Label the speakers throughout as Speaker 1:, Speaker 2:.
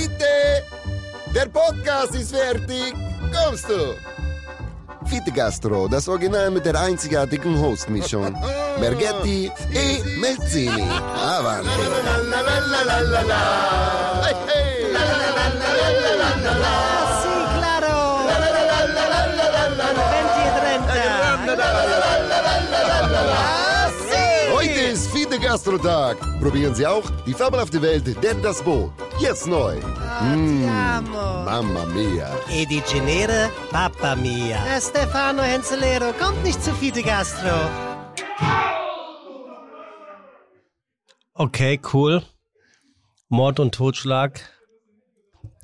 Speaker 1: Fiete, der Podcast ist fertig. Kommst du? Fiete Gastro, das Original mit der einzigartigen Hostmischung. Mergetti e Melzini. Avanti. Gastro-Tag. Probieren Sie auch die fabelhafte Welt der Das Boot. Jetzt neu.
Speaker 2: Ti amo!
Speaker 1: Mamma mia.
Speaker 3: E di Genere, Papa mia.
Speaker 2: Herr Stefano Henzelero, kommt nicht zu Fide Gastro.
Speaker 3: Okay, cool. Mord und Totschlag.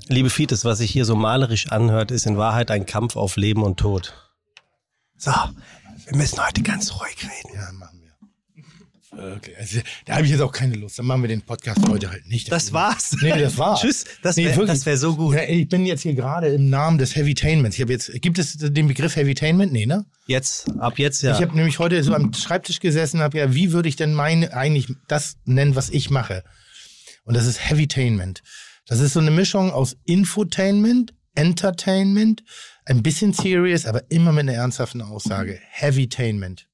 Speaker 3: Liebe Fites, was sich hier so malerisch anhört, ist in Wahrheit ein Kampf auf Leben und Tod. So, wir müssen heute ganz ruhig reden.
Speaker 4: Ja, wir. Okay, also, da habe ich jetzt auch keine Lust. Dann machen wir den Podcast heute halt nicht.
Speaker 3: Das war's.
Speaker 4: Nee, das war's.
Speaker 3: Tschüss. Das
Speaker 4: Nee,
Speaker 3: wäre
Speaker 4: wirklich.
Speaker 3: wär so gut.
Speaker 4: Ich bin jetzt hier gerade im Namen des Heavytainments. Ich habe jetzt, gibt es den Begriff Heavytainment? Nee, ne?
Speaker 3: Jetzt, ab jetzt ja.
Speaker 4: Ich habe nämlich heute so am Schreibtisch gesessen und habe ja, wie würde ich denn meine eigentlich das nennen, was ich mache? Und das ist Heavytainment. Das ist so eine Mischung aus Infotainment, Entertainment, ein bisschen serious, aber immer mit einer ernsthaften Aussage. Heavytainment.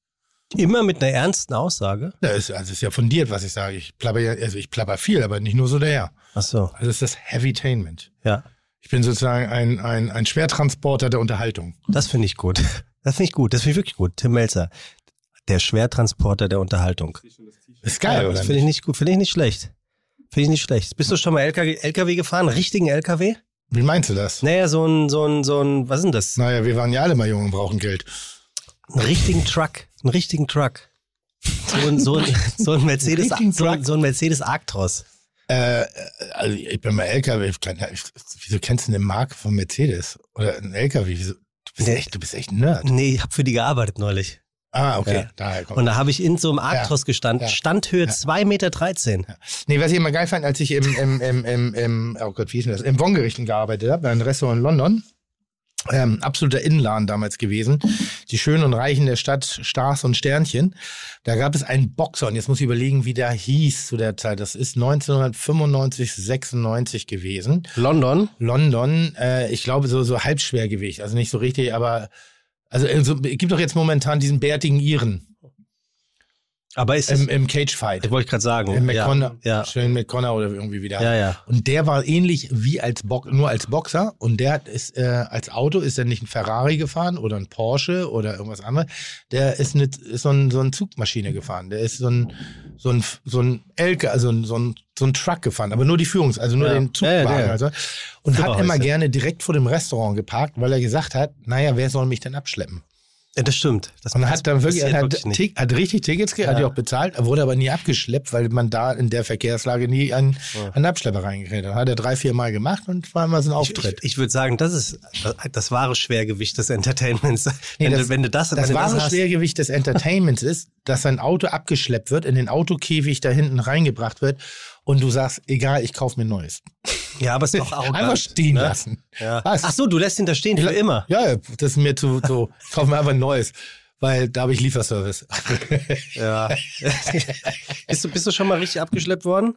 Speaker 3: Immer mit einer ernsten Aussage.
Speaker 4: Ja, ist, also ist ja fundiert, was ich sage. Ich plapper ja, also ich plapper viel, aber nicht nur so daher.
Speaker 3: Ach so,
Speaker 4: Also ist das Heavytainment.
Speaker 3: ja.
Speaker 4: Ich bin sozusagen ein, ein, ein Schwertransporter der Unterhaltung.
Speaker 3: Das finde ich gut. Das finde ich gut. Das finde ich wirklich gut. Tim Melzer. Der Schwertransporter der Unterhaltung.
Speaker 4: Ist geil,
Speaker 3: ja,
Speaker 4: oder?
Speaker 3: das finde ich nicht gut. Finde ich nicht schlecht. Finde ich nicht schlecht. Bist du schon mal LKW, LKW gefahren? Richtigen LKW?
Speaker 4: Wie meinst du das?
Speaker 3: Naja, so ein, so ein, so ein, was ist denn das?
Speaker 4: Naja, wir waren ja alle mal jung und brauchen Geld.
Speaker 3: Einen richtigen Truck. Einen richtigen Truck. So ein, so ein, so ein Mercedes, so, ein-
Speaker 4: Truck?
Speaker 3: so ein Mercedes Actros.
Speaker 4: Äh, also ich bin mal LKW. Wieso kennst du eine Marke von Mercedes? Oder ein LKW? Wieso? Du bist
Speaker 3: Nee.
Speaker 4: echt, du bist echt ein Nerd.
Speaker 3: Nee, ich habe für die gearbeitet neulich.
Speaker 4: Ah, okay.
Speaker 3: Ja.
Speaker 4: Daher kommt.
Speaker 3: Und da habe ich in so einem Actros gestanden.
Speaker 4: ja.
Speaker 3: Standhöhe 2,13 Meter.
Speaker 4: Nee, was ich immer geil fand, als ich im, im, im, im, im oh Gott, wie hieß denn das? Im Wongerichten gearbeitet habe, bei einem Restaurant in London. Ähm, absoluter Innenladen damals gewesen. Die Schönen und Reichen der Stadt, Stars und Sternchen. Da gab es einen Boxer und jetzt muss ich überlegen, wie der hieß zu der Zeit. Das ist 1995, 96 gewesen.
Speaker 3: London.
Speaker 4: London, äh, ich glaube so, so Halbschwergewicht, also nicht so richtig, aber also äh, so, es gibt doch jetzt momentan diesen bärtigen Iren
Speaker 3: Aber ist
Speaker 4: im, im Cagefight.
Speaker 3: ich wollte gerade sagen.
Speaker 4: Im McConnor,
Speaker 3: Ja, ja,
Speaker 4: schön McConnor oder irgendwie wieder.
Speaker 3: ja, ja.
Speaker 4: Und der war ähnlich wie als Bo nur als Boxer und der hat ist äh, als Auto ist er nicht ein Ferrari gefahren oder ein Porsche oder irgendwas anderes. Der ist, eine, ist so, ein, so eine Zugmaschine gefahren. Der ist so ein so ein so ein Elke, also ein, so ein so ein Truck gefahren, aber nur die Führungs, also nur
Speaker 3: Ja.
Speaker 4: den Zugwagen.
Speaker 3: Ja, ja.
Speaker 4: Also, und hat
Speaker 3: Superhäuser.
Speaker 4: immer gerne direkt vor dem Restaurant geparkt, weil er gesagt hat, naja, wer soll mich denn abschleppen?
Speaker 3: Ja, das stimmt. Das
Speaker 4: Und er hat dann wirklich, hat,
Speaker 3: wirklich
Speaker 4: hat richtig Tickets, ge- hat
Speaker 3: Ja.
Speaker 4: die auch bezahlt, er wurde aber nie abgeschleppt, weil man da in der Verkehrslage nie einen, einen Abschlepper reingekriegt hat. Hat er drei, vier Mal gemacht und war immer so ein Auftritt.
Speaker 3: Ich, ich würde sagen, das ist das, das wahre Schwergewicht des Entertainments.
Speaker 4: Nee,
Speaker 3: wenn,
Speaker 4: das-
Speaker 3: du, wenn du das,
Speaker 4: das wahre
Speaker 3: hast,
Speaker 4: Schwergewicht des Entertainments ist, dass sein Auto abgeschleppt wird, in den Autokäfig da hinten reingebracht wird und du sagst, egal, ich kauf mir ein neues.
Speaker 3: Ja, aber es ist doch arrogant.
Speaker 4: Einfach stehen
Speaker 3: ne?
Speaker 4: lassen.
Speaker 3: Ja. Ach so, du lässt ihn da stehen für immer.
Speaker 4: Ja, ja, das ist mir zu, so, ich kauf mir einfach ein neues, weil da habe ich Lieferservice.
Speaker 3: Ja. bist, du, bist du schon mal richtig abgeschleppt worden?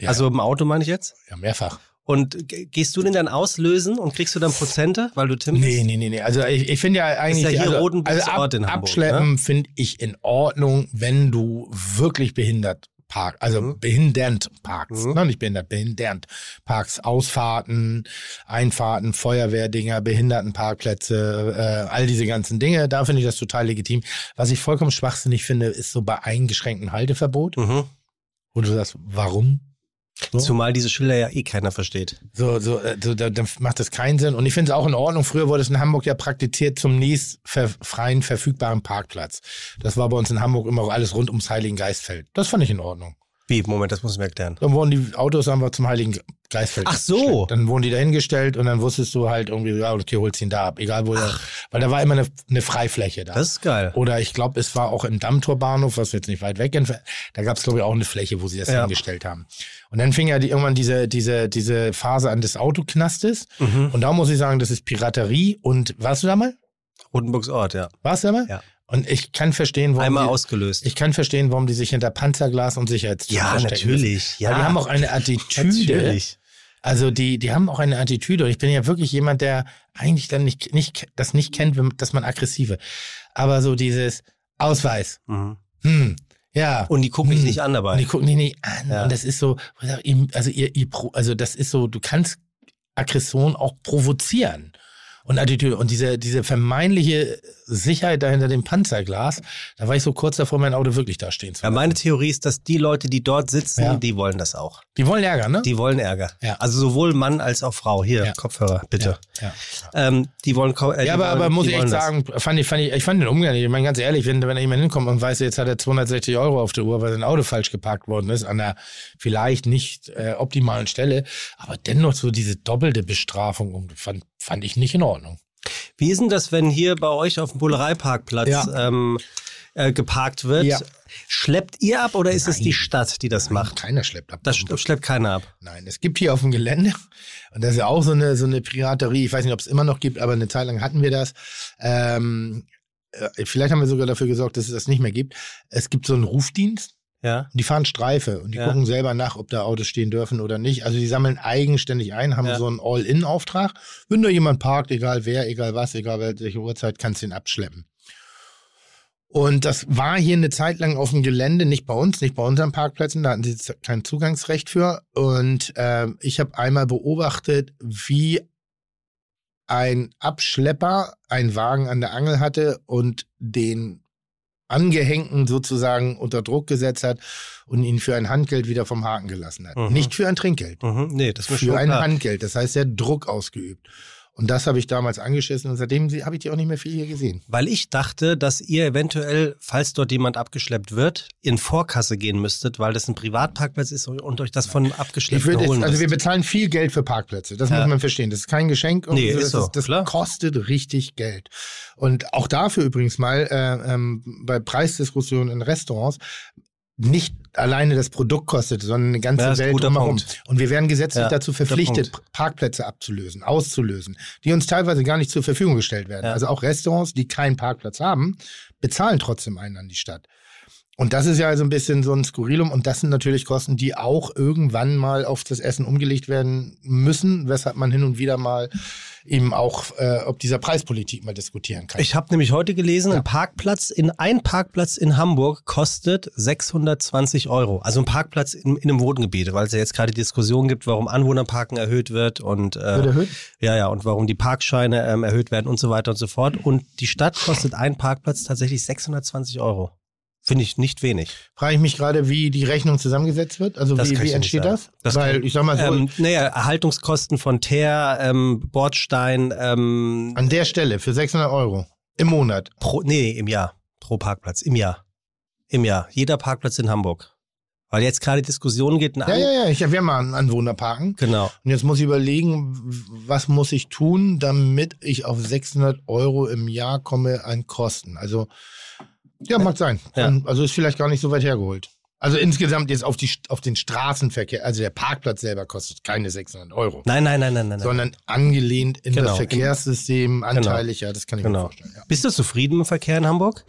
Speaker 4: Ja.
Speaker 3: Also im Auto meine ich jetzt?
Speaker 4: ja, mehrfach.
Speaker 3: Und ge- gehst du den dann auslösen und kriegst du dann Prozente, weil du Tim
Speaker 4: Nee, nee, nee, nee. Also ich, ich finde ja eigentlich.
Speaker 3: ja hier
Speaker 4: also,
Speaker 3: Rodenburgs
Speaker 4: also
Speaker 3: Ort in Hamburg, ne?
Speaker 4: Abschleppen finde ich in Ordnung, wenn du wirklich behindert parkst. Also
Speaker 3: Mhm.
Speaker 4: behindernd parkst.
Speaker 3: Mhm.
Speaker 4: Ne? Nicht behindert, behindernd parkst. Ausfahrten, Einfahrten, Feuerwehrdinger, Behindertenparkplätze, äh, all diese ganzen Dinge. Da finde ich das total legitim. Was ich vollkommen schwachsinnig finde, ist so bei eingeschränktem Halteverbot,
Speaker 3: Mhm.
Speaker 4: wo du sagst, warum? So?
Speaker 3: Zumal diese Schilder ja eh keiner versteht.
Speaker 4: So, so, äh, so da, dann macht das keinen Sinn. Und ich finde es auch in Ordnung. Früher wurde es in Hamburg ja praktiziert zum nächst ver freien verfügbaren Parkplatz. Das war bei uns in Hamburg immer auch alles rund ums Heiligen Geistfeld. Das fand ich in Ordnung.
Speaker 3: Wie? Moment, das muss ich mir erklären.
Speaker 4: Dann wurden die Autos einfach zum Heiligen Geistfeld.
Speaker 3: Ach so.
Speaker 4: gestellt. Dann wurden die dahingestellt und dann wusstest du halt irgendwie, ja, okay, holst ihn da ab. Egal wo er, weil da war immer eine, eine Freifläche da.
Speaker 3: Das ist geil.
Speaker 4: Oder ich glaube, es war auch im Dammtorbahnhof, was jetzt nicht weit weg entfernt. Da gab es, glaube ich, auch eine Fläche, wo sie das
Speaker 3: Ja.
Speaker 4: hingestellt haben. Und dann fing ja die, irgendwann diese, diese, diese Phase an des Autoknastes.
Speaker 3: Mhm.
Speaker 4: Und da muss ich sagen, das ist Piraterie. Und warst du da mal?
Speaker 3: Rotenburgs Ort, ja.
Speaker 4: Warst du da mal?
Speaker 3: Ja.
Speaker 4: Und ich kann verstehen, warum.
Speaker 3: Einmal
Speaker 4: die,
Speaker 3: ausgelöst.
Speaker 4: ich kann verstehen, warum die sich hinter Panzerglas und Sicherheitstüren
Speaker 3: ja,
Speaker 4: verstecken
Speaker 3: natürlich. Ja,
Speaker 4: Weil die haben auch eine Attitüde.
Speaker 3: natürlich.
Speaker 4: Also die, die haben auch eine Attitüde. Und ich bin ja wirklich jemand, der eigentlich dann nicht, nicht das nicht kennt, dass man aggressive. Aber so dieses Ausweis.
Speaker 3: Mhm.
Speaker 4: Hm, ja.
Speaker 3: Und die gucken dich
Speaker 4: Hm.
Speaker 3: nicht an
Speaker 4: Und
Speaker 3: dabei.
Speaker 4: die gucken dich nicht an.
Speaker 3: Ja.
Speaker 4: Und das ist so, also ihr, also das ist so, du kannst Aggression auch provozieren. Und Attitüde. Und diese, diese vermeintliche Sicherheit dahinter dem Panzerglas, da war ich so kurz davor, mein Auto wirklich da stehen zu
Speaker 3: Ja,
Speaker 4: lassen.
Speaker 3: meine Theorie ist, dass die Leute, die dort sitzen,
Speaker 4: Ja.
Speaker 3: die wollen das auch.
Speaker 4: Die wollen Ärger, ne?
Speaker 3: Die wollen Ärger.
Speaker 4: Ja.
Speaker 3: Also sowohl Mann als auch Frau. Hier,
Speaker 4: Ja.
Speaker 3: Kopfhörer, bitte.
Speaker 4: ja.
Speaker 3: Ähm, die wollen. Äh,
Speaker 4: Ja, aber,
Speaker 3: wollen,
Speaker 4: aber muss ich echt sagen, fand ich, fand ich, ich fand den Umgang, ich meine ganz ehrlich, wenn, wenn da jemand hinkommt und weiß, jetzt hat er 260 Euro auf der Uhr, weil sein Auto falsch geparkt worden ist, an einer vielleicht nicht äh, optimalen Stelle, aber dennoch so diese doppelte Bestrafung fand, fand ich nicht in Ordnung.
Speaker 3: Wie ist denn das, wenn hier bei euch auf dem Bullereiparkplatz
Speaker 4: Ja.
Speaker 3: ähm, äh, geparkt wird?
Speaker 4: Ja.
Speaker 3: Schleppt ihr ab oder ist es
Speaker 4: Nein.
Speaker 3: die Stadt, die das macht?
Speaker 4: Keiner schleppt ab.
Speaker 3: Das sch- schleppt keiner ab.
Speaker 4: Nein, es gibt hier auf dem Gelände, und das ist ja auch so eine, so eine Piraterie, ich weiß nicht, ob es immer noch gibt, aber eine Zeit lang hatten wir das. Ähm, äh, vielleicht haben wir sogar dafür gesorgt, dass es das nicht mehr gibt. Es gibt so einen Rufdienst,
Speaker 3: Ja.
Speaker 4: Die fahren Streife und die
Speaker 3: Ja.
Speaker 4: gucken selber nach, ob da Autos stehen dürfen oder nicht. Also die sammeln eigenständig ein, haben
Speaker 3: Ja.
Speaker 4: so einen All-In-Auftrag. Wenn da jemand parkt, egal wer, egal was, egal welche Uhrzeit, kannst du ihn abschleppen. Und das war hier eine Zeit lang auf dem Gelände, nicht bei uns, nicht bei unseren Parkplätzen, da hatten sie kein Zugangsrecht für. Und ähm, ich habe einmal beobachtet, wie ein Abschlepper einen Wagen an der Angel hatte und den Angehängten sozusagen unter Druck gesetzt hat und ihn für ein Handgeld wieder vom Haken gelassen hat.
Speaker 3: Mhm.
Speaker 4: Nicht für ein Trinkgeld,
Speaker 3: Mhm. Nee, das mir
Speaker 4: für ein
Speaker 3: klar.
Speaker 4: Handgeld. Das heißt, er hat Druck ausgeübt. Und das habe ich damals angeschissen und seitdem habe ich die auch nicht mehr viel hier gesehen.
Speaker 3: Weil ich dachte, dass ihr eventuell, falls dort jemand abgeschleppt wird, in Vorkasse gehen müsstet, weil das ein Privatparkplatz ist und euch das von
Speaker 4: würde
Speaker 3: holen
Speaker 4: jetzt, also wir bezahlen viel Geld für Parkplätze. Das
Speaker 3: Ja.
Speaker 4: muss man verstehen. Das ist kein Geschenk. und
Speaker 3: Nee,
Speaker 4: so.
Speaker 3: ist
Speaker 4: das
Speaker 3: so,
Speaker 4: das
Speaker 3: klar.
Speaker 4: kostet richtig Geld. Und auch dafür übrigens mal äh, ähm, bei Preisdiskussionen in Restaurants nicht alleine das Produkt kostet, sondern eine ganze
Speaker 3: Ja,
Speaker 4: Welt drumherum.
Speaker 3: Punkt.
Speaker 4: Und wir werden gesetzlich
Speaker 3: Ja,
Speaker 4: dazu verpflichtet. Parkplätze abzulösen, auszulösen, die uns teilweise gar nicht zur Verfügung gestellt werden.
Speaker 3: Ja.
Speaker 4: Also auch Restaurants, die keinen Parkplatz haben, bezahlen trotzdem einen an die Stadt. Und das ist ja also ein bisschen so ein Skurrilum. Und das sind natürlich Kosten, die auch irgendwann mal auf das Essen umgelegt werden müssen, weshalb man hin und wieder mal eben auch äh, ob dieser Preispolitik mal diskutieren kann.
Speaker 3: Ich habe nämlich heute gelesen,
Speaker 4: Ja.
Speaker 3: ein Parkplatz in ein Parkplatz in Hamburg kostet 620 Euro. Also ein Parkplatz in, in einem Wohngebiet, weil es ja jetzt gerade Diskussionen gibt, warum Anwohnerparken erhöht wird und äh,
Speaker 4: Wird erhöht?
Speaker 3: ja ja und warum die Parkscheine ähm, erhöht werden und so weiter und so fort. Und die Stadt kostet ein Parkplatz tatsächlich 620 Euro. Finde ich nicht wenig.
Speaker 4: Frage ich mich gerade, wie die Rechnung zusammengesetzt wird. Also
Speaker 3: Das
Speaker 4: wie, wie entsteht das?
Speaker 3: Das
Speaker 4: Weil ich sag mal so,
Speaker 3: Ähm, naja, Erhaltungskosten von Teer, ähm, Bordstein, ähm,
Speaker 4: an der Stelle für 600 Euro im Monat.
Speaker 3: pro, nee, im Jahr. Pro Parkplatz. Im Jahr. Im Jahr. Jeder Parkplatz in Hamburg. Weil jetzt gerade Diskussionen geht.
Speaker 4: Ja, ja, ja. Ich habe ja mal einen Anwohner parken.
Speaker 3: Genau.
Speaker 4: Und jetzt muss ich überlegen, was muss ich tun, damit ich auf 600 Euro im Jahr komme an Kosten. Also, ja, mag sein.
Speaker 3: Ja.
Speaker 4: Also ist vielleicht gar nicht so weit hergeholt. Also insgesamt jetzt auf, die, auf den Straßenverkehr, also der Parkplatz selber kostet keine 600 Euro,
Speaker 3: Nein, nein, nein, nein, nein.
Speaker 4: sondern angelehnt in
Speaker 3: Genau.
Speaker 4: das Verkehrssystem, anteilig, ja, das kann ich mir
Speaker 3: Genau.
Speaker 4: vorstellen. Ja.
Speaker 3: Bist du zufrieden mit dem Verkehr in Hamburg?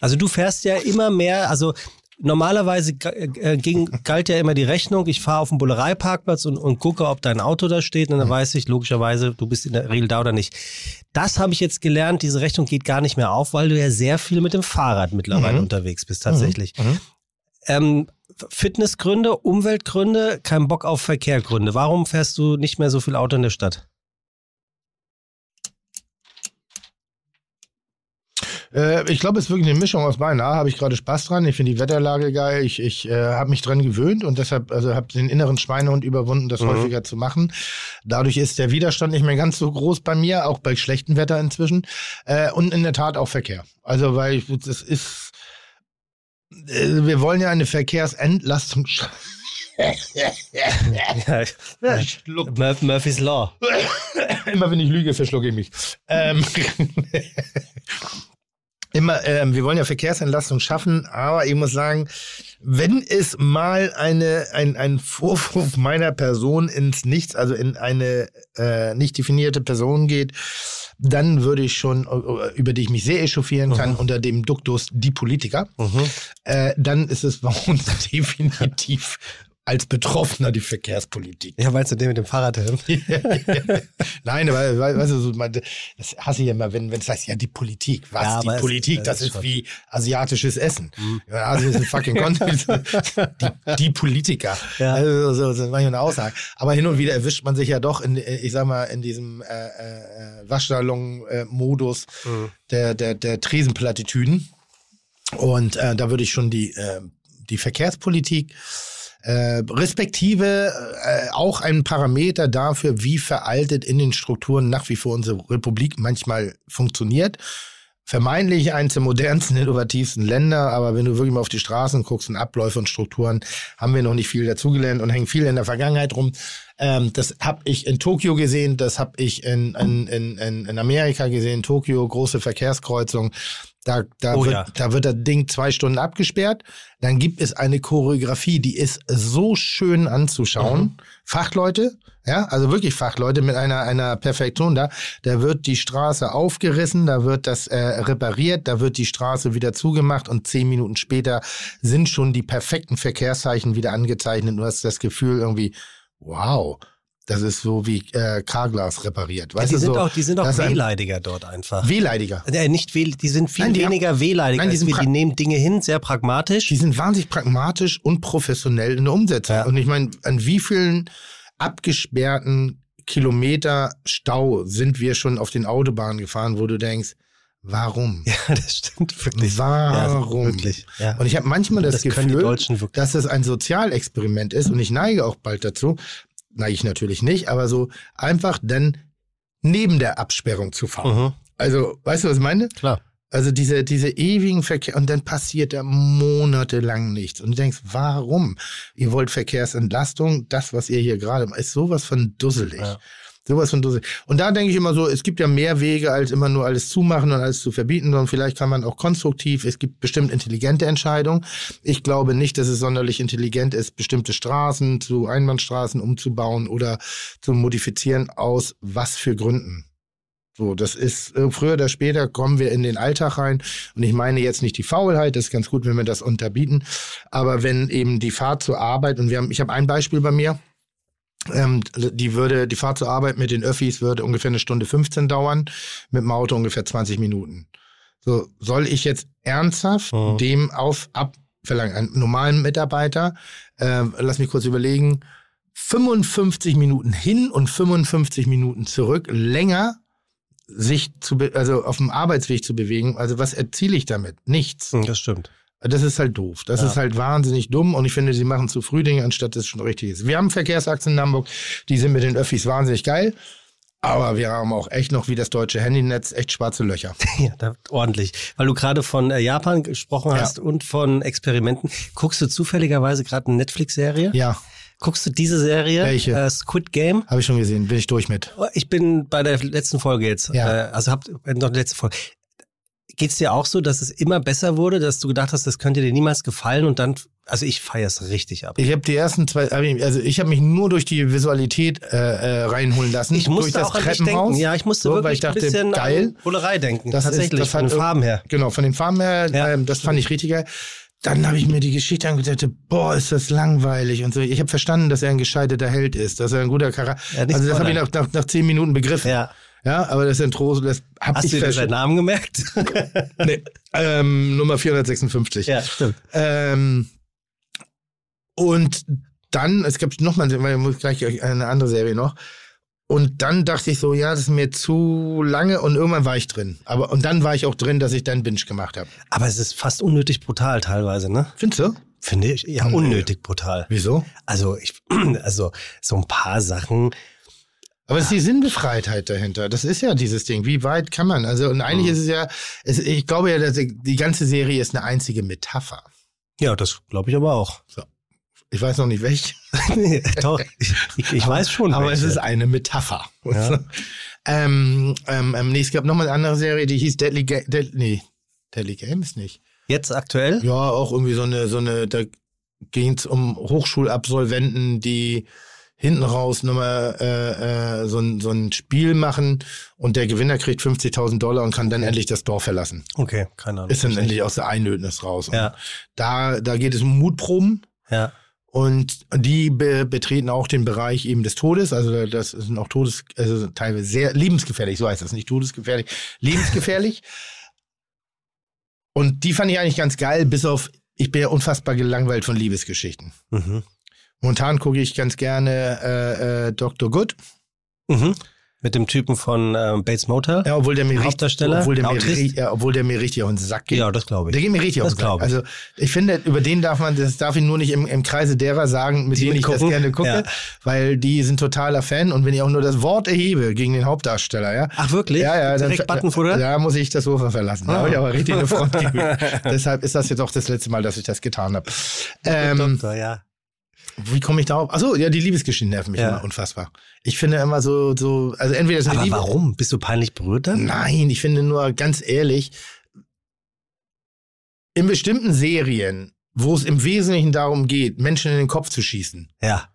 Speaker 3: Also du fährst ja immer mehr, also normalerweise äh, ging, galt ja immer die Rechnung, ich fahre auf den Bullereiparkplatz und, und gucke, ob dein Auto da steht und dann weiß ich logischerweise, du bist in der Regel da oder nicht. Das habe ich jetzt gelernt, diese Rechnung geht gar nicht mehr auf, weil du ja sehr viel mit dem Fahrrad mittlerweile
Speaker 4: Mhm.
Speaker 3: unterwegs bist tatsächlich.
Speaker 4: Mhm.
Speaker 3: Ähm, Fitnessgründe, Umweltgründe, kein Bock auf Verkehrgründe. Warum fährst du nicht mehr so viel Auto in der Stadt?
Speaker 4: Äh, ich glaube, es ist wirklich eine Mischung aus beiden. A, habe ich gerade Spaß dran. Ich finde die Wetterlage geil. Ich, ich äh, habe mich dran gewöhnt und deshalb also habe den inneren Schweinehund überwunden, das
Speaker 3: Mhm.
Speaker 4: häufiger zu machen. Dadurch ist der Widerstand nicht mehr ganz so groß bei mir, auch bei schlechtem Wetter inzwischen. Äh, und in der Tat auch Verkehr. Also weil ich, das ist, äh, wir wollen ja eine Verkehrsentlastung. sch-
Speaker 3: Ja,
Speaker 4: Ja, schluck.
Speaker 3: Mur Murphy's Law.
Speaker 4: Immer wenn ich lüge, verschlucke ich mich. Ähm, immer, ähm, wir wollen ja Verkehrsentlastung schaffen, aber ich muss sagen, wenn es mal eine, ein, ein Vorwurf meiner Person ins Nichts, also in eine äh, nicht definierte Person geht, dann würde ich schon, äh, über die ich mich sehr echauffieren kann, unter dem Duktus die Politiker,
Speaker 3: Mhm.
Speaker 4: äh, dann ist es bei uns definitiv als Betroffener die Verkehrspolitik.
Speaker 3: Ja, meinst du den mit dem Fahrradhelm?
Speaker 4: Nein, aber we- weißt du, das hasse ich ja immer, wenn wenn es heißt, ja, die Politik, was,
Speaker 3: Ja,
Speaker 4: die
Speaker 3: aber es-
Speaker 4: Politik,
Speaker 3: das
Speaker 4: das,
Speaker 3: ist
Speaker 4: ist wie asiatisches Essen. Ja, Asien ist ein fucking Kontinent. die, die Politiker.
Speaker 3: Ja.
Speaker 4: Also, so, so manchmal eine Aussage. Aber hin und wieder erwischt man sich ja doch in, ich sag mal, in diesem äh, äh, Waschsalon-Modus der, der, der Tresenplattitüden. Und äh, da würde ich schon die, äh, die Verkehrspolitik äh, respektive äh, auch ein Parameter dafür, wie veraltet in den Strukturen nach wie vor unsere Republik manchmal funktioniert. Vermeintlich eines der modernsten, innovativsten Länder, aber wenn du wirklich mal auf die Straßen guckst und Abläufe und Strukturen, haben wir noch nicht viel dazugelernt und hängen viel in der Vergangenheit rum. Ähm, das habe ich in Tokio gesehen, das habe ich in, in, in, in Amerika gesehen, Tokio, große Verkehrskreuzung. Da, da,
Speaker 3: Oh
Speaker 4: wird,
Speaker 3: ja.
Speaker 4: da wird das Ding zwei Stunden abgesperrt. Dann gibt es eine Choreografie, die ist so schön anzuschauen. Fachleute, ja, also wirklich Fachleute mit einer, einer Perfektion da. Da wird die Straße aufgerissen, da wird das äh, repariert, da wird die Straße wieder zugemacht und zehn Minuten später sind schon die perfekten Verkehrszeichen wieder angezeichnet. Du hast das Gefühl irgendwie, wow, das ist so wie äh, Carglass repariert.
Speaker 3: Ja,
Speaker 4: Weißt
Speaker 3: die,
Speaker 4: du,
Speaker 3: sind
Speaker 4: so,
Speaker 3: auch, die sind auch
Speaker 4: ist ein
Speaker 3: wehleidiger dort einfach.
Speaker 4: Wehleidiger.
Speaker 3: Ja, nicht wehl, die sind viel
Speaker 4: Nein, die haben-
Speaker 3: weniger wehleidig.
Speaker 4: Nein, die sind
Speaker 3: wir. die nehmen Dinge hin, sehr pragmatisch.
Speaker 4: Die sind wahnsinnig pragmatisch und professionell in der Umsetzung.
Speaker 3: Ja.
Speaker 4: Und ich meine, an wie vielen abgesperrten Kilometer Stau sind wir schon auf den Autobahnen gefahren, wo du denkst, warum?
Speaker 3: Ja, das stimmt wirklich.
Speaker 4: Warum?
Speaker 3: Ja, wirklich. Ja.
Speaker 4: Und ich habe manchmal das,
Speaker 3: Das die
Speaker 4: Gefühl, dass das ein Sozialexperiment ist und ich neige auch bald dazu, neige ich natürlich nicht, aber so einfach dann neben der Absperrung zu fahren.
Speaker 3: Mhm,
Speaker 4: Also, weißt du, was ich meine?
Speaker 3: klar.
Speaker 4: Also diese, diese ewigen Verkehr und dann passiert da monatelang nichts. Und du denkst, warum? Ihr wollt Verkehrsentlastung, das, was ihr hier gerade macht, ist sowas von dusselig.
Speaker 3: Ja.
Speaker 4: Sowas von dusselig. Und da denke ich immer so, es gibt ja mehr Wege, als immer nur alles zumachen und alles zu verbieten, sondern vielleicht kann man auch konstruktiv, es gibt bestimmt intelligente Entscheidungen. Ich glaube nicht, dass es sonderlich intelligent ist, bestimmte Straßen zu Einbahnstraßen umzubauen oder zu modifizieren, aus was für Gründen. So, das ist äh, früher oder später kommen wir in den Alltag rein. Und ich meine jetzt nicht die Faulheit, das ist ganz gut, wenn wir das unterbieten. Aber wenn eben die Fahrt zur Arbeit, und wir haben, ich habe ein Beispiel bei mir, ähm, die würde, die Fahrt zur Arbeit mit den Öffis würde ungefähr eine Stunde 15 dauern, mit dem Auto ungefähr 20 Minuten. So, soll ich jetzt ernsthaft
Speaker 3: Mhm.
Speaker 4: dem auf abverlangen, einen normalen Mitarbeiter, ähm, lass mich kurz überlegen, 55 Minuten hin und 55 Minuten zurück, länger sich zu, also auf dem Arbeitsweg zu bewegen. Also was erziele ich damit? Nichts.
Speaker 3: Hm, Das stimmt.
Speaker 4: Das ist halt doof. Das
Speaker 3: Ja.
Speaker 4: ist halt wahnsinnig dumm und ich finde, sie machen zu früh Dinge, anstatt es schon richtig ist. Wir haben Verkehrsachsen in Hamburg, die sind mit den Öffis wahnsinnig geil. Aber wir haben auch echt noch wie das deutsche Handynetz echt schwarze Löcher.
Speaker 3: Ja, da, ordentlich. Weil du gerade von äh, Japan gesprochen
Speaker 4: Ja.
Speaker 3: hast und von Experimenten. Guckst du zufälligerweise gerade eine Netflix-Serie?
Speaker 4: Ja,
Speaker 3: Guckst du diese Serie?
Speaker 4: Welche?
Speaker 3: Äh, Squid Game?
Speaker 4: habe ich schon gesehen. Bin ich durch mit.
Speaker 3: Oh, Ich bin bei der letzten Folge jetzt.
Speaker 4: Ja.
Speaker 3: Äh, also habt äh, noch die letzte Folge. Geht's dir auch so, dass es immer besser wurde, dass du gedacht hast, das könnte dir niemals gefallen und dann, also ich feier's richtig ab.
Speaker 4: Ich habe die ersten zwei, also ich habe mich nur durch die Visualität äh, äh, reinholen lassen.
Speaker 3: Ich musste
Speaker 4: durch das
Speaker 3: auch an denken. Ja, ich musste
Speaker 4: so, weil
Speaker 3: wirklich
Speaker 4: ich dachte,
Speaker 3: ein bisschen
Speaker 4: geil.
Speaker 3: an Bullerei denken.
Speaker 4: Das ist-
Speaker 3: Tatsächlich,
Speaker 4: das
Speaker 3: von den Farben her.
Speaker 4: Genau, von den Farben her,
Speaker 3: Ja.
Speaker 4: ähm, das fand ich richtig geil. Dann habe ich mir die Geschichte dachte, boah, ist das langweilig und so. Ich habe verstanden, dass er ein gescheiterter Held ist, dass er ein guter Charakter
Speaker 3: Ja,
Speaker 4: Also das habe ich nach, nach, nach zehn Minuten begriffen.
Speaker 3: Ja.
Speaker 4: Ja, aber das Intro, das habe
Speaker 3: Hast
Speaker 4: ich
Speaker 3: du dir seinen. Namen gemerkt?
Speaker 4: Nee, ähm, Nummer 456.
Speaker 3: ja, stimmt.
Speaker 4: Ähm, und dann, es gab noch mal, weil ich muss gleich eine andere Serie noch. Und dann dachte ich so, ja, das ist mir zu lange und irgendwann war ich drin. Aber und dann war ich auch drin, dass ich dann Binge gemacht habe.
Speaker 3: Aber es ist fast unnötig brutal teilweise, ne?
Speaker 4: Findest du?
Speaker 3: Finde ich. Ja,
Speaker 4: Nö.
Speaker 3: unnötig brutal.
Speaker 4: Wieso?
Speaker 3: Also ich, also so ein paar Sachen.
Speaker 4: Aber es ist die Sinnbefreitheit dahinter. Das ist ja dieses Ding. Wie weit kann man? Also, und eigentlich
Speaker 3: Mhm.
Speaker 4: ist es ja, es, ich glaube ja, dass die ganze Serie ist eine einzige Metapher.
Speaker 3: Ja, das glaube ich aber auch.
Speaker 4: Ich weiß noch nicht welche.
Speaker 3: Doch, ich, ich, weiß schon.
Speaker 4: Aber es
Speaker 3: welche.
Speaker 4: ist eine Metapher.
Speaker 3: Ja.
Speaker 4: ähm, ähm, ähm, nee, es gab noch mal eine andere Serie, die hieß Deadly Game. Dead, nee, Deadly Games nicht.
Speaker 3: Jetzt aktuell?
Speaker 4: Ja, auch irgendwie so eine, so eine, da ging es um Hochschulabsolventen, die hinten raus nochmal äh, äh, so, ein, so ein Spiel machen und der Gewinner kriegt 50.000 Dollar und kann dann endlich das Dorf verlassen.
Speaker 3: Okay, keine Ahnung.
Speaker 4: Ist dann endlich aus der Einödnis raus. Und
Speaker 3: Ja.
Speaker 4: Da, da geht es um Mutproben
Speaker 3: Ja.
Speaker 4: Und die be betreten auch den Bereich eben des Todes. Also das sind auch Todes, also teilweise sehr lebensgefährlich, so heißt das, nicht todesgefährlich, lebensgefährlich. Und die fand ich eigentlich ganz geil, bis auf, ich bin ja unfassbar gelangweilt von Liebesgeschichten.
Speaker 3: Mhm.
Speaker 4: Momentan gucke ich ganz gerne äh, äh, Dr. Good.
Speaker 3: Mhm. Mit dem Typen von ähm, Bates Motel.
Speaker 4: Ja, obwohl der mir richtig,
Speaker 3: Hauptdarsteller?
Speaker 4: obwohl der, mir,
Speaker 3: Autist?
Speaker 4: ri- ja, obwohl der mir richtig auf den Sack geht.
Speaker 3: Ja, das glaube ich.
Speaker 4: Der geht mir richtig
Speaker 3: Das
Speaker 4: auf den Sack.
Speaker 3: ich.
Speaker 4: Also ich finde, über den darf man, das darf ich nur nicht im, im Kreise derer sagen, mit
Speaker 3: Die
Speaker 4: denen ich das
Speaker 3: gucken?
Speaker 4: gerne gucke,
Speaker 3: Ja.
Speaker 4: weil die sind totaler Fan und wenn ich auch nur das Wort erhebe gegen den Hauptdarsteller, ja.
Speaker 3: Ach wirklich?
Speaker 4: Ja, ja,
Speaker 3: Direkt Buttonfutter?
Speaker 4: Da muss ich das Sofa verlassen. Da
Speaker 3: Ah.
Speaker 4: habe ich aber richtig eine Front. Deshalb ist das jetzt auch das letzte Mal, dass ich das getan habe. Ähm,
Speaker 3: Doktor, ja.
Speaker 4: Wie komme ich darauf? Achso, ja, die Liebesgeschichten nerven mich
Speaker 3: Ja.
Speaker 4: immer unfassbar. Ich finde immer so, so, also entweder ist
Speaker 3: Aber
Speaker 4: Liebe,
Speaker 3: warum? Bist du peinlich berührt dann?
Speaker 4: Nein, ich finde nur ganz ehrlich, in bestimmten Serien, wo es im Wesentlichen darum geht, Menschen in den Kopf zu schießen,
Speaker 3: Ja.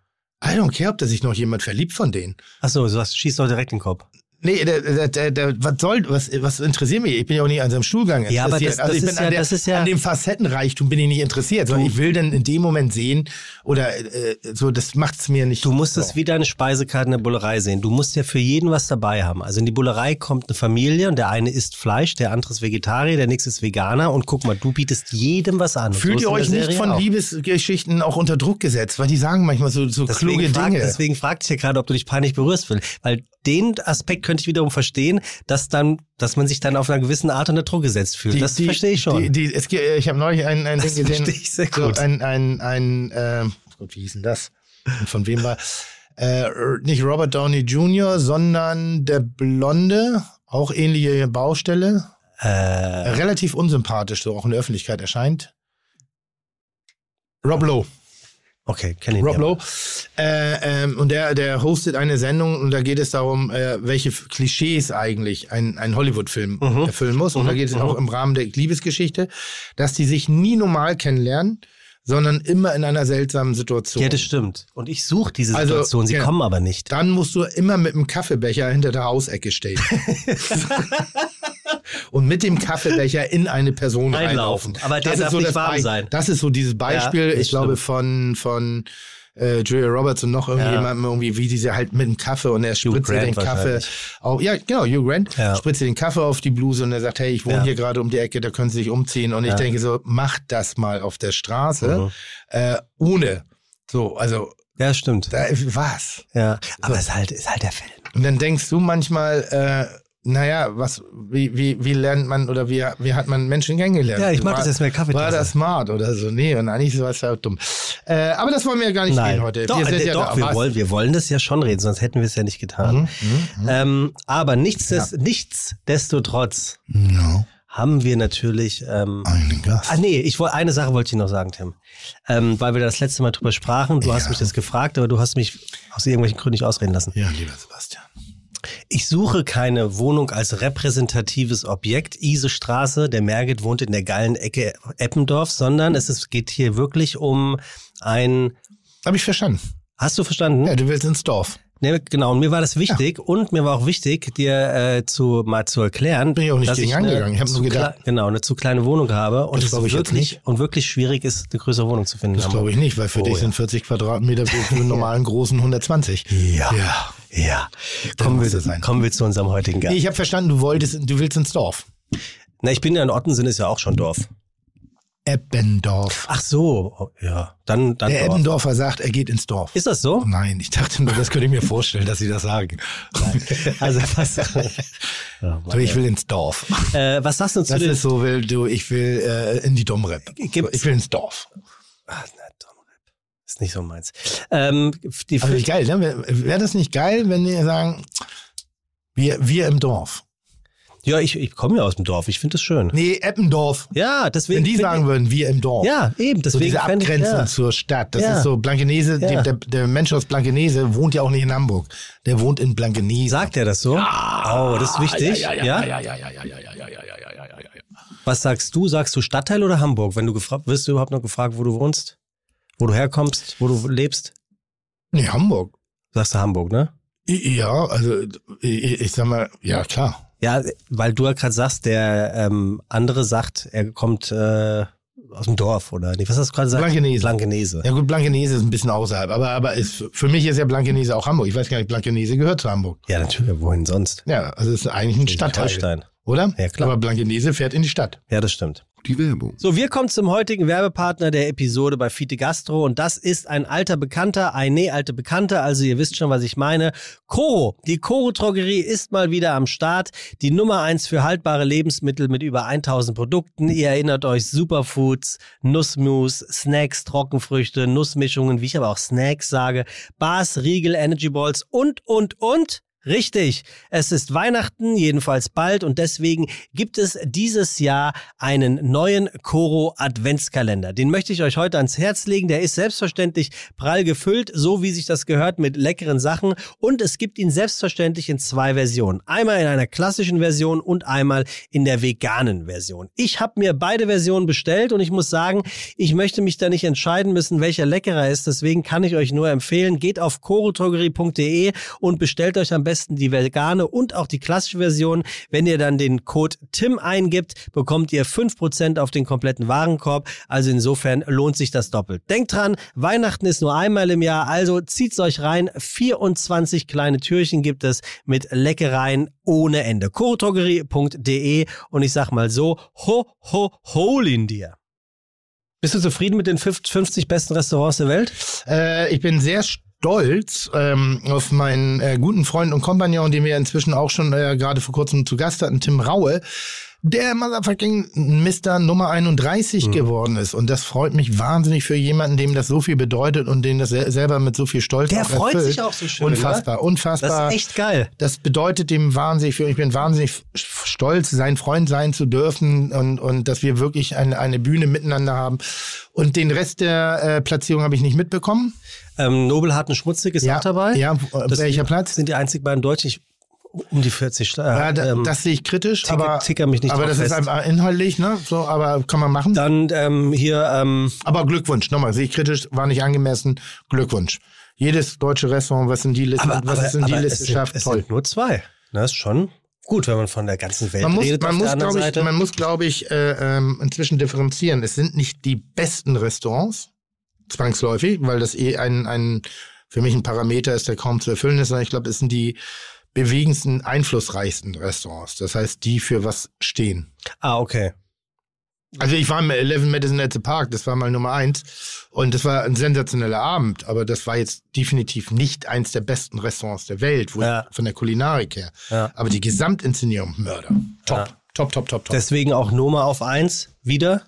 Speaker 4: I don't care, ob da sich noch jemand verliebt von denen.
Speaker 3: Ach so, du schießt doch direkt in den Kopf.
Speaker 4: Nee, der, der, der, was soll, was, was interessiert mich? Ich bin ja auch nicht an seinem Stuhlgang
Speaker 3: Ja, aber
Speaker 4: interessiert.
Speaker 3: das- das
Speaker 4: ich bin
Speaker 3: ja-
Speaker 4: an, der,
Speaker 3: das ist ja-
Speaker 4: an dem Facettenreichtum bin ich nicht interessiert, sondern ich will dann in dem Moment sehen oder äh, so, das macht's mir nicht.
Speaker 3: Du musst
Speaker 4: so.
Speaker 3: es wie deine Speisekarte in der Bullerei sehen. Du musst ja für jeden was dabei haben. Also in die Bullerei kommt eine Familie und der eine isst Fleisch, der andere ist Vegetarier, der nächste ist Veganer und guck mal, du bietest jedem was an.
Speaker 4: Fühlt
Speaker 3: so
Speaker 4: ihr euch nicht von
Speaker 3: auch.
Speaker 4: Liebesgeschichten auch unter Druck gesetzt? Weil die sagen manchmal so, so kluge
Speaker 3: frag,
Speaker 4: Dinge.
Speaker 3: deswegen fragte ich ja gerade, ob du dich peinlich berührst will. Weil den Aspekt könnte ich wiederum verstehen, dass dann, dass man sich dann auf einer gewissen Art unter Druck gesetzt fühlt. das verstehe ich schon.
Speaker 4: Die, die, es, ich habe neulich ein, ein
Speaker 3: Das
Speaker 4: Ding gesehen.
Speaker 3: verstehe ich sehr
Speaker 4: so
Speaker 3: gut.
Speaker 4: ein, ein, ein ähm, Gott, wie hieß denn das? Und von wem war? Äh, nicht Robert Downey Jr., sondern der Blonde, auch ähnliche Baustelle.
Speaker 3: äh,
Speaker 4: Relativ unsympathisch, so auch in der Öffentlichkeit erscheint. Rob Lowe.
Speaker 3: Okay, kenne ich
Speaker 4: Rob. Lowe. Äh, ähm, und der, der hostet eine Sendung und da geht es darum, äh, welche Klischees eigentlich ein, ein Hollywood-Film
Speaker 3: Mhm.
Speaker 4: erfüllen muss. Und da
Speaker 3: Mhm,
Speaker 4: geht es
Speaker 3: mhm.
Speaker 4: auch im Rahmen der Liebesgeschichte, dass die sich nie normal kennenlernen, sondern immer in einer seltsamen Situation.
Speaker 3: Ja, das stimmt. Und ich suche diese
Speaker 4: Also,
Speaker 3: Situation, sie
Speaker 4: ja.
Speaker 3: kommen aber nicht.
Speaker 4: Dann musst du immer mit dem Kaffeebecher hinter der Hausecke stehen. und mit dem Kaffeebecher in eine Person
Speaker 3: Einlaufen.
Speaker 4: reinlaufen.
Speaker 3: Aber der
Speaker 4: das
Speaker 3: darf
Speaker 4: ist so
Speaker 3: nicht
Speaker 4: das
Speaker 3: warm
Speaker 4: Bei-
Speaker 3: sein.
Speaker 4: Das ist so dieses Beispiel,
Speaker 3: Ja,
Speaker 4: ich glaube,
Speaker 3: stimmt.
Speaker 4: von, von äh, Julia Roberts und noch irgendjemandem irgendwie, wie diese halt mit dem Kaffee und er spritzt ihr den Kaffee auf, ja, genau, Hugh Grant,
Speaker 3: Ja.
Speaker 4: spritzt ihr den Kaffee auf die Bluse und er sagt, hey, ich wohne
Speaker 3: Ja.
Speaker 4: hier gerade um die Ecke, da können Sie sich umziehen. Und ich
Speaker 3: Ja.
Speaker 4: denke so, macht das mal auf der Straße,
Speaker 3: Mhm.
Speaker 4: äh, ohne. So, also,
Speaker 3: Ja, stimmt.
Speaker 4: da, was?
Speaker 3: Ja, aber es ist halt, ist halt der Film.
Speaker 4: Und dann denkst du manchmal, äh, naja, was, wie, wie, wie lernt man oder wie, wie hat man Menschen kennengelernt?
Speaker 3: Ja, ich mag
Speaker 4: war,
Speaker 3: das jetzt mit der
Speaker 4: War das smart oder so? Nee, und eigentlich war es ja dumm. Äh, aber das wollen wir ja gar nicht
Speaker 3: Nein,
Speaker 4: reden heute.
Speaker 3: doch,
Speaker 4: wir
Speaker 3: äh,
Speaker 4: ja
Speaker 3: doch
Speaker 4: da.
Speaker 3: wir, wollen, wir wollen das ja schon reden, sonst hätten wir es ja nicht getan.
Speaker 4: Mhm,
Speaker 3: Ähm, aber nichtsdest, nichtsdestotrotz
Speaker 4: Ja,
Speaker 3: haben wir natürlich. Ähm,
Speaker 4: einen Gast.
Speaker 3: Ah nee, ich wollte eine Sache wollte ich noch sagen, Tim, ähm, weil wir das letzte Mal drüber sprachen. Du hast
Speaker 4: Ja.
Speaker 3: mich das gefragt, aber du hast mich aus irgendwelchen Gründen nicht ausreden lassen.
Speaker 4: Ja, lieber Sebastian.
Speaker 3: Ich suche keine Wohnung als repräsentatives Objekt. Isestraße, der Merget wohnt in der geilen Ecke Eppendorf, sondern es ist, geht hier wirklich um ein.
Speaker 4: Habe ich verstanden.
Speaker 3: Hast du verstanden?
Speaker 4: Ja, du willst ins Dorf.
Speaker 3: Ne, genau, und mir war das wichtig und mir war auch wichtig, dir äh, zu mal zu erklären,
Speaker 4: Bin ich auch nicht
Speaker 3: dass
Speaker 4: gegen
Speaker 3: eine
Speaker 4: angegangen. Ich hab
Speaker 3: zu
Speaker 4: nur gedacht-
Speaker 3: genau eine zu kleine Wohnung habe und
Speaker 4: Das
Speaker 3: es
Speaker 4: ich
Speaker 3: wirklich
Speaker 4: nicht.
Speaker 3: und wirklich schwierig ist, eine größere Wohnung zu finden.
Speaker 4: Das glaube ich nicht, weil für
Speaker 3: Oh,
Speaker 4: dich
Speaker 3: ja.
Speaker 4: sind 40 Quadratmeter für einen normalen großen 120.
Speaker 3: Ja.
Speaker 4: Ja.
Speaker 3: Ja, kommen wir,
Speaker 4: es sein.
Speaker 3: kommen wir zu unserem heutigen Gast.
Speaker 4: Nee, ich habe verstanden, du wolltest, du willst ins Dorf.
Speaker 3: Na, ich bin ja in Ottensen, ist ja auch schon Dorf.
Speaker 4: Eppendorf.
Speaker 3: Ach so, ja, dann dann
Speaker 4: Der
Speaker 3: Dorf.
Speaker 4: Eppendorfer sagt, er geht ins Dorf.
Speaker 3: Ist das so?
Speaker 4: Nein, ich dachte nur, das könnte ich mir vorstellen, dass sie das sagen.
Speaker 3: Also was? Oh,
Speaker 4: So, ich will ins Dorf.
Speaker 3: äh, was sagst du zu
Speaker 4: Das ist so, will du, ich will äh, in die Domrep. Ich will ins Dorf.
Speaker 3: Ah, na, Domrep. Ist nicht so meins. Ähm, die
Speaker 4: Also geil, ne? Wäre wär das nicht geil, wenn die sagen, wir, wir im Dorf?
Speaker 3: Ja, ich, ich komme ja aus dem Dorf. Ich finde das schön.
Speaker 4: Nee, Eppendorf.
Speaker 3: Ja, deswegen.
Speaker 4: Wenn die sagen würden, wir im Dorf.
Speaker 3: ich, ja, eben.
Speaker 4: So
Speaker 3: Deswegen
Speaker 4: diese
Speaker 3: fänd ich-
Speaker 4: Abgrenzung
Speaker 3: ja.
Speaker 4: zur Stadt. Das
Speaker 3: Ja.
Speaker 4: ist so, Blankenese,
Speaker 3: Ja.
Speaker 4: der, der Mensch aus Blankenese wohnt ja auch nicht in Hamburg. Der wohnt in Blankenese.
Speaker 3: Sagt er das so? oh, das ist wichtig.
Speaker 4: Ja,
Speaker 3: Ja,
Speaker 4: ja, ja, ja, ja, ja, ja, ja, ja, ja, ja, ja, ja, ja, ja.
Speaker 3: Was sagst du? Sagst du Stadtteil oder Hamburg? Wenn du gefragt, wirst du überhaupt noch gefragt, wo du wohnst? Wo du herkommst? Wo du lebst?
Speaker 4: Nee, Hamburg.
Speaker 3: Sagst du Hamburg, ne?
Speaker 4: Ja, also ich, ich sag mal, ja klar.
Speaker 3: Ja, weil du ja gerade sagst, der ähm, andere sagt, er kommt äh, aus dem Dorf oder nicht? Was hast du gerade gesagt?
Speaker 4: Blankenese.
Speaker 3: Blankenese.
Speaker 4: Ja gut, Blankenese ist ein bisschen außerhalb, aber, aber ist, für mich ist ja Blankenese auch Hamburg. Ich weiß gar nicht, Blankenese gehört zu Hamburg.
Speaker 3: Ja, natürlich. Wohin sonst?
Speaker 4: Ja, also es ist eigentlich ein Stadtteil,
Speaker 3: Schleswig-Holstein.
Speaker 4: Oder?
Speaker 3: Ja, klar.
Speaker 4: Aber Blankenese fährt in die Stadt.
Speaker 3: Ja, das stimmt.
Speaker 1: Die Werbung.
Speaker 3: So, wir kommen zum heutigen Werbepartner der Episode bei Fiete Gastro und das ist ein alter Bekannter, ein nee, alte Bekannte, also ihr wisst schon, was ich meine. Coro. Die Coro Drogerie ist mal wieder am Start. Die Nummer eins für haltbare Lebensmittel mit über 1000 Produkten. Ihr erinnert euch Superfoods, Nussmus, Snacks, Trockenfrüchte, Nussmischungen, wie ich aber auch Snacks sage, Bars, Riegel, Energy Balls und, und, und. Richtig, es ist Weihnachten, jedenfalls bald und deswegen gibt es dieses Jahr einen neuen Koro Adventskalender. Den möchte ich euch heute ans Herz legen. Der ist selbstverständlich prall gefüllt, so wie sich das gehört mit leckeren Sachen und es gibt ihn selbstverständlich in zwei Versionen. Einmal in einer klassischen Version und einmal in der veganen Version. Ich habe mir beide Versionen bestellt und ich muss sagen, ich möchte mich da nicht entscheiden müssen, welcher leckerer ist. Deswegen kann ich euch nur empfehlen, geht auf corotrogerie.de und bestellt euch am besten die vegane und auch die klassische Version. Wenn ihr dann den Code TIM eingibt, bekommt ihr 5% auf den kompletten Warenkorb. Also insofern lohnt sich das doppelt. Denkt dran, Weihnachten ist nur einmal im Jahr, also zieht's euch rein. 24 kleine Türchen gibt es mit Leckereien ohne Ende. corotrogerie.de und ich sag mal so, ho, ho, hol in dir. Bist du zufrieden mit den 50 besten Restaurants der Welt?
Speaker 4: Äh, ich bin sehr stolz ähm, auf meinen äh, guten Freund und Kompagnon, den wir inzwischen auch schon äh, gerade vor kurzem zu Gast hatten, Tim Raue, der motherfucking Mr. Nummer 31 geworden ist. Und das freut mich wahnsinnig für jemanden, dem das so viel bedeutet und den das sel selber mit so viel Stolz
Speaker 3: Der freut
Speaker 4: erfüllt.
Speaker 3: sich auch so schön,
Speaker 4: Unfassbar, unfassbar.
Speaker 3: Das ist echt geil.
Speaker 4: Das bedeutet dem wahnsinnig viel. Ich bin wahnsinnig stolz, sein Freund sein zu dürfen und, und dass wir wirklich eine, eine Bühne miteinander haben. Und den Rest der äh, Platzierung habe ich nicht mitbekommen.
Speaker 3: Ähm, Nobelharten Schmutzig ist
Speaker 4: Ja,
Speaker 3: auch dabei.
Speaker 4: ja,
Speaker 3: das
Speaker 4: welcher
Speaker 3: sind,
Speaker 4: Platz?
Speaker 3: sind die einzig beiden Deutschen. Ich, um die 40. Äh,
Speaker 4: Ja, da,
Speaker 3: ähm,
Speaker 4: das sehe ich kritisch,
Speaker 3: ticker-
Speaker 4: aber,
Speaker 3: ticker mich nicht
Speaker 4: aber das ist
Speaker 3: fest.
Speaker 4: einfach inhaltlich, ne? So, aber kann man machen.
Speaker 3: dann ähm, hier, ähm,
Speaker 4: aber Glückwunsch, nochmal, sehe ich kritisch, war nicht angemessen. Glückwunsch. Jedes deutsche Restaurant, was in die Liste,
Speaker 3: aber,
Speaker 4: was
Speaker 3: aber,
Speaker 4: es in die Liste
Speaker 3: es, sind,
Speaker 4: schafft,
Speaker 3: es
Speaker 4: toll.
Speaker 3: sind nur zwei. Das ist schon gut, wenn man von der ganzen Welt
Speaker 4: Man muss,
Speaker 3: redet.
Speaker 4: man muss, glaube ich, man muss, glaube ich, äh, ähm, inzwischen differenzieren. Es sind nicht die besten Restaurants, zwangsläufig, weil das eh ein, ein für mich ein Parameter ist, der kaum zu erfüllen ist, sondern ich glaube, es sind die bewegendsten, einflussreichsten Restaurants. Das heißt, die für was stehen.
Speaker 3: ah, okay.
Speaker 4: Also ich war im 11 Madison at the Park, das war mal Nummer eins und das war ein sensationeller Abend, aber das war jetzt definitiv nicht eins der besten Restaurants der Welt, wo
Speaker 3: Ja.
Speaker 4: von der Kulinarik her.
Speaker 3: Ja.
Speaker 4: Aber die Gesamtinszenierung, Mörder. Top,
Speaker 3: Ja.
Speaker 4: top, top, top, top.
Speaker 3: Deswegen auch Noma auf 1 wieder.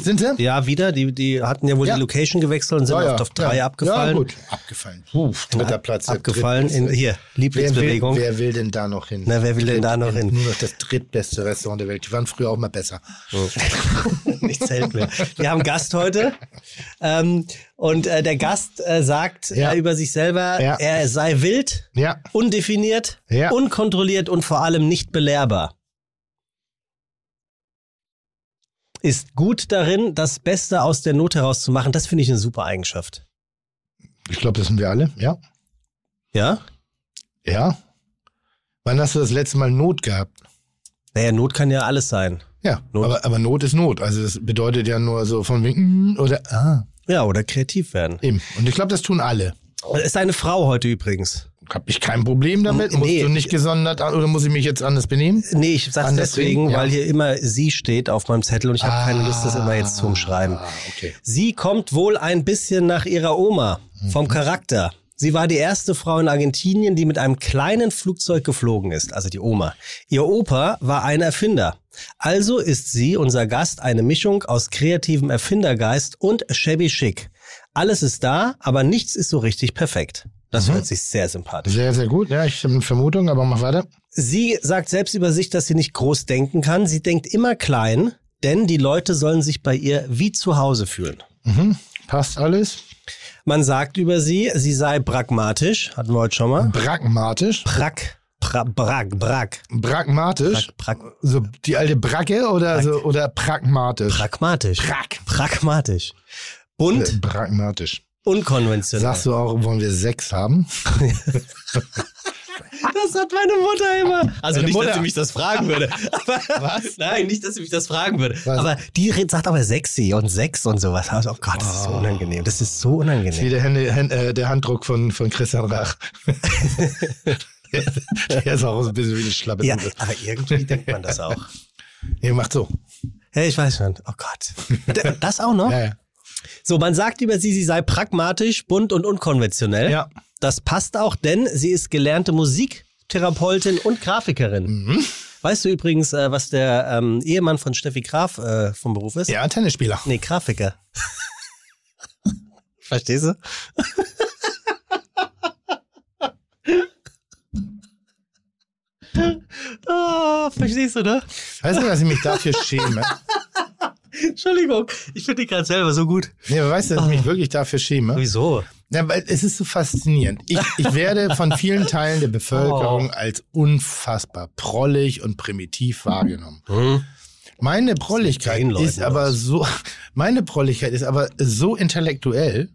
Speaker 4: Sind sie?
Speaker 3: Ja, wieder. Die, die hatten ja wohl
Speaker 4: Ja.
Speaker 3: die Location gewechselt und sind
Speaker 4: Ja, ja,
Speaker 3: oft auf drei abgefallen.
Speaker 4: Ja, gut. Abgefallen. Puh, dritter Platz.
Speaker 3: Abgefallen. In, hier,
Speaker 4: wer will,
Speaker 3: Lieblingsbewegung.
Speaker 4: wer will denn da noch hin?
Speaker 3: Na, wer will denn da noch hin?
Speaker 4: Nur noch das drittbeste Restaurant der Welt. Die waren früher auch mal besser.
Speaker 3: nicht zählt mehr. Wir haben einen Gast heute ähm, und äh, der Gast äh, sagt äh, über sich selber, er sei wild, undefiniert, unkontrolliert und vor allem nicht belehrbar. Ist gut darin, das Beste aus der Not herauszumachen. Das finde ich eine super Eigenschaft.
Speaker 4: Ich glaube, das sind wir alle. Ja.
Speaker 3: Ja?
Speaker 4: Ja. Wann hast du das letzte Mal Not gehabt?
Speaker 3: Naja, Not kann ja alles sein.
Speaker 4: Ja,
Speaker 3: Not.
Speaker 4: Aber, aber Not ist Not. Also das bedeutet ja nur so von wegen, mm, oder ah,
Speaker 3: Ja, oder kreativ werden.
Speaker 4: eben. Und ich glaube, das tun alle.
Speaker 3: Ist eine Frau heute übrigens.
Speaker 4: Hab ich kein Problem damit? Musst
Speaker 3: Nee.
Speaker 4: du nicht gesondert an- oder muss ich mich jetzt anders benehmen?
Speaker 3: Nee, ich
Speaker 4: Anders
Speaker 3: deswegen,
Speaker 4: ja.
Speaker 3: weil hier immer sie steht auf meinem Zettel und ich habe keine Lust, das immer jetzt zu umschreiben.
Speaker 4: Ah, okay.
Speaker 3: Sie kommt wohl ein bisschen nach ihrer Oma, vom Charakter. Sie war die erste Frau in Argentinien, die mit einem kleinen Flugzeug geflogen ist, also die Oma. Ihr Opa war ein Erfinder. Also ist sie, unser Gast, eine Mischung aus kreativem Erfindergeist und shabby chic. Alles ist da, aber nichts ist so richtig perfekt. Das hört sich sehr sympathisch.
Speaker 4: Sehr, sehr gut. Ja, ich habe eine Vermutung, aber mach weiter.
Speaker 3: Sie sagt selbst über sich, dass sie nicht groß denken kann. Sie denkt immer klein, denn die Leute sollen sich bei ihr wie zu Hause fühlen.
Speaker 4: Mhm. Passt alles.
Speaker 3: Man sagt über sie, sie sei pragmatisch, hatten wir heute schon mal.
Speaker 4: Pragmatisch.
Speaker 3: Prag, pra, brag, brag,
Speaker 4: Pragmatisch.
Speaker 3: prag, prag,
Speaker 4: So die alte Bracke oder so oder pragmatisch?
Speaker 3: pragmatisch.
Speaker 4: Prag.
Speaker 3: Pragmatisch. Bunt,
Speaker 4: Pragmatisch.
Speaker 3: Unkonventionell.
Speaker 4: Sagst du auch, wollen wir Sex haben?
Speaker 3: das hat meine Mutter immer. Also
Speaker 4: Deine
Speaker 3: nicht, dass
Speaker 4: Mutter-
Speaker 3: sie mich das fragen würde. Aber,
Speaker 4: Was?
Speaker 3: Nein, nicht, dass sie mich das fragen würde.
Speaker 4: Was?
Speaker 3: Aber die red- sagt aber sexy und Sex und sowas. Also, Oh Gott, das ist so unangenehm. Das ist so
Speaker 4: Das ist
Speaker 3: unangenehm.
Speaker 4: wie der, Hände, Hand- äh, der Handdruck von, von Christian Rach. der, der ist auch ein bisschen wie eine Schlappe.
Speaker 3: Ja, aber irgendwie denkt man das auch.
Speaker 4: Ihr macht so.
Speaker 3: Ja, ich weiß schon. Oh Gott. Das auch noch?
Speaker 4: Ja, ja.
Speaker 3: So, man sagt über sie, sie sei pragmatisch, bunt und unkonventionell.
Speaker 4: Ja.
Speaker 3: Das passt auch, denn sie ist gelernte Musiktherapeutin und Grafikerin.
Speaker 4: Mhm.
Speaker 3: Weißt du übrigens, äh, was der ähm, Ehemann von Steffi Graf äh, vom Beruf ist?
Speaker 4: ja, Tennisspieler.
Speaker 3: Nee, Grafiker. Verstehst du? oh, verstehst du, ne?
Speaker 4: Weißt du, dass ich mich dafür schäme?
Speaker 3: Entschuldigung, ich finde die gerade selber so gut.
Speaker 4: Nee, aber weißt du, dass ich mich wirklich dafür schäme?
Speaker 3: Wieso?
Speaker 4: Ja, weil es ist so faszinierend. Ich, ich werde von vielen Teilen der Bevölkerung
Speaker 3: Oh.
Speaker 4: als unfassbar prollig und primitiv wahrgenommen.
Speaker 3: Hm?
Speaker 4: Meine Prolligkeit
Speaker 3: Leuten
Speaker 4: ist aber so, meine Prolligkeit ist aber so intellektuell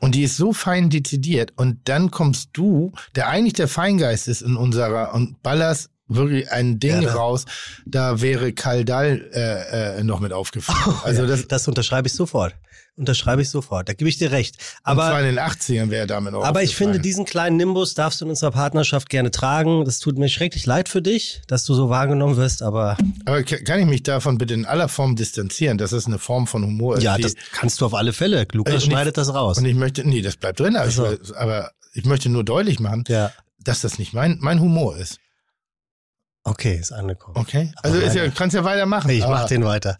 Speaker 4: und die ist so fein dezidiert und dann kommst du, der eigentlich der Feingeist ist in unserer und ballerst wirklich ein Ding
Speaker 3: Ja,
Speaker 4: raus, da wäre Kaldal äh, äh, noch mit aufgeführt. Also das,
Speaker 3: Das unterschreibe ich sofort. Unterschreibe ich sofort. Da gebe ich dir recht.
Speaker 4: aber zwar
Speaker 3: Aber,
Speaker 4: in den 80ern wäre damit auch
Speaker 3: aber ich finde,
Speaker 4: aufgefallen.
Speaker 3: diesen kleinen Nimbus darfst du in unserer Partnerschaft gerne tragen. Das tut mir schrecklich leid für dich, dass du so wahrgenommen wirst, aber
Speaker 4: Aber ka- kann ich mich davon bitte in aller Form distanzieren, dass es eine Form von Humor ist?
Speaker 3: ja, das kannst du auf alle Fälle. Lukas
Speaker 4: nicht-
Speaker 3: schneidet das raus.
Speaker 4: Und ich möchte, nee, das bleibt drin, aber,
Speaker 3: Ach so.
Speaker 4: ich, will- aber ich möchte nur deutlich machen,
Speaker 3: Ja,
Speaker 4: dass das nicht mein, mein Humor ist.
Speaker 3: Okay, ist angekommen.
Speaker 4: Okay? Also ist ja, kannst ja weitermachen.
Speaker 3: Ich
Speaker 4: aber-
Speaker 3: mach den weiter.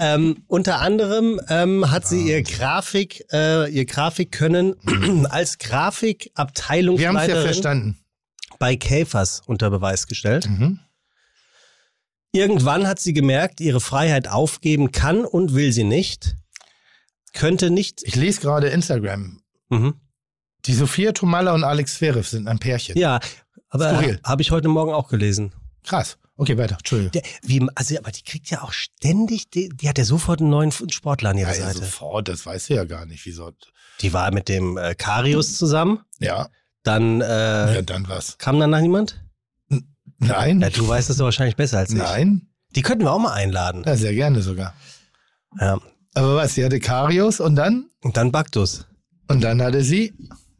Speaker 3: Ähm, unter anderem ähm, hat sie ihr Grafik, äh, ihr Grafikkönnen als
Speaker 4: Wir haben es ja verstanden.
Speaker 3: bei Käfers unter Beweis gestellt.
Speaker 4: Mhm.
Speaker 3: Irgendwann hat sie gemerkt, ihre Freiheit aufgeben kann und will sie nicht. Könnte nicht.
Speaker 4: Ich lese gerade Instagram.
Speaker 3: Mhm.
Speaker 4: Die Sophia Tomalla und Alex Zverev sind ein Pärchen.
Speaker 3: Ja, aber habe ich heute Morgen auch gelesen.
Speaker 4: Krass. Okay, weiter. Entschuldigung.
Speaker 3: Der, wie, also, aber die kriegt ja auch ständig, die, die hat ja sofort einen neuen Sportler an ihrer
Speaker 4: ja, ja,
Speaker 3: Seite.
Speaker 4: sofort, das weißt du ja gar nicht, wieso.
Speaker 3: Die war mit dem äh, Karius zusammen.
Speaker 4: Ja,
Speaker 3: Dann äh,
Speaker 4: ja, dann was.
Speaker 3: kam danach niemand?
Speaker 4: Nein,
Speaker 3: Ja, du weißt es doch wahrscheinlich besser als ich.
Speaker 4: nein.
Speaker 3: Die könnten wir auch mal einladen.
Speaker 4: Ja, sehr gerne sogar.
Speaker 3: Ja.
Speaker 4: Aber was, sie hatte Karius und dann?
Speaker 3: Und dann Baktus.
Speaker 4: Und dann hatte sie,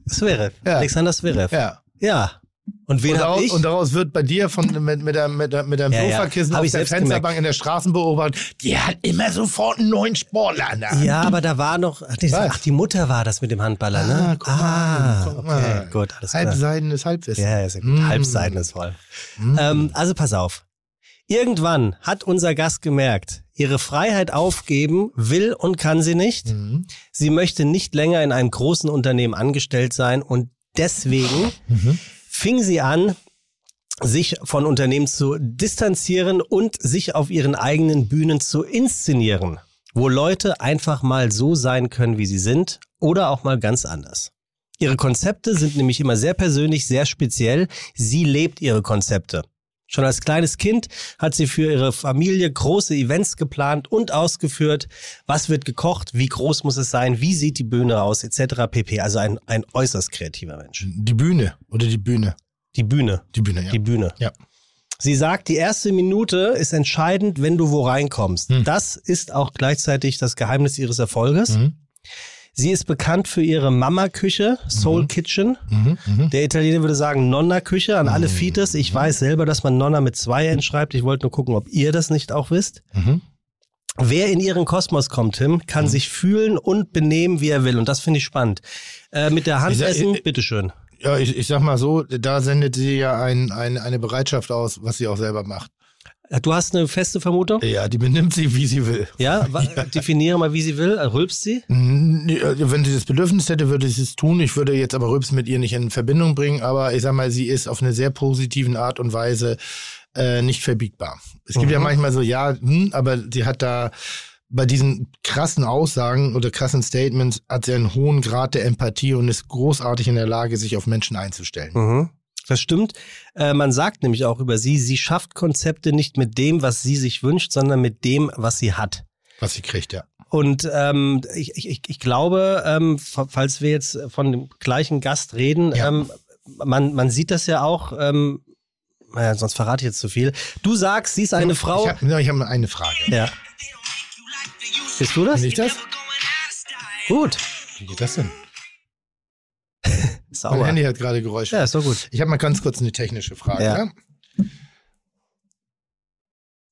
Speaker 3: Zverev.
Speaker 4: Ja.
Speaker 3: Alexander Zverev. Ja.
Speaker 4: ja.
Speaker 3: Und wen
Speaker 4: und, daraus,
Speaker 3: ich?
Speaker 4: und daraus wird bei dir von, mit, mit, der, mit, der, mit deinem
Speaker 3: Ja, ja.
Speaker 4: Sofakissen
Speaker 3: Hab
Speaker 4: auf
Speaker 3: ich
Speaker 4: der Fensterbank
Speaker 3: gemerkt.
Speaker 4: in der Straßen beobachtet, die hat immer sofort einen neuen Sportler an der Hand.
Speaker 3: ja, aber da war noch, ach, die,
Speaker 4: Was?
Speaker 3: ach, die Mutter war das mit dem Handballer, ne?
Speaker 4: Ah, guck mal,
Speaker 3: ah
Speaker 4: guck
Speaker 3: okay,
Speaker 4: mal.
Speaker 3: gut, alles klar.
Speaker 4: Halbseidenes Halbwissen.
Speaker 3: Ja, ist ja gut.
Speaker 4: Mm.
Speaker 3: Ist voll.
Speaker 4: Mm.
Speaker 3: Ähm, also pass auf. Irgendwann hat unser Gast gemerkt, ihre Freiheit aufgeben will und kann sie nicht.
Speaker 4: Mhm.
Speaker 3: Sie möchte nicht länger in einem großen Unternehmen angestellt sein und deswegen
Speaker 4: Mhm.
Speaker 3: Fing sie an, sich von Unternehmen zu distanzieren und sich auf ihren eigenen Bühnen zu inszenieren, wo Leute einfach mal so sein können, wie sie sind oder auch mal ganz anders. Ihre Konzepte sind nämlich immer sehr persönlich, sehr speziell. Sie lebt ihre Konzepte. Schon als kleines Kind hat sie für ihre Familie große Events geplant und ausgeführt. Was wird gekocht? Wie groß muss es sein? Wie sieht die Bühne aus? Etc. pp. Also ein, ein äußerst kreativer Mensch.
Speaker 4: Die Bühne oder die Bühne.
Speaker 3: Die Bühne.
Speaker 4: Die Bühne, ja.
Speaker 3: Die Bühne.
Speaker 4: Ja.
Speaker 3: Sie sagt, die erste Minute ist entscheidend, wenn du wo reinkommst.
Speaker 4: Hm.
Speaker 3: Das ist auch gleichzeitig das Geheimnis ihres Erfolges.
Speaker 4: Mhm.
Speaker 3: Sie ist bekannt für ihre Mama-Küche, Soul Kitchen.
Speaker 4: Mhm. Mhm.
Speaker 3: Der Italiener würde sagen Nonna-Küche an alle Fites. Ich weiß selber, dass man Nonna mit zwei N schreibt. Ich wollte nur gucken, ob ihr das nicht auch wisst.
Speaker 4: Mhm.
Speaker 3: Wer in ihren Kosmos kommt, Tim, kann sich fühlen und benehmen, wie er will. Und das finde ich spannend. Äh, mit der Hand
Speaker 4: Ich
Speaker 3: essen,
Speaker 4: ich-
Speaker 3: bitteschön.
Speaker 4: Ja, ich, ich sag mal so, da sendet sie ja ein, ein, eine Bereitschaft aus, was sie auch selber macht.
Speaker 3: Du hast eine feste Vermutung?
Speaker 4: Ja, die benimmt sie, wie sie will.
Speaker 3: Ja, wa- definiere mal, wie sie will. Äh, Rülpst sie?
Speaker 4: Wenn sie das Bedürfnis hätte, würde sie es tun. Ich würde jetzt aber Rübs mit ihr nicht in Verbindung bringen, aber ich sag mal, sie ist auf eine sehr positiven Art und Weise äh, nicht verbiegbar. Es gibt
Speaker 3: Mhm.
Speaker 4: ja manchmal so, ja, hm, aber sie hat da bei diesen krassen Aussagen oder krassen Statements hat sie einen hohen Grad der Empathie und ist großartig in der Lage, sich auf Menschen einzustellen.
Speaker 3: Mhm. Das stimmt. Äh, man sagt nämlich auch über sie, sie schafft Konzepte nicht mit dem, was sie sich wünscht, sondern mit dem, was sie hat.
Speaker 4: Was sie kriegt, ja.
Speaker 3: Und ähm, ich, ich, ich glaube, ähm, fa- falls wir jetzt von dem gleichen Gast reden,
Speaker 4: Ja.
Speaker 3: ähm, man, man sieht das ja auch, ähm, naja, sonst verrate ich jetzt zu viel. Du sagst, sie ist eine Frau.
Speaker 4: Ich habe ich hab mal eine Frage.
Speaker 3: ja. Bist du das?
Speaker 4: Bin ich das?
Speaker 3: Gut.
Speaker 4: Wie geht das denn? Mein
Speaker 3: Sauber.
Speaker 4: Handy hat gerade Geräusche.
Speaker 3: Ja, ist doch gut.
Speaker 4: Ich habe mal ganz kurz eine technische Frage.
Speaker 3: Ja.
Speaker 4: Ja.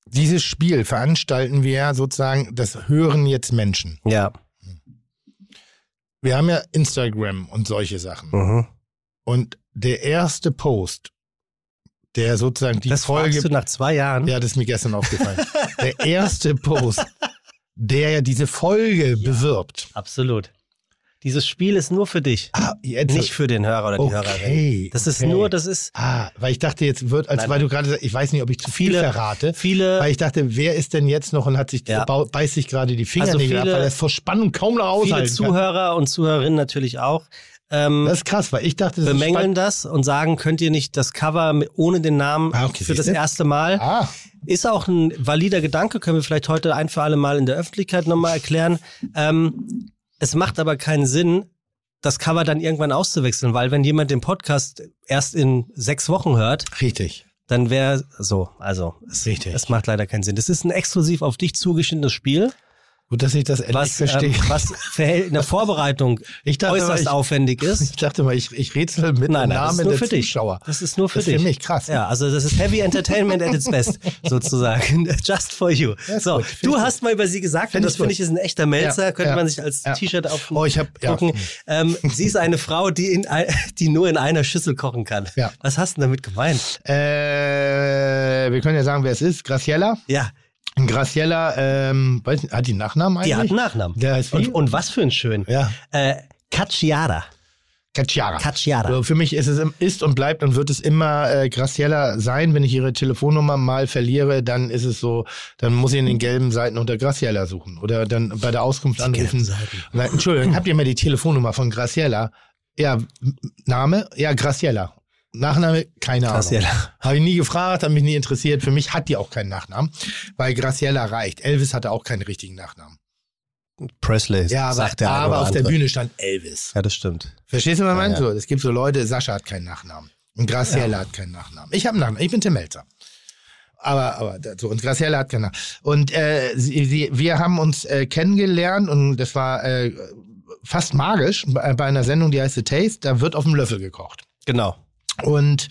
Speaker 4: Dieses Spiel veranstalten wir ja sozusagen, das hören jetzt Menschen.
Speaker 3: Ja.
Speaker 4: Wir haben ja Instagram und solche Sachen.
Speaker 3: Mhm.
Speaker 4: Und der erste Post, der sozusagen die
Speaker 3: das
Speaker 4: Folge.
Speaker 3: fragst du nach zwei Jahren.
Speaker 4: Ja, das ist mir gestern aufgefallen. der erste Post, der ja diese Folge bewirbt.
Speaker 3: Absolut. Dieses Spiel ist nur für dich,
Speaker 4: Ah, jetzt,
Speaker 3: nicht für den Hörer oder die
Speaker 4: Okay,
Speaker 3: Hörerin. Das ist
Speaker 4: okay.
Speaker 3: nur, das ist
Speaker 4: Ah, weil ich dachte, jetzt wird, als
Speaker 3: Nein.
Speaker 4: weil du gerade sagst, ich weiß nicht, ob ich zu viel
Speaker 3: Viele-
Speaker 4: verrate.
Speaker 3: viele.
Speaker 4: Weil ich dachte, wer ist denn jetzt noch und hat sich,
Speaker 3: Ja.
Speaker 4: beißt sich gerade die Fingernägel
Speaker 3: Also
Speaker 4: ab,
Speaker 3: viele-
Speaker 4: weil er vor Spannung kaum noch
Speaker 3: viele
Speaker 4: aushalten kann.
Speaker 3: Zuhörer und Zuhörerinnen natürlich auch. Ähm,
Speaker 4: Das ist krass, weil ich dachte, das
Speaker 3: bemängeln das und sagen, könnt ihr nicht das Cover ohne den Namen
Speaker 4: Ah, okay,
Speaker 3: für das
Speaker 4: siehste.
Speaker 3: erste Mal?
Speaker 4: Ah,
Speaker 3: Ist auch ein valider Gedanke, können wir vielleicht heute ein für alle Mal in der Öffentlichkeit nochmal erklären. Ähm, es macht aber keinen Sinn, das Cover dann irgendwann auszuwechseln, weil wenn jemand den Podcast erst in sechs Wochen hört,
Speaker 4: richtig.
Speaker 3: dann wäre so. Also es,
Speaker 4: Richtig.
Speaker 3: es macht leider keinen Sinn. Das ist ein exklusiv auf dich zugeschnittenes Spiel,
Speaker 4: Gut, dass ich das endlich
Speaker 3: was,
Speaker 4: verstehe.
Speaker 3: ähm, was verhält- in der Vorbereitung
Speaker 4: ich dachte,
Speaker 3: äußerst
Speaker 4: ich,
Speaker 3: aufwendig ist.
Speaker 4: ich dachte mal, ich, ich rätsel mit
Speaker 3: Nein, nein, das
Speaker 4: Namen
Speaker 3: ist nur für dich.
Speaker 4: Zuschauer.
Speaker 3: Das ist nur für
Speaker 4: Das ist
Speaker 3: dich.
Speaker 4: für mich krass.
Speaker 3: Ja, also das ist Heavy Entertainment at its best, sozusagen. Just for you.
Speaker 4: Ja,
Speaker 3: so,
Speaker 4: gut.
Speaker 3: Du hast mal über sie gesagt,
Speaker 4: Find
Speaker 3: und das finde ich ist ein echter Melzer,
Speaker 4: Ja,
Speaker 3: könnte
Speaker 4: ja,
Speaker 3: man sich als. T-Shirt auf
Speaker 4: Oh, ich hab, ja.
Speaker 3: drucken. Ähm, sie ist eine Frau, die, in, die nur in einer Schüssel kochen kann.
Speaker 4: Ja.
Speaker 3: Was hast du damit gemeint?
Speaker 4: Äh, wir können ja sagen, wer es ist. Graciela.
Speaker 3: Ja,
Speaker 4: Graciela, ähm, weiß nicht, hat die Nachnamen eigentlich?
Speaker 3: die hat einen Nachnamen.
Speaker 4: Der heißt
Speaker 3: und, und was für ein schön.
Speaker 4: ja,
Speaker 3: Äh, Cacciara.
Speaker 4: Cacciara.
Speaker 3: Cacciara.
Speaker 4: So, für mich ist es ist und bleibt und wird es immer äh, Graciela sein. Wenn ich ihre Telefonnummer mal verliere, dann ist es so, dann muss ich in den gelben Seiten unter Graciela suchen oder dann bei der Auskunft anrufen.
Speaker 3: Seiten.
Speaker 4: Na, Entschuldigung, habt ihr mal die Telefonnummer von Graciela? Ja, Name? Ja, Graciela. Nachname? Keine Ahnung.
Speaker 3: Graciela.
Speaker 4: Habe ich nie gefragt, hat mich nie interessiert. Für mich hat die auch keinen Nachnamen, weil Graciela reicht. Elvis hatte auch keinen richtigen Nachnamen.
Speaker 3: Presley,
Speaker 4: Ja, aber,
Speaker 3: sagt der
Speaker 4: aber auf der
Speaker 3: andere.
Speaker 4: Bühne stand Elvis.
Speaker 3: Ja, das stimmt.
Speaker 4: Verstehst du, was ich meine?
Speaker 3: ja.
Speaker 4: So, es gibt so Leute, Sascha hat keinen Nachnamen. Und Graciela hat keinen Nachnamen. Ich habe einen Nachnamen, ich bin Tim Melzer. Aber, aber so, und Graciela hat keinen Nachnamen. Und äh, sie, sie, wir haben uns äh, kennengelernt und das war äh, fast magisch bei, bei einer Sendung, die heißt The Taste. Da wird auf dem Löffel gekocht.
Speaker 3: Genau.
Speaker 4: Und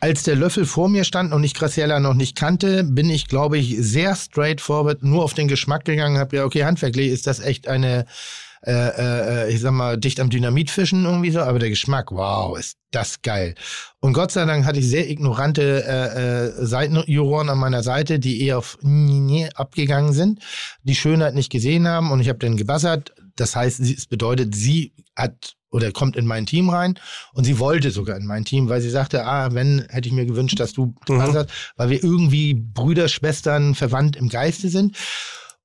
Speaker 4: als der Löffel vor mir stand und ich Graciela noch nicht kannte, bin ich, glaube ich, sehr straightforward nur auf den Geschmack gegangen, habe ja, okay, handwerklich ist das echt eine, äh, äh, ich sag mal, dicht am Dynamitfischen irgendwie so, aber der Geschmack, wow, ist das geil. Und Gott sei Dank hatte ich sehr ignorante äh, äh, Seitenjuroren an meiner Seite, die eher auf Nye abgegangen sind, die Schönheit nicht gesehen haben und ich habe dann gebassert. Das heißt, es bedeutet, sie hat oder kommt in mein Team rein und sie wollte sogar in mein Team, weil sie sagte, ah, wenn, hätte ich mir gewünscht, dass du
Speaker 3: Mhm.
Speaker 4: basserst, weil wir irgendwie Brüder, Schwestern, verwandt im Geiste sind.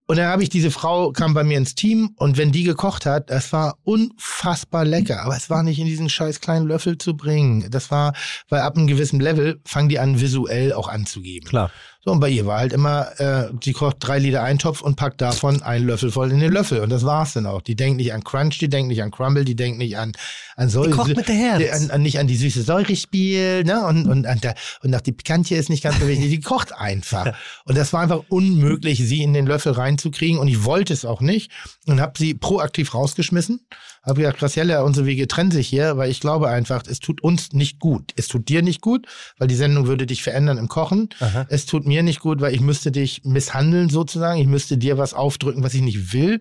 Speaker 4: Und dann habe ich diese Frau, kam bei mir ins Team und wenn die gekocht hat, das war unfassbar lecker. Aber es war nicht in diesen scheiß kleinen Löffel zu bringen. Das war, weil ab einem gewissen Level fangen die an, visuell auch anzugeben.
Speaker 3: Klar.
Speaker 4: So, und bei ihr war halt immer, äh, sie kocht drei Liter Eintopf und packt davon einen Löffel voll in den Löffel. Und das war's dann auch. Die denkt nicht an Crunch, die denkt nicht an Crumble, die denkt nicht an, an Säure.
Speaker 3: kocht mit der Herz.
Speaker 4: An, an, nicht an die süße Säurespiel, ne? Und, und, an der, und auch die Pikantje ist nicht ganz so wichtig. Die kocht einfach. Und das war einfach unmöglich, sie in den Löffel reinzukriegen. Und ich wollte es auch nicht. Und habe sie proaktiv rausgeschmissen. Habe gesagt, Graciela, unsere Wege trennen sich hier, weil ich glaube einfach, es tut uns nicht gut. Es tut dir nicht gut, weil die Sendung würde dich verändern im Kochen.
Speaker 3: Aha.
Speaker 4: Es tut mir nicht gut, weil ich müsste dich misshandeln sozusagen. Ich müsste dir was aufdrücken, was ich nicht will.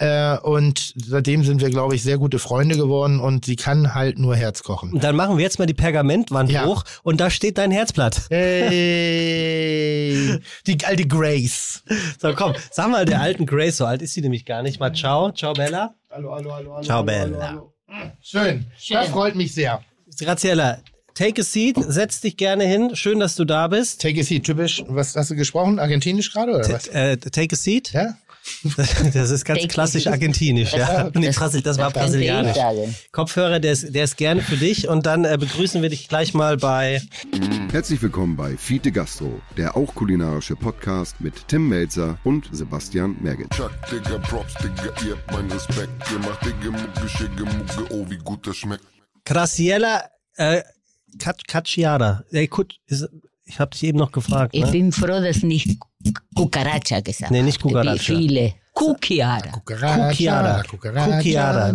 Speaker 4: Äh, und seitdem sind wir, glaube ich, sehr gute Freunde geworden und sie kann halt nur Herz kochen.
Speaker 3: Und dann machen wir jetzt mal die Pergamentwand
Speaker 4: Ja.
Speaker 3: hoch und da steht dein Herzblatt.
Speaker 4: Hey, die alte Grace.
Speaker 3: So, komm, sag mal der alten Grace, so alt ist sie nämlich gar nicht. Mal ciao, ciao Bella.
Speaker 4: Hallo, hallo, hallo, hallo.
Speaker 3: Ciao,
Speaker 4: hallo,
Speaker 3: Bella.
Speaker 4: hallo, hallo. Schön. Das freut mich sehr.
Speaker 3: Graziella, take a seat, setz dich gerne hin. Schön, dass du da bist.
Speaker 4: Take a seat, typisch. Was hast du gesprochen? Argentinisch gerade oder was?
Speaker 3: Äh, take a seat.
Speaker 4: Ja?
Speaker 3: Das ist ganz klassisch argentinisch, ja. Nee, Brasil- das war brasilianisch.
Speaker 5: sagen.
Speaker 3: Kopfhörer, der ist, der ist gerne für dich und dann äh, begrüßen wir dich gleich mal bei
Speaker 1: Herzlich willkommen bei Fiete Gastro, der auch kulinarische Podcast mit Tim Melzer und Sebastian Merget.
Speaker 6: Chuck, Digga, Props, Digga, ihr habt meinen Respekt. Ihr macht Digga, Mucke, Schicke, Mucke, oh, wie gut das schmeckt.
Speaker 3: Graciela Äh, Cacciara. Ey, gut, ist, ich habe dich eben noch gefragt.
Speaker 5: Ich
Speaker 3: Ne?
Speaker 5: bin froh, dass nicht Cucaracha gesagt
Speaker 3: Nee, nicht Cucaracha.
Speaker 5: Wie viele. Kukiara.
Speaker 3: Kukiara. Kukiara.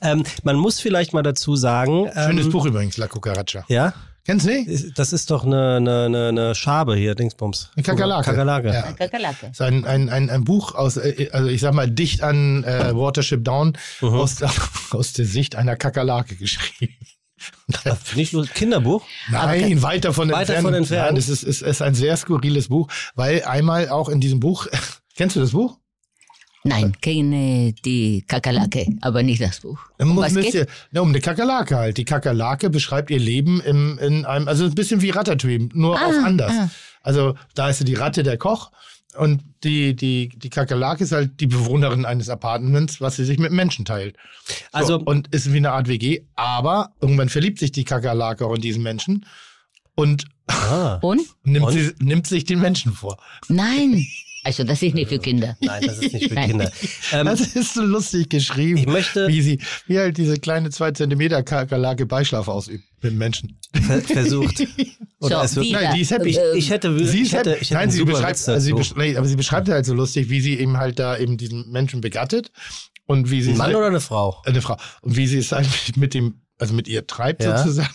Speaker 3: Ähm, man muss vielleicht mal dazu sagen. Ähm,
Speaker 4: Schönes Buch übrigens, La Cucaracha.
Speaker 3: Ja,
Speaker 4: Kennst du nicht?
Speaker 3: das ist doch eine, eine, eine, eine Schabe hier, Dingsbums.
Speaker 4: Eine Kakerlake.
Speaker 3: Kakerlake.
Speaker 4: Ja.
Speaker 5: Kakerlake.
Speaker 4: Das ist ein, ein, ein, ein Buch aus, äh, also ich sag mal, dicht an äh, Watership Down
Speaker 3: Mhm.
Speaker 4: aus, aus der Sicht einer Kakerlake geschrieben.
Speaker 3: Ich lustig. Kinderbuch?
Speaker 4: Nein, weit davon
Speaker 3: Weit
Speaker 4: entfernt.
Speaker 3: davon entfernt.
Speaker 4: Nein, das ist, ist, ist ein sehr skurriles Buch, weil einmal auch in diesem Buch, kennst du das Buch?
Speaker 5: Nein, kenne die Kakerlake, aber nicht das Buch. Um was
Speaker 4: müsst
Speaker 5: geht?
Speaker 4: ihr, na, um eine Kakerlake halt. Die Kakerlake beschreibt ihr Leben im, in einem, also ein bisschen wie Ratatouille, nur
Speaker 5: Ah,
Speaker 4: auf anders.
Speaker 5: ah.
Speaker 4: Also da ist die Ratte der Koch und die, die, die Kakerlake ist halt die Bewohnerin eines Apartments, was sie sich mit Menschen teilt.
Speaker 3: Also-
Speaker 4: so, und ist wie eine Art WG, aber irgendwann verliebt sich die Kakerlake auch in diesen Menschen und
Speaker 3: Ah.
Speaker 5: Und?
Speaker 4: nimmt,
Speaker 3: Und?
Speaker 4: Sie, nimmt sich den Menschen vor.
Speaker 5: Nein. Also das ist nicht für Kinder.
Speaker 3: Nein, das ist nicht für. Kinder. Ähm,
Speaker 4: Das ist so lustig geschrieben.
Speaker 3: Ich möchte-
Speaker 4: wie sie, wie halt diese kleine zwei Zentimeter Kakerlake Beischlaf ausübt mit dem Menschen.
Speaker 3: ver versucht. Oder es wird,
Speaker 4: Nein, die ist happy.
Speaker 5: äh,
Speaker 3: ich hätte,
Speaker 4: Sie
Speaker 3: ich
Speaker 4: ist
Speaker 3: hätte,
Speaker 4: happy.
Speaker 3: ich hätte
Speaker 4: Nein, sie beschreibt,
Speaker 3: Witz
Speaker 4: also sie besch nee, aber sie beschreibt halt so lustig, wie sie eben halt da eben diesen Menschen begattet und wie sie
Speaker 3: Ein Mann
Speaker 4: halt,
Speaker 3: oder eine Frau?
Speaker 4: eine Frau und wie sie es halt mit dem, also mit ihr treibt
Speaker 3: Ja.
Speaker 4: sozusagen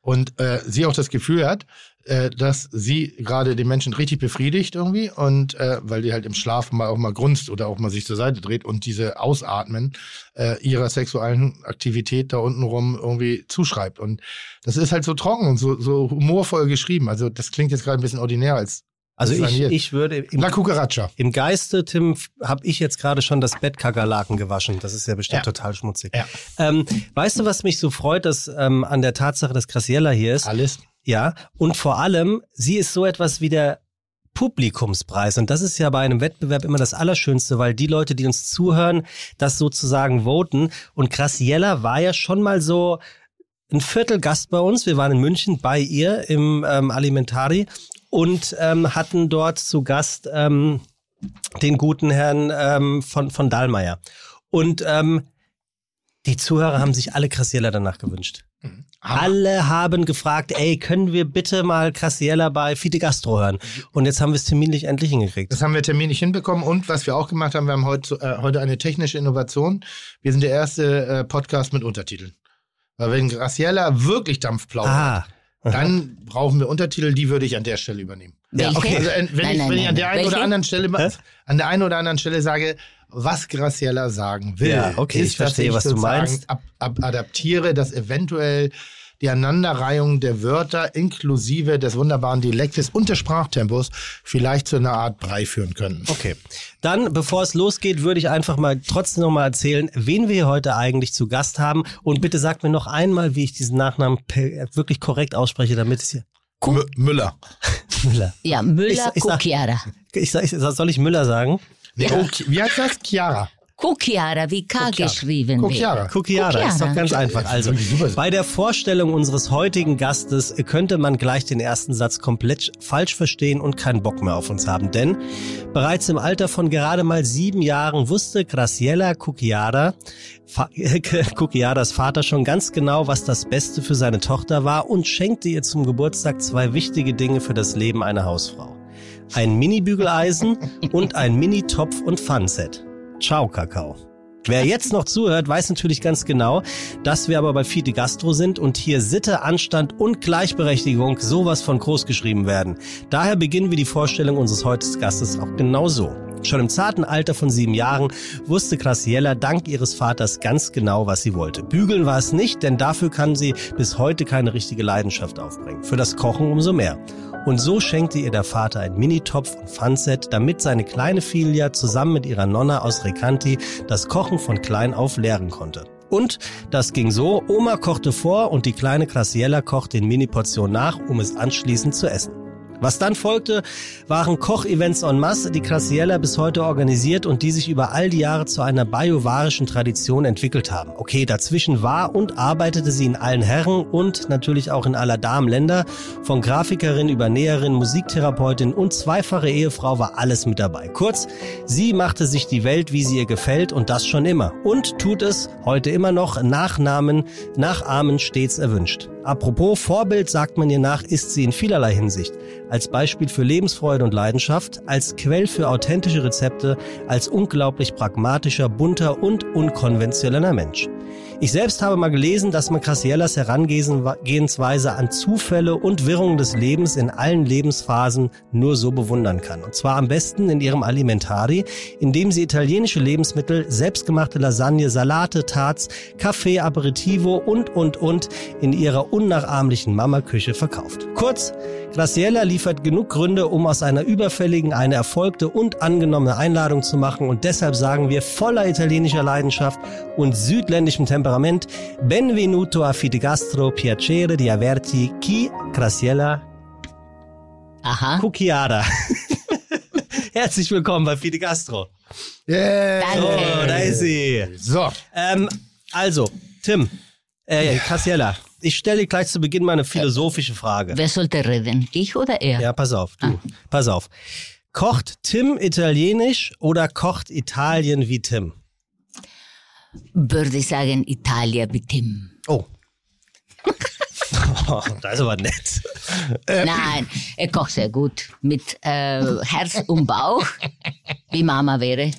Speaker 4: und äh, sie auch das Gefühl hat, äh, dass sie gerade den Menschen richtig befriedigt irgendwie und äh, weil die halt im Schlaf mal auch mal grunzt oder auch mal sich zur Seite dreht und diese Ausatmen äh, ihrer sexuellen Aktivität da unten rum irgendwie zuschreibt und das ist halt so trocken und so, so humorvoll geschrieben. Also das klingt jetzt gerade ein bisschen ordinär als
Speaker 3: Also ich, ich würde im, im Geiste, Tim, habe ich jetzt gerade schon das Bett Kakerlaken gewaschen. Das ist ja bestimmt
Speaker 4: Ja.
Speaker 3: total schmutzig.
Speaker 4: Ja.
Speaker 3: Ähm, weißt du, was mich so freut, dass ähm, an der Tatsache, dass Graciella hier ist?
Speaker 4: Alles.
Speaker 3: Ja, und vor allem, sie ist so etwas wie der Publikumspreis. Und das ist ja bei einem Wettbewerb immer das Allerschönste, weil die Leute, die uns zuhören, das sozusagen voten. Und Graciella war ja schon mal so ein Viertel Gast bei uns. Wir waren in München bei ihr im ähm, Alimentari und ähm, hatten dort zu Gast ähm, den guten Herrn ähm, von, von Dahlmeier. Und ähm, die Zuhörer haben sich alle Graciella danach gewünscht. Alle haben gefragt, ey, können wir bitte mal Graciella bei Fide Gastro hören? Und jetzt haben wir es terminlich endlich hingekriegt.
Speaker 4: Das haben wir terminlich hinbekommen und was wir auch gemacht haben, wir haben heute, äh, heute eine technische Innovation. Wir sind der erste äh, Podcast mit Untertiteln. Weil wenn Graciela wirklich Dampf plaudert,
Speaker 3: Ah,
Speaker 4: dann brauchen wir Untertitel, die würde ich an der Stelle übernehmen.
Speaker 5: Welche?
Speaker 3: okay.
Speaker 4: Also äh, wenn
Speaker 5: Nein,
Speaker 4: ich,
Speaker 5: nein,
Speaker 4: wenn ich an
Speaker 5: nein.
Speaker 4: der einen
Speaker 5: Welche?
Speaker 4: oder anderen Stelle
Speaker 3: Hä?
Speaker 4: an der einen oder anderen Stelle sage, was Graciela sagen will,
Speaker 3: Ja, okay,
Speaker 4: ist,
Speaker 3: ich verstehe,
Speaker 4: dass
Speaker 3: was du meinst.
Speaker 4: Ab, ab, adaptiere, dass eventuell die Aneinanderreihung der Wörter inklusive des wunderbaren Dialektes und des Sprachtempos vielleicht zu einer Art Brei führen können.
Speaker 3: okay. Dann, bevor es losgeht, würde ich einfach mal trotzdem noch mal erzählen, wen wir hier heute eigentlich zu Gast haben. Und bitte sagt mir noch einmal, wie ich diesen Nachnamen wirklich korrekt ausspreche, damit es hier
Speaker 4: M Müller.
Speaker 3: Müller.
Speaker 5: Ja, Müller
Speaker 3: ich. Ich, sag- ich, soll ich Müller sagen?
Speaker 4: Nee, oh, wie heißt das? Chiara.
Speaker 5: Kukiara, wie K
Speaker 4: Kukiara.
Speaker 5: geschrieben wird.
Speaker 4: Kukiara.
Speaker 3: Kukiara, ist doch
Speaker 5: Kukiara.
Speaker 3: ganz einfach.
Speaker 4: Ja,
Speaker 3: Also bei der Vorstellung unseres heutigen Gastes könnte man gleich den ersten Satz komplett falsch verstehen und keinen Bock mehr auf uns haben. Denn bereits im Alter von gerade mal sieben Jahren wusste Graciela Kukiara, Kukiaras Vater schon ganz genau, was das Beste für seine Tochter war und schenkte ihr zum Geburtstag zwei wichtige Dinge für das Leben einer Hausfrau. Ein Mini-Bügeleisen und ein Mini-Topf- und Pfannset. Ciao, Kakao. Wer jetzt noch zuhört, weiß natürlich ganz genau, dass wir aber bei Fide Gastro sind und hier Sitte, Anstand und Gleichberechtigung sowas von groß geschrieben werden. Daher beginnen wir die Vorstellung unseres heutigen Gastes auch genau so. Schon im zarten Alter von sieben Jahren wusste Graciella dank ihres Vaters ganz genau, was sie wollte. Bügeln war es nicht, denn dafür kann sie bis heute keine richtige Leidenschaft aufbringen. Für das Kochen umso mehr. Und so schenkte ihr der Vater ein Minitopf und Pfannset, damit seine kleine Filia zusammen mit ihrer Nonna aus Recanti das Kochen von klein auf lernen konnte. Und das ging so, Oma kochte vor und die kleine Graciella kochte in Mini-Portionen nach, um es anschließend zu essen. Was dann folgte, waren Kochevents en masse, die Graciella bis heute organisiert und die sich über all die Jahre zu einer bajuwarischen Tradition entwickelt haben. Okay, dazwischen war und arbeitete sie in allen Herren und natürlich auch in aller Damenländer. Von Grafikerin über Näherin, Musiktherapeutin und zweifache Ehefrau war alles mit dabei. Kurz, sie machte sich die Welt, wie sie ihr gefällt und das schon immer. Und tut es heute immer noch Nachnamen, Nachahmen stets erwünscht. Apropos Vorbild sagt man ihr nach, ist sie in vielerlei Hinsicht. Als Beispiel für Lebensfreude und Leidenschaft, als Quell für authentische Rezepte, als unglaublich pragmatischer, bunter und unkonventioneller Mensch. Ich selbst habe mal gelesen, dass man Graciellas Herangehensweise an Zufälle und Wirrungen des Lebens in allen Lebensphasen nur so bewundern kann. Und zwar am besten in ihrem Alimentari, in dem sie italienische Lebensmittel, selbstgemachte Lasagne, Salate, Tarts, Kaffee, Aperitivo und, und, und in ihrer unnachahmlichen Mama-Küche verkauft. Kurz, Graciella liefert genug Gründe, um aus einer überfälligen eine erfolgte und angenommene Einladung zu machen und deshalb sagen wir voller italienischer Leidenschaft und südländischem Temperament Benvenuto a Fitigastro, piacere di averti chi Graciella
Speaker 5: Aha.
Speaker 3: Cucchiara. Herzlich willkommen bei Fidigastro.
Speaker 4: Yeah.
Speaker 5: Danke.
Speaker 3: Oh, da ist sie.
Speaker 4: So,
Speaker 3: Ähm, also, Tim, äh, Graciella, ich stelle dir gleich zu Beginn mal eine philosophische Frage.
Speaker 5: Wer sollte reden? Ich oder er?
Speaker 3: Ja, pass auf, du. Pass auf. Kocht Tim italienisch oder kocht Italien wie Tim?
Speaker 5: Würde ich sagen, Italia mit Tim.
Speaker 3: Oh. oh das ist aber nett.
Speaker 5: Nein, er kocht sehr gut. Mit äh, Herz und Bauch, wie Mama wäre.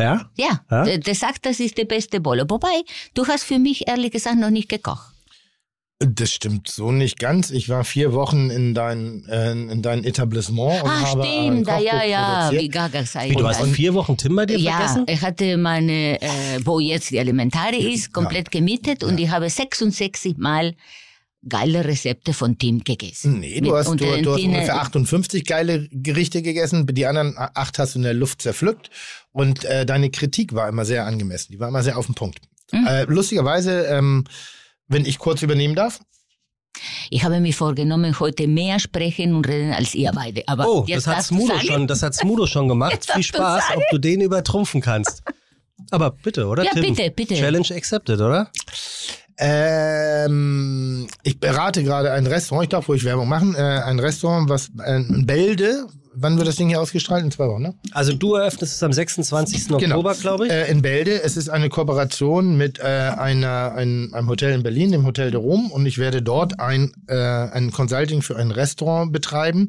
Speaker 3: Ja?
Speaker 5: Ja,
Speaker 3: Ja?
Speaker 5: Der, der sagt, das ist die beste Bolle. Wobei, du hast für mich ehrlich gesagt noch nicht gekocht.
Speaker 4: Das stimmt so nicht ganz. Ich war vier Wochen in dein, äh, in dein Etablissement und
Speaker 5: Ah,
Speaker 4: habe
Speaker 5: stimmt, ja, ja, ja, wie Gaga sei.
Speaker 3: Wie, du hast vier Wochen Tim bei dir
Speaker 5: Ja,
Speaker 3: vergessen?
Speaker 5: ich hatte meine, äh, wo jetzt die Elementare ist, komplett gemietet und ich habe 66 Mal geile Rezepte von Tim gegessen.
Speaker 4: Nee, du
Speaker 5: Mit-
Speaker 4: hast, du, du hast ungefähr 58 geile Gerichte gegessen, die anderen acht hast du in der Luft zerpflückt und äh, deine Kritik war immer sehr angemessen, die war immer sehr auf den Punkt.
Speaker 5: Hm.
Speaker 4: Äh, lustigerweise, ähm, wenn ich kurz übernehmen darf,
Speaker 5: Ich habe mir vorgenommen, heute mehr sprechen und reden als ihr beide. Aber
Speaker 3: Oh, das hat Smudo schon, das hat Smudo schon gemacht.
Speaker 5: Jetzt
Speaker 3: Viel Spaß, ob du den übertrumpfen kannst. Aber bitte, oder
Speaker 5: Ja,
Speaker 3: Tim?
Speaker 5: bitte, bitte.
Speaker 3: Challenge accepted, oder?
Speaker 4: ähm, ich berate gerade ein Restaurant, ich darf ruhig Werbung machen, äh, ein Restaurant, was äh, Bälde, wann wird das Ding hier ausgestrahlt? In zwei Wochen, ne?
Speaker 3: Also du eröffnest es am 26. Oktober, glaube ich.
Speaker 4: Äh, in Bälde. Es ist eine Kooperation mit äh, einer, ein, einem Hotel in Berlin, dem Hotel de Rom. Und ich werde dort ein, äh, ein Consulting für ein Restaurant betreiben,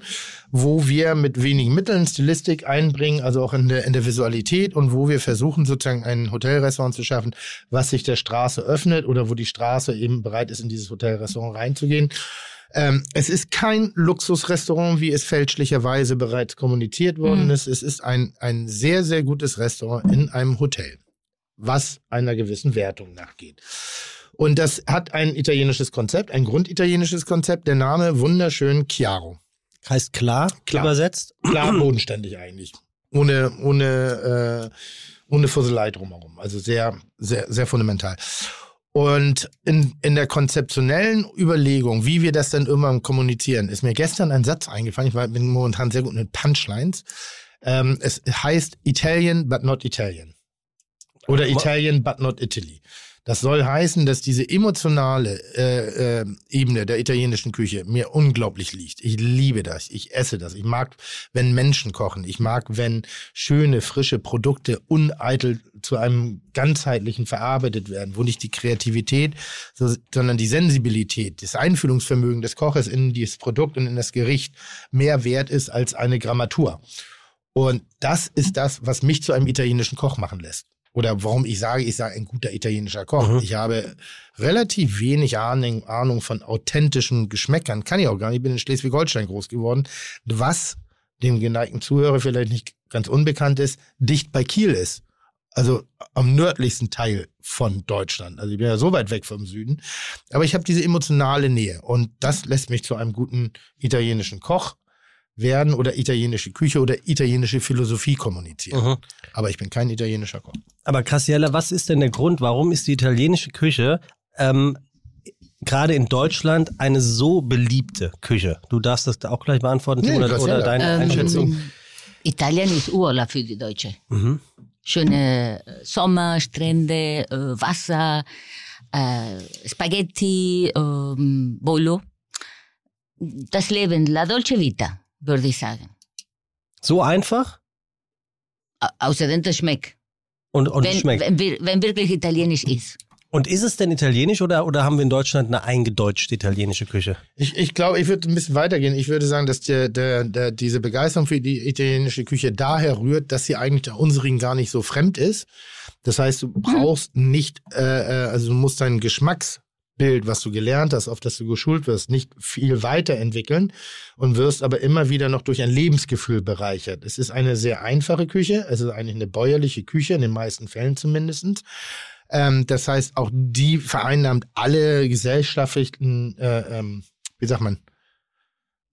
Speaker 4: wo wir mit wenigen Mitteln Stilistik einbringen, also auch in der, in der Visualität und wo wir versuchen, sozusagen ein Hotelrestaurant zu schaffen, was sich der Straße öffnet oder wo die Straße eben bereit ist, in dieses Hotelrestaurant reinzugehen. Ähm, es ist kein Luxusrestaurant, wie es fälschlicherweise bereits kommuniziert worden
Speaker 5: Mhm.
Speaker 4: ist. Es ist ein, ein sehr, sehr gutes Restaurant in einem Hotel, was einer gewissen Wertung nachgeht. Und das hat ein italienisches Konzept, ein grunditalienisches Konzept. Der Name wunderschön Chiaro.
Speaker 3: Heißt klar,
Speaker 4: Klar.
Speaker 3: übersetzt.
Speaker 4: Klar bodenständig eigentlich. Ohne, ohne, äh, ohne Fusselei drumherum. Also sehr, sehr, sehr fundamental. Und in, in der konzeptionellen Überlegung, wie wir das dann irgendwann kommunizieren, ist mir gestern ein Satz eingefallen. Ich war, bin momentan sehr gut mit Punchlines. Ähm, es heißt Italian, but not Italian. Oder Italian, but not Italy. Das soll heißen, dass diese emotionale äh, äh, Ebene der italienischen Küche mir unglaublich liegt. Ich liebe das. Ich esse das. Ich mag, wenn Menschen kochen. Ich mag, wenn schöne, frische Produkte uneitel zu einem ganzheitlichen verarbeitet werden, wo nicht die Kreativität, so, sondern die Sensibilität, das Einfühlungsvermögen des Koches in dieses Produkt und in das Gericht mehr wert ist als eine Grammatur. Und das ist das, was mich zu einem italienischen Koch machen lässt. Oder warum ich sage, ich sage ein guter italienischer Koch.
Speaker 3: Mhm.
Speaker 4: Ich habe relativ wenig Ahnung, Ahnung von authentischen Geschmäckern. Kann ich auch gar nicht. Ich bin in Schleswig-Holstein groß geworden. Was dem geneigten Zuhörer vielleicht nicht ganz unbekannt ist, dicht bei Kiel ist. Also am nördlichsten Teil von Deutschland. Also ich bin ja so weit weg vom Süden. Aber ich habe diese emotionale Nähe. Und das lässt mich zu einem guten italienischen Koch werden oder italienische Küche oder italienische Philosophie kommunizieren.
Speaker 3: Mhm.
Speaker 4: Aber ich bin kein italienischer Koch.
Speaker 3: Aber Cassiella, was ist denn der Grund, warum ist die italienische Küche ähm, gerade in Deutschland eine so beliebte Küche? Du darfst das auch gleich beantworten,
Speaker 4: Nee,
Speaker 3: oder, oder deine
Speaker 5: Ähm,
Speaker 3: Einschätzung?
Speaker 5: Italien ist Urlaub für die Deutsche.
Speaker 3: Mhm.
Speaker 5: Schöne äh, Sommer, Strände, äh, Wasser, äh, Spaghetti, ähm, Bolo. Das Leben, la dolce vita, würde ich sagen.
Speaker 3: So einfach
Speaker 5: Au- Außerdem das schmeckt.
Speaker 3: und, und
Speaker 5: wenn,
Speaker 3: schmeckt.
Speaker 5: Wenn, wenn wirklich italienisch ist.
Speaker 3: Und ist es denn italienisch oder, oder haben wir in Deutschland eine eingedeutschte italienische Küche?
Speaker 4: Ich, ich glaube, ich würde ein bisschen weitergehen. Ich würde sagen, dass der, der, der, diese Begeisterung für die italienische Küche daher rührt, dass sie eigentlich der unsrigen gar nicht so fremd ist. Das heißt, du brauchst nicht, äh, äh, also du musst dein Geschmacksbild, was du gelernt hast, auf das du geschult wirst, nicht viel weiterentwickeln und wirst aber immer wieder noch durch ein Lebensgefühl bereichert. Es ist eine sehr einfache Küche, es ist eigentlich eine bäuerliche Küche, in den meisten Fällen zumindestens. Ähm, das heißt, auch die vereinnahmt alle gesellschaftlichen, äh, ähm, wie sagt man,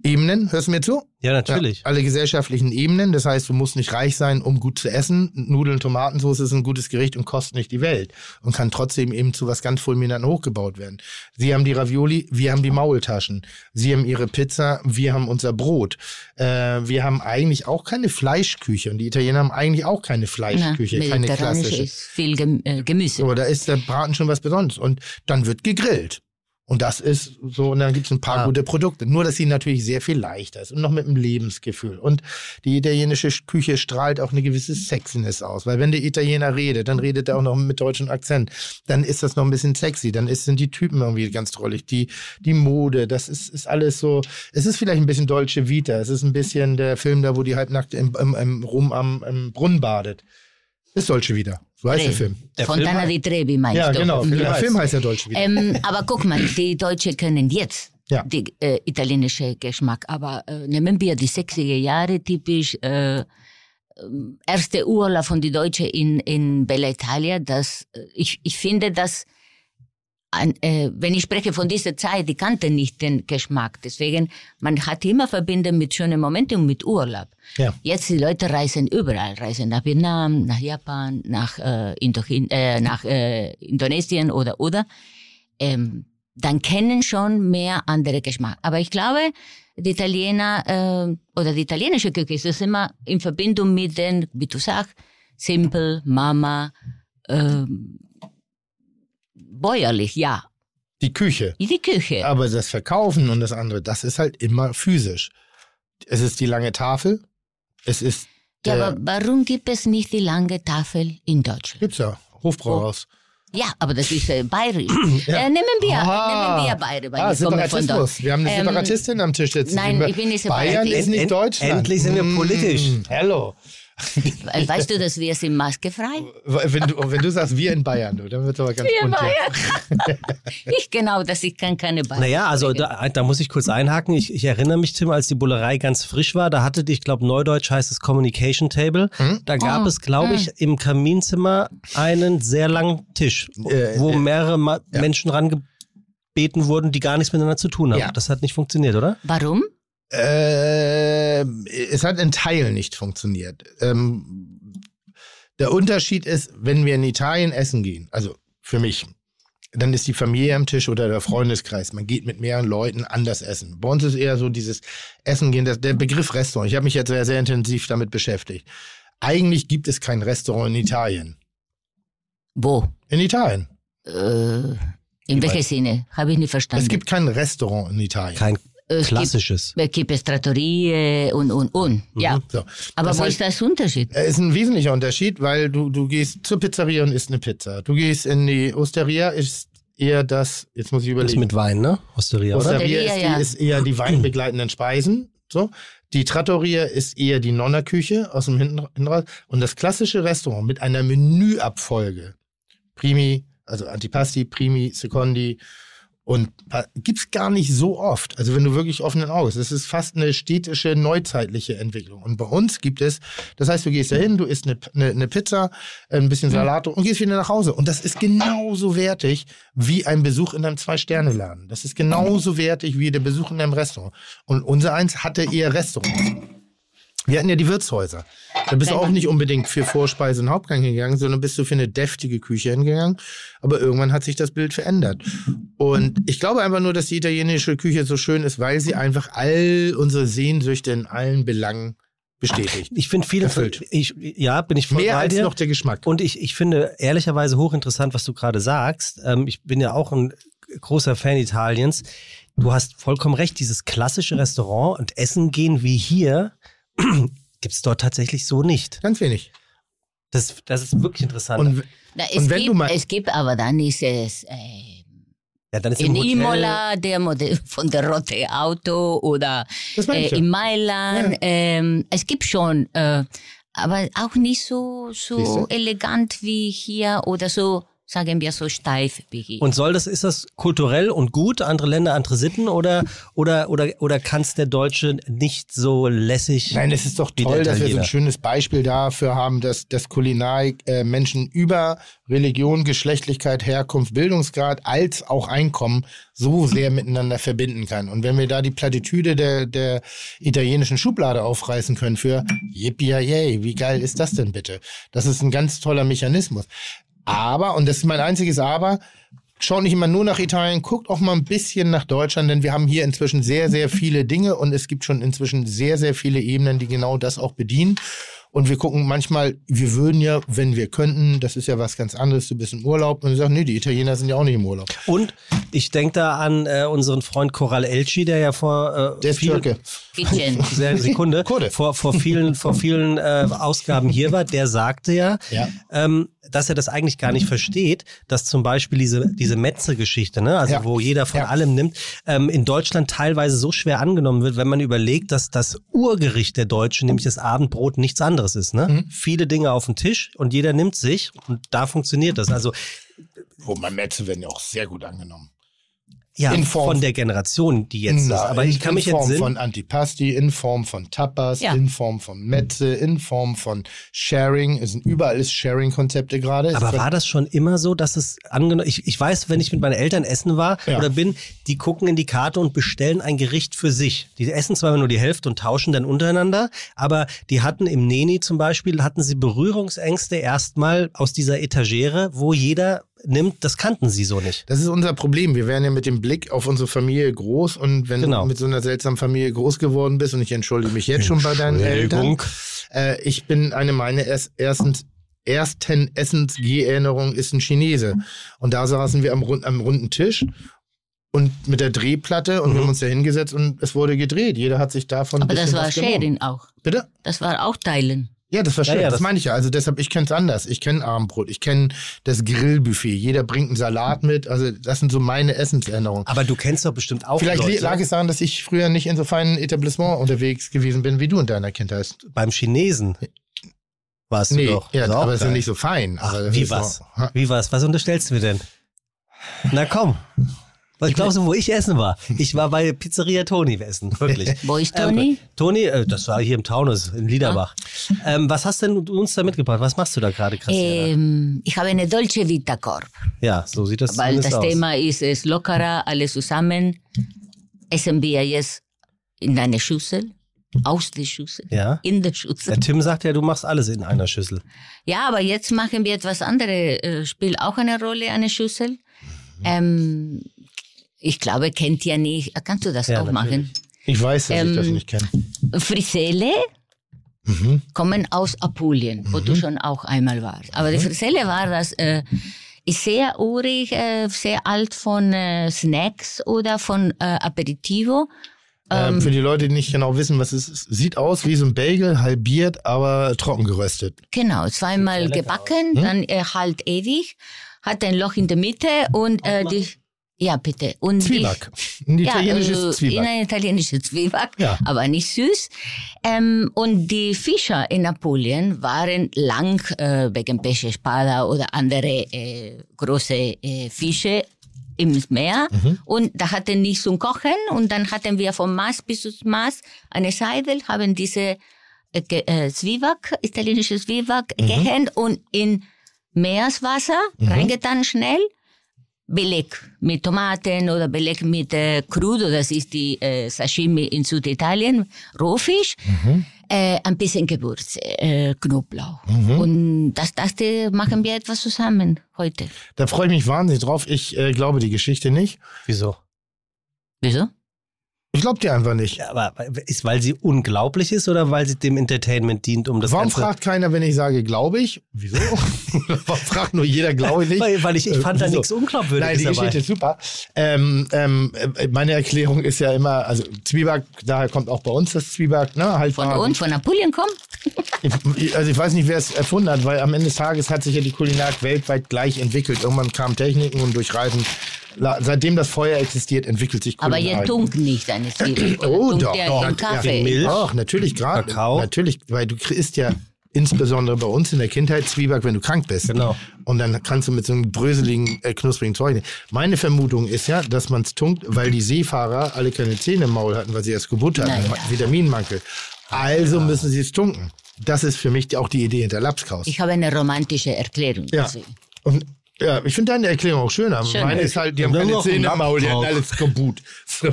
Speaker 4: Ebenen. Hörst du mir zu?
Speaker 3: Ja, natürlich.
Speaker 4: Ja, alle gesellschaftlichen Ebenen. Das heißt, du musst nicht reich sein, um gut zu essen. Nudeln, Tomatensauce ist ein gutes Gericht und kostet nicht die Welt. Und kann trotzdem eben zu was ganz Fulminanten hochgebaut werden. Sie haben die Ravioli, wir haben die Maultaschen. Sie haben ihre Pizza, wir haben unser Brot. Äh, wir haben eigentlich auch keine Fleischküche. Und die Italiener haben eigentlich auch keine Fleischküche,
Speaker 5: Na,
Speaker 4: keine klassische.
Speaker 5: ist viel äh, Gemüse.
Speaker 4: So, da ist der Braten schon was Besonderes. Und dann wird gegrillt. Und das ist so, und dann gibt es ein paar
Speaker 3: Ah.
Speaker 4: gute Produkte. Nur, dass sie natürlich sehr viel leichter ist und noch mit einem Lebensgefühl. Und die italienische Küche strahlt auch eine gewisse Sexiness aus. Weil wenn der Italiener redet, dann redet er auch noch mit deutschem Akzent. Dann ist das noch ein bisschen sexy. Dann ist, sind die Typen irgendwie ganz drollig. Die, die Mode, das ist, ist alles so. Es ist vielleicht ein bisschen Dolce Vita. Es ist ein bisschen der Film da, wo die halbnackt im, im, im, rum am im Brunnen badet. Ist Dolce Vita. So heißt der. Film.
Speaker 3: Der
Speaker 5: Fontana
Speaker 3: Film-
Speaker 5: di Trevi meinst
Speaker 4: Ja,
Speaker 5: du?
Speaker 4: genau.
Speaker 5: Mhm.
Speaker 4: Der Film heißt ja Dolce Vita.
Speaker 5: Ähm, aber guck mal, die Deutschen können jetzt
Speaker 4: Ja.
Speaker 5: die äh, italienische Geschmack. Aber äh, nehmen wir die 60er Jahre typisch äh, ähm, erste Urlaub von die Deutschen in in Bella Italia. Das äh, ich ich finde das an, äh, wenn ich spreche von dieser Zeit, die kannte nicht den Geschmack. Deswegen, man hat immer verbinden mit schönen Momenten und mit Urlaub.
Speaker 4: Ja.
Speaker 5: Jetzt die Leute reisen überall, reisen nach Vietnam, nach Japan, nach, äh, Indochin äh, nach äh, Indonesien oder oder. Ähm, dann kennen schon mehr andere Geschmack. Aber ich glaube, die Italiener äh, oder die italienische Küche ist das immer in Verbindung mit den, wie du sagst, simpel, Mama, ähm, bäuerlich, ja.
Speaker 4: Die Küche.
Speaker 5: Die Küche.
Speaker 4: Aber das Verkaufen und das andere, das ist halt immer physisch. Es ist die lange Tafel. Es ist.
Speaker 5: ja,
Speaker 4: der-
Speaker 5: aber warum gibt es nicht die lange Tafel in Deutschland?
Speaker 4: Gibt's ja. Hofbrauhaus.
Speaker 5: Ja, aber das ist äh, bayerisch. äh, nehmen wir,
Speaker 4: Ah.
Speaker 5: nehmen wir beide, weil
Speaker 4: Ah,
Speaker 5: ich komme von dort.
Speaker 4: Wir haben eine
Speaker 5: Ähm,
Speaker 4: Separatistin am Tisch sitzen.
Speaker 5: nein, ich bin nicht
Speaker 4: Bayern
Speaker 5: Separatist.
Speaker 4: ist nicht
Speaker 3: End-
Speaker 4: Deutschland.
Speaker 3: endlich sind wir
Speaker 4: Mm,
Speaker 3: politisch.
Speaker 4: Hello.
Speaker 5: Weil, Weißt du, dass wir sind maskefrei?
Speaker 4: Wenn du, wenn du sagst, wir in Bayern, du, dann wird es aber ganz
Speaker 5: Wir
Speaker 4: bunt.
Speaker 5: Bayern. ich genau, dass ich kann keine Bayern.
Speaker 3: Naja, also da, da muss ich kurz einhaken. Ich, ich erinnere mich, Tim, als die Bullerei ganz frisch war, da hatte ich glaube, Neudeutsch heißt es Communication Table.
Speaker 4: Hm?
Speaker 3: Da gab
Speaker 5: Oh,
Speaker 3: es, glaube ich, im Kaminzimmer einen sehr langen Tisch, wo,
Speaker 4: Äh,
Speaker 3: wo
Speaker 4: äh,
Speaker 3: mehrere Ma
Speaker 4: ja.
Speaker 3: Menschen rangebeten wurden, die gar nichts miteinander zu tun haben.
Speaker 4: Ja.
Speaker 3: Das hat nicht funktioniert, oder?
Speaker 5: Warum?
Speaker 4: Äh, es hat in Teilen nicht funktioniert. Ähm, der Unterschied ist, wenn wir in Italien essen gehen, also für mich, dann ist die Familie am Tisch oder der Freundeskreis. Man geht mit mehreren Leuten anders essen. Bei uns ist eher so dieses Essen gehen, das, der Begriff Restaurant. Ich habe mich jetzt sehr, sehr intensiv damit beschäftigt. Eigentlich gibt es kein Restaurant in Italien.
Speaker 5: Wo?
Speaker 4: In Italien.
Speaker 5: Äh, in welchem Sinne? Habe ich nicht verstanden.
Speaker 4: Es gibt kein Restaurant in Italien.
Speaker 3: Kein
Speaker 5: es
Speaker 3: klassisches.
Speaker 5: Gibt, es gibt Trattorie und, und, und. Ja.
Speaker 4: So.
Speaker 5: Aber
Speaker 4: Das
Speaker 5: wo
Speaker 4: heißt-
Speaker 5: ist das Unterschied?
Speaker 4: Es ist ein wesentlicher Unterschied, weil du, du gehst zur Pizzeria und isst eine Pizza. Du gehst in die Osteria, ist eher das, jetzt muss ich
Speaker 3: Das
Speaker 4: überlegen.
Speaker 3: mit Wein, ne? Osteria, oder?
Speaker 4: Osteria ist,
Speaker 5: Osteria, ja.
Speaker 4: die, ist eher die weinbegleitenden Speisen. So. Die Trattoria ist eher die Nonna-Küche aus dem raus. Und das klassische Restaurant mit einer Menüabfolge. Primi, also Antipasti, Primi, Secondi. Und pa- gibt's gar nicht so oft. Also wenn du wirklich offenen Auges. Das ist fast eine städtische, neuzeitliche Entwicklung. Und bei uns gibt es, das heißt, du gehst da hin, du isst eine, eine, eine Pizza, ein bisschen Salat und gehst wieder nach Hause. Und das ist genauso wertig wie ein Besuch in einem Zwei-Sterne-Laden. Das ist genauso wertig wie der Besuch in einem Restaurant. Und unser eins hatte eher Restaurants. Wir hatten ja die Wirtshäuser. Da bist du auch nicht unbedingt für Vorspeise und Hauptgang hingegangen, sondern bist du für eine deftige Küche hingegangen. Aber irgendwann hat sich das Bild verändert. Und ich glaube einfach nur, dass die italienische Küche so schön ist, weil sie einfach all unsere Sehnsüchte in allen Belangen bestätigt.
Speaker 3: Ich finde viele,
Speaker 4: Erfüllt.
Speaker 3: ich, ja, bin ich voll
Speaker 4: Mehr
Speaker 3: bei
Speaker 4: als
Speaker 3: dir.
Speaker 4: noch der Geschmack.
Speaker 3: Und ich, ich finde ehrlicherweise hochinteressant, was du gerade sagst. Ähm, ich bin ja auch ein großer Fan Italiens. Du hast vollkommen recht, dieses klassische Restaurant und Essen gehen wie hier gibt es dort tatsächlich so nicht.
Speaker 4: Ganz wenig.
Speaker 3: Das, das ist wirklich interessant.
Speaker 4: Und
Speaker 5: Na, es,
Speaker 4: Und wenn
Speaker 5: gibt,
Speaker 4: du mal-
Speaker 5: es gibt aber dann dieses äh,
Speaker 3: ja, dann ist
Speaker 5: in
Speaker 3: im Hotel,
Speaker 5: Imola der Modell von der Rote Auto oder äh, in Mailand.
Speaker 4: Ja.
Speaker 5: Ähm, es gibt schon, äh, aber auch nicht so, so elegant wie hier oder so, sagen wir so steif hier.
Speaker 3: Und soll das, ist das kulturell und gut, andere Länder, andere Sitten oder, oder, oder, oder kann es der Deutsche nicht so lässig?
Speaker 4: Nein, es ist doch toll, dass wir so ein schönes Beispiel dafür haben, dass, dass Kulinarik äh, Menschen über Religion, Geschlechtlichkeit, Herkunft, Bildungsgrad als auch Einkommen so sehr miteinander verbinden kann. Und wenn wir da die Plattitüde der, der italienischen Schublade aufreißen können für yippie yay, wie geil ist das denn bitte? Das ist ein ganz toller Mechanismus. Aber, und das ist mein einziges Aber, Schaut nicht immer nur nach Italien, guckt auch mal ein bisschen nach Deutschland, denn wir haben hier inzwischen sehr, sehr viele Dinge und es gibt schon inzwischen sehr, sehr viele Ebenen, die genau das auch bedienen. Und wir gucken manchmal, wir würden ja, wenn wir könnten, das ist ja was ganz anderes, du bist im Urlaub und du sagst, nee, die Italiener sind ja auch nicht im Urlaub.
Speaker 3: Und ich denke da an äh, unseren Freund Coral Elci, der ja vor äh,
Speaker 4: Der ist
Speaker 3: vielen,
Speaker 4: Türke.
Speaker 3: Sehr, Sekunde. Vor, vor vielen, vor vielen äh, Ausgaben hier war, der sagte ja,
Speaker 4: Ja.
Speaker 3: ähm, dass er das eigentlich gar nicht versteht, dass zum Beispiel diese, diese Metze-Geschichte, ne, also
Speaker 4: Ja.
Speaker 3: wo jeder von
Speaker 4: Ja.
Speaker 3: allem nimmt, ähm, in Deutschland teilweise so schwer angenommen wird, wenn man überlegt, dass das Urgericht der Deutschen, nämlich das Abendbrot, nichts anderes ist. Ne?
Speaker 4: Mhm.
Speaker 3: Viele Dinge auf den Tisch und jeder nimmt sich und da funktioniert das. Also
Speaker 4: Wo man Metze werden ja auch sehr gut angenommen.
Speaker 3: Ja,
Speaker 4: In Form-
Speaker 3: von der Generation, die jetzt ist.
Speaker 4: Na,
Speaker 3: Aber
Speaker 4: in,
Speaker 3: ich kann mich
Speaker 4: in Form
Speaker 3: entsinnen.
Speaker 4: von Antipasti, in Form von Tapas,
Speaker 5: Ja.
Speaker 4: in Form von Metze, in Form von Sharing. Es sind überall ist Sharing-Konzepte gerade.
Speaker 3: Aber war das schon immer so, dass es angenommen, ich, ich weiß, wenn ich mit meinen Eltern essen war
Speaker 4: Ja.
Speaker 3: oder bin, die gucken in die Karte und bestellen ein Gericht für sich. Die essen zwar nur die Hälfte und tauschen dann untereinander, aber die hatten im Neni zum Beispiel, hatten sie Berührungsängste erstmal aus dieser Etagere, wo jeder nimmt, das kannten sie so nicht.
Speaker 4: Das ist unser Problem. Wir werden ja mit dem Blick auf unsere Familie groß und wenn
Speaker 3: Genau.
Speaker 4: du mit so einer seltsamen Familie groß geworden bist, und ich entschuldige mich jetzt schon bei deinen Eltern, äh, ich bin eine meiner erst, erstens, ersten Essensgeh-Erinnerungen ist ein Chinese. Und da saßen wir am, rund, am runden Tisch und mit der Drehplatte und wir
Speaker 3: Mhm.
Speaker 4: haben uns da hingesetzt und es wurde gedreht. Jeder hat sich davon ein
Speaker 5: Aber das war. Sharing auch.
Speaker 4: Bitte?
Speaker 5: Das war auch Teilen.
Speaker 4: Ja, das war
Speaker 3: Ja,
Speaker 4: schön.
Speaker 3: ja,
Speaker 4: das,
Speaker 3: das-
Speaker 4: meine ich ja. Also deshalb, ich kenne es anders. Ich kenne Abendbrot, ich kenne das Grillbuffet. Jeder bringt einen Salat mit. Also das sind so meine Essenserinnerungen.
Speaker 3: Aber du kennst doch bestimmt auch
Speaker 4: Vielleicht
Speaker 3: Leute.
Speaker 4: lag es daran, dass ich früher nicht in so feinen Etablissement unterwegs gewesen bin, wie du in deiner Kindheit.
Speaker 3: beim Chinesen. Warst du
Speaker 4: Nee,
Speaker 3: doch.
Speaker 4: ja, aber es ist nicht so fein.
Speaker 3: Ach,
Speaker 4: aber das
Speaker 3: wie was? Wie was? Was unterstellst du mir denn? Na komm. Was glaubst du, wo ich essen war? Ich war bei Pizzeria Toni essen, wirklich.
Speaker 5: Wo ist Toni?
Speaker 3: Ähm, Toni, äh, das war hier im Taunus, in Liederbach. Ähm, was hast denn du uns da mitgebracht? Was machst du da gerade, Christiane?
Speaker 5: Ähm, ich habe eine Dolce Vita Korb,
Speaker 3: ja, so sieht das
Speaker 5: weil das
Speaker 3: aus.
Speaker 5: Thema ist es lockerer, alles zusammen. Essen wir jetzt in eine Schüssel, aus der Schüssel,
Speaker 3: Ja.
Speaker 5: in der Schüssel.
Speaker 3: Der Tim sagt ja, du machst alles in einer Schüssel.
Speaker 5: Ja, aber jetzt machen wir etwas anderes. Äh, spielt auch eine Rolle, eine Schüssel.
Speaker 3: Mhm.
Speaker 5: Ähm, ich glaube, kennt ihr nicht. Kannst du das
Speaker 3: Ja,
Speaker 5: auch machen?
Speaker 4: Ich weiß, dass ich das
Speaker 5: Ähm,
Speaker 4: nicht kenne.
Speaker 5: Friselle
Speaker 4: Mhm.
Speaker 5: kommen aus Apulien, wo du schon auch einmal warst. Aber die Friselle war das, äh, ist sehr urig, äh, sehr alt von äh, Snacks oder von äh, Aperitivo.
Speaker 4: Ähm, für die Leute, die nicht genau wissen, was es ist, sieht aus wie so ein Bagel, halbiert, aber trocken geröstet.
Speaker 5: Genau, zweimal gebacken, dann äh, halt ewig, hat ein Loch in der Mitte und äh, die, ja bitte. Und
Speaker 4: Zwieback. Ein italienisches
Speaker 5: ja, äh,
Speaker 4: Zwieback.
Speaker 5: Ein italienisches Zwieback,
Speaker 4: Ja.
Speaker 5: aber nicht süß. Ähm, und die Fischer in Apulien waren lang äh, wegen Pesce Spada oder andere äh, große äh, Fische im Meer.
Speaker 4: Mhm.
Speaker 5: Und da hatten nicht zum Kochen. Und dann hatten wir vom Maß bis zum Maß eine Seidel, haben diese äh, äh, Zwieback, italienisches Zwieback
Speaker 4: Mhm.
Speaker 5: gehängt und in Meereswasser reingetan schnell. Beleg mit Tomaten oder Beleg mit äh, Crudo, das ist die äh, Sashimi in Süditalien, Rohfisch. Äh, ein bisschen Gewürze, äh, Knoblauch.
Speaker 4: Mhm.
Speaker 5: Und das dachte, machen wir etwas zusammen heute.
Speaker 4: Da freue ich mich wahnsinnig drauf. Ich äh, glaube die Geschichte nicht.
Speaker 3: Wieso?
Speaker 5: Wieso?
Speaker 4: Ich glaube dir einfach nicht.
Speaker 3: Ja, aber ist, weil sie unglaublich ist oder weil sie dem Entertainment dient, um das
Speaker 4: Warum
Speaker 3: Ganze...
Speaker 4: fragt keiner, wenn ich sage, glaube ich? Wieso? Warum fragt nur jeder, glaube ich nicht?
Speaker 3: Weil, weil ich, ich fand
Speaker 4: Äh,
Speaker 3: da nichts Unglaubwürdiges
Speaker 4: Nein, die
Speaker 3: dabei.
Speaker 4: Geschichte ist super. Ähm, ähm, äh, meine Erklärung ist ja immer, also Zwieback, daher kommt auch bei uns das Zwieback, ne? Halt
Speaker 5: Von uns, von Napoleon kommt?
Speaker 4: Ich, also ich weiß nicht, wer es erfunden hat, weil am Ende des Tages hat sich ja die Kulinarik weltweit gleich entwickelt. Irgendwann kamen Techniken und durch Reisen. Seitdem das Feuer existiert, entwickelt sich
Speaker 5: Aber
Speaker 4: Kulinarik.
Speaker 5: ihr tunkt nicht eine Zwiebel. Oder
Speaker 4: Oh, doch,
Speaker 5: ihr
Speaker 4: doch. Ja,
Speaker 5: Kaffee?
Speaker 3: Milch.
Speaker 4: Ach, natürlich gerade.
Speaker 3: Kakao.
Speaker 4: Natürlich, weil du isst ja insbesondere bei uns in der Kindheit Zwieback, wenn du krank bist.
Speaker 3: Genau.
Speaker 4: Und dann kannst du mit so einem bröseligen, äh, knusprigen Zeug. nehmen. Meine Vermutung ist ja, dass man es tunkt, weil die Seefahrer alle keine Zähne im Maul hatten, weil sie erst Geburt hatten,
Speaker 5: Naja.
Speaker 4: Ma- Vitaminmangel. Also müssen sie es tunken. Das ist für mich die, auch die Idee hinter Lapskaus.
Speaker 5: Ich habe eine romantische Erklärung.
Speaker 4: Ja.
Speaker 5: dazu.
Speaker 4: Und ja, ich finde deine Erklärung auch schöner.
Speaker 5: Schön.
Speaker 4: Meine ist halt, die haben keine Zähne im Maul, die hatten
Speaker 3: Lapp
Speaker 4: alles kaputt. So.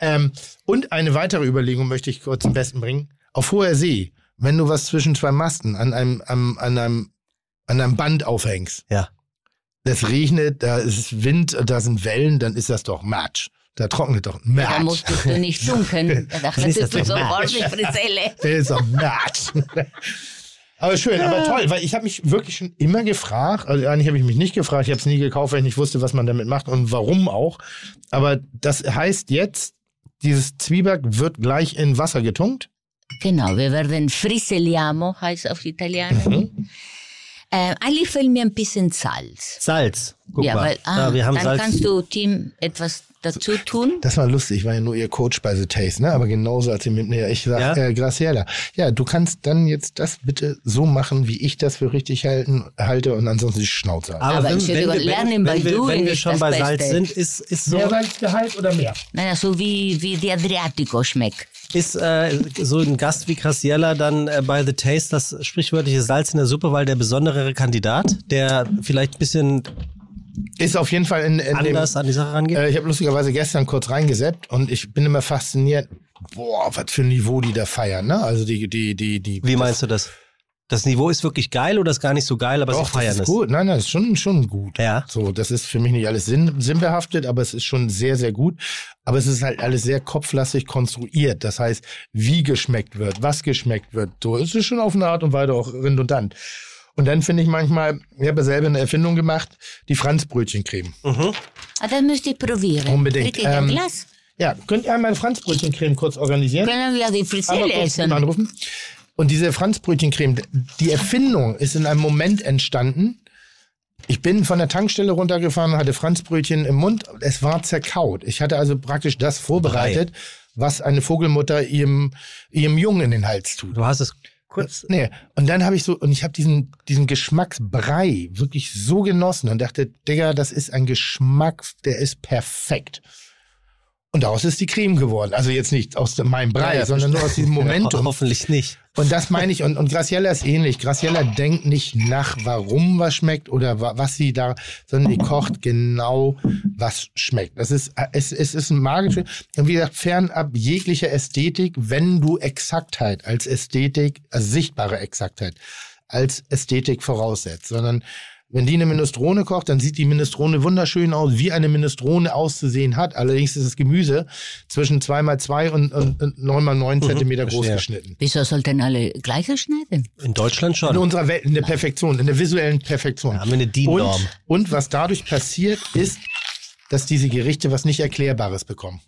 Speaker 4: Ähm, und eine weitere Überlegung möchte ich kurz zum Besten bringen. Auf hoher See, wenn du was zwischen zwei Masten an einem, am, an einem, an einem Band aufhängst,
Speaker 3: Ja.
Speaker 4: das regnet, da ist Wind, da sind Wellen, dann ist das doch Matsch. Da trocknet doch
Speaker 5: Da
Speaker 4: Matsch.
Speaker 5: musstest du nicht tunken. Da dachtest
Speaker 3: das
Speaker 5: du
Speaker 3: doch
Speaker 5: sofort mit Frizelle.
Speaker 4: Der ist doch Matsch. Aber schön, aber toll, weil ich habe mich wirklich schon immer gefragt, also eigentlich habe ich mich nicht gefragt, ich habe es nie gekauft, weil ich nicht wusste, was man damit macht und warum auch. Aber das heißt jetzt, dieses Zwieback wird gleich in Wasser getunkt.
Speaker 5: Genau, wir werden friseliamo, heißt auf Italienisch.
Speaker 4: Mhm.
Speaker 5: Äh, eigentlich fehlt mir ein bisschen Salz.
Speaker 3: Salz. Guck
Speaker 5: ja,
Speaker 3: mal.
Speaker 5: weil, ah,
Speaker 3: ja, wir haben
Speaker 5: dann
Speaker 3: Salz.
Speaker 5: kannst du Tim etwas dazu tun.
Speaker 4: Das war lustig, ich war ja nur ihr Coach bei The Taste, ne? Aber genauso als sie mit mir, ich sag,
Speaker 3: Ja?
Speaker 4: äh, Graciela, ja, du kannst dann jetzt das bitte so machen, wie ich das für richtig halten, halte und ansonsten die Schnauze halten.
Speaker 5: Aber Entschuldigung,
Speaker 3: wir,
Speaker 5: lernen bei
Speaker 3: wenn, wir, wenn wir schon bei Salz
Speaker 5: Beste.
Speaker 3: sind, ist, ist so,
Speaker 4: Salzgehalt oder mehr?
Speaker 5: Nein, so wie, wie die Adriatico schmeckt.
Speaker 3: ist äh, so ein Gast wie Graciela dann äh, bei The Taste das sprichwörtliche Salz in der Suppe, weil der besondere Kandidat, der vielleicht ein bisschen
Speaker 4: Ist auf jeden Fall in, in dem,
Speaker 3: anders an die Sache rangeht?
Speaker 4: Äh, ich habe lustigerweise gestern kurz reingeseppt und ich bin immer fasziniert. Boah, was für ein Niveau die da feiern, ne? Also die, die, die, die.
Speaker 3: Wie meinst du das? Das Niveau ist wirklich geil oder ist gar nicht so geil, aber
Speaker 4: Doch,
Speaker 3: sie feiern
Speaker 4: das ist
Speaker 3: es.
Speaker 4: gut. Nein, nein, das ist schon, schon gut.
Speaker 3: Ja.
Speaker 4: So, das ist für mich nicht alles sinn, sinnbehaftet, aber es ist schon sehr, sehr gut. Aber es ist halt alles sehr kopflastig konstruiert. Das heißt, wie geschmeckt wird, was geschmeckt wird. So, es ist schon auf eine Art und Weise auch redundant. Und dann finde ich manchmal, ich habe selber eine Erfindung gemacht, die Franzbrötchencreme.
Speaker 3: Mhm.
Speaker 5: Ah, das müsst ihr probieren.
Speaker 4: Unbedingt.
Speaker 5: Kriegt ihr ein
Speaker 4: Ähm,
Speaker 5: Glas?
Speaker 4: Ja, könnt ihr einmal Franzbrötchencreme kurz organisieren?
Speaker 5: Können wir die
Speaker 4: kurz
Speaker 5: essen?
Speaker 4: anrufen. Und diese Franzbrötchencreme, die Erfindung ist in einem Moment entstanden. Ich bin von der Tankstelle runtergefahren, hatte Franzbrötchen im Mund. Es war zerkaut. Ich hatte also praktisch das vorbereitet, was eine Vogelmutter ihrem, ihrem Jungen in den Hals tut.
Speaker 3: Du hast es kurz.
Speaker 4: Nee, und dann habe ich so, und ich habe diesen, diesen Geschmacksbrei wirklich so genossen und dachte, Digga, das ist ein Geschmack, der ist perfekt. Und daraus ist die Creme geworden. Also jetzt nicht aus meinem Brei,
Speaker 3: Ja,
Speaker 4: sondern nur aus diesem Momentum.
Speaker 3: Hoffentlich nicht.
Speaker 4: Und das meine ich, und, und Graciela ist ähnlich. Graciela denkt nicht nach, warum was schmeckt oder wa, was sie da, sondern die kocht genau, was schmeckt. Das ist, es, es ist ein magisches, und wie gesagt, fernab jeglicher Ästhetik, wenn du Exaktheit als Ästhetik, also sichtbare Exaktheit, als Ästhetik voraussetzt, sondern wenn die eine Minestrone kocht, dann sieht die Minestrone wunderschön aus, wie eine Minestrone auszusehen hat. Allerdings ist das Gemüse zwischen 2x2 und, und, und 9x9 Zentimeter groß
Speaker 3: verstehe.
Speaker 4: geschnitten.
Speaker 5: Wieso sollten alle gleiche schneiden?
Speaker 3: In Deutschland
Speaker 4: In
Speaker 3: schon.
Speaker 4: unserer Welt, in der Perfektion, in der visuellen Perfektion.
Speaker 3: Da haben wir eine DIN-Norm.
Speaker 4: Und, und was dadurch passiert, ist, dass diese Gerichte was nicht Erklärbares bekommen.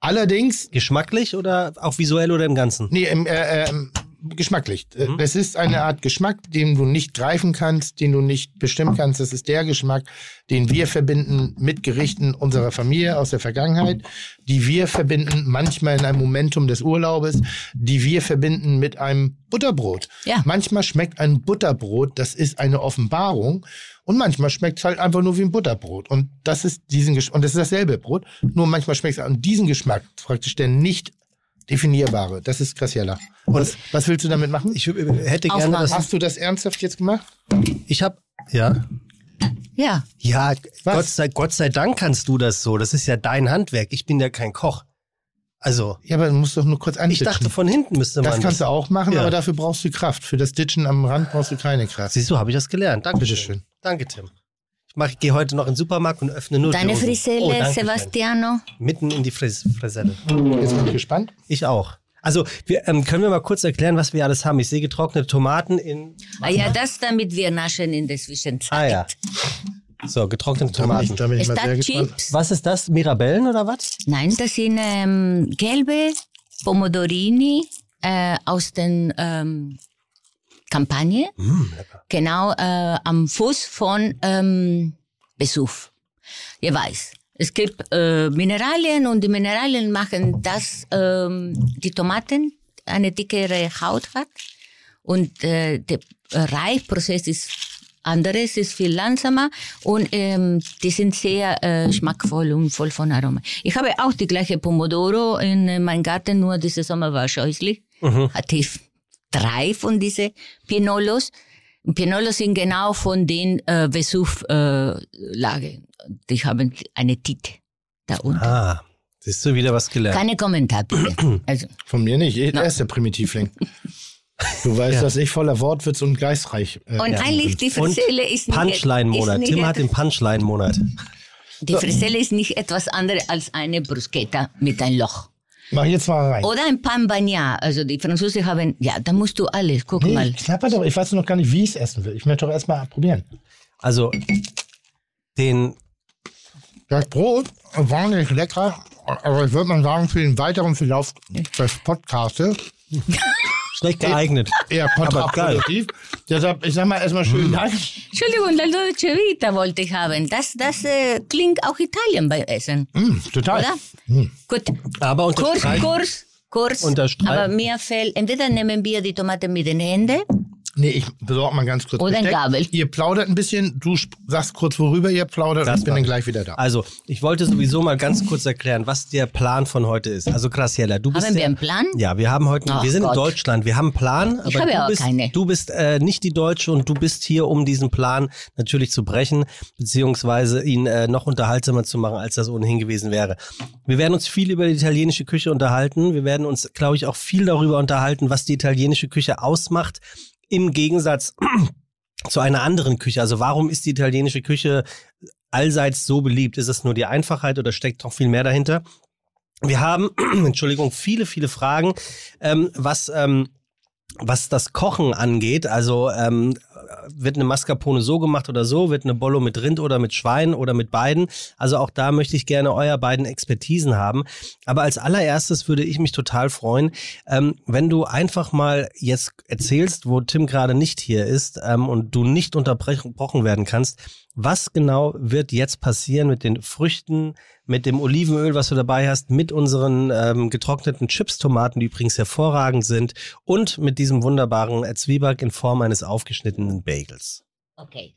Speaker 4: Allerdings,
Speaker 3: Geschmacklich oder auch visuell oder im Ganzen?
Speaker 4: nee, ähm, äh, ähm, geschmacklich. Äh,
Speaker 3: Mhm.
Speaker 4: Es ist eine Art Geschmack, den du nicht greifen kannst, den du nicht bestimmen kannst. Das ist der Geschmack, den wir verbinden mit Gerichten unserer Familie aus der Vergangenheit, die wir verbinden manchmal in einem Momentum des Urlaubes, die wir verbinden mit einem Butterbrot.
Speaker 5: Ja.
Speaker 4: Manchmal schmeckt ein Butterbrot, das ist eine Offenbarung. Und manchmal schmeckt es halt einfach nur wie ein Butterbrot. Und das ist diesen Gesch und das ist dasselbe Brot. Nur manchmal schmeckt es an diesen Geschmack, praktisch der nicht definierbare. Das ist Graciela. Was, was willst du damit machen?
Speaker 3: Ich äh, hätte gerne das.
Speaker 4: Hast du das ernsthaft jetzt gemacht?
Speaker 3: Ich habe ja.
Speaker 5: Ja.
Speaker 3: Ja,
Speaker 4: Was?
Speaker 3: Gott sei, Gott sei Dank kannst du das so. Das ist ja dein Handwerk. Ich bin ja kein Koch. Also,
Speaker 4: Ja, aber du musst doch nur kurz
Speaker 3: ich
Speaker 4: anditschen.
Speaker 3: dachte, von hinten müsste man
Speaker 4: das kannst du auch machen,
Speaker 3: Ja.
Speaker 4: aber dafür brauchst du Kraft. Für das Ditchen am Rand brauchst du keine Kraft.
Speaker 3: Siehst du, habe ich das gelernt. Danke
Speaker 4: Bitteschön.
Speaker 3: Danke, Tim. Ich, gehe heute noch in den Supermarkt und öffne nur
Speaker 5: Deine. Friselle,
Speaker 3: Oh, schön.
Speaker 5: Sebastiano.
Speaker 3: Mitten in die Fris Friselle.
Speaker 4: Jetzt bin ich gespannt.
Speaker 3: Ich auch. Also, wir, ähm, können wir mal kurz erklären, was wir alles haben? Ich sehe getrocknete Tomaten in.
Speaker 5: Ah ja, das damit wir naschen in der Zwischenzeit.
Speaker 3: Ah ja. So, getrocknete
Speaker 4: Da bin ich,
Speaker 3: Tomaten.
Speaker 4: da bin ich
Speaker 5: Ist
Speaker 4: mal sehr
Speaker 5: das
Speaker 4: gespannt.
Speaker 5: Chips?
Speaker 3: Was ist das? Mirabellen oder was?
Speaker 5: Nein, das sind ähm, gelbe Pomodorini äh, aus den ähm, Kampagne.
Speaker 3: Mm.
Speaker 5: Genau äh, am Fuß von ähm, Vesuv. Ihr weiß, es gibt äh, Mineralien und die Mineralien machen, dass ähm, die Tomaten eine dickere Haut hat und äh, der Reifprozess ist anderes, ist viel langsamer und ähm, die sind sehr äh, schmackvoll und voll von Aroma. Ich habe auch die gleiche Pomodoro in äh, meinem Garten, nur dieser Sommer war scheußlich. Hatte ich drei von diese Pinolos. Und Pinolos sind genau von den äh, Vesuv-Lage. die haben eine Tite da unten.
Speaker 3: Ah, siehst du wieder was gelernt.
Speaker 5: Keine Kommentar bitte. Also,
Speaker 4: Von mir nicht. Er ist der Primitivling. Du weißt,
Speaker 3: Ja.
Speaker 4: dass ich voller Wortwitz und geistreich äh,
Speaker 5: und
Speaker 4: bin.
Speaker 5: eigentlich die Friselle ist nicht,
Speaker 3: Punchline-Monat. Tim hat den Punchline-Monat.
Speaker 5: die Friselle ist nicht etwas anderes als eine Bruschetta mit ein Loch.
Speaker 4: Mach jetzt mal rein.
Speaker 5: Oder ein Pan Bagnat. Also die Franzosen haben, ja, da musst du alles, guck
Speaker 4: Nee,
Speaker 5: mal.
Speaker 4: knapper doch. Ich weiß noch gar nicht, wie ich es essen will. Ich möchte doch erst mal probieren.
Speaker 3: Also, den.
Speaker 4: Das Brot war nicht lecker, aber ich würde mal sagen, für den weiteren Verlauf des Podcastes
Speaker 3: Schlecht geeignet.
Speaker 4: eher kontraproduktiv. Deshalb, ich sag mal erstmal schönen Dank.
Speaker 5: Entschuldigung, la Dolce Vita wollte ich haben. Das, das äh, klingt auch Italien beim Essen,
Speaker 4: Mm, total.
Speaker 5: oder? Gut.
Speaker 3: Aber
Speaker 5: Kurs,
Speaker 3: unterstreichen.
Speaker 5: Kurs, Kurs.
Speaker 3: Unterstreichen.
Speaker 5: Aber mir fällt, entweder nehmen wir die Tomate mit den Händen
Speaker 4: Nee, ich besorge mal ganz kurz.
Speaker 5: Oder ein. Gabel.
Speaker 4: Ihr plaudert ein bisschen, du sagst kurz, worüber ihr plaudert und
Speaker 3: Das
Speaker 4: ich bin dann
Speaker 3: ich.
Speaker 4: gleich wieder da.
Speaker 3: Also, ich wollte sowieso mal ganz kurz erklären, was der Plan von heute ist. Also, Graciela, du bist.
Speaker 5: Haben wir
Speaker 3: ja-
Speaker 5: einen Plan?
Speaker 3: Ja, wir haben heute,
Speaker 5: Ach
Speaker 3: wir sind
Speaker 5: Gott.
Speaker 3: in Deutschland, wir haben einen Plan, aber
Speaker 5: habe
Speaker 3: du,
Speaker 5: aber
Speaker 3: bist,
Speaker 5: keine.
Speaker 3: du bist äh, nicht die Deutsche und du bist hier, um diesen Plan natürlich zu brechen, beziehungsweise ihn äh, noch unterhaltsamer zu machen, als das ohnehin gewesen wäre. Wir werden uns viel über die italienische Küche unterhalten. Wir werden uns, glaube ich, auch viel darüber unterhalten, was die italienische Küche ausmacht, im Gegensatz zu einer anderen Küche. Also warum ist die italienische Küche allseits so beliebt? Ist es nur die Einfachheit oder steckt noch viel mehr dahinter? Wir haben, Entschuldigung, viele, viele Fragen, ähm, was, ähm, was das Kochen angeht. Also ähm, wird eine Mascarpone so gemacht oder so? Wird eine Bollo mit Rind oder mit Schwein oder mit beiden? Also auch da möchte ich gerne euer beiden Expertisen haben. Aber als allererstes würde ich mich total freuen, ähm, wenn du einfach mal jetzt erzählst, wo Tim gerade nicht hier ist ähm, und du nicht unterbrochen werden kannst. Was genau wird jetzt passieren mit den Früchten, mit dem Olivenöl, was du dabei hast, mit unseren ähm, getrockneten Chips-Tomaten, die übrigens hervorragend sind, und mit diesem wunderbaren Zwieback in Form eines aufgeschnittenen Bagels?
Speaker 5: Okay.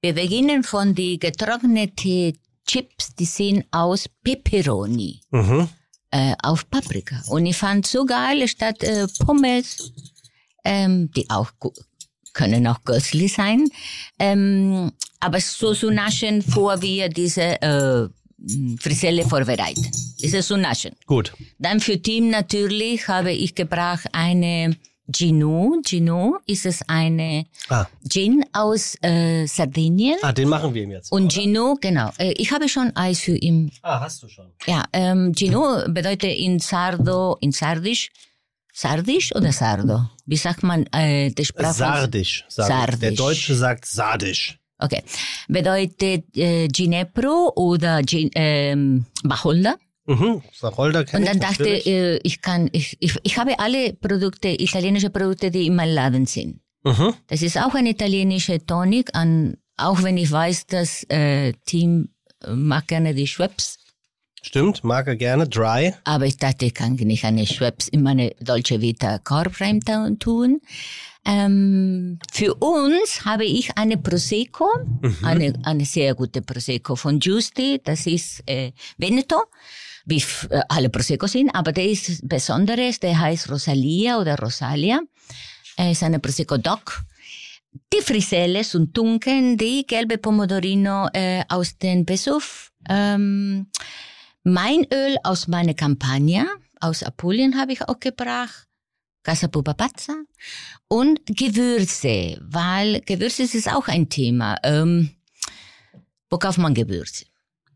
Speaker 5: Wir beginnen von die getrocknete Chips, die sind aus Peperoni,
Speaker 3: Mhm.
Speaker 5: äh, auf Paprika. Und ich fand so geil, statt äh, Pommes, ähm, die auch können auch köstlich sein, ähm, aber so zu naschen, vor wir diese äh, Friselle vorbereiten. Das ist so naschen.
Speaker 3: Gut.
Speaker 5: Dann für Team natürlich habe ich gebracht eine Gino. Gino ist es eine
Speaker 3: Ah.
Speaker 5: Gin aus äh, Sardinien.
Speaker 3: ah, den machen wir ihm jetzt.
Speaker 5: Und Gino, genau. Äh, ich habe schon Eis für ihn.
Speaker 3: Ah, hast du schon.
Speaker 5: Ja, ähm, Gino bedeutet in Sardo, in Sardisch, Sardisch oder Sardo? Wie sagt man äh, der Sprache?
Speaker 3: Sardisch. Sag ich.
Speaker 5: Sardisch.
Speaker 3: Der Deutsche sagt Sardisch.
Speaker 5: Okay. Bedeutet äh, Ginepro oder Gin, ähm, Wacholder.
Speaker 3: Mhm. Sarolda kenn
Speaker 5: Und dann
Speaker 3: ich
Speaker 5: dachte äh, ich kann, ich, ich, ich habe alle Produkte, italienische Produkte, die in meinem Laden sind.
Speaker 3: Mhm.
Speaker 5: Das ist auch eine italienische Tonic, an, auch wenn ich weiß, dass äh, Team äh, mag gerne die Schweppes.
Speaker 3: Stimmt, mag er gerne. Dry.
Speaker 5: Aber ich dachte, ich kann nicht eine Schweppes in meine Dolce Vita Korb rein tun. Ähm, für uns habe ich eine Prosecco, eine, eine sehr gute Prosecco von Giusti, das ist äh, Veneto, wie äh, alle Prosecco sind, aber der ist Besonderes, der heißt Rosalia oder Rosalia. Er ist eine Prosecco Doc. Die Friselle sind dunkel, die gelbe Pomodorino äh, aus den Vesuv. Ähm, mein Öl aus meiner Kampagne, aus Apulien habe ich auch gebracht. Casa Pupapazza. Und Gewürze, weil Gewürze ist auch ein Thema. Ähm, wo kauft man Gewürze?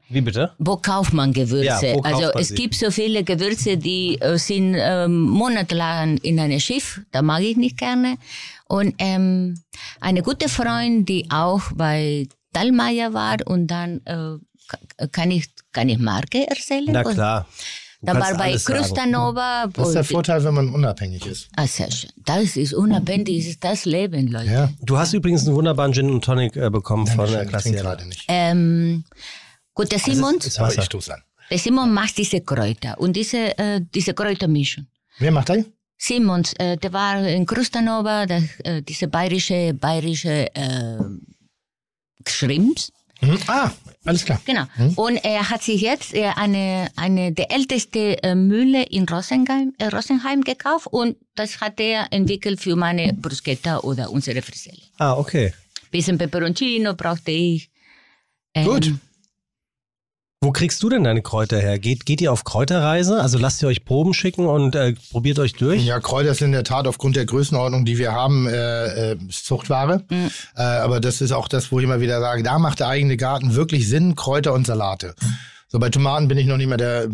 Speaker 3: Wie bitte?
Speaker 5: Wo kauft man Gewürze?
Speaker 3: Ja, wo kauft
Speaker 5: also
Speaker 3: man
Speaker 5: es gibt so viele Gewürze, die äh, sind ähm, monatelang in einem Schiff. Da mag ich nicht gerne. Und ähm, eine gute Freundin, die auch bei Dallmayr war und dann äh, ka- kann ich kann ich Marke erzählen?
Speaker 3: Na klar. Du
Speaker 5: Da
Speaker 3: kannst
Speaker 5: war bei. Krustanova.
Speaker 4: Das ist der Vorteil, wenn man unabhängig ist.
Speaker 5: Ah, sehr schön. Das ist unabhängig, das ist das Leben, Leute.
Speaker 4: Ja,
Speaker 3: Du hast übrigens einen wunderbaren Gin und Tonic äh, bekommen von
Speaker 4: Dankeschön,
Speaker 3: der
Speaker 4: ich trinke
Speaker 3: Klasse.
Speaker 4: gerade nicht.
Speaker 5: Ähm, gut, der Simon,
Speaker 3: ist
Speaker 4: Aber
Speaker 3: Wasser.
Speaker 4: ich stoße an.
Speaker 5: der Simon macht diese Kräuter und diese, äh, diese Kräutermischung.
Speaker 4: Wer macht das?
Speaker 5: Simons, äh, der war in Krustanova, der, äh, diese bayerische, bayerische äh, Schrimps.
Speaker 4: Mhm. Ah, alles klar.
Speaker 5: Genau. Und er hat sich jetzt äh, eine, eine, der älteste äh, Mühle in Rosenheim, äh, Rosenheim gekauft und das hat er entwickelt für meine Bruschetta oder unsere Friselle.
Speaker 3: Ah, okay.
Speaker 5: Bisschen Peperoncino brauchte ich. Ähm,
Speaker 4: Gut.
Speaker 3: Wo kriegst du denn deine Kräuter her? Geht, geht ihr auf Kräuterreise? Also lasst ihr euch Proben schicken und äh, probiert euch durch?
Speaker 4: Ja, Kräuter sind in der Tat aufgrund der Größenordnung, die wir haben, äh, äh, Zuchtware. Äh, aber das ist auch das, wo ich immer wieder sage, da macht der eigene Garten wirklich Sinn, Kräuter und Salate. So bei Tomaten bin ich noch nicht mehr der, äh,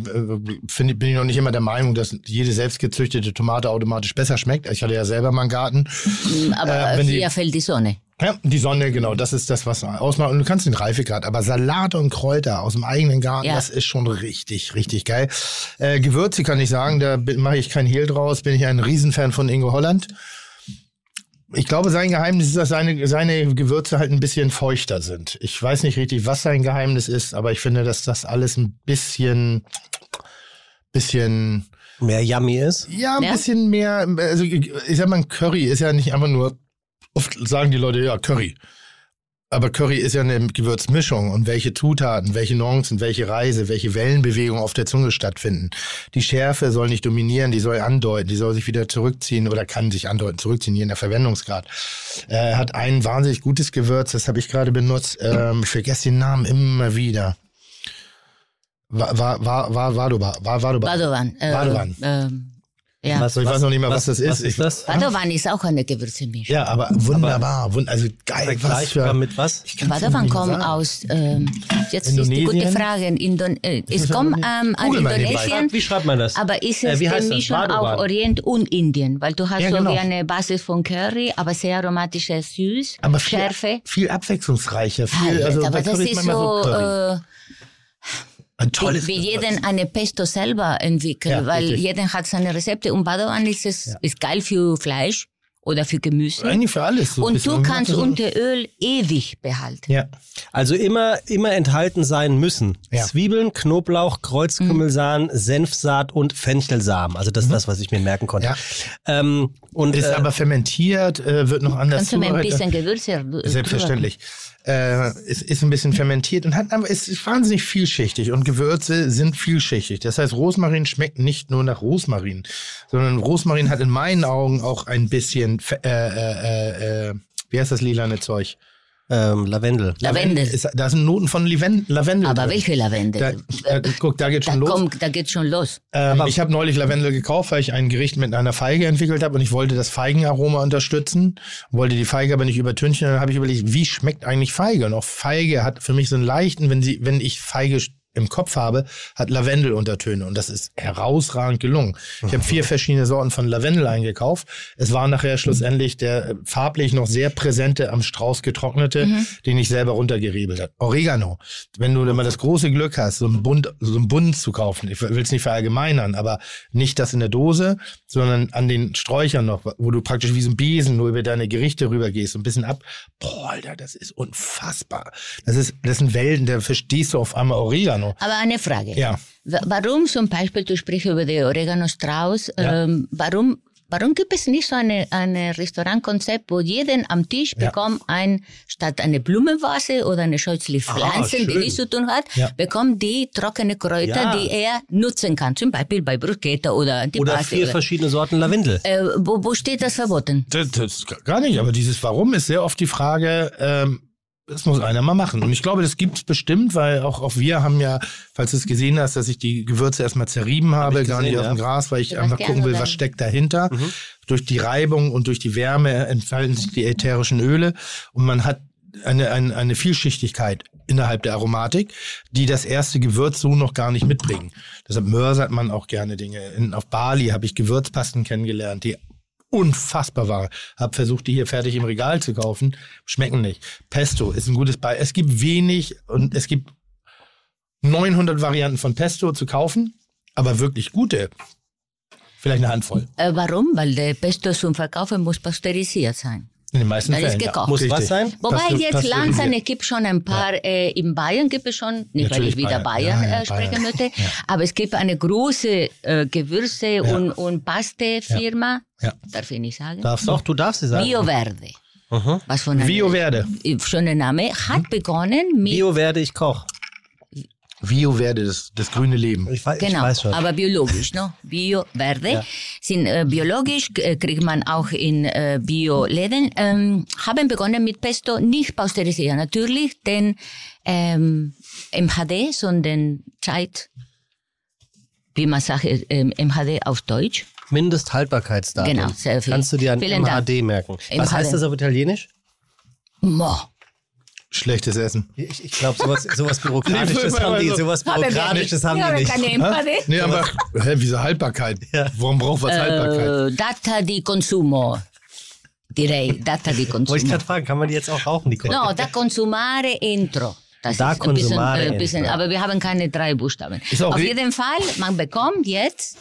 Speaker 4: finde bin ich noch nicht immer der Meinung, dass jede selbstgezüchtete Tomate automatisch besser schmeckt. Ich hatte ja selber mal einen Garten.
Speaker 5: Aber
Speaker 4: Äh, wenn die-
Speaker 5: hier fällt die Sonne.
Speaker 4: Ja, die Sonne, genau, das ist das, was ausmacht. Und du kannst den Reifegrad, aber Salate und Kräuter aus dem eigenen Garten,
Speaker 5: Ja.
Speaker 4: das ist schon richtig, richtig geil. Äh, Gewürze kann ich sagen, da mache ich kein Hehl draus, bin ich ein Riesenfan von Ingo Holland. Ich glaube, sein Geheimnis ist, dass seine, seine Gewürze halt ein bisschen feuchter sind. Ich weiß nicht richtig, was sein Geheimnis ist, aber ich finde, dass das alles ein bisschen, bisschen
Speaker 3: Mehr Yummy ist?
Speaker 4: ja, ein
Speaker 5: Ja?
Speaker 4: bisschen mehr, also ich sag mal, ein Curry ist ja nicht einfach nur, oft sagen die Leute, ja, Curry. Aber Curry ist ja eine Gewürzmischung und welche Zutaten, welche Nuancen, welche Reise, welche Wellenbewegungen auf der Zunge stattfinden. Die Schärfe soll nicht dominieren, die soll andeuten, die soll sich wieder zurückziehen oder kann sich andeuten, zurückziehen, je nach Verwendungsgrad. Er hat ein wahnsinnig gutes Gewürz, das habe ich gerade benutzt. Ähm, ich vergesse den Namen immer wieder. War, war, war, war, Vadoba, war, Vadoba.
Speaker 5: Badovan. Äh,
Speaker 4: Badovan.
Speaker 5: Ähm, ja.
Speaker 3: Was-
Speaker 4: Ich weiß noch nicht mal, was das ist.
Speaker 3: Was ist das?
Speaker 5: Badovan ist auch eine Gewürzemischung.
Speaker 4: Ja, aber wunderbar. Wund also geil. Was für,
Speaker 3: mit was?
Speaker 4: Nicht
Speaker 5: kommt
Speaker 4: sagen.
Speaker 5: aus, ähm, jetzt ist die gute
Speaker 4: Indonesien?
Speaker 5: Frage, in Indon äh, es kommt
Speaker 4: aber
Speaker 5: ähm, an. Indonesien,
Speaker 3: Wie schreibt man das?
Speaker 5: aber ist
Speaker 3: Äh,
Speaker 5: es
Speaker 3: wie heißt
Speaker 5: die
Speaker 3: das?
Speaker 5: Mischung auch Orient und Indien, weil du hast
Speaker 4: Ja,
Speaker 5: so
Speaker 4: genau.
Speaker 5: wie eine Basis von Curry, aber sehr aromatisches Süß,
Speaker 4: aber viel,
Speaker 5: Schärfe.
Speaker 4: viel abwechslungsreicher. Viel, also
Speaker 5: aber das ist so,
Speaker 4: Curry.
Speaker 5: äh,
Speaker 4: Ein tolles
Speaker 5: wie, jeden eine Pesto selber entwickelt,
Speaker 4: Ja,
Speaker 5: weil
Speaker 4: richtig.
Speaker 5: jeder hat seine Rezepte und Badovan ist es ist geil für Fleisch oder für Gemüse.
Speaker 4: Eigentlich für alles. So
Speaker 5: und du kannst unter Öl ewig behalten.
Speaker 4: Ja.
Speaker 3: Also immer, immer enthalten sein müssen.
Speaker 4: Ja.
Speaker 3: Zwiebeln, Knoblauch, Kreuzkümmelsamen, Senfsaat und Fenchelsamen. Also das ist das, was ich mir merken konnte.
Speaker 4: Ja.
Speaker 3: Ähm, und
Speaker 4: Ist
Speaker 3: äh,
Speaker 4: aber fermentiert, äh, wird noch anders
Speaker 5: Kannst du mir ein bisschen Gewürze
Speaker 4: Selbstverständlich. Äh, es ist ein bisschen fermentiert und hat aber es ist wahnsinnig vielschichtig und Gewürze sind vielschichtig. Das heißt, Rosmarin schmeckt nicht nur nach Rosmarin, sondern Rosmarin hat in meinen Augen auch ein bisschen Fe- äh, äh, äh, wie heißt das lilane Zeug?
Speaker 3: ähm, Lavendel.
Speaker 5: Lavendel.
Speaker 4: Ist, da sind Noten von Liven Lavendel.
Speaker 5: Aber
Speaker 4: drin.
Speaker 5: welche Lavendel?
Speaker 4: Da, äh, guck, da geht
Speaker 5: Da,
Speaker 4: schon los.
Speaker 5: kommt, da geht schon los.
Speaker 4: Ähm, ich habe neulich Lavendel gekauft, weil ich ein Gericht mit einer Feige entwickelt habe und ich wollte das Feigenaroma unterstützen, wollte die Feige aber nicht übertünchen. Dann habe ich überlegt, wie schmeckt eigentlich Feige? Und auch Feige hat für mich so einen leichten, wenn sie, wenn ich Feige im Kopf habe, hat Lavendeluntertöne und das ist herausragend gelungen. Ich habe vier verschiedene Sorten von Lavendel eingekauft. Es war nachher schlussendlich der äh, farblich noch sehr präsente am Strauß getrocknete, den ich selber runtergeriebelt habe. Oregano. Wenn du immer das große Glück hast, so einen Bund, so einen Bund zu kaufen, ich will es nicht verallgemeinern, aber nicht das in der Dose, sondern an den Sträuchern noch, wo du praktisch wie so ein Besen nur über deine Gerichte rübergehst, so ein bisschen ab. Boah, Alter, das ist unfassbar. Das ist, das sind Welten, da verstehst du auf einmal Oregano.
Speaker 5: Aber eine Frage.
Speaker 4: Ja.
Speaker 5: Wa- Warum zum Beispiel, du sprichst über die Oregano Strauß,
Speaker 4: Ja.
Speaker 5: ähm, warum, warum gibt es nicht so eine, eine Restaurantkonzept, wo jeden am Tisch
Speaker 4: Ja.
Speaker 5: bekommt ein, statt eine Blumenvase oder eine Schüssel Pflanzen, die
Speaker 4: schön.
Speaker 5: nichts zu tun hat,
Speaker 4: Ja.
Speaker 5: bekommt die trockene Kräuter,
Speaker 3: Ja.
Speaker 5: die er nutzen kann, zum Beispiel bei Bruschetta oder die
Speaker 3: Oder
Speaker 5: Paste
Speaker 3: vier
Speaker 5: oder-
Speaker 3: verschiedene Sorten Lavendel.
Speaker 5: äh, wo, wo steht das verboten?
Speaker 4: Das, das gar nicht, aber dieses Warum ist sehr oft die Frage, ähm, Das muss einer mal machen. Und ich glaube, das gibt's bestimmt, weil auch, auch wir haben ja, falls du es gesehen hast, dass ich die Gewürze erstmal zerrieben habe,
Speaker 3: ich
Speaker 4: gar nicht
Speaker 3: gesehen,
Speaker 4: auf dem
Speaker 3: ja.
Speaker 4: Gras, weil ich
Speaker 5: Sebastian,
Speaker 4: einfach gucken will, was steckt dahinter.
Speaker 3: Mhm.
Speaker 4: Durch die Reibung und durch die Wärme entfalten sich die ätherischen Öle und man hat eine, eine, eine Vielschichtigkeit innerhalb der Aromatik, die das erste Gewürz so noch gar nicht mitbringen. Deshalb mörsert man auch gerne Dinge. In, auf Bali habe ich Gewürzpasten kennengelernt, die unfassbar war. Hab versucht, die hier fertig im Regal zu kaufen. Schmecken nicht. Pesto ist ein gutes Beispiel. Es gibt wenig und es gibt 900 Varianten von Pesto zu kaufen, aber wirklich gute. Vielleicht eine Handvoll.
Speaker 5: Äh, warum? Weil der Pesto zum Verkaufen muss pasteurisiert sein.
Speaker 4: In den meisten
Speaker 5: Das ist
Speaker 4: Fällen.
Speaker 5: gekocht.
Speaker 3: Muss
Speaker 4: Richtig.
Speaker 3: was sein?
Speaker 5: Wobei
Speaker 4: Paste-
Speaker 5: jetzt
Speaker 4: pasteurisiert.
Speaker 5: langsam, es gibt schon ein paar, äh, in Bayern gibt es schon, nicht weil
Speaker 4: Natürlich
Speaker 5: ich wieder
Speaker 4: Bayern.
Speaker 5: Bayern,
Speaker 4: Ja, ja,
Speaker 5: äh, sprechen möchte,
Speaker 4: Ja.
Speaker 5: aber es gibt eine große äh, Gewürze- und, und Paste-Firma,
Speaker 4: Ja.
Speaker 5: darf ich nicht sagen,
Speaker 4: Darfst du?
Speaker 3: Doch, du darfst sie sagen.
Speaker 5: Bio Verde.
Speaker 3: Mhm.
Speaker 5: Was von einem
Speaker 4: Bio Verde.
Speaker 5: äh, schöner Name, hat begonnen mit,
Speaker 3: Bio werde ich Koch.
Speaker 4: Bio Verde, das, das grüne Leben.
Speaker 3: Ich weiß, ich
Speaker 5: genau,
Speaker 3: weiß schon.
Speaker 5: aber biologisch, no? Bio Verde.
Speaker 3: Ja.
Speaker 5: Sind äh, biologisch, äh, kriegt man auch in äh, Bio-Läden. Ähm, haben begonnen mit Pesto, nicht pasteurisieren natürlich, denn ähm, MHD, sondern Zeit, wie man sagt, äh, MHD auf Deutsch.
Speaker 3: Mindesthaltbarkeitsdatum.
Speaker 5: Genau, sehr viel.
Speaker 3: Kannst du dir an
Speaker 5: Vielen Dank.
Speaker 3: MHD merken. Was
Speaker 5: MHD.
Speaker 3: heißt das auf Italienisch?
Speaker 5: Mo.
Speaker 4: Schlechtes Essen.
Speaker 3: Ich, ich glaube, sowas, sowas Bürokratisches haben die.
Speaker 4: so-
Speaker 3: Sowas
Speaker 5: Haben wir
Speaker 3: Bürokratisches haben die
Speaker 5: wir
Speaker 3: nicht.
Speaker 4: Nee, aber hä, wieso Haltbarkeit? Warum braucht was Haltbarkeit?
Speaker 5: Äh, data di consumo, direi, data di
Speaker 3: Wollte ich
Speaker 5: consumo.
Speaker 3: gerade fragen, kann man die jetzt auch rauchen, die?
Speaker 5: No, da consumare entro. Das
Speaker 3: Da
Speaker 5: ist ein bisschen,
Speaker 3: consumare
Speaker 5: äh, bisschen,
Speaker 3: entro.
Speaker 5: aber wir haben keine drei Buchstaben.
Speaker 4: Ist auch
Speaker 5: Auf jeden Fall, man bekommt jetzt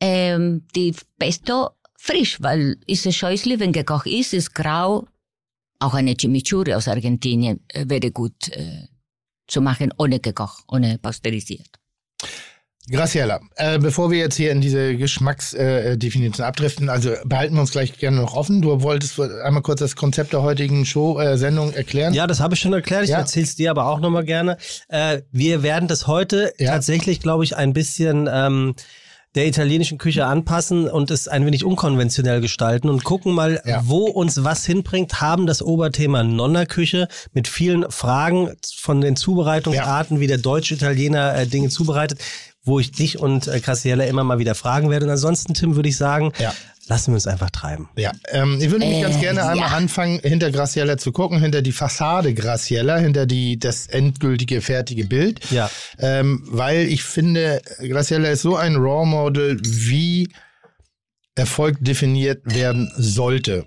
Speaker 5: ähm, die Pesto frisch, weil ist es scheußlich, wenn gekocht ist, ist grau. Auch eine Chimichurri aus Argentinien äh, wäre gut äh, zu machen, ohne gekocht, ohne pasteurisiert.
Speaker 4: Graciela, äh, bevor wir jetzt hier in diese Geschmacksdefinition abdriften, also behalten wir uns gleich gerne noch offen. Du wolltest einmal kurz das Konzept der heutigen Show-Sendung erklären.
Speaker 3: Ja, das habe ich schon erklärt. Ich
Speaker 4: Ja.
Speaker 3: erzähl's dir aber auch nochmal gerne. Äh, wir werden das heute
Speaker 4: Ja.
Speaker 3: tatsächlich, glaube ich, ein bisschen ähm, der italienischen Küche anpassen und es ein wenig unkonventionell gestalten und gucken mal,
Speaker 4: Ja.
Speaker 3: wo uns was hinbringt, haben das Oberthema Nonna-Küche mit vielen Fragen von den Zubereitungsarten, wie der Deutsch-Italiener äh, Dinge zubereitet, wo ich dich und äh, Graciela immer mal wieder fragen werde. Und ansonsten, Tim, würde ich sagen,
Speaker 4: Ja.
Speaker 3: Lassen wir uns einfach treiben.
Speaker 4: Ja, ähm, ich würde mich ganz
Speaker 5: Äh,
Speaker 4: gerne einmal
Speaker 5: ja.
Speaker 4: anfangen, hinter Graciela zu gucken, hinter die Fassade Graciela, hinter die das endgültige, fertige Bild.
Speaker 3: Ja.
Speaker 4: Ähm, weil ich finde, Graciela ist so ein Raw Model, wie Erfolg definiert werden sollte.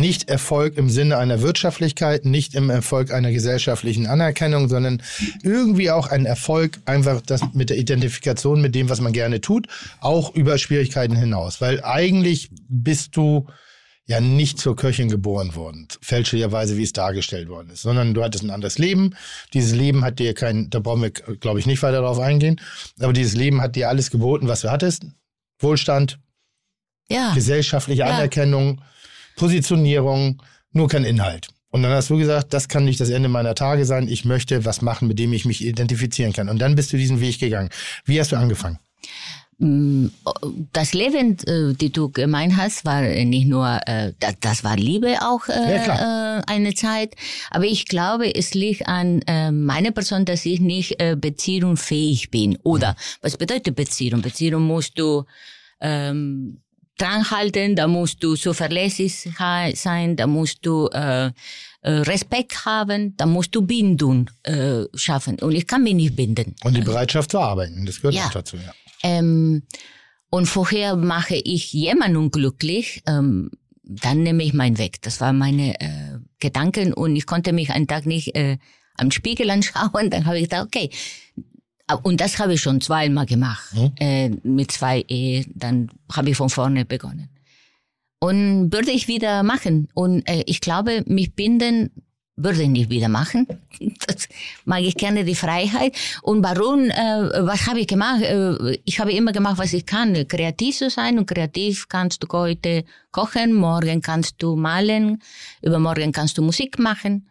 Speaker 4: Nicht Erfolg im Sinne einer Wirtschaftlichkeit, nicht im Erfolg einer gesellschaftlichen Anerkennung, sondern irgendwie auch ein Erfolg einfach das mit der Identifikation mit dem, was man gerne tut, auch über Schwierigkeiten hinaus. Weil eigentlich bist du ja nicht zur Köchin geboren worden, fälschlicherweise, wie es dargestellt worden ist, sondern du hattest ein anderes Leben. Dieses Leben hat dir kein, da brauchen wir, glaube ich, nicht weiter darauf eingehen, aber dieses Leben hat dir alles geboten, was du hattest. Wohlstand,
Speaker 5: Ja,
Speaker 4: gesellschaftliche
Speaker 5: Ja.
Speaker 4: Anerkennung, Positionierung, nur kein Inhalt. Und dann hast du gesagt, das kann nicht das Ende meiner Tage sein. Ich möchte was machen, mit dem ich mich identifizieren kann. Und dann bist du diesen Weg gegangen. Wie hast du angefangen?
Speaker 5: Mm, das Leben, äh, die du gemeint hast, war nicht nur, äh, das, war Liebe auch äh,
Speaker 4: Ja,
Speaker 5: eine Zeit, aber ich glaube, es liegt an meiner Person, dass ich nicht äh, beziehungsfähig bin. Oder
Speaker 4: Mhm.
Speaker 5: was bedeutet Beziehung? Beziehung musst du ähm, dranhalten, da musst du zuverlässig sein, da musst du äh, äh, Respekt haben, da musst du Bindung äh, schaffen. Und ich kann mich nicht binden.
Speaker 4: Und die Bereitschaft zu arbeiten, das gehört
Speaker 5: Ja.
Speaker 4: auch dazu, ja.
Speaker 5: Ähm, und vorher mache ich jemanden unglücklich, ähm, dann nehme ich meinen Weg. Das war meine äh, Gedanken und ich konnte mich einen Tag nicht äh, am Spiegel anschauen. Dann habe ich gedacht, okay. Und das habe ich schon zweimal gemacht. Äh, mit zwei Ehe, dann habe ich von vorne begonnen. Und würde ich wieder machen. Und äh, ich glaube, mich binden würde ich nicht wieder machen. Das mag ich gerne die Freiheit. Und warum, äh, was habe ich gemacht? Äh, ich habe immer gemacht, was ich kann, kreativ zu sein. Und kreativ kannst du heute kochen, morgen kannst du malen, übermorgen kannst du Musik machen.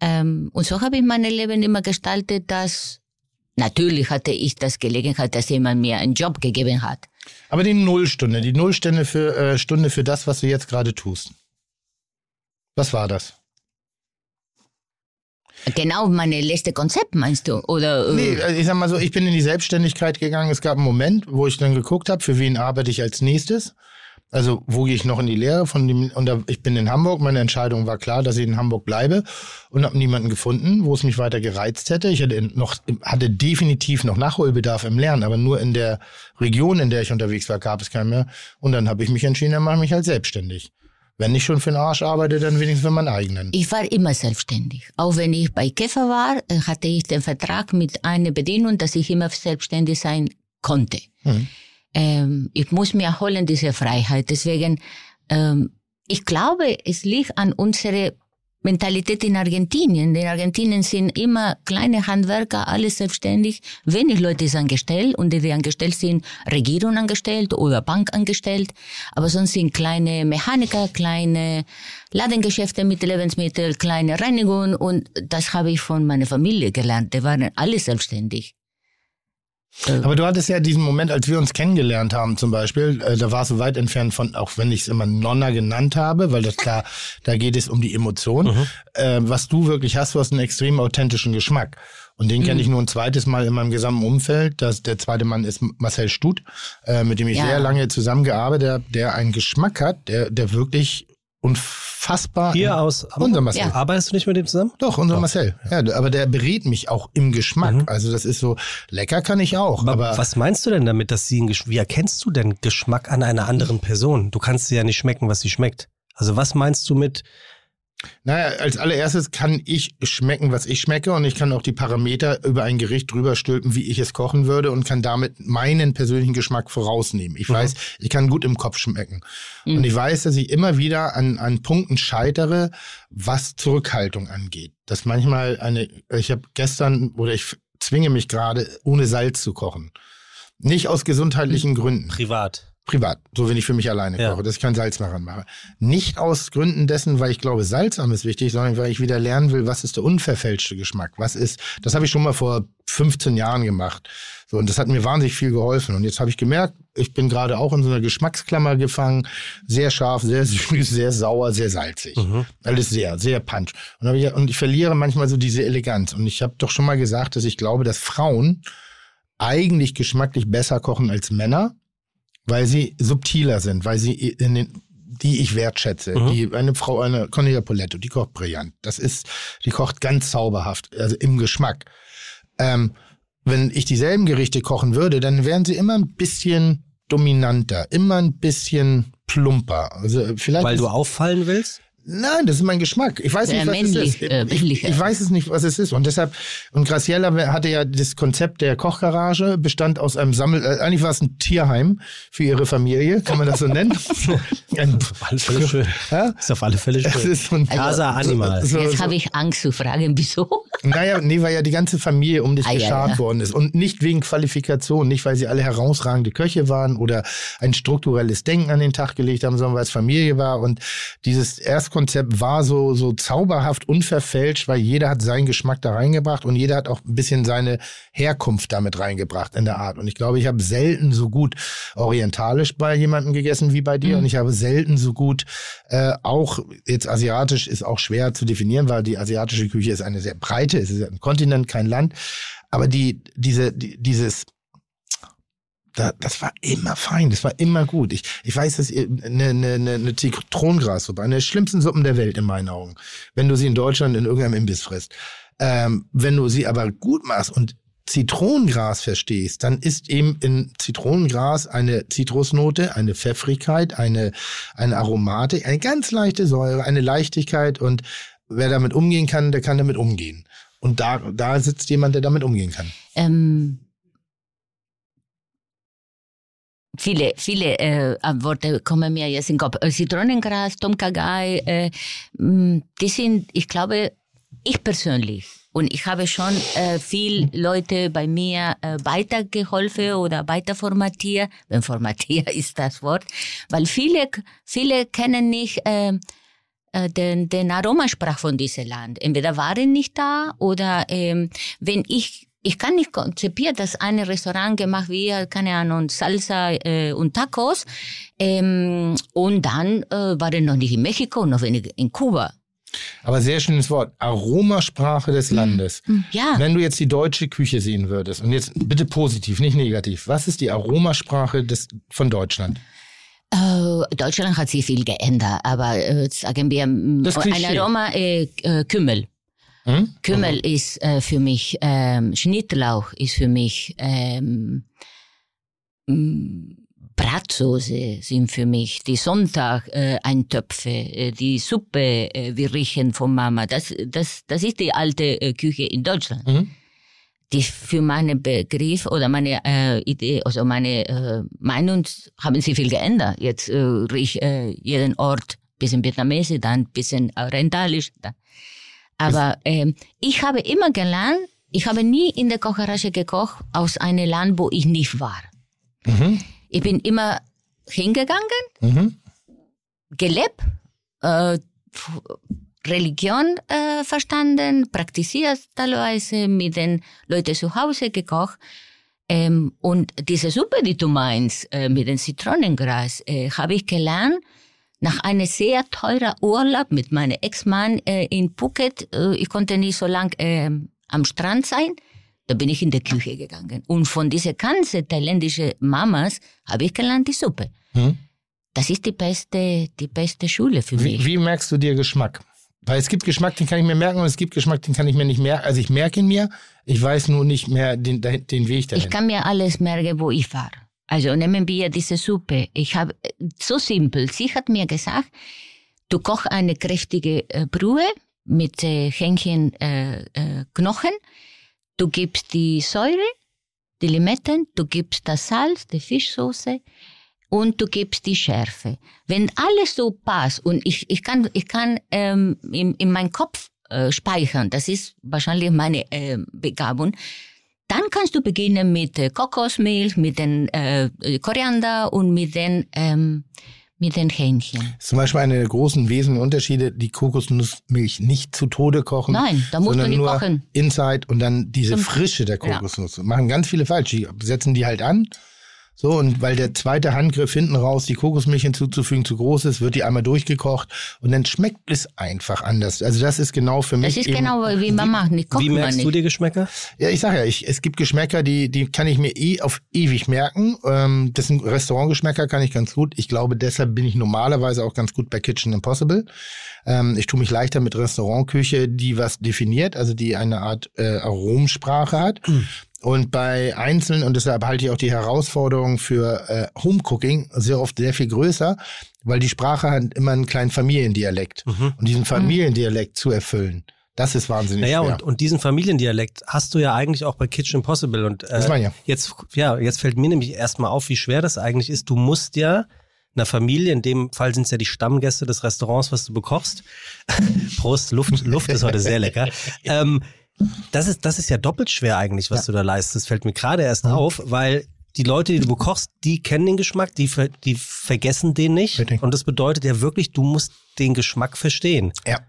Speaker 5: Ähm, und so habe ich mein Leben immer gestaltet, dass natürlich hatte ich das Gelegenheit, dass jemand mir einen Job gegeben hat.
Speaker 4: Aber die Nullstunde, die Nullstunde für, äh, Stunde für das, was du jetzt gerade tust. Was war das?
Speaker 5: Genau, meine letzte Konzept meinst du? Oder, äh,
Speaker 4: Nee, also ich sag mal so, ich bin in die Selbstständigkeit gegangen. Es gab einen Moment, wo ich dann geguckt habe, für wen arbeite ich als nächstes. Also wo gehe ich noch in die Lehre von dem und da, ich bin in Hamburg. Meine Entscheidung war klar, dass ich in Hamburg bleibe und habe niemanden gefunden, wo es mich weiter gereizt hätte. Ich hatte noch hatte definitiv noch Nachholbedarf im Lernen, aber nur in der Region, in der ich unterwegs war, gab es keinen mehr. Und dann habe ich mich entschieden, dann mache ich mich halt selbstständig. Wenn ich schon für den Arsch arbeite, dann wenigstens für meinen eigenen.
Speaker 5: Ich war immer selbstständig. Auch wenn ich bei Käfer war, äh, hatte ich den Vertrag mit einer Bedingung, dass ich immer selbstständig sein konnte.
Speaker 4: Mhm.
Speaker 5: Ähm, ich muss mir holen diese Freiheit. Deswegen, ähm, ich glaube, es liegt an unserer Mentalität in Argentinien. In Argentinien sind immer kleine Handwerker, alles selbstständig. Wenig Leute sind angestellt und die, die angestellt sind, Regierung angestellt oder Bank angestellt. Aber sonst sind kleine Mechaniker, kleine Ladengeschäfte mit Lebensmitteln, kleine Reinigung und das habe ich von meiner Familie gelernt. Die waren alle selbstständig.
Speaker 4: Aber du hattest ja diesen Moment, als wir uns kennengelernt haben zum Beispiel, äh, da warst du weit entfernt von, auch wenn ich es immer Nonna genannt habe, weil das klar, da geht es um die Emotion. Äh, was du wirklich hast, du hast einen extrem authentischen Geschmack. Und den kenne ich nur ein zweites Mal in meinem gesamten Umfeld. Das, der zweite Mann ist Marcel Stut, äh, mit dem ich
Speaker 5: Ja.
Speaker 4: sehr lange zusammengearbeitet habe, der einen Geschmack hat, der, der wirklich unfassbar.
Speaker 3: Hier aus
Speaker 4: Unser Marcel.
Speaker 5: Ja.
Speaker 3: Arbeitest du nicht mit dem zusammen?
Speaker 4: Doch, unser Marcel. Ja, aber der berät mich auch im Geschmack. Also das ist so, lecker kann ich auch.
Speaker 3: Aber,
Speaker 4: aber
Speaker 3: was meinst du denn damit, dass sie einen Geschmack, wie erkennst du denn Geschmack an einer anderen Person? Du kannst sie ja nicht schmecken, was sie schmeckt. Also was meinst du mit,
Speaker 4: Naja, als allererstes kann ich schmecken, was ich schmecke und ich kann auch die Parameter über ein Gericht drüber stülpen, wie ich es kochen würde und kann damit meinen persönlichen Geschmack vorausnehmen. Ich weiß, ich kann gut im Kopf schmecken. Und ich weiß, dass ich immer wieder an, an Punkten scheitere, was Zurückhaltung angeht. Dass manchmal eine, ich habe gestern oder ich zwinge mich gerade, ohne Salz zu kochen. Nicht aus gesundheitlichen Gründen.
Speaker 3: privat?
Speaker 4: Privat, so wenn ich für mich alleine
Speaker 3: Ja.
Speaker 4: koche, dass ich kein Salz mehr ranmache. Nicht aus Gründen dessen, weil ich glaube, Salzam ist wichtig, sondern weil ich wieder lernen will, was ist der unverfälschte Geschmack? Was ist, das habe ich schon mal vor 15 Jahren gemacht. So, und das hat mir wahnsinnig viel geholfen. Und jetzt habe ich gemerkt, ich bin gerade auch in so einer Geschmacksklammer gefangen. Sehr scharf, sehr süß, sehr sauer, sehr salzig. Alles sehr, sehr punch. Und, ich, und ich verliere manchmal so diese Eleganz. Und ich habe doch schon mal gesagt, dass ich glaube, dass Frauen eigentlich geschmacklich besser kochen als Männer weil sie subtiler sind, weil sie in den die ich wertschätze. Die, eine Frau, eine Cornelia Poletto, die kocht brillant. Das ist, die kocht ganz zauberhaft, also im Geschmack. Ähm, wenn ich dieselben Gerichte kochen würde, dann wären sie immer ein bisschen dominanter, immer ein bisschen plumper. Also vielleicht
Speaker 3: Weil du auffallen willst?
Speaker 4: Nein, das ist mein Geschmack. Ich weiß
Speaker 5: Sehr
Speaker 4: nicht, was
Speaker 5: männlich,
Speaker 4: es ist.
Speaker 5: äh,
Speaker 4: ich,
Speaker 5: männlicher.
Speaker 4: ich weiß es nicht, was es ist. Und deshalb, und Graciela hatte ja das Konzept der Kochgarage, bestand aus einem Sammel, äh, eigentlich war es ein Tierheim für ihre Familie, kann man das so nennen? Ein,
Speaker 3: Auf alle Fälle schön.
Speaker 4: ja?
Speaker 3: Ist auf alle Fälle
Speaker 4: Es
Speaker 3: schön.
Speaker 4: ist so ein,
Speaker 3: Casa Animal.
Speaker 4: so,
Speaker 5: Jetzt
Speaker 4: so,
Speaker 5: habe ich Angst zu fragen, wieso?
Speaker 4: naja, nee, weil ja die ganze Familie um dich
Speaker 5: Ah, ja,
Speaker 4: geschart
Speaker 5: ja.
Speaker 4: worden ist. Und nicht wegen Qualifikation, nicht weil sie alle herausragende Köche waren oder ein strukturelles Denken an den Tag gelegt haben, sondern weil es Familie war. Und dieses Erstkonzept war so, so zauberhaft unverfälscht, weil jeder hat seinen Geschmack da reingebracht und jeder hat auch ein bisschen seine Herkunft damit reingebracht in der Art. Und ich glaube, ich habe selten so gut orientalisch bei jemandem gegessen wie bei dir. Und ich habe selten so gut äh, auch, jetzt asiatisch ist auch schwer zu definieren, weil die asiatische Küche ist eine sehr breite, es ist ein Kontinent, kein Land. Aber die, diese, die, dieses, da, das war immer fein, das war immer gut. Ich, ich weiß, dass ihr eine, eine, eine, eine Zitronengrassuppe, eine der schlimmsten Suppen der Welt in meinen Augen, wenn du sie in Deutschland in irgendeinem Imbiss frisst. Ähm, wenn du sie aber gut machst und Zitronengras verstehst, dann ist eben in Zitronengras eine Zitrusnote, eine Pfeffrigkeit, eine, eine Aromatik, eine ganz leichte Säure, eine Leichtigkeit und wer damit umgehen kann, der kann damit umgehen. Und da, da sitzt jemand, der damit umgehen kann.
Speaker 5: Ähm, viele, viele äh, Worte kommen mir jetzt in den Kopf. Äh, Zitronengras, Tom Kagai, äh, mh, die sind, ich glaube, ich persönlich. Und ich habe schon äh, viel Leute bei mir äh, weitergeholfen oder weiter formatiert. Wenn formatiert ist das Wort. Weil viele, viele kennen nicht äh, äh, den, den Aromasprach von diesem Land. Entweder waren nicht da oder ähm, wenn ich ich kann nicht konzipieren, dass ein Restaurant gemacht wird, keine Ahnung, Salsa äh, und Tacos ähm, und dann äh, war er noch nicht in Mexiko, noch weniger in Kuba.
Speaker 4: Aber sehr schönes Wort. Aromasprache des Landes.
Speaker 5: Ja.
Speaker 4: Wenn du jetzt die deutsche Küche sehen würdest, und jetzt bitte positiv, nicht negativ, was ist die Aromasprache des, von Deutschland?
Speaker 5: Äh, Deutschland hat sich viel geändert, aber äh, sagen wir, ein. Aroma, äh, äh, Kümmel.
Speaker 4: Hm?
Speaker 5: Kümmel ist äh, für mich, ähm, Schnittlauch ist für mich, ähm, m, Bratsoße sind für mich, die Sonntag äh, äh, die Suppe, äh, wir riechen von Mama. Das, das, das ist die alte äh, Küche in Deutschland.
Speaker 4: Mhm.
Speaker 5: Die für meinen Begriff oder meine äh, Idee, also meine äh, Meinung haben sie viel geändert. Jetzt äh, riecht äh, jeden Ort bisschen Vietnamesisch, dann bisschen orientalisch. Dann. Aber ähm, ich habe immer gelernt, ich habe nie in der Kocherasche gekocht aus einem Land, wo ich nicht war.
Speaker 4: Mhm.
Speaker 5: Ich bin immer hingegangen,
Speaker 4: Mhm.
Speaker 5: gelebt, äh, Religion äh, verstanden, praktiziert teilweise mit den Leuten zu Hause gekocht. Ähm, und diese Suppe, die du meinst, äh, mit dem Zitronengras, äh, habe ich gelernt nach einem sehr teuren Urlaub mit meinem Ex-Mann äh, in Phuket. Äh, ich konnte nicht so lang äh, am Strand sein. Da bin ich in die Küche gegangen. Und von diesen ganzen thailändischen Mamas habe ich gelernt die Suppe.
Speaker 4: Mhm.
Speaker 5: Das ist die beste, die beste Schule für mich.
Speaker 4: Wie, wie merkst du dir Geschmack? Weil es gibt Geschmack, den kann ich mir merken und es gibt Geschmack, den kann ich mir nicht merken. Also ich merke ihn mir, ich weiß nur nicht mehr den, den Weg dahin.
Speaker 5: Ich kann mir alles merken, wo ich war. Also nehmen wir diese Suppe. Ich habe so simpel. Sie hat mir gesagt, du koch eine kräftige äh, Brühe mit äh, Hähnchen äh, äh, Knochen. Du gibst die Säure, die Limetten, du gibst das Salz, die Fischsoße und du gibst die Schärfe. Wenn alles so passt und ich, ich kann, ich kann ähm, in, in meinem Kopf äh, speichern, das ist wahrscheinlich meine äh, Begabung, dann kannst du beginnen mit äh, Kokosmilch, mit den äh, Koriander und mit den, ähm, mit den Hähnchen.
Speaker 4: Das ist zum Beispiel einer der großen wesentlichen Unterschiede, die Kokosnussmilch nicht zu Tode kochen.
Speaker 5: Nein, da musst du
Speaker 4: sondern
Speaker 5: nicht
Speaker 4: nur
Speaker 5: kochen.
Speaker 4: Inside und dann diese Frische der
Speaker 5: Ja.
Speaker 4: Kokosnuss. Machen ganz viele falsch. Die setzen die halt an. So, und weil der zweite Handgriff hinten raus, die Kokosmilch hinzuzufügen, zu groß ist, wird die einmal durchgekocht und dann schmeckt es einfach anders. Also das ist genau für mich.
Speaker 5: Das ist
Speaker 4: eben,
Speaker 5: genau wie man macht. Nicht
Speaker 3: Wie
Speaker 5: man
Speaker 3: merkst
Speaker 5: nicht.
Speaker 3: du die Geschmäcker?
Speaker 4: Ja, ich sag ja, ich, es gibt Geschmäcker, die, die kann ich mir eh auf ewig merken. Ähm, das sind Restaurantgeschmäcker, kann ich ganz gut. Ich glaube, deshalb bin ich normalerweise auch ganz gut bei Kitchen Impossible. Ähm, ich tue mich leichter mit Restaurantküche, die was definiert, also die eine Art äh, Aromsprache hat. Und bei Einzelnen, und deshalb halte ich auch die Herausforderung für äh, Homecooking sehr oft sehr viel größer, weil die Sprache hat immer einen kleinen Familiendialekt.
Speaker 3: Mhm.
Speaker 4: Und diesen Familiendialekt zu erfüllen, das ist wahnsinnig
Speaker 3: Naja,
Speaker 4: schwer.
Speaker 3: und, und diesen Familiendialekt hast du ja eigentlich auch bei Kitchen Impossible. Und äh,
Speaker 4: Das ich ja.
Speaker 3: jetzt, ja, jetzt fällt mir nämlich erstmal auf, wie schwer das eigentlich ist. Du musst ja einer Familie, in dem Fall sind es ja die Stammgäste des Restaurants, was du bekochst. Prost, Luft, Luft ist heute sehr lecker. Ähm, das ist, das ist ja doppelt schwer eigentlich, was du da leistest. Das fällt mir gerade erst auf, weil die Leute, die du bekochst, die kennen den Geschmack, die, ver, die vergessen den nicht.
Speaker 4: Richtig.
Speaker 3: Und das bedeutet ja wirklich, du musst den Geschmack verstehen.
Speaker 4: ja.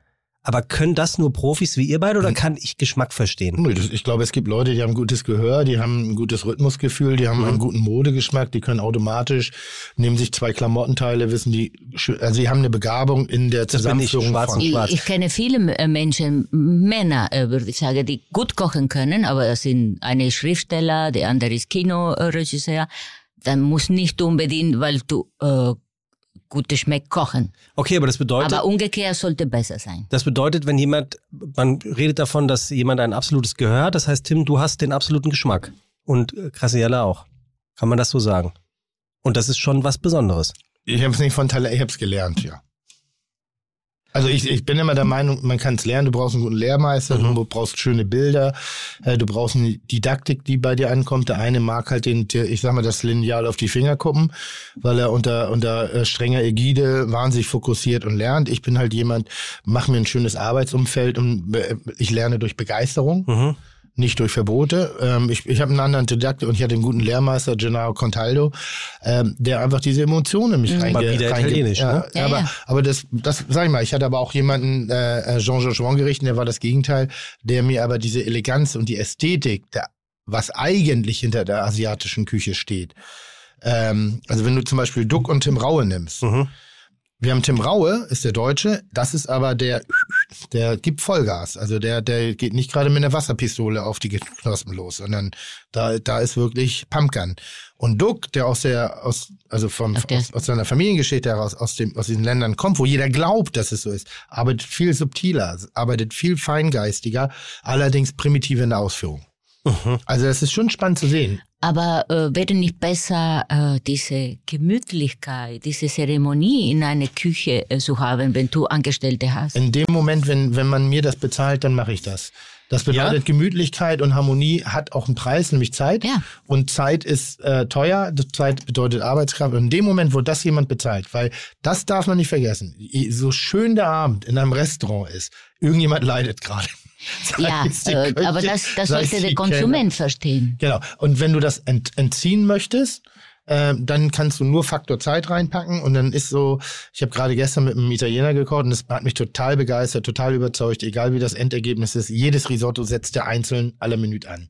Speaker 3: Aber können das nur Profis wie ihr beide oder kann ich Geschmack verstehen?
Speaker 4: Ich glaube, es gibt Leute, die haben gutes Gehör, die haben ein gutes Rhythmusgefühl, die haben
Speaker 3: Mhm.
Speaker 4: einen guten Modegeschmack, die können automatisch, nehmen sich zwei Klamottenteile, wissen die, also sie haben eine Begabung in der
Speaker 3: Das bin ich,
Speaker 4: Zusammenführung
Speaker 3: schwarz
Speaker 4: von.
Speaker 3: und
Speaker 5: Ich,
Speaker 3: schwarz.
Speaker 5: ich kenne viele äh, Menschen, Männer, äh, würde ich sagen, die gut kochen können, aber das sind eine Schriftsteller, der andere ist Kinoregisseur. Dann muss nicht unbedingt, weil du äh, gute Schmeck kochen.
Speaker 3: Okay, aber das bedeutet,
Speaker 5: Aber umgekehrt sollte besser sein.
Speaker 3: das bedeutet, wenn jemand, man redet davon, dass jemand ein absolutes Gehör hat, das heißt, Tim, du hast den absoluten Geschmack. Und äh, Graciela auch. Kann man das so sagen? Und das ist schon was Besonderes.
Speaker 4: Ich habe es nicht von Talent, ich habe es gelernt, ja. Also ich, ich bin immer der Meinung, man kann es lernen, du brauchst einen guten Lehrmeister,
Speaker 3: Mhm.
Speaker 4: du brauchst schöne Bilder, äh, du brauchst eine Didaktik, die bei dir ankommt. Der eine mag halt den, der, ich sag mal, das Lineal auf die Finger gucken, weil er unter, unter äh, strenger Ägide wahnsinnig fokussiert und lernt. Ich bin halt jemand, mach mir ein schönes Arbeitsumfeld und äh, ich lerne durch Begeisterung
Speaker 3: Mhm.
Speaker 4: Nicht durch Verbote. Ähm, ich ich habe einen anderen Didaktik und ich hatte einen guten Lehrmeister, Gennaro Contaldo, ähm, der einfach diese Emotionen in mich reinge...
Speaker 3: Aber wieder
Speaker 4: reinge-
Speaker 3: italienisch,
Speaker 4: ja,
Speaker 3: ne?
Speaker 5: Ja,
Speaker 4: aber,
Speaker 5: ja.
Speaker 4: aber das, das sag ich mal, ich hatte aber auch jemanden, äh, Jean-Georges Wongerichten, der war das Gegenteil, der mir aber diese Eleganz und die Ästhetik, der, was eigentlich hinter der asiatischen Küche steht. Ähm, also wenn du zum Beispiel Duck und Tim Raue nimmst,
Speaker 3: Mhm.
Speaker 4: wir haben Tim Raue, ist der Deutsche, das ist aber der Der gibt Vollgas. Also der, der geht nicht gerade mit einer Wasserpistole auf die Knospen los, sondern da, da ist wirklich Pumpgun. Und Duck, der aus der, aus, also vom,
Speaker 5: der-
Speaker 4: aus, aus seiner Familiengeschichte heraus, aus dem, aus diesen Ländern kommt, wo jeder glaubt, dass es so ist, arbeitet viel subtiler, arbeitet viel feingeistiger, allerdings primitiv in der Ausführung. Also das ist schon spannend zu sehen.
Speaker 5: Aber äh, wäre nicht besser, äh, diese Gemütlichkeit, diese Zeremonie in einer Küche äh, zu haben, wenn du Angestellte hast?
Speaker 4: In dem Moment, wenn, wenn man mir das bezahlt, dann mache ich das. Das bedeutet,
Speaker 3: Ja?
Speaker 4: Gemütlichkeit und Harmonie hat auch einen Preis, nämlich Zeit.
Speaker 5: Ja.
Speaker 4: Und Zeit ist äh, teuer, Zeit bedeutet Arbeitskraft. Und in dem Moment, wo das jemand bezahlt, weil das darf man nicht vergessen, so schön der Abend in einem Restaurant ist, irgendjemand leidet gerade.
Speaker 5: Ja, äh, aber das, das sollte der Konsument verstehen.
Speaker 4: Genau. Und wenn du das ent entziehen möchtest, ähm, dann kannst du nur Faktor Zeit reinpacken und dann ist so, ich habe gerade gestern mit einem Italiener gekocht und das hat mich total begeistert, total überzeugt, egal wie das Endergebnis ist, jedes Risotto setzt er einzeln alle Minute an.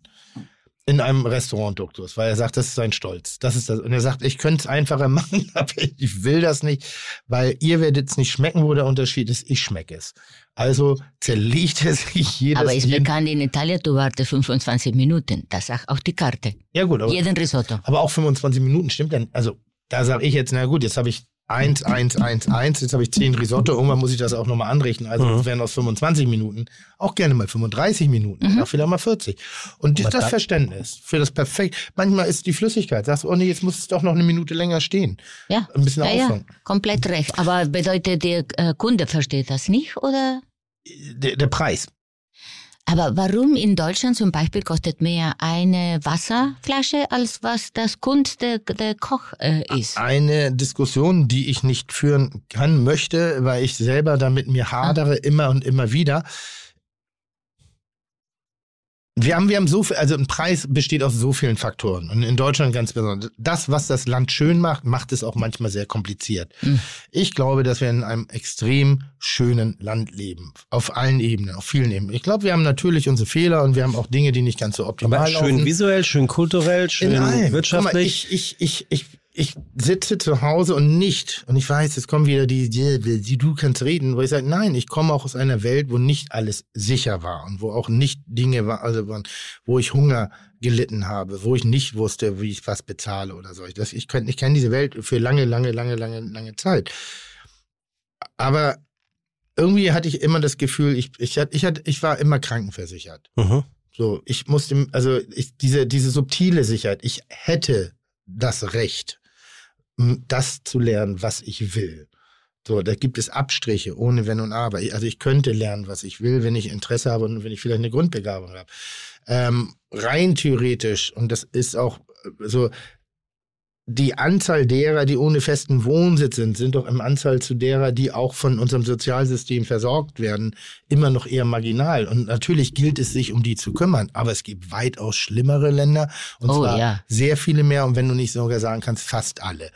Speaker 4: In einem Restaurant Duktus, weil er sagt, das ist sein Stolz. Das ist das. Und er sagt, ich könnte es einfacher machen, aber ich will das nicht, weil ihr werdet es nicht schmecken, wo der Unterschied ist. Ich schmecke es. Also zerlegt er sich jedes
Speaker 5: Aber ist bekannt in Italien, du wartest 25 Minuten. Das sagt auch die Karte.
Speaker 4: Ja gut, aber
Speaker 5: Jeden Risotto.
Speaker 4: Aber auch 25 Minuten stimmt dann. Also da sage ich jetzt, na gut, jetzt habe ich 1, 1, 1, 1, jetzt habe ich 10 Risotto, irgendwann muss ich das auch nochmal anrichten. Also
Speaker 3: Mhm.
Speaker 4: wären aus 25 Minuten auch gerne mal 35 Minuten,
Speaker 5: Mhm.
Speaker 4: auch vielleicht mal 40. Und das
Speaker 3: da-
Speaker 4: Verständnis für das perfekt. Manchmal ist die Flüssigkeit, sagst du, oh nee, jetzt muss es doch noch eine Minute länger stehen.
Speaker 5: Ja,
Speaker 4: Ein bisschen
Speaker 5: ja, ja,
Speaker 4: Aufwand.
Speaker 5: komplett recht. Aber bedeutet, der äh, Kunde versteht das nicht, oder?
Speaker 4: Der, der Preis.
Speaker 5: Aber warum in Deutschland zum Beispiel kostet mehr eine Wasserflasche, als was das Kunst der, der Koch äh, ist?
Speaker 4: Eine Diskussion, die ich nicht führen kann, möchte, weil ich selber damit mir hadere immer und immer wieder. Wir haben, wir haben so viel, also ein Preis besteht aus so vielen Faktoren und in Deutschland ganz besonders. Das, was das Land schön macht, macht es auch manchmal sehr kompliziert.
Speaker 5: Hm.
Speaker 4: Ich glaube, dass wir in einem extrem schönen Land leben. Auf allen Ebenen, auf vielen Ebenen. Ich glaube, wir haben natürlich unsere Fehler und wir haben auch Dinge, die nicht ganz so optimal
Speaker 3: Aber schön
Speaker 4: laufen.
Speaker 3: visuell, schön kulturell, schön wirtschaftlich.
Speaker 4: Mal, ich, ich, ich, ich, ich sitze zu Hause und nicht, und ich weiß, jetzt kommen wieder die, die, die du kannst reden, wo ich sage, nein, ich komme auch aus einer Welt, wo nicht alles sicher war und wo auch nicht Dinge war, also waren, wo ich Hunger gelitten habe, wo ich nicht wusste, wie ich was bezahle oder so. Das, ich kenne ich kenn diese Welt für lange, lange, lange, lange, lange Zeit. Aber irgendwie hatte ich immer das Gefühl, ich, ich, hatte, ich, hatte, ich war immer krankenversichert.
Speaker 3: Mhm.
Speaker 4: So, ich musste, also ich, diese, diese subtile Sicherheit, ich hätte das Recht, das zu lernen, was ich will. So, da gibt es Abstriche ohne Wenn und Aber. Also ich könnte lernen, was ich will, wenn ich Interesse habe und wenn ich vielleicht eine Grundbegabung habe. Ähm, rein theoretisch, und das ist auch äh, so, die Anzahl derer, die ohne festen Wohnsitz sind, sind doch im Anzahl zu derer, die auch von unserem Sozialsystem versorgt werden, immer noch eher marginal. Und natürlich gilt es sich um die zu kümmern. Aber es gibt weitaus schlimmere Länder. Und
Speaker 5: Oh,
Speaker 4: zwar
Speaker 5: ja.
Speaker 4: sehr viele mehr. Und wenn du nicht sogar sagen kannst, fast alle.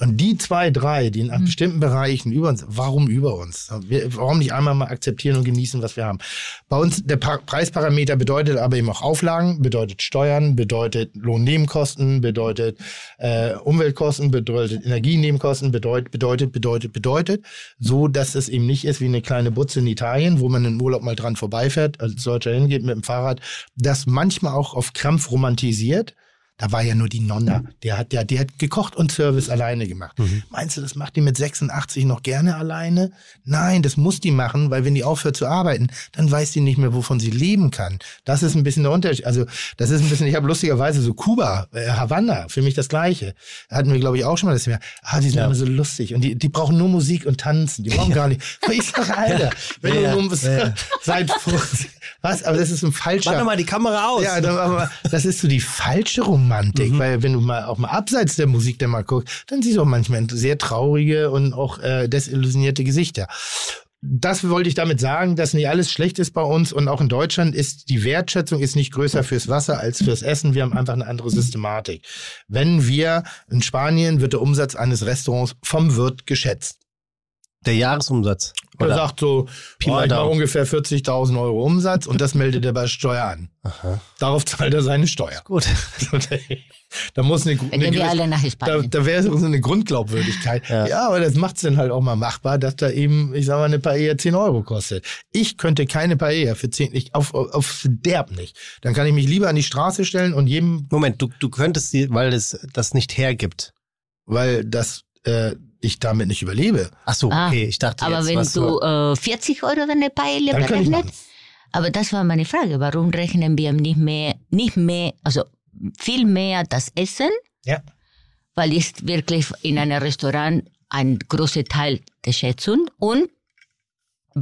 Speaker 4: Und die zwei, drei, die in
Speaker 5: Mhm.
Speaker 4: bestimmten Bereichen über uns, warum über uns? Wir, warum nicht einmal mal akzeptieren und genießen, was wir haben? Bei uns, der pa Preisparameter bedeutet aber eben auch Auflagen, bedeutet Steuern, bedeutet Lohnnebenkosten, bedeutet äh, Umweltkosten, bedeutet Energienebenkosten, bedeutet, bedeutet, bedeutet, bedeutet, so dass es eben nicht ist wie eine kleine Butze in Italien, wo man in Urlaub mal dran vorbeifährt, als Deutscher hingeht mit dem Fahrrad, das manchmal auch auf Krampf romantisiert. Da war ja nur die Nonna. Der hat ja, die hat gekocht und Service alleine gemacht. Meinst du, das macht die mit 86 noch gerne alleine? Nein, das muss die machen, weil wenn die aufhört zu arbeiten, dann weiß die nicht mehr, wovon sie leben kann. Das ist ein bisschen der Unterschied. Also, das ist ein bisschen, ich habe lustigerweise so Kuba, äh, Havanna, für mich das Gleiche. Hatten wir, glaube ich, auch schon mal das Thema. Ah, die sind
Speaker 3: Ja.
Speaker 4: immer so lustig und die, die brauchen nur Musik und tanzen. Die brauchen gar nicht. Ich sag, Alter, wenn
Speaker 3: Ja,
Speaker 4: du nur
Speaker 3: ja.
Speaker 4: seit was, aber das ist ein falscher.
Speaker 3: Mach doch mal die Kamera aus.
Speaker 4: Ja, das ist so die falsche Romantik,
Speaker 3: Mhm.
Speaker 4: weil wenn du mal auch mal abseits der Musik dann mal guckst, dann siehst du auch manchmal sehr traurige und auch äh, desillusionierte Gesichter. Das wollte ich damit sagen, dass nicht alles schlecht ist bei uns und auch in Deutschland ist die Wertschätzung ist nicht größer fürs Wasser als fürs Essen. Wir haben einfach eine andere Systematik. Wenn wir in Spanien wird der Umsatz eines Restaurants vom Wirt geschätzt.
Speaker 3: Der Jahresumsatz.
Speaker 4: Er
Speaker 3: Oder?
Speaker 4: sagt so,
Speaker 3: Pi
Speaker 4: oh,
Speaker 3: mal
Speaker 4: ich mache ungefähr 40.000 Euro Umsatz und das meldet er bei Steuer an.
Speaker 3: Aha.
Speaker 4: Darauf zahlt er seine Steuer.
Speaker 3: Gut.
Speaker 4: da muss eine, eine
Speaker 5: wir
Speaker 4: gewisse-
Speaker 5: alle nach
Speaker 4: da,
Speaker 5: Spanien.
Speaker 4: da wäre so eine Grundglaubwürdigkeit.
Speaker 3: Ja.
Speaker 4: Ja, aber das macht es dann halt auch mal machbar, dass da eben, ich sag mal, eine Paella 10 Euro kostet. Ich könnte keine Paella für 10, ich, auf, auf, auf Derb nicht. Dann kann ich mich lieber an die Straße stellen und jedem,
Speaker 3: Moment, du, du könntest die, weil es das nicht hergibt.
Speaker 4: weil das, äh, ich damit nicht überlebe.
Speaker 3: Ach so,
Speaker 5: Ah,
Speaker 3: okay. Ich dachte
Speaker 5: Aber
Speaker 3: jetzt,
Speaker 5: wenn
Speaker 3: was
Speaker 5: du äh, 40 Euro deine Paella
Speaker 4: machen.
Speaker 5: aber das war meine Frage, warum rechnen wir nicht mehr, nicht mehr, also viel mehr das Essen,
Speaker 4: Ja.
Speaker 5: weil ist wirklich in einem Restaurant ein großer Teil der Schätzung und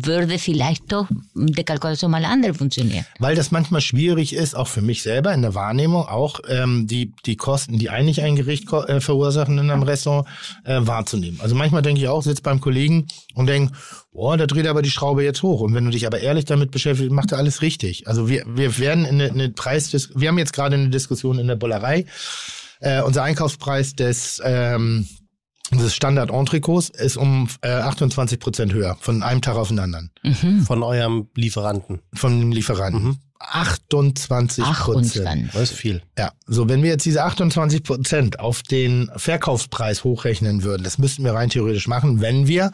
Speaker 5: würde vielleicht doch die Kalkulation mal anders funktionieren.
Speaker 4: Weil das manchmal schwierig ist, auch für mich selber in der Wahrnehmung, auch ähm, die, die Kosten, die eigentlich ein Gericht äh, verursachen in einem Restaurant, äh, wahrzunehmen. Also manchmal denke ich auch, sitze beim Kollegen und denke, boah, da dreht er aber die Schraube jetzt hoch. Und wenn du dich aber ehrlich damit beschäftigst, macht er alles richtig. Also wir, wir werden in eine, eine Preis, wir haben jetzt gerade eine Diskussion in der Bullerei. Äh, unser Einkaufspreis des ähm, des Standard Entrecôts ist um äh, 28 Prozent höher, von einem Tag auf den anderen,
Speaker 3: von eurem Lieferanten.
Speaker 4: von dem Lieferanten.
Speaker 3: Mhm.
Speaker 4: 28
Speaker 5: Ach, und
Speaker 4: Prozent.
Speaker 3: Das ist viel.
Speaker 4: Ja, so wenn wir jetzt diese 28 Prozent auf den Verkaufspreis hochrechnen würden, das müssten wir rein theoretisch machen, wenn wir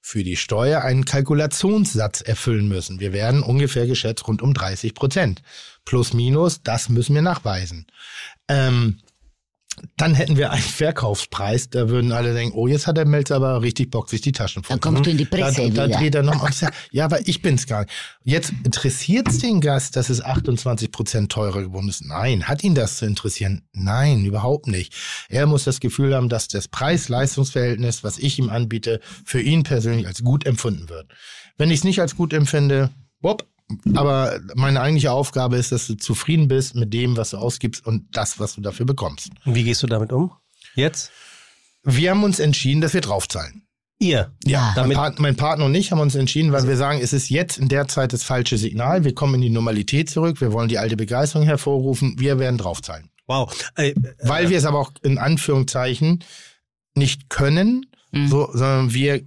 Speaker 4: für die Steuer einen Kalkulationssatz erfüllen müssen. Wir werden ungefähr geschätzt rund um 30 Prozent. Plus, minus, das müssen wir nachweisen. Ähm, dann hätten wir einen Verkaufspreis, da würden alle denken, oh, jetzt hat der Melzer aber richtig Bock, sich die Taschen voll
Speaker 5: Dann kommst du in die
Speaker 4: da,
Speaker 5: Presse
Speaker 4: da
Speaker 5: wieder.
Speaker 4: dreht er noch sagt, ja, aber ich bin's gar nicht. Jetzt interessiert's den Gast, dass es 28 Prozent teurer geworden ist? Nein. Hat ihn das zu interessieren? Nein, überhaupt nicht. Er muss das Gefühl haben, dass das Preis-Leistungs-Verhältnis, was ich ihm anbiete, für ihn persönlich als gut empfunden wird. Wenn ich es nicht als gut empfinde, bob, aber meine eigentliche Aufgabe ist, dass du zufrieden bist mit dem, was du ausgibst und das, was du dafür bekommst.
Speaker 3: Und wie gehst du damit um? Jetzt?
Speaker 4: Wir haben uns entschieden, dass wir draufzahlen.
Speaker 3: Ihr.
Speaker 5: Ja.
Speaker 4: Mein,
Speaker 3: Damit,
Speaker 4: Part, mein Partner und ich haben uns entschieden, weil wir sagen, es ist jetzt in der Zeit das falsche Signal. Wir kommen in die Normalität zurück. Wir wollen die alte Begeisterung hervorrufen. Wir werden draufzahlen.
Speaker 3: wow. Äh,
Speaker 4: Weil wir es aber auch in Anführungszeichen nicht können,
Speaker 5: Mhm.
Speaker 4: so, sondern wir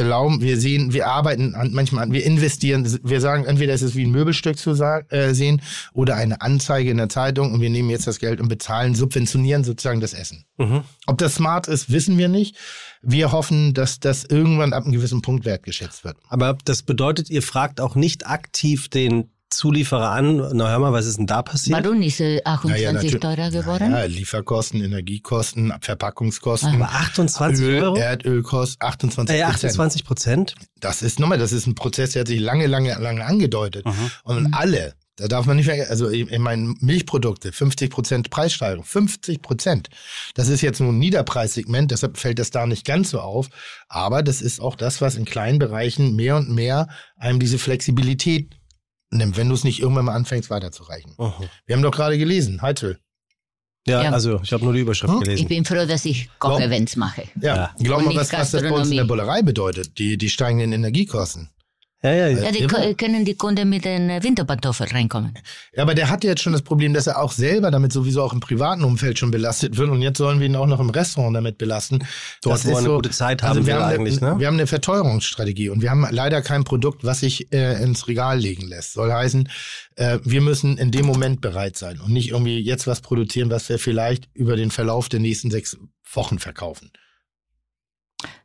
Speaker 4: erlauben, wir sehen, wir arbeiten an, manchmal an, wir investieren, wir sagen, entweder ist es wie ein Möbelstück zu sagen, äh, sehen oder eine Anzeige in der Zeitung und wir nehmen jetzt das Geld und bezahlen, subventionieren sozusagen das Essen.
Speaker 3: mhm.
Speaker 4: Ob das smart ist, wissen wir nicht. Wir hoffen, dass das irgendwann ab einem gewissen Punkt wertgeschätzt wird.
Speaker 3: Aber das bedeutet, ihr fragt auch nicht aktiv den Zulieferer an, na hör mal, was ist denn da passiert?
Speaker 5: Warum ist äh, 28
Speaker 4: natürlich.
Speaker 5: teurer geworden?
Speaker 4: Ja, Lieferkosten, Energiekosten, Verpackungskosten,
Speaker 3: Aber 28
Speaker 4: Öl,
Speaker 3: Euro?
Speaker 4: Erdölkosten, 28
Speaker 3: Äh,
Speaker 4: Prozent.
Speaker 3: 28 Prozent?
Speaker 4: Das ist nochmal, das ist ein Prozess, der hat sich lange, lange, lange angedeutet.
Speaker 3: Mhm.
Speaker 4: Und alle, da darf man nicht vergessen, also ich ich meine Milchprodukte, 50 Prozent Preissteigerung, 50 Prozent. Das ist jetzt nur ein Niederpreissegment, deshalb fällt das da nicht ganz so auf. Aber das ist auch das, was in kleinen Bereichen mehr und mehr einem diese Flexibilität nimmt, wenn du es nicht irgendwann mal anfängst weiterzureichen.
Speaker 3: Mhm.
Speaker 4: Wir haben doch gerade gelesen, Heizöl.
Speaker 3: Ja,
Speaker 5: Ja.
Speaker 3: also ich habe nur die Überschrift
Speaker 4: Hm?
Speaker 5: Ich
Speaker 3: gelesen.
Speaker 5: bin froh, dass ich Kochevents mache.
Speaker 4: Ja,
Speaker 3: Ja.
Speaker 4: glaub mal, was, was das bei uns in der Bullerei bedeutet, die, die steigenden Energiekosten.
Speaker 3: Ja, ja,
Speaker 5: Ja,
Speaker 3: ja.
Speaker 5: die ko- können die Kunden mit den äh, Winterpantoffeln reinkommen.
Speaker 4: Ja, aber der hat jetzt schon das Problem, dass er auch selber damit sowieso auch im privaten Umfeld schon belastet wird und jetzt sollen wir ihn auch noch im Restaurant damit belasten.
Speaker 3: Dort,
Speaker 4: Das
Speaker 3: wo er
Speaker 4: ist
Speaker 3: eine
Speaker 4: so-
Speaker 3: gute Zeit
Speaker 4: Also
Speaker 3: haben
Speaker 4: wir
Speaker 3: will
Speaker 4: haben,
Speaker 3: eigentlich,
Speaker 4: eine,
Speaker 3: ne?
Speaker 4: wir haben eine Verteuerungsstrategie und wir haben leider kein Produkt, was sich äh, ins Regal legen lässt. Soll heißen, äh, wir müssen in dem Moment bereit sein und nicht irgendwie jetzt was produzieren, was wir vielleicht über den Verlauf der nächsten sechs Wochen verkaufen.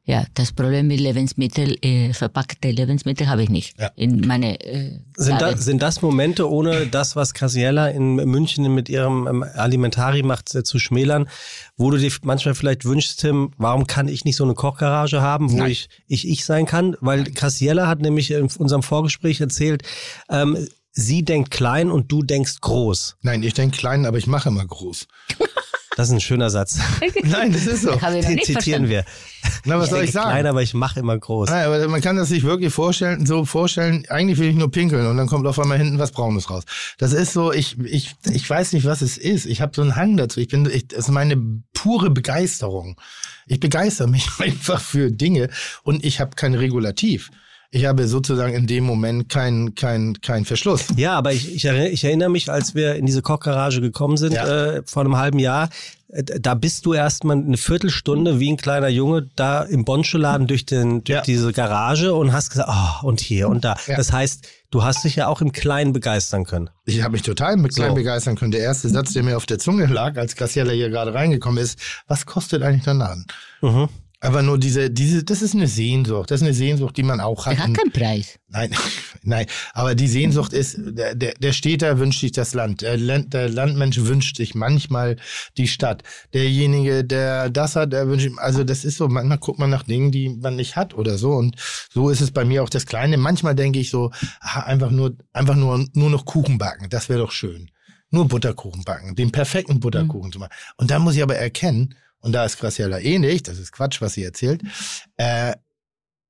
Speaker 5: Ja, das Problem mit Lebensmittel, äh, verpackte Lebensmittel habe ich nicht.
Speaker 4: Ja.
Speaker 5: In meine äh,
Speaker 3: Sind, da, sind das Momente, ohne das, was Casiella in München mit ihrem ähm, Alimentari macht, äh, zu schmälern, wo du dir manchmal vielleicht wünschst, Tim, warum kann ich nicht so eine Kochgarage haben, wo
Speaker 4: Nein.
Speaker 3: ich, ich ich sein kann? Weil Casiella hat nämlich in unserem Vorgespräch erzählt, ähm, sie denkt klein und du denkst groß.
Speaker 4: Nein, ich denke klein, aber ich mache immer groß.
Speaker 3: Das ist ein schöner Satz.
Speaker 4: Nein, das ist so.
Speaker 5: ich
Speaker 3: Den
Speaker 5: nicht
Speaker 3: zitieren
Speaker 5: verstanden.
Speaker 3: wir.
Speaker 4: Na, was soll ich sagen?
Speaker 3: klein, aber ich mache immer groß.
Speaker 4: Nein, aber man kann das sich wirklich vorstellen, so vorstellen, eigentlich will ich nur pinkeln und dann kommt auf einmal hinten was Braunes raus. Das ist so, ich, ich, ich weiß nicht, was es ist. Ich habe so einen Hang dazu. Ich bin, ich, das ist meine pure Begeisterung. Ich begeister mich einfach für Dinge und ich habe kein Regulativ. Ich habe sozusagen in dem Moment keinen kein, kein Verschluss.
Speaker 3: Ja, aber ich, ich, erinner- ich erinnere mich, als wir in diese Kochgarage gekommen sind
Speaker 4: Ja.
Speaker 3: äh, vor einem halben Jahr, äh, da bist du erstmal eine Viertelstunde wie ein kleiner Junge da im Bonscholaden durch, den, durch
Speaker 4: Ja.
Speaker 3: diese Garage und hast gesagt, oh, und hier und da.
Speaker 4: Ja.
Speaker 3: Das heißt, du hast dich ja auch im Kleinen begeistern können.
Speaker 4: Ich habe mich total mit klein
Speaker 3: So.
Speaker 4: begeistern können. Der erste Satz, der mir auf der Zunge lag, als Graciela hier gerade reingekommen ist, was kostet eigentlich der Laden?
Speaker 3: Mhm.
Speaker 4: Aber nur diese, diese, das ist eine Sehnsucht. Das ist eine Sehnsucht, die man auch hat.
Speaker 5: Der hat keinen Preis.
Speaker 4: Nein, nein. Aber die Sehnsucht ist, der, der, der Städter wünscht sich das Land. Der, Land. der Landmensch wünscht sich manchmal die Stadt. Derjenige, der das hat, der wünscht, also das ist so, manchmal guckt man nach Dingen, die man nicht hat oder so. Und so ist es bei mir auch das Kleine. Manchmal denke ich so, einfach nur, einfach nur, nur noch Kuchen backen. Das wäre doch schön. Nur Butterkuchen backen. Den perfekten Butterkuchen zu machen. Und da muss ich aber erkennen, und da ist Graciela ähnlich, das ist Quatsch, was sie erzählt, äh,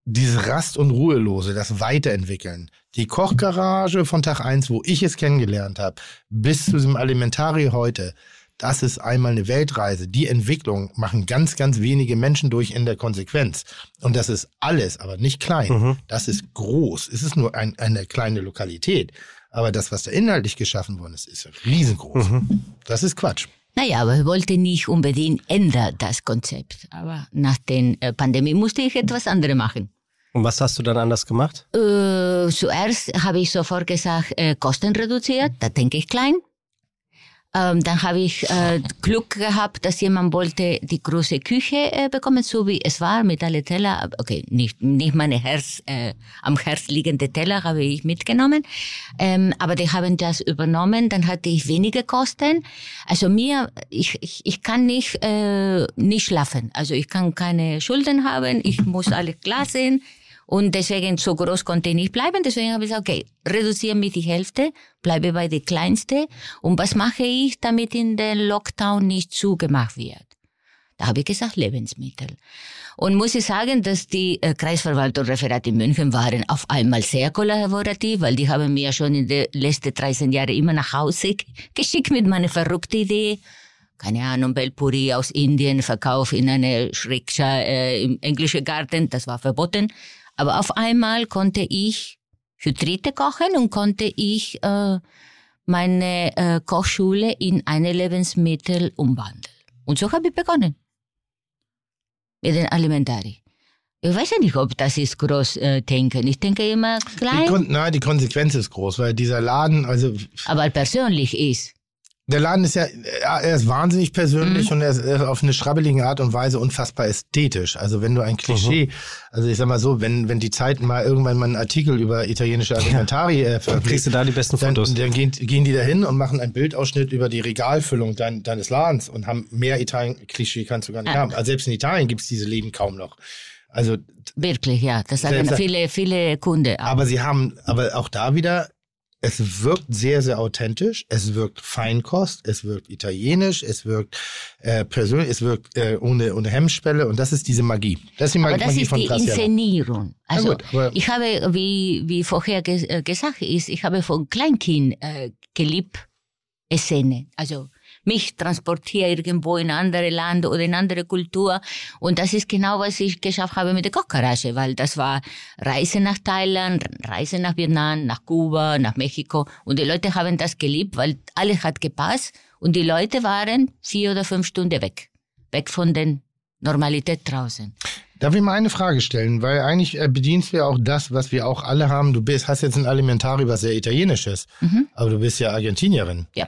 Speaker 4: dieses Rast- und Ruhelose, das Weiterentwickeln. Die Kochgarage von Tag eins, wo ich es kennengelernt habe, bis zu diesem Alimentari heute, das ist einmal eine Weltreise. Die Entwicklung machen ganz, ganz wenige Menschen durch in der Konsequenz. Und das ist alles, aber nicht klein.
Speaker 3: Mhm.
Speaker 4: Das ist groß. Es ist nur ein, eine kleine Lokalität. Aber das, was da inhaltlich geschaffen worden ist, ist riesengroß. Das ist Quatsch.
Speaker 5: Naja, aber ich wollte nicht unbedingt ändern das Konzept. Aber nach der äh, Pandemie musste ich etwas anderes machen.
Speaker 3: Und was hast du dann anders gemacht?
Speaker 5: Äh, zuerst habe ich sofort gesagt, äh, Kosten reduziert, da denke ich klein. Ähm, dann habe ich äh, Glück gehabt, dass jemand wollte die große Küche äh, bekommen, so wie es war, mit alle Teller. Okay, nicht, nicht meine Herz, äh, am Herz liegende Teller habe ich mitgenommen. Ähm, aber die haben das übernommen, dann hatte ich wenige Kosten. Also mir, ich, ich, ich kann nicht, äh, nicht schlafen. Also ich kann keine Schulden haben, ich muss alles klar sehen. Und deswegen so groß konnte ich nicht bleiben. Deswegen habe ich gesagt, okay, reduziere mich die Hälfte, bleibe bei der kleinste. Und was mache ich, damit in der Lockdown nicht zugemacht wird? Da habe ich gesagt, Lebensmittel. Und muss ich sagen, dass die äh, Kreisverwaltung Referat in München waren auf einmal sehr kollaborativ, weil die haben mir schon in den letzten 13 Jahren immer nach Hause geschickt mit meiner verrückten Idee. Keine Ahnung, Belpuri aus Indien, Verkauf in eine Schrikscha äh, im englischen Garten, das war verboten. Aber auf einmal konnte ich für Dritte kochen und konnte ich äh, meine äh, Kochschule in eine Lebensmittel umwandeln. Und so habe ich begonnen. Mit den Alimentari. Ich weiß ja nicht, ob das ist groß äh, denken. Ich denke immer
Speaker 4: Die,
Speaker 5: klein,
Speaker 4: Kon nein, die Konsequenz ist groß, weil dieser Laden, also
Speaker 5: aber persönlich ist.
Speaker 4: Der Laden ist ja, er ist wahnsinnig persönlich und er ist, er ist auf eine schrabbelige Art und Weise unfassbar ästhetisch. Also wenn du ein Klischee, also ich sag mal so, wenn, wenn die Zeit mal irgendwann mal einen Artikel über italienische Alimentari äh,
Speaker 3: Dann
Speaker 4: veröffentlicht,
Speaker 3: kriegst du da die besten
Speaker 4: dann,
Speaker 3: Fotos.
Speaker 4: dann gehen, gehen die da hin und machen einen Bildausschnitt über die Regalfüllung dein, deines Ladens und haben mehr Italien-Klischee kannst du gar nicht
Speaker 5: Ah.
Speaker 4: haben. Also selbst in Italien gibt's diese Läden kaum noch. Also,
Speaker 5: Wirklich, ja. Das sagen viele, viele Kunden. auch.
Speaker 4: aber sie haben, aber auch da wieder, es wirkt sehr, sehr authentisch, es wirkt Feinkost, es wirkt italienisch, es wirkt äh, persönlich, es wirkt äh, ohne, ohne Hemmschwelle und das ist diese Magie. Das ist die
Speaker 5: Aber
Speaker 4: Magie,
Speaker 5: das ist
Speaker 4: von
Speaker 5: die
Speaker 4: Graciano.
Speaker 5: Inszenierung. Also
Speaker 4: gut, aber-
Speaker 5: ich habe, wie, wie vorher ges äh, gesagt ist, ich habe von Kleinkind äh, geliebt Szene. Also mich transportiere irgendwo in andere Land oder in andere Kultur. Und das ist genau, was ich geschafft habe mit der Kochgarage, weil das war Reise nach Thailand, Reise nach Vietnam, nach Kuba, nach Mexiko. Und die Leute haben das geliebt, weil alles hat gepasst. Und die Leute waren vier oder fünf Stunden weg. Weg von der Normalität draußen.
Speaker 4: Darf ich mal eine Frage stellen? Weil eigentlich äh, bedienst du ja auch das, was wir auch alle haben. Du bist, hast jetzt ein Alimentari, was sehr italienisch ist,
Speaker 5: Mhm.
Speaker 4: aber du bist ja Argentinierin.
Speaker 5: Ja.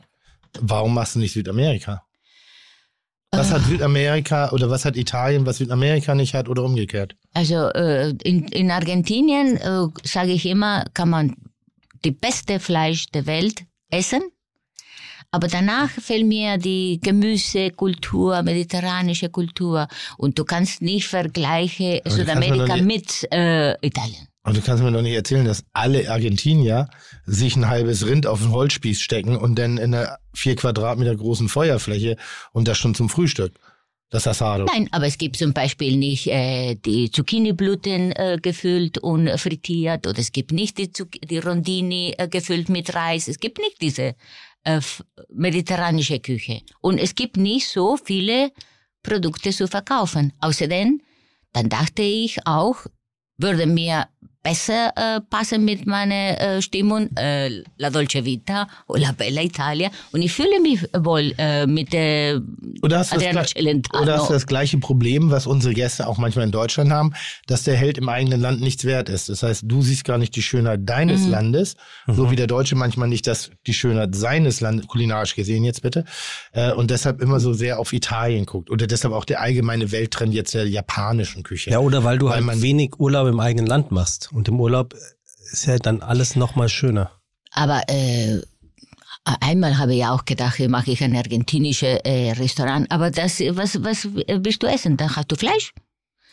Speaker 4: Warum machst du nicht Südamerika?
Speaker 5: Äh.
Speaker 4: Was hat Südamerika oder was hat Italien, was Südamerika nicht hat oder umgekehrt?
Speaker 5: Also äh, in, in Argentinien, äh, sage ich immer, kann man die beste Fleisch der Welt essen. Aber danach fehlt mir die Gemüsekultur, mediterranische Kultur. Und du kannst nicht vergleichen Südamerika mit äh, Italien.
Speaker 4: Und du kannst mir doch nicht erzählen, dass alle Argentinier sich ein halbes Rind auf den Holzspieß stecken und dann in einer vier Quadratmeter großen Feuerfläche und das schon zum Frühstück. Das Asado.
Speaker 5: Nein, aber es gibt zum Beispiel nicht äh, die Zucchiniblüten äh, gefüllt und frittiert oder es gibt nicht die, Zuc die Rondini äh, gefüllt mit Reis. Es gibt nicht diese äh, mediterranische Küche. Und es gibt nicht so viele Produkte zu verkaufen. Außerdem, dann dachte ich auch, würde mir besser äh, passen mit meiner äh, Stimmung, äh, La Dolce Vita oder La Bella Italia. Und ich fühle mich wohl äh, mit der
Speaker 4: Oder hast, das,
Speaker 5: Adriano
Speaker 4: gleich-
Speaker 5: Celentano.
Speaker 4: oder hast du das gleiche Problem, was unsere Gäste auch manchmal in Deutschland haben, dass der Held im eigenen Land nichts wert ist. Das heißt, du siehst gar nicht die Schönheit deines
Speaker 5: Mhm.
Speaker 4: Landes, so wie der Deutsche manchmal nicht das, die Schönheit seines Landes, kulinarisch gesehen jetzt bitte, äh, und deshalb immer so sehr auf Italien guckt. Oder deshalb auch der allgemeine Welttrend jetzt der japanischen Küche.
Speaker 3: Ja, oder weil du
Speaker 4: Weil
Speaker 3: halt
Speaker 4: man-
Speaker 3: wenig Urlaub im eigenen Land machst. Und im Urlaub ist ja dann alles nochmal schöner.
Speaker 5: Aber äh, einmal habe ich auch gedacht, mache ich ein argentinisches äh, Restaurant. Aber das, was, was äh, willst du essen? Dann hast du Fleisch?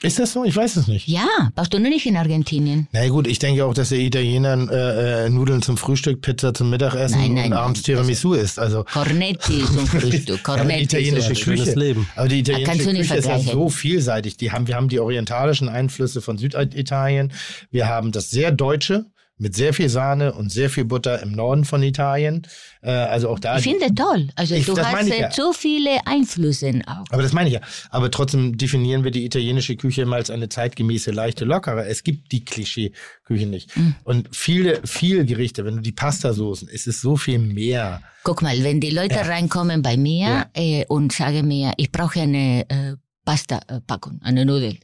Speaker 4: Ist das so? Ich weiß es nicht.
Speaker 5: Ja, brauchst du nur nicht in Argentinien.
Speaker 4: Na gut, ich denke auch, dass der Italiener äh, äh, Nudeln zum Frühstück, Pizza zum Mittagessen
Speaker 5: Nein, nein,
Speaker 4: und abends. Tiramisu isst. Also
Speaker 5: Cornetti zum Frühstück.
Speaker 4: Ja,
Speaker 5: Cornetti
Speaker 4: italienische
Speaker 5: zum
Speaker 3: Schönes
Speaker 4: Küche.
Speaker 3: Leben.
Speaker 4: Aber die
Speaker 5: kannst
Speaker 4: italienische
Speaker 5: du nicht
Speaker 4: Küche ist ja
Speaker 5: vergleichen.
Speaker 4: so vielseitig. Die haben, wir haben die orientalischen Einflüsse von Süditalien. Wir haben das sehr deutsche mit sehr viel Sahne und sehr viel Butter im Norden von Italien. Äh, also auch da.
Speaker 5: Ich finde toll. Also
Speaker 4: Ich-
Speaker 5: du hast äh,
Speaker 4: ja.
Speaker 5: so viele Einflüsse auch.
Speaker 4: aber das meine ich ja. Aber trotzdem definieren wir die italienische Küche immer als eine zeitgemäße, leichte, lockere. Es gibt die Klischee-Küche nicht.
Speaker 5: Hm.
Speaker 4: Und viele, viele Gerichte, wenn du die Pastasoßen, es ist so viel mehr.
Speaker 5: Guck mal, wenn die Leute reinkommen bei mir
Speaker 4: Ja.
Speaker 5: äh, und sagen mir, ich brauche eine äh, Pasta-Packung, eine Nudel.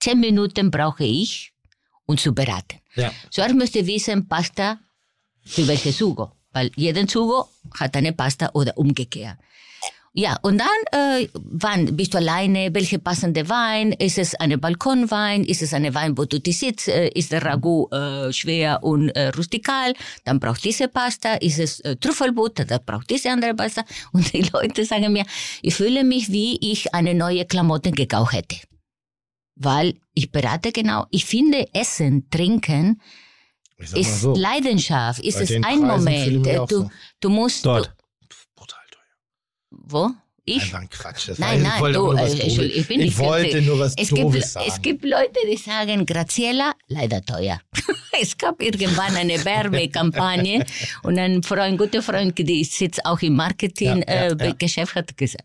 Speaker 5: Zehn Minuten brauche ich, um zu beraten.
Speaker 4: Ja.
Speaker 5: Zuerst müsst ihr wissen, Pasta für welche Sugo. Weil jeden Sugo hat eine Pasta oder umgekehrt. Ja, und dann, äh, wann bist du alleine? Welche passende Wein? Ist es eine Balkonwein? Ist es eine Wein, wo du dich sitzt? Äh, ist der Ragout äh, schwer und äh, rustikal? Dann braucht diese Pasta. Ist es äh, Trüffelbutter? Dann braucht diese andere Pasta. Und die Leute sagen mir, ich fühle mich, wie ich eine neue Klamotte gekauft hätte. Weil ich berate genau. Ich finde, Essen, Trinken
Speaker 4: Ich
Speaker 5: ist
Speaker 4: so.
Speaker 5: Leidenschaft. Ist es ein
Speaker 4: Preisen ich
Speaker 5: Moment. Äh, Du,
Speaker 4: so.
Speaker 5: du musst.
Speaker 3: Dort.
Speaker 4: Brutal teuer.
Speaker 5: Du, wo? Ich?
Speaker 4: Einfach ein Quatsch. Das
Speaker 5: Nein, nein,
Speaker 4: ich
Speaker 5: du, äh. Entschuldigung, ich bin
Speaker 4: ich
Speaker 5: nicht
Speaker 4: wollte
Speaker 5: günstig.
Speaker 4: nur was
Speaker 5: es gibt,
Speaker 4: Doofes sagen.
Speaker 5: es gibt Leute, die sagen, Graziella, leider teuer. es gab irgendwann eine Werbekampagne und ein Freund, guter Freund, die sitzt auch im
Speaker 4: Ja, ja,
Speaker 5: Marketing-Geschäft,
Speaker 4: ja.
Speaker 5: äh, Geschäft, hat gesagt,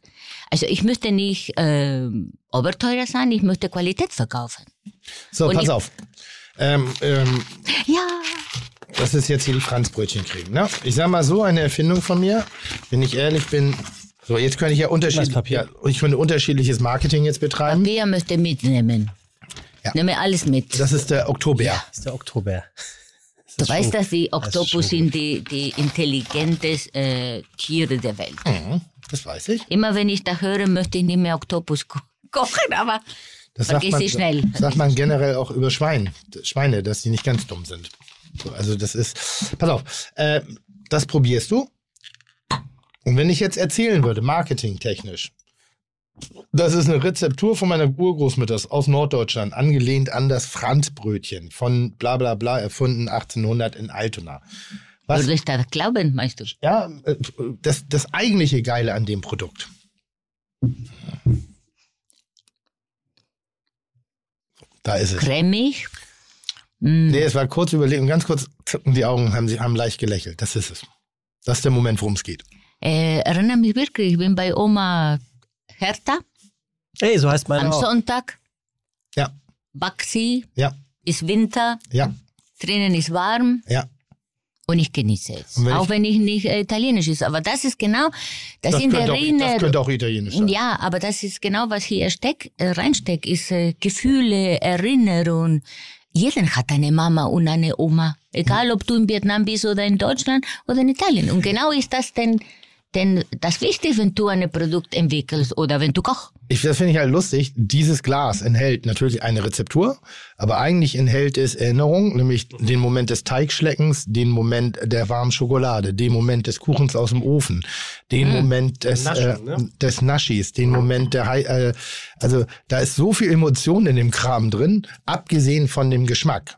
Speaker 5: also ich möchte nicht äh, oberteuer sein, ich möchte Qualität verkaufen.
Speaker 4: So,
Speaker 5: Und
Speaker 4: pass auf. Ähm, ähm,
Speaker 5: Ja,
Speaker 4: das ist jetzt hier die Franzbrötchencreme. Ne? Ich sag mal so, eine Erfindung von mir, wenn ich ehrlich bin. So, jetzt kann ich ja unterschiedlich,
Speaker 3: Papier.
Speaker 4: ja, ich könnte unterschiedliches Marketing jetzt betreiben.
Speaker 5: wir möchten mitnehmen.
Speaker 4: Ja.
Speaker 5: Nehme alles mit.
Speaker 4: Das ist der Oktober.
Speaker 3: Das ist der Oktober.
Speaker 5: Du
Speaker 3: ist
Speaker 5: weißt, dass die
Speaker 3: das
Speaker 5: Oktopus
Speaker 3: schon
Speaker 5: sind die, die intelligentesten äh, Tiere der Welt.
Speaker 4: Mhm, das weiß ich.
Speaker 5: Immer wenn ich da höre, möchte ich nicht mehr Oktopus ko kochen, aber
Speaker 4: Das sagt man,
Speaker 5: sie schnell.
Speaker 4: sagt man generell auch über Schwein, Schweine, dass die nicht ganz dumm sind. So, also das ist, pass auf, äh, das probierst du. Und wenn ich jetzt erzählen würde, marketingtechnisch, das ist eine Rezeptur von meiner Urgroßmutter aus Norddeutschland, angelehnt an das Franzbrötchen von bla bla bla, erfunden 1800 in Altona. Was,
Speaker 5: würde ich das glauben, meinst du?
Speaker 4: ja, äh, das, das eigentliche Geile an dem Produkt. Da ist es.
Speaker 5: Cremig? Mm,
Speaker 4: Nee, es war kurz überlegen, ganz kurz zucken die Augen, haben sie haben leicht gelächelt. Das ist es. Das ist der Moment, worum es geht.
Speaker 5: äh, erinnere mich wirklich, ich bin bei Oma Hertha
Speaker 3: Ey, so heißt meine
Speaker 5: am
Speaker 3: auch.
Speaker 5: Sonntag.
Speaker 4: Ja,
Speaker 5: sie,
Speaker 4: ja,
Speaker 5: ist Winter,
Speaker 4: ja,
Speaker 5: drinnen ist warm
Speaker 4: ja.
Speaker 5: Und ich genieße es.
Speaker 4: Wenn
Speaker 5: Auch
Speaker 4: ich-
Speaker 5: wenn ich nicht äh, italienisch ist. Aber das ist genau, das,
Speaker 4: Das
Speaker 5: sind
Speaker 4: auch, das
Speaker 5: Erinnerungen.
Speaker 4: könnte auch italienisch sein.
Speaker 5: Ja, aber das ist genau, was hier steck, äh, reinsteckt, ist äh, Gefühle, Erinnerung. Jeder hat eine Mama und eine Oma. Egal, ob du in Vietnam bist oder in Deutschland oder in Italien. Und genau ist das denn, denn das Wichtige, wenn du ein Produkt entwickelst oder wenn du kochst.
Speaker 4: Ich, das finde ich halt lustig. Dieses Glas enthält natürlich eine Rezeptur, aber eigentlich enthält es Erinnerung, nämlich den Moment des Teigschleckens, den Moment der warmen Schokolade, den Moment des Kuchens aus dem Ofen, den Moment des,
Speaker 3: Naschen,
Speaker 4: äh,
Speaker 3: ne?
Speaker 4: des Naschis, den Moment der, Hei- äh, also da ist so viel Emotion in dem Kram drin, abgesehen von dem Geschmack.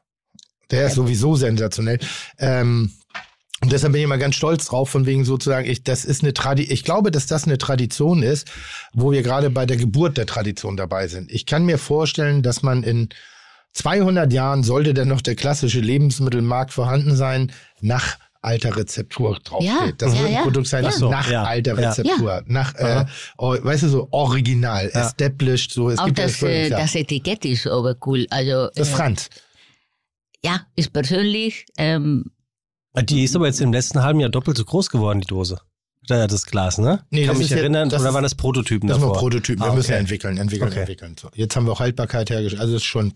Speaker 4: Der ist sowieso sensationell. Ähm, und deshalb bin ich immer ganz stolz drauf, von wegen sozusagen, ich, das ist eine Tradi ich glaube, dass das eine Tradition ist, wo wir gerade bei der Geburt der Tradition dabei sind. Ich kann mir vorstellen, dass man in 200 Jahren sollte dann noch der klassische Lebensmittelmarkt vorhanden sein, nach alter Rezeptur draufsteht.
Speaker 5: Ja,
Speaker 4: das
Speaker 5: ja,
Speaker 4: wird ein
Speaker 5: ja.
Speaker 4: Produkt sein,
Speaker 5: Ja.
Speaker 4: das
Speaker 3: So,
Speaker 4: nach
Speaker 3: ja,
Speaker 4: alter
Speaker 3: ja.
Speaker 4: Rezeptur, nach, äh, oh, weißt du, so original,
Speaker 3: Ja.
Speaker 4: established, so. Es
Speaker 5: Auch
Speaker 4: gibt ja
Speaker 5: das,
Speaker 4: schon-
Speaker 5: äh, das Etikett ist aber cool. Also,
Speaker 4: das
Speaker 5: äh,
Speaker 4: ist Franz.
Speaker 5: ja, ist persönlich, ähm,
Speaker 3: Die ist aber jetzt im letzten halben Jahr doppelt so groß geworden, die Dose. Das Glas, ne?
Speaker 4: Nee,
Speaker 3: Kann
Speaker 4: das
Speaker 3: mich
Speaker 4: ist jetzt-
Speaker 3: erinnern,
Speaker 4: das
Speaker 3: oder waren das Prototypen
Speaker 4: Das
Speaker 3: davor?
Speaker 4: nur Prototypen. Wir
Speaker 3: Ah,
Speaker 4: müssen
Speaker 3: okay.
Speaker 4: entwickeln, entwickeln,
Speaker 3: Okay.
Speaker 4: entwickeln. So. Jetzt haben wir auch Haltbarkeit hergestellt. Also es ist schon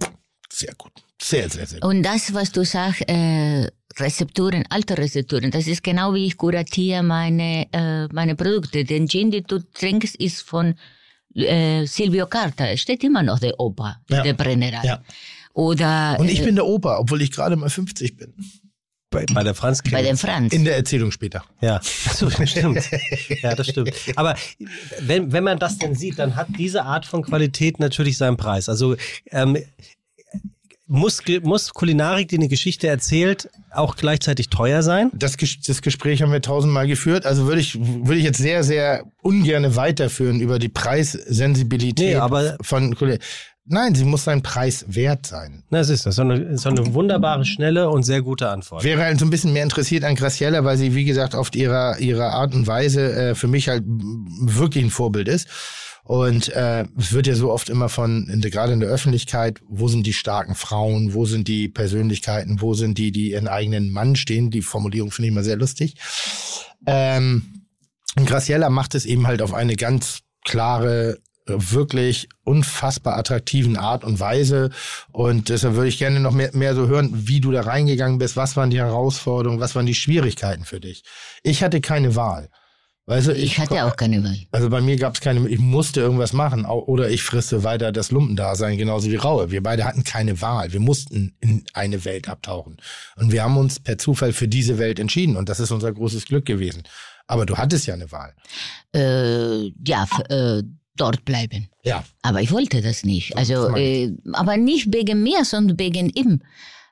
Speaker 4: sehr gut. Sehr, sehr, sehr gut.
Speaker 5: Und das, was du sagst, äh, Rezepturen, alte Rezepturen, das ist genau wie ich kuratiere meine, äh, meine Produkte. Den Gin, den du trinkst, ist von äh, Silvio Carta. Es steht immer noch der Opa,
Speaker 4: Ja.
Speaker 5: der Brennerei.
Speaker 4: Ja.
Speaker 5: Oder
Speaker 4: Und ich
Speaker 5: äh,
Speaker 4: bin der Opa, obwohl ich gerade mal 50 bin.
Speaker 3: Bei, bei der Franz
Speaker 5: bei dem Franz.
Speaker 4: In der Erzählung später.
Speaker 3: Ja, so, stimmt. Ja, das stimmt. Aber wenn, wenn man das denn sieht, dann hat diese Art von Qualität natürlich seinen Preis. Also ähm, muss, muss Kulinarik, die eine Geschichte erzählt, auch gleichzeitig teuer sein?
Speaker 4: Das, das Gespräch haben wir tausendmal geführt. Also würde ich, würde ich jetzt sehr, sehr ungerne weiterführen über die Preissensibilität
Speaker 3: Nee, aber-
Speaker 4: von Kollegen. Nein, sie muss seinen Preis wert sein.
Speaker 3: Na, es ist das. So eine, so eine wunderbare, schnelle und sehr gute Antwort.
Speaker 4: Wäre halt so ein bisschen mehr interessiert an Graciella, weil sie, wie gesagt, auf ihrer, ihrer Art und Weise äh, für mich halt wirklich ein Vorbild ist. Und äh, es wird ja so oft immer von, in gerade in der Öffentlichkeit, wo sind die starken Frauen, wo sind die Persönlichkeiten, wo sind die, die ihren eigenen Mann stehen. Die Formulierung finde ich immer sehr lustig. Ähm, und Graciella macht es eben halt auf eine ganz klare, wirklich unfassbar attraktiven Art und Weise. Und deshalb würde ich gerne noch mehr, mehr so hören, wie du da reingegangen bist. Was waren die Herausforderungen? Was waren die Schwierigkeiten für dich? Ich hatte keine Wahl. Weißt du,
Speaker 5: ich hatte auch keine Wahl.
Speaker 4: also bei mir gab es keine, ich musste irgendwas machen oder ich frisse weiter das Lumpendasein, genauso wie Raue. Wir beide hatten keine Wahl. Wir mussten in eine Welt abtauchen. Und wir haben uns per Zufall für diese Welt entschieden und das ist unser großes Glück gewesen. Aber du hattest ja eine Wahl.
Speaker 5: Äh, ja, äh, dort bleiben.
Speaker 4: Ja.
Speaker 5: Aber ich wollte das nicht. Also, äh, aber nicht wegen mir, sondern wegen ihm.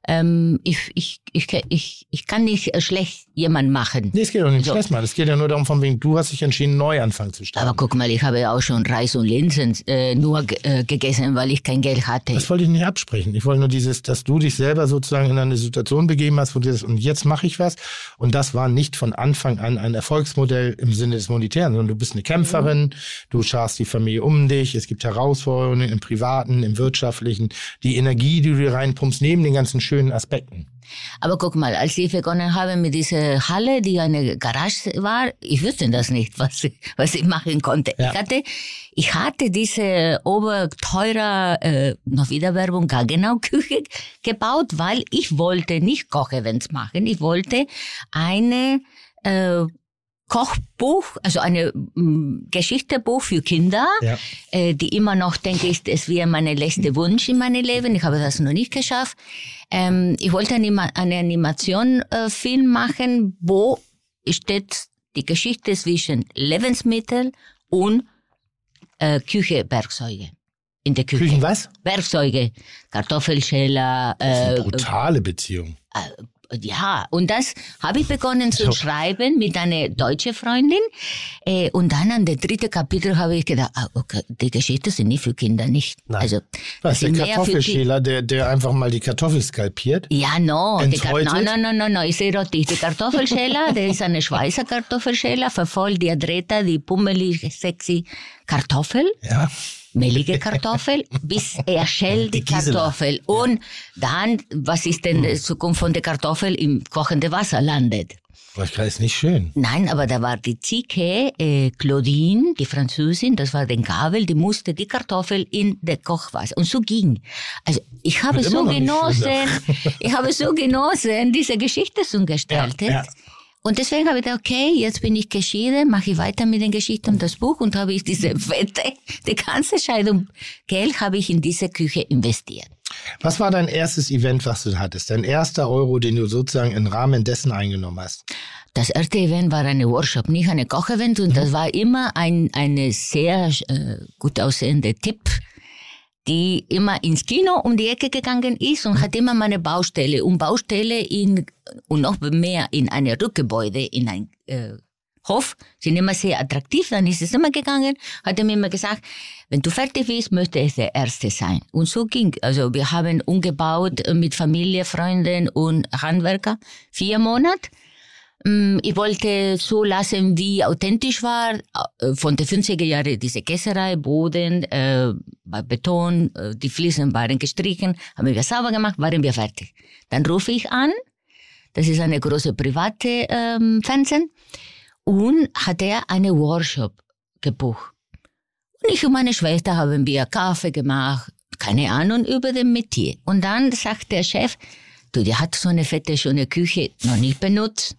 Speaker 5: Ähm, ich, ich, ich, ich, ich kann nicht äh, schlecht jemand machen.
Speaker 4: Nee, es geht doch nicht
Speaker 5: So.
Speaker 4: Mann. Es geht ja nur darum, von wegen, du hast dich entschieden, Neuanfang zu starten.
Speaker 5: Aber guck mal, ich habe auch schon Reis und Linsen äh, nur äh, gegessen, weil ich kein Geld hatte.
Speaker 4: Das wollte ich nicht absprechen. Ich wollte nur dieses, dass du dich selber sozusagen in eine Situation begeben hast, wo du sagst, und jetzt mache ich was. Und das war nicht von Anfang an ein Erfolgsmodell im Sinne des Monetären, sondern du bist eine Kämpferin, du scharst die Familie um dich, es gibt Herausforderungen im Privaten, im Wirtschaftlichen, die Energie, die du dir reinpumpst, neben den ganzen schönen Aspekten.
Speaker 5: Aber guck mal, als ich begonnen habe mit dieser Halle, die eine Garage war, ich wusste das nicht, was ich, was ich machen konnte.
Speaker 4: Ja.
Speaker 5: Ich hatte, ich hatte diese oberteure, äh, noch wieder Werbung, Gaggenau Küche gebaut, weil ich wollte nicht Kochevents machen. Ich wollte eine, äh, Kochbuch, also eine mm, Geschichtebuch für Kinder,
Speaker 4: Ja.
Speaker 5: äh, die immer noch denke ich, es wäre mein letzter Wunsch in meinem Leben. Ich habe das noch nicht geschafft. Ähm, ich wollte anima eine Animation äh, Film machen, wo steht die Geschichte zwischen Lebensmittel und äh, Küche, Werkzeuge. In der Küche.
Speaker 4: Küchen was?
Speaker 5: Werkzeuge, Kartoffelschäler, äh,
Speaker 4: Brutale Beziehung.
Speaker 5: Ja, und das habe ich begonnen zu schreiben mit einer deutschen Freundin. Äh, und dann an der dritten Kapitel habe ich gedacht, ah, okay, die Geschichte sind nicht für Kinder, nicht.
Speaker 3: Nein.
Speaker 5: Also,
Speaker 4: Was, der
Speaker 5: die-
Speaker 4: Kartoffelschäler, der, der einfach mal die Kartoffel skalpiert?
Speaker 5: Ja, no, die
Speaker 4: Enthäutet?
Speaker 5: nein, nein, nein, nein, nein, ist erotisch. Die Kartoffelschäler, der ist eine Schweizer Kartoffelschäler, verfolgt die Adreta, die pummelige, sexy Kartoffel.
Speaker 4: Ja.
Speaker 5: Mehlige Kartoffel, bis er schält die
Speaker 3: Die.
Speaker 5: Kartoffel. Und dann, was ist denn die Zukunft von der Kartoffel? Im kochenden Wasser landet.
Speaker 4: Das ist nicht schön.
Speaker 5: Nein, aber da war die Zicke, äh, Claudine, die Französin, das war den Kabel, die musste die Kartoffel in der Kochwasser. Und so ging. Also ich habe
Speaker 4: Wird
Speaker 5: so genossen, ich habe so genossen, diese Geschichte zu gestalten.
Speaker 4: Ja, ja.
Speaker 5: Und deswegen habe ich gedacht, okay, jetzt bin ich geschieden, mache ich weiter mit den Geschichten und das Buch und habe ich diese Wette, die ganze Scheidung, Geld habe ich in diese Küche investiert.
Speaker 4: Was war dein erstes Event, was du hattest? Dein erster Euro, den du sozusagen im Rahmen dessen eingenommen hast?
Speaker 5: Das erste Event war eine Workshop, nicht eine Kochevent und das war immer ein eine sehr äh, gut aussehende Tipp, die immer ins Kino um die Ecke gegangen ist und hat immer meine Baustelle und Baustelle in und noch mehr in eine Rückgebäude in ein äh, Hof sind immer sehr attraktiv. Dann ist es immer gegangen, hat er mir immer gesagt, wenn du fertig bist, möchte ich der Erste sein. Und so ging. Also wir haben umgebaut mit Familie, Freunden und Handwerker vier Monate. Ich wollte so lassen, wie authentisch war, von den 50er Jahren diese Käserei, Boden, äh, Beton, die Fliesen waren gestrichen, haben wir sauber gemacht, waren wir fertig. Dann rufe ich an, das ist eine große private ähm, Fernsehen, und hat er eine Workshop gebucht. Und ich und meine Schwester haben wir Kaffee gemacht, keine Ahnung über den Metier. Und dann sagt der Chef, du, der hat so eine fette, schöne Küche noch nicht benutzt.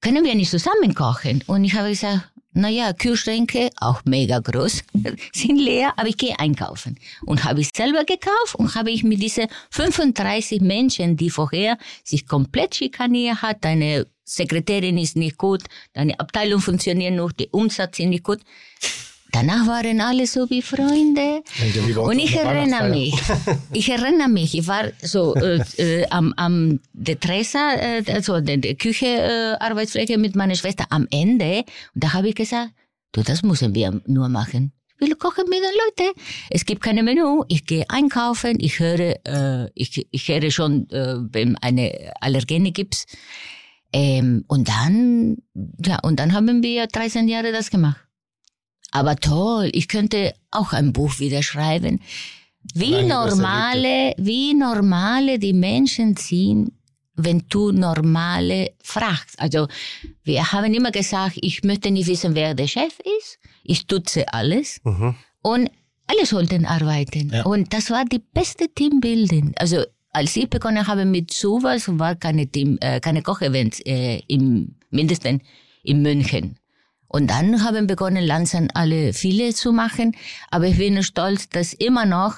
Speaker 5: Können wir nicht zusammen kochen? Und ich habe gesagt, na ja, Kühlschränke, auch mega groß, sind leer, aber ich gehe einkaufen. Und habe ich selber gekauft und habe ich mit diesen 35 Menschen, die vorher sich komplett schikaniert hat, deine Sekretärin ist nicht gut, deine Abteilung funktioniert noch, der Umsatz ist nicht gut. Danach waren alle so wie Freunde. Und ich erinnere mich, ich erinnere mich, ich war so äh, äh, am, am der Tresa, äh, also der, der Küche äh, Arbeitsfläche mit meiner Schwester am Ende. Und da habe ich gesagt, du, das müssen wir nur machen. Ich will kochen mit den Leuten. Es gibt keine Menü. Ich gehe einkaufen. Ich höre, äh, ich, ich höre schon, äh, wenn eine Allergene gibt's. Ähm, und dann, ja, und dann haben wir 13 Jahre das gemacht. Aber toll, ich könnte auch ein Buch wieder schreiben. Wie
Speaker 4: Lange
Speaker 5: normale, wie normale die Menschen sind, wenn du normale fragst. Also, wir haben immer gesagt, ich möchte nicht wissen, wer der Chef ist. Ich tutze alles.
Speaker 3: Mhm.
Speaker 5: Und alle sollten arbeiten.
Speaker 4: Ja.
Speaker 5: Und das war die beste Teambildung. Also, als ich begonnen habe mit sowas, war keine Team, äh, keine Kochevents, äh, im, mindestens in München. Und dann haben begonnen, langsam alle viele zu machen. Aber ich bin stolz, dass immer noch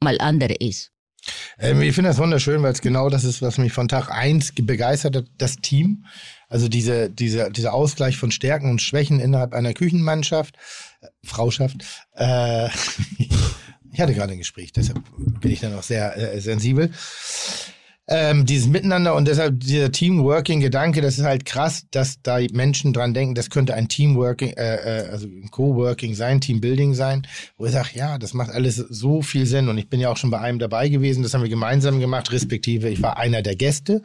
Speaker 5: mal andere ist.
Speaker 4: Ähm, ich finde das wunderschön, weil es genau das ist, was mich von Tag eins begeistert hat, das Team. Also diese, diese, dieser Ausgleich von Stärken und Schwächen innerhalb einer Küchenmannschaft, äh, Frauschaft. Äh, ich hatte gerade ein Gespräch, deshalb bin ich dann auch sehr äh, sensibel. Ähm, dieses Miteinander und deshalb dieser Teamworking-Gedanke, das ist halt krass, dass da Menschen dran denken, das könnte ein Teamworking, äh, äh, also ein Coworking sein, Teambuilding sein, wo ich sage, ja, das macht alles so viel Sinn und ich bin ja auch schon bei einem dabei gewesen, das haben wir gemeinsam gemacht, respektive ich war einer der Gäste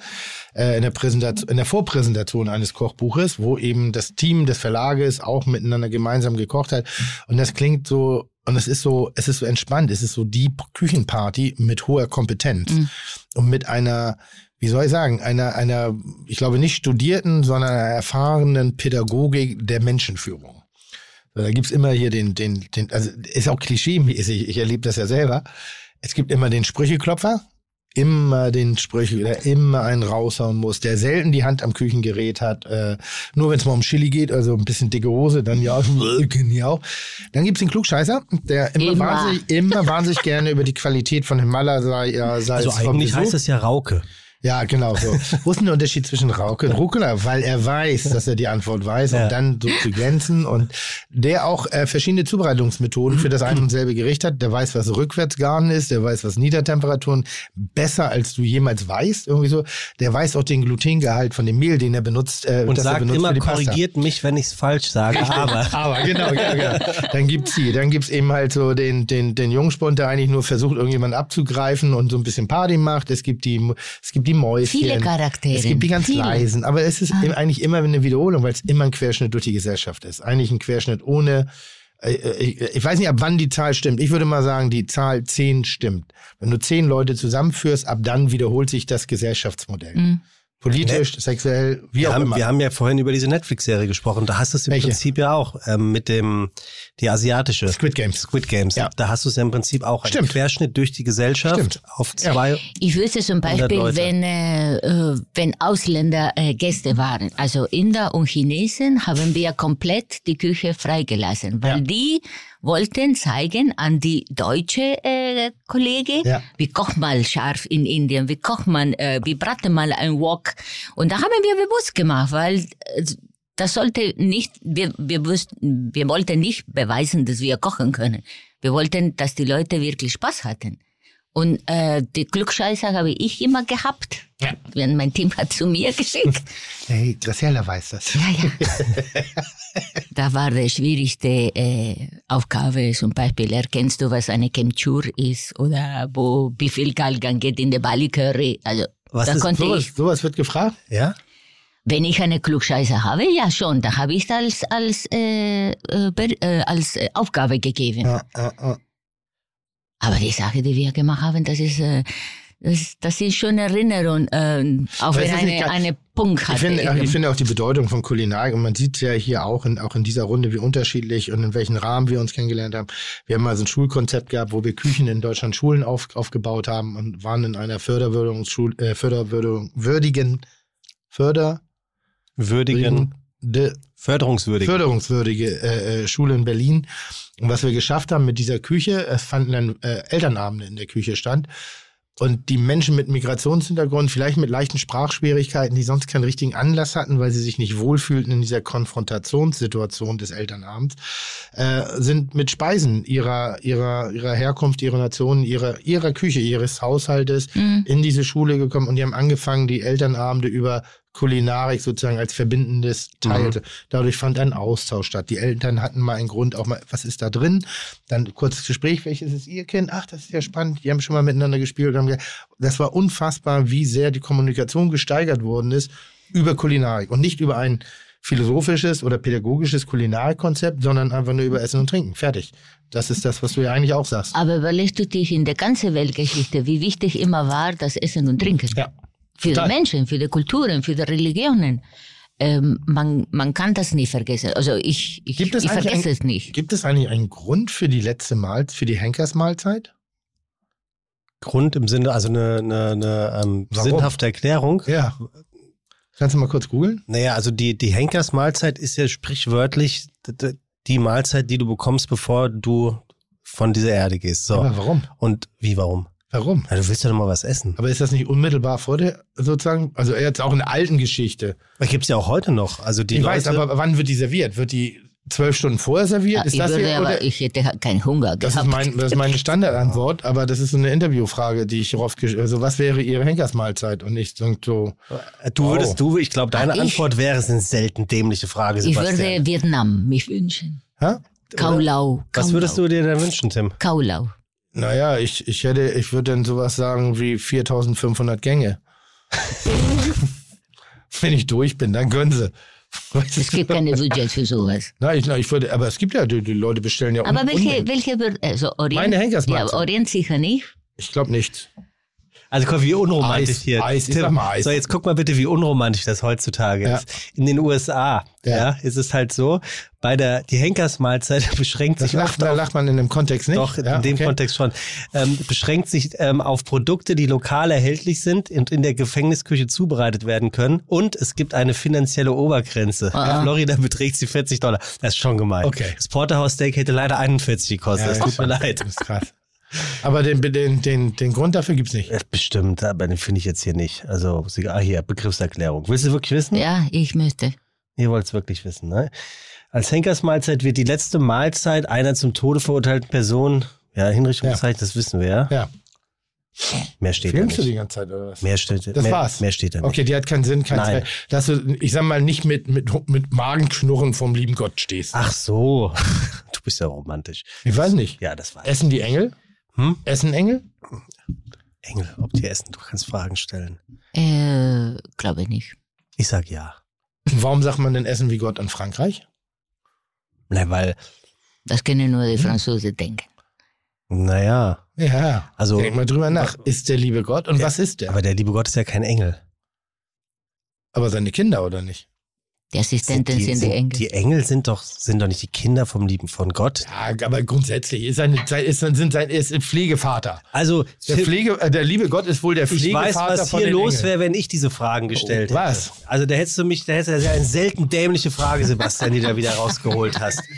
Speaker 4: äh, in, der Präsentation, in der Vorpräsentation eines Kochbuches, wo eben das Team des Verlages auch miteinander gemeinsam gekocht hat und das klingt so und es ist so, es ist so entspannt, es ist so die Küchenparty mit hoher Kompetenz und mit einer, wie soll ich sagen, einer, einer, ich glaube nicht studierten, sondern einer erfahrenen Pädagogik der Menschenführung. Da gibt's immer hier den, den, den, also ist auch klischeemäßig, ich erlebe das ja selber. Es gibt immer den Sprücheklopfer, immer den Sprüche, der immer einen raushauen muss, der selten die Hand am Küchengerät hat, äh, nur wenn es mal um Chili geht, also ein bisschen dicke Hose, dann ja, kennen die auch. Dann gibt's den Klugscheißer, der immer,
Speaker 5: Immer.
Speaker 4: wahnsinnig, immer wahnsinnig gerne über die Qualität von Himalaya Salz
Speaker 3: Also eigentlich heißt es ja Rauke.
Speaker 4: Ja, genau so. Wo ist denn der Unterschied zwischen Rauke und Rucola? Weil er weiß, dass er die Antwort weiß
Speaker 3: Ja.
Speaker 4: und dann so zu glänzen und der auch äh, verschiedene Zubereitungsmethoden für das ein und selbe Gericht hat. Der weiß, was Rückwärtsgaren ist, der weiß, was Niedertemperaturen besser als du jemals weißt, irgendwie so. Der weiß auch den Glutengehalt von dem Mehl, den er benutzt, äh,
Speaker 3: Und
Speaker 4: er
Speaker 3: sagt
Speaker 4: benutzt
Speaker 3: immer, korrigiert mich, wenn ich es falsch sage. Aber
Speaker 4: Aber genau, genau, genau. Dann gibt's die. Dann gibt's eben halt so den, den, den Jungspund, der eigentlich nur versucht, irgendjemanden abzugreifen und so ein bisschen Party macht. Es gibt die, es gibt die Mäuschen.
Speaker 5: Viele Charaktere.
Speaker 4: Es gibt die ganz
Speaker 5: Viele.
Speaker 4: leisen. Aber es ist eben eigentlich immer eine Wiederholung, weil es immer ein Querschnitt durch die Gesellschaft ist. Eigentlich ein Querschnitt ohne, äh, ich, ich weiß nicht, ab wann die Zahl stimmt. Ich würde mal sagen, die Zahl 10 stimmt. Wenn du 10 Leute zusammenführst, ab dann wiederholt sich das Gesellschaftsmodell.
Speaker 5: Mhm.
Speaker 4: Politisch, sexuell, wie
Speaker 3: wir
Speaker 4: auch
Speaker 3: haben,
Speaker 4: immer.
Speaker 3: wir haben ja vorhin über diese Netflix-Serie gesprochen. Da hast du es im
Speaker 4: Welche?
Speaker 3: Prinzip ja auch ähm, mit dem, die asiatische
Speaker 4: Squid Games.
Speaker 3: Squid Games.
Speaker 4: Ja.
Speaker 3: Da hast du es ja im Prinzip auch. Ein
Speaker 4: Stimmt.
Speaker 3: Querschnitt durch die Gesellschaft
Speaker 4: Stimmt.
Speaker 3: auf
Speaker 4: Ja.
Speaker 3: zwei.
Speaker 5: Ich wüsste zum
Speaker 3: 100
Speaker 5: Beispiel,
Speaker 3: Leute.
Speaker 5: wenn, äh, äh, wenn Ausländer äh, Gäste waren, also Inder und Chinesen, haben wir komplett die Küche freigelassen, weil
Speaker 4: Ja.
Speaker 5: die wollten zeigen an die deutsche äh, Kollege,
Speaker 4: Ja.
Speaker 5: wie kocht man scharf in Indien, wie kocht man, äh, wie bratet man ein Wok. Und da haben wir bewusst gemacht, weil äh, das sollte nicht, wir, wir, wussten, wir wollten nicht beweisen, dass wir kochen können. Wir wollten, dass die Leute wirklich Spaß hatten. Und äh, die Glückscheißer habe ich immer gehabt.
Speaker 4: Ja.
Speaker 5: Wenn mein Team hat zu mir geschickt.
Speaker 4: Hey, Graciela weiß das.
Speaker 5: Ja, ja. da war die schwierigste äh, Aufgabe, zum Beispiel, erkennst du, was eine Chemchur ist oder wo, wie viel Galgan geht in der Bali Curry. Also,
Speaker 3: Was
Speaker 5: da
Speaker 3: ist
Speaker 5: konnte
Speaker 4: Sowas,
Speaker 5: ich,
Speaker 4: sowas wird gefragt?
Speaker 3: Ja?
Speaker 5: wenn ich eine Klugscheiße habe, ja schon, da habe ich als, als, äh, äh, äh, als äh, Aufgabe gegeben.
Speaker 4: Ja, ja, ja.
Speaker 5: Aber die Sache, die wir gemacht haben, das ist, äh, das, das ist schon Erinnerung, äh, auch wenn
Speaker 4: nicht
Speaker 5: eine, eine Punkt
Speaker 4: Ich
Speaker 5: hatte.
Speaker 4: finde, ich finde auch die Bedeutung von Kulinarik, und man sieht ja hier auch in, auch in dieser Runde, wie unterschiedlich und in welchen Rahmen wir uns kennengelernt haben. Wir haben mal so ein Schulkonzept gehabt, wo wir Küchen in Deutschland Schulen auf, aufgebaut haben und waren in einer Förderwürdigungsschul, äh, Förderwürdigen, Förder,
Speaker 3: Würdigen,
Speaker 4: de,
Speaker 3: förderungswürdig.
Speaker 4: förderungswürdige äh, äh, Schule in Berlin. Und was wir geschafft haben mit dieser Küche, es fanden dann äh, Elternabende in der Küche stand. Und die Menschen mit Migrationshintergrund, vielleicht mit leichten Sprachschwierigkeiten, die sonst keinen richtigen Anlass hatten, weil sie sich nicht wohlfühlten in dieser Konfrontationssituation des Elternabends, äh, sind mit Speisen ihrer, ihrer, ihrer Herkunft, ihrer Nation, ihrer, ihrer Küche, ihres Haushaltes
Speaker 5: Mhm.
Speaker 4: in diese Schule gekommen und die haben angefangen, die Elternabende über Kulinarik sozusagen als verbindendes Teil.
Speaker 3: Mhm.
Speaker 4: Dadurch fand ein Austausch statt. Die Eltern hatten mal einen Grund, auch mal, was ist da drin? Dann kurzes Gespräch, welches ist Ihr Kind? Ach, das ist ja spannend. Die haben schon mal miteinander gespielt. das war unfassbar, wie sehr die Kommunikation gesteigert worden ist über Kulinarik und nicht über ein philosophisches oder pädagogisches Kulinarikkonzept, sondern einfach nur über Essen und Trinken. Fertig. Das ist das, was du ja eigentlich auch sagst.
Speaker 5: Aber überlegst du dich in der ganzen Weltgeschichte, wie wichtig immer war das Essen und Trinken?
Speaker 4: Ja.
Speaker 5: Für
Speaker 4: total.
Speaker 5: die Menschen, für die Kulturen, für die Religionen. Ähm, man, man kann das nie vergessen. Also ich, ich,
Speaker 4: Gibt es
Speaker 5: ich
Speaker 4: eigentlich
Speaker 5: vergesse
Speaker 4: ein-
Speaker 5: es nicht.
Speaker 4: Gibt es eigentlich einen Grund für die letzte Mahl, für die Henkersmahlzeit?
Speaker 3: Grund im Sinne, also eine, eine, eine ähm, sinnhafte Erklärung.
Speaker 4: Ja. Kannst du mal kurz googeln?
Speaker 3: Naja, also die, die Henkersmahlzeit ist ja sprichwörtlich die Mahlzeit, die du bekommst, bevor du von dieser Erde gehst. So.
Speaker 4: Aber warum?
Speaker 3: Und wie, warum?
Speaker 4: Warum?
Speaker 3: Ja, du willst ja noch mal was essen.
Speaker 4: Aber ist das nicht unmittelbar vor der, sozusagen? Also jetzt auch in der alten Geschichte.
Speaker 3: Das gibt's ja auch heute noch. Also die
Speaker 4: ich
Speaker 3: Leute,
Speaker 4: weiß, aber wann wird die serviert? Wird die zwölf Stunden vorher serviert?
Speaker 5: Ja,
Speaker 4: ist
Speaker 5: ich
Speaker 4: das
Speaker 5: würde
Speaker 4: hier,
Speaker 5: aber,
Speaker 4: oder?
Speaker 5: ich hätte keinen Hunger
Speaker 4: Das ist,
Speaker 5: gehabt.
Speaker 4: mein, das ist meine Standardantwort, aber das ist so eine Interviewfrage, die ich oft Also, was wäre Ihre Henkersmahlzeit? Und nicht so, so
Speaker 3: du würdest,
Speaker 4: Oh.
Speaker 3: du, ich glaube, deine
Speaker 5: ich?
Speaker 3: Antwort wäre, es ist eine selten dämliche Frage,
Speaker 5: ich
Speaker 3: Sebastian.
Speaker 5: würde Vietnam mich wünschen.
Speaker 4: hä?
Speaker 5: Kaulau.
Speaker 3: was
Speaker 5: Kaulau.
Speaker 3: würdest du dir denn wünschen, Tim?
Speaker 5: Kaulau.
Speaker 4: Naja, ich, ich hätte, ich würde dann sowas sagen wie 4500 Gänge. Wenn ich durch bin, dann gönnen sie.
Speaker 5: Es gibt keine Budget für sowas.
Speaker 4: Na, ich, ich würde, aber es gibt ja, die, die Leute bestellen ja
Speaker 5: Aber
Speaker 4: un-
Speaker 5: welche, welche also Orient?
Speaker 4: Meine Henkersmahlzeit.
Speaker 5: Ja, Orient sicher nicht.
Speaker 4: Ich glaube nicht.
Speaker 3: Also guck, wie unromantisch
Speaker 4: Eis,
Speaker 3: hier.
Speaker 4: Eis, sag mal Eis.
Speaker 3: So, jetzt guck mal bitte, wie unromantisch das heutzutage
Speaker 4: Ja.
Speaker 3: ist. In den USA, ja.
Speaker 4: Ja.
Speaker 3: ist es halt so, bei der, die Henkersmahlzeit beschränkt
Speaker 4: Das
Speaker 3: sich
Speaker 4: lacht,
Speaker 3: oft
Speaker 4: da
Speaker 3: auf,
Speaker 4: lacht man in dem Kontext nicht.
Speaker 3: doch,
Speaker 4: Ja,
Speaker 3: in dem
Speaker 4: okay.
Speaker 3: Kontext schon, ähm, beschränkt sich ähm, auf Produkte, die lokal erhältlich sind und in der Gefängnisküche zubereitet werden können. Und es gibt eine finanzielle Obergrenze.
Speaker 5: Ah.
Speaker 3: In Florida beträgt sie 40 Dollar. Das ist schon gemein.
Speaker 4: Okay.
Speaker 3: Das Porterhouse Steak hätte leider 41 gekostet. Das tut mir leid.
Speaker 4: Das ist krass. Aber den, den, den, den Grund dafür gibt's nicht.
Speaker 3: Ja, Bestimmt, aber den finde ich jetzt hier nicht. Also, ah, hier, Begriffserklärung. Willst du wirklich wissen?
Speaker 5: Ja, ich möchte.
Speaker 3: Ihr wollt es wirklich wissen, ne? Als Henkersmahlzeit wird die letzte Mahlzeit einer zum Tode verurteilten Person, ja, Hinrichtungszeichen, das wissen wir, ja.
Speaker 4: Ja.
Speaker 3: Mehr steht da
Speaker 4: Filmst du die
Speaker 3: nicht.
Speaker 4: ganze Zeit oder was?
Speaker 3: Mehr steht,
Speaker 4: Das
Speaker 3: mehr,
Speaker 4: war's.
Speaker 3: mehr steht da nicht.
Speaker 4: Okay, die hat keinen Sinn, keinen
Speaker 3: Nein.
Speaker 4: Zweck. Dass du, ich sag mal, nicht mit, mit, mit Magenknurren vom lieben Gott stehst.
Speaker 3: Ach so, du bist ja romantisch.
Speaker 4: Ich weiß nicht.
Speaker 3: Ja, das war
Speaker 4: Essen die Engel?
Speaker 3: Hm?
Speaker 4: Essen Engel?
Speaker 3: Engel, ob die essen, du kannst Fragen stellen.
Speaker 5: Äh, glaube nicht.
Speaker 3: Ich sag ja.
Speaker 4: Warum sagt man denn Essen wie Gott in Frankreich?
Speaker 3: Na, weil,
Speaker 5: Das können nur
Speaker 4: Hm?
Speaker 5: die Franzosen denken.
Speaker 3: naja,
Speaker 4: Ja.
Speaker 3: Also-
Speaker 4: Denk mal drüber nach. Ist der liebe Gott und
Speaker 3: Ja,
Speaker 4: was ist der?
Speaker 3: aber der liebe Gott ist ja kein Engel.
Speaker 4: Aber seine Kinder oder nicht?
Speaker 5: Die Assistenten sind die Engel.
Speaker 3: Die Engel sind doch, sind doch nicht die Kinder vom lieben von Gott.
Speaker 4: Ja, aber grundsätzlich ist seine, ist, sind sein, ist ein Pflegevater.
Speaker 3: Also,
Speaker 4: Der, Pflege, äh, der liebe Gott ist wohl der
Speaker 3: Ich
Speaker 4: Pflegevater
Speaker 3: weiß, was
Speaker 4: von
Speaker 3: hier los wäre, wenn ich diese Fragen gestellt
Speaker 4: Oh,
Speaker 3: hätte.
Speaker 4: was?
Speaker 3: Also da hättest du mich, da hättest du ja eine selten dämliche Frage, Sebastian, die du da wieder rausgeholt hast.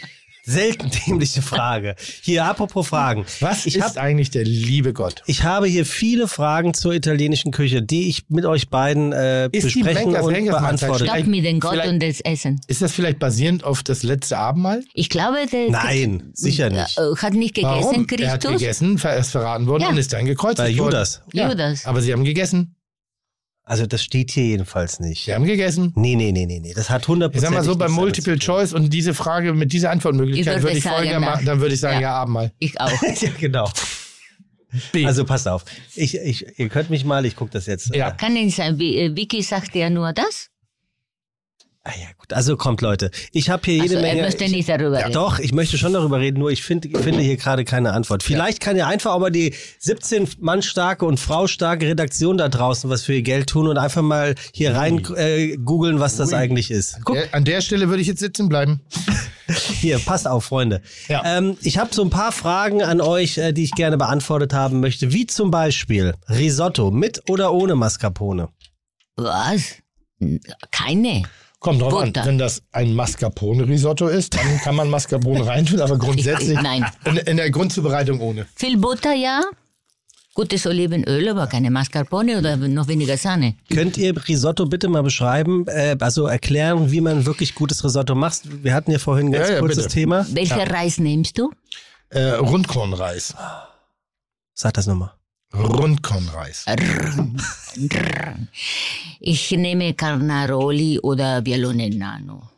Speaker 3: Selten dämliche Frage. Hier, apropos Fragen.
Speaker 4: Was
Speaker 3: ich
Speaker 4: ist
Speaker 3: hab,
Speaker 4: eigentlich der liebe Gott?
Speaker 3: ich habe hier viele Fragen zur italienischen Küche, die ich mit euch beiden äh,
Speaker 4: Ist die
Speaker 3: besprechen
Speaker 4: Menkers-
Speaker 3: und
Speaker 4: Henkersmahlzeit
Speaker 3: beantworten.
Speaker 5: Stopp mit dem Gott und das Essen.
Speaker 4: Ist das vielleicht basierend auf das letzte Abendmahl?
Speaker 5: Ich glaube, der
Speaker 3: Nein, sicher nicht.
Speaker 5: äh, hat nicht gegessen
Speaker 4: Warum? Er hat
Speaker 5: Christus.
Speaker 4: gegessen, er ist verraten worden
Speaker 5: Ja.
Speaker 4: und ist dann gekreuzigt
Speaker 3: Bei
Speaker 4: worden.
Speaker 3: Judas.
Speaker 4: Ja.
Speaker 5: Judas.
Speaker 4: Aber sie haben gegessen.
Speaker 3: Also das steht hier jedenfalls nicht.
Speaker 4: Sie haben gegessen.
Speaker 3: Nee, nee, nee, nee, nee. Das hat 100%
Speaker 4: Ich sag mal so, bei Multiple. Choice und diese Frage mit dieser Antwortmöglichkeit
Speaker 5: Ich würde
Speaker 4: ich machen, dann würde ich sagen, ja,
Speaker 5: Ja.
Speaker 4: Abendmahl.
Speaker 5: Ich auch.
Speaker 3: ja, genau.
Speaker 4: B.
Speaker 3: Also passt auf. Ich, ich, ihr könnt mich mal, ich gucke das jetzt.
Speaker 4: Ja.
Speaker 5: Kann nicht sein. Wie- äh, Vicky sagt ja nur das.
Speaker 3: Ah ja, gut. Also kommt, Leute. Ich habe hier jede
Speaker 5: Also, er
Speaker 3: Menge.
Speaker 5: möchte nicht darüber
Speaker 3: Ja,
Speaker 5: reden.
Speaker 3: Doch, ich möchte schon darüber reden, nur ich finde finde hier gerade keine Antwort. Vielleicht kann ja einfach auch mal die 17 Mann starke und Frau starke Redaktion da draußen was für ihr Geld tun und einfach mal hier rein äh, googeln, was das eigentlich ist. Guck,
Speaker 4: Der, an der Stelle würde ich jetzt sitzen bleiben.
Speaker 3: hier, passt auf, Freunde.
Speaker 4: Ja.
Speaker 3: Ähm, ich habe so ein paar Fragen an euch, äh, die ich gerne beantwortet haben möchte, wie zum Beispiel Risotto mit oder ohne Mascarpone.
Speaker 5: Was? Keine.
Speaker 4: Kommt drauf
Speaker 5: Butter.
Speaker 4: an, wenn das ein Mascarpone-Risotto ist, dann kann man Mascarpone reintun, aber grundsätzlich
Speaker 5: Nein.
Speaker 4: In, in der Grundzubereitung ohne.
Speaker 5: Viel Butter, ja. Gutes Olivenöl, aber keine Mascarpone oder noch weniger Sahne.
Speaker 3: Könnt ihr Risotto bitte mal beschreiben, äh, also erklären, wie man wirklich gutes Risotto macht? Wir hatten ja vorhin ein ganz
Speaker 4: Ja, ja,
Speaker 3: kurzes
Speaker 4: bitte.
Speaker 3: Thema.
Speaker 5: Welcher Reis nimmst du?
Speaker 4: Äh, Rundkornreis.
Speaker 3: Sag das nochmal.
Speaker 4: Rundkornreis.
Speaker 5: Ich nehme Carnaroli oder Bialone Nano.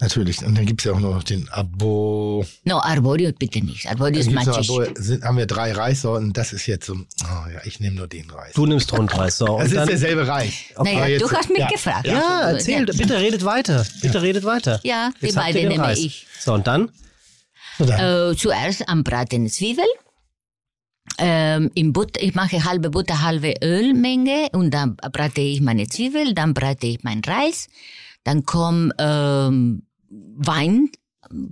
Speaker 4: Natürlich. Und dann gibt's ja auch noch den Abo.
Speaker 5: No, Arborio bitte nicht. Arborio ist matschig.
Speaker 4: Sind, haben wir drei Reissorten. Das ist jetzt so. Oh ja, ich nehme nur den Reis.
Speaker 3: Du nimmst Rundreis. So,
Speaker 4: Es
Speaker 3: und
Speaker 4: ist
Speaker 3: dann,
Speaker 4: derselbe Reis.
Speaker 5: Naja,
Speaker 4: Aber jetzt-
Speaker 5: du hast mich
Speaker 4: ja,
Speaker 5: gefragt.
Speaker 3: ja, erzähl, bitte redet weiter. Bitte redet weiter.
Speaker 5: Ja, die
Speaker 3: Jetzt
Speaker 5: beiden
Speaker 3: den
Speaker 5: nehme
Speaker 3: Reis.
Speaker 5: ich.
Speaker 3: So, und dann?
Speaker 4: So, dann.
Speaker 5: Äh, zuerst anbraten Zwiebel. Ähm, in Butter, ich mache halbe Butter, halbe Ölmenge und dann brate ich meine Zwiebel, dann brate ich meinen Reis, dann kommt ähm, Wein,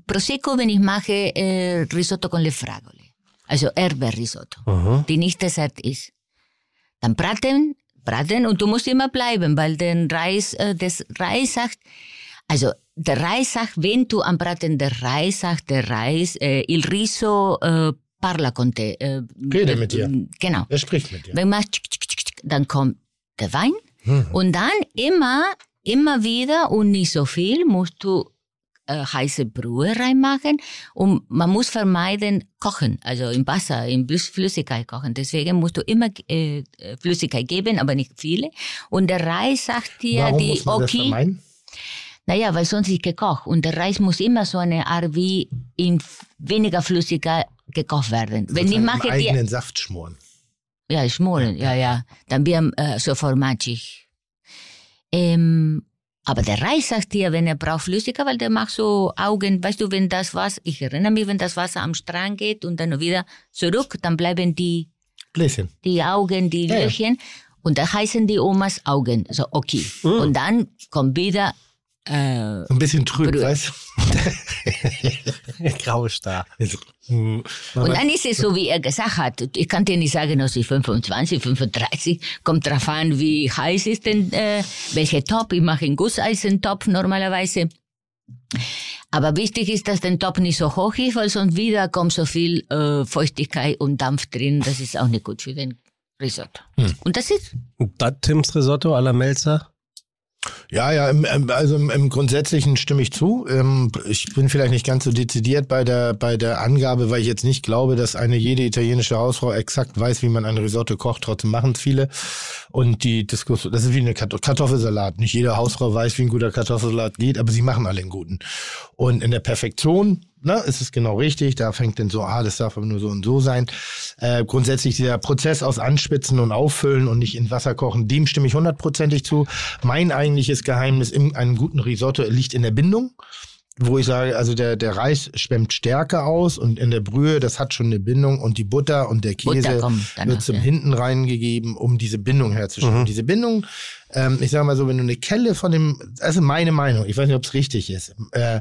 Speaker 5: Prosecco, wenn ich mache äh, Risotto con le fragole, also Erbe-Risotto, die nicht Dessert ist. Dann braten, braten und du musst immer bleiben, weil der Reis, äh, das Reis sagt, also der Reis sagt, wenn du am Braten der Reis sagt, der Reis, äh, il riso äh, parla con te. Äh,
Speaker 4: Rede mit dir.
Speaker 5: Genau.
Speaker 4: Wer spricht mit dir?
Speaker 5: Wenn man dann kommt der Wein und dann immer, immer wieder und nicht so viel musst du äh, heiße Brühe reinmachen und man muss vermeiden kochen, also im Wasser, in Flüss- Flüssigkeit kochen. Deswegen musst du immer äh, Flüssigkeit geben, aber nicht viele. Und der Reis sagt dir,
Speaker 4: Warum
Speaker 5: die
Speaker 4: muss man das
Speaker 5: Oki,
Speaker 4: vermeiden?
Speaker 5: naja, weil sonst ist gekocht. Und der Reis muss immer so eine Art wie in weniger Flüssigkeit gekocht werden. Wenn ich mache die,
Speaker 4: eigenen Saft schmoren.
Speaker 5: ja, schmoren, ja, ja, dann wird äh, so formagig. Ähm, aber der Reis sagt dir, wenn er braucht Flüssigkeit, weil der macht so Augen, weißt du, wenn das Wasser, ich erinnere mich, wenn das Wasser am Strand geht und dann wieder zurück, dann bleiben die,
Speaker 4: Bläschen.
Speaker 5: die Augen, die
Speaker 4: Ja, ja.
Speaker 5: Löchchen und da heißen die Omas Augen, so okay. Und dann kommt wieder, äh,
Speaker 4: So ein bisschen trüb, weißt du?
Speaker 3: Graue Star.
Speaker 4: Hm,
Speaker 5: Und dann ist es so, wie er gesagt hat. Ich kann dir nicht sagen, dass ich 25, 35, kommt drauf an, wie heiß ist denn, äh, welcher Topf. Ich mache einen Gusseisentopf normalerweise. Aber wichtig ist, dass der Topf nicht so hoch ist, weil sonst wieder kommt so viel äh, Feuchtigkeit und Dampf drin. Das ist auch nicht gut für den Risotto. Und das ist,
Speaker 3: Und das Tims Risotto à la Melzer?
Speaker 4: Ja, ja, im, also im, im Grundsätzlichen stimme ich zu. Ähm, ich bin vielleicht nicht ganz so dezidiert bei der, bei der Angabe, weil ich jetzt nicht glaube, dass eine jede italienische Hausfrau exakt weiß, wie man ein Risotto kocht. Trotzdem machen es viele. Und die Diskussion, das ist wie eine Kartoff- Kartoffelsalat. Nicht jede Hausfrau weiß, wie ein guter Kartoffelsalat geht, aber sie machen alle einen guten. Und in der Perfektion, ne, ist es genau richtig. Da fängt dann so, ah, das darf aber nur so und so sein. Äh, grundsätzlich dieser Prozess aus Anspitzen und Auffüllen und nicht in Wasser kochen, dem stimme ich hundertprozentig zu. Mein eigentliches Geheimnis in einem guten Risotto liegt in der Bindung. Wo ich sage, also der, der Reis schwemmt stärker aus und in der Brühe, das hat schon eine Bindung und die Butter und der Käse
Speaker 5: danach,
Speaker 4: wird zum
Speaker 5: ja.
Speaker 4: Hinten reingegeben, um diese Bindung herzustellen. Und Diese Bindung, ähm, ich sage mal so, wenn du eine Kelle von dem, also meine Meinung, ich weiß nicht, ob es richtig ist, äh,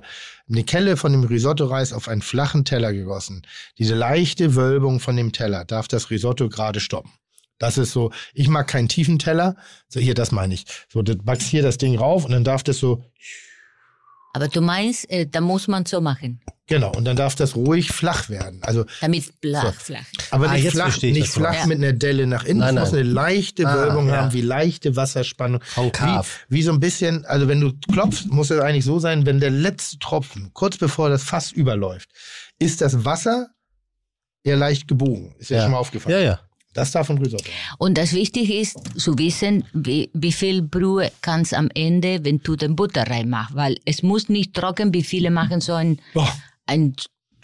Speaker 4: eine Kelle von dem Risotto-Reis auf einen flachen Teller gegossen, diese leichte Wölbung von dem Teller darf das Risotto gerade stoppen. Das ist so, ich mag keinen tiefen Teller. So, hier, das meine ich. So, du backst hier das Ding rauf und dann darf das so,
Speaker 5: aber du meinst, äh, da muss man so machen,
Speaker 4: genau, und dann darf das ruhig flach werden. Also,
Speaker 5: damit flach, flach.
Speaker 4: aber
Speaker 3: Ah,
Speaker 4: nicht
Speaker 3: jetzt
Speaker 4: flach, nicht flach mit einer Delle nach innen.
Speaker 3: Nein,
Speaker 4: es muss
Speaker 3: nein.
Speaker 4: eine leichte
Speaker 3: Ah,
Speaker 4: Wölbung
Speaker 3: ja.
Speaker 4: haben, wie leichte Wasserspannung.
Speaker 3: Konkav.
Speaker 4: Wie, wie so ein bisschen, also wenn du klopfst, muss es eigentlich so sein, wenn der letzte Tropfen, kurz bevor das Fass überläuft, ist das Wasser eher leicht gebogen. Ist ja, schon mal aufgefallen.
Speaker 3: Ja, ja.
Speaker 4: Das darf ein Risotto.
Speaker 5: Und das Wichtige ist zu wissen, wie, wie viel Brühe kannst am Ende, wenn du den Butter reinmachst, weil es muss nicht trocken, wie viele machen so ein,
Speaker 4: Boah.
Speaker 5: ein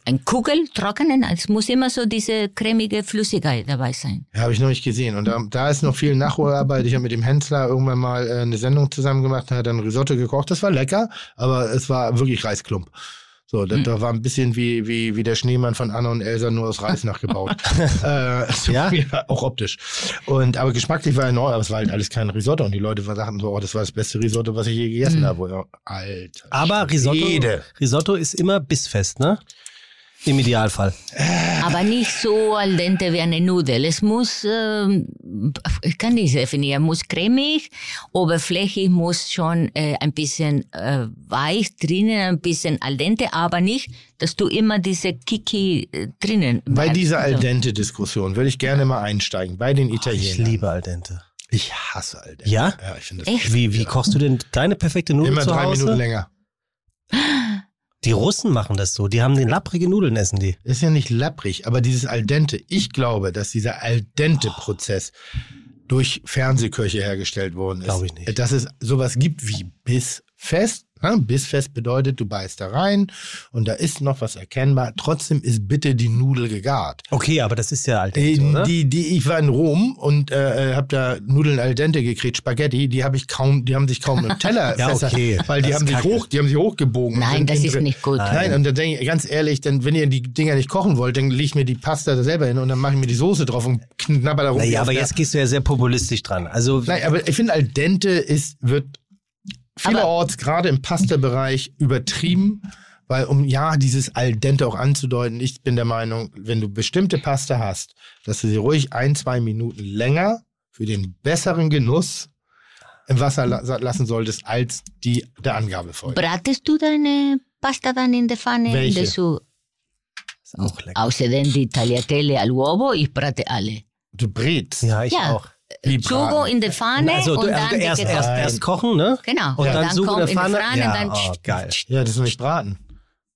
Speaker 5: Ein Kugel trockenen, es muss immer so diese cremige Flüssigkeit dabei sein.
Speaker 4: Ja, habe ich noch nicht gesehen. Und da, da ist noch viel Nachholarbeit. Ich habe mit dem Hensler irgendwann mal äh, eine Sendung zusammen gemacht, hat dann Risotto gekocht. Das war lecker, aber es war wirklich Reisklump. So, das, da war ein bisschen wie, wie, wie der Schneemann von Anna und Elsa nur aus Reis nachgebaut. äh, so,
Speaker 3: Ja?
Speaker 4: Auch optisch. Und, aber geschmacklich war er neu, aber es war halt alles kein Risotto. Und die Leute sagten so, oh, das war das beste Risotto, was ich je gegessen habe. Ja, Alter.
Speaker 3: Aber Risotto. Risotto ist immer bissfest, ne? Im Idealfall.
Speaker 5: Aber nicht so al dente wie eine Nudel. Es muss, ähm, ich kann nicht definieren, muss cremig, oberflächlich muss schon äh, ein bisschen äh, weich drinnen, ein bisschen al dente, aber nicht, dass du immer diese Kiki äh, drinnen
Speaker 4: Bei dieser Al
Speaker 5: Also,
Speaker 4: dente-Diskussion würde ich gerne mal einsteigen. Bei den
Speaker 3: Ich
Speaker 4: Italienern.
Speaker 3: liebe Al dente.
Speaker 4: Ich hasse Al dente.
Speaker 3: Ja?
Speaker 4: Ja, ich finde das
Speaker 5: Echt?
Speaker 3: Wie, wie kochst du denn deine perfekte Nudel
Speaker 4: immer
Speaker 3: zu
Speaker 4: drei
Speaker 3: Hause?
Speaker 4: Minuten länger.
Speaker 3: Die Russen machen das so. Die haben den lapprige Nudeln essen die.
Speaker 4: Ist ja nicht lapprig, aber dieses Al dente, ich glaube, dass dieser Al dente-Prozess durch Fernsehköche hergestellt worden ist.
Speaker 3: Glaube ich nicht.
Speaker 4: Dass es sowas gibt wie Bissfest. Ne? Bissfest bedeutet, du beißt da rein und da ist noch was erkennbar. Trotzdem ist bitte die Nudel gegart.
Speaker 3: Okay, aber das ist ja Al
Speaker 4: Äh,
Speaker 3: dente, oder?
Speaker 4: die, die, ich war in Rom und äh, habe da Nudeln al dente gekriegt, Spaghetti, die habe ich kaum, die haben sich kaum im Teller
Speaker 3: Ja,
Speaker 4: fester-
Speaker 3: okay.
Speaker 4: weil die
Speaker 3: Das
Speaker 4: haben sich
Speaker 3: Kacke.
Speaker 4: hoch, die haben sich hochgebogen.
Speaker 5: Nein, das ist nicht gut.
Speaker 4: Nein, und dann denke ich, ganz ehrlich, dann, wenn ihr die Dinger nicht kochen wollt, dann leg ich mir die Pasta da selber hin und dann mache ich mir die Soße drauf und knabber da rum.
Speaker 3: Naja, aber jetzt gehst du ja sehr populistisch dran. Also,
Speaker 4: Nein, aber ich finde, al dente ist, wird vielerorts, gerade im Pasta-Bereich, übertrieben. Weil, um ja, dieses al dente auch anzudeuten, ich bin der Meinung, wenn du bestimmte Pasta hast, dass du sie ruhig ein, zwei Minuten länger für den besseren Genuss im Wasser la lassen solltest, als die der Angabe folgt.
Speaker 5: Bratest du deine Pasta dann in der Pfanne?
Speaker 4: Welche?
Speaker 5: Dass du,
Speaker 3: ist auch lecker.
Speaker 5: außerdem die Tagliatelle al uovo, ich brate alle.
Speaker 4: Du brätst.
Speaker 3: Ja, ich
Speaker 5: Ja.
Speaker 3: auch.
Speaker 4: Braten.
Speaker 5: in der Pfanne
Speaker 3: Also,
Speaker 5: und dann
Speaker 3: also
Speaker 5: die
Speaker 3: erst, erst, erst kochen, ne?
Speaker 5: Genau.
Speaker 3: Und dann Sugo
Speaker 5: kommt
Speaker 3: in der Pfanne. ja,
Speaker 5: Pfanne, dann
Speaker 3: oh, geil.
Speaker 4: Ja, das ist nicht braten.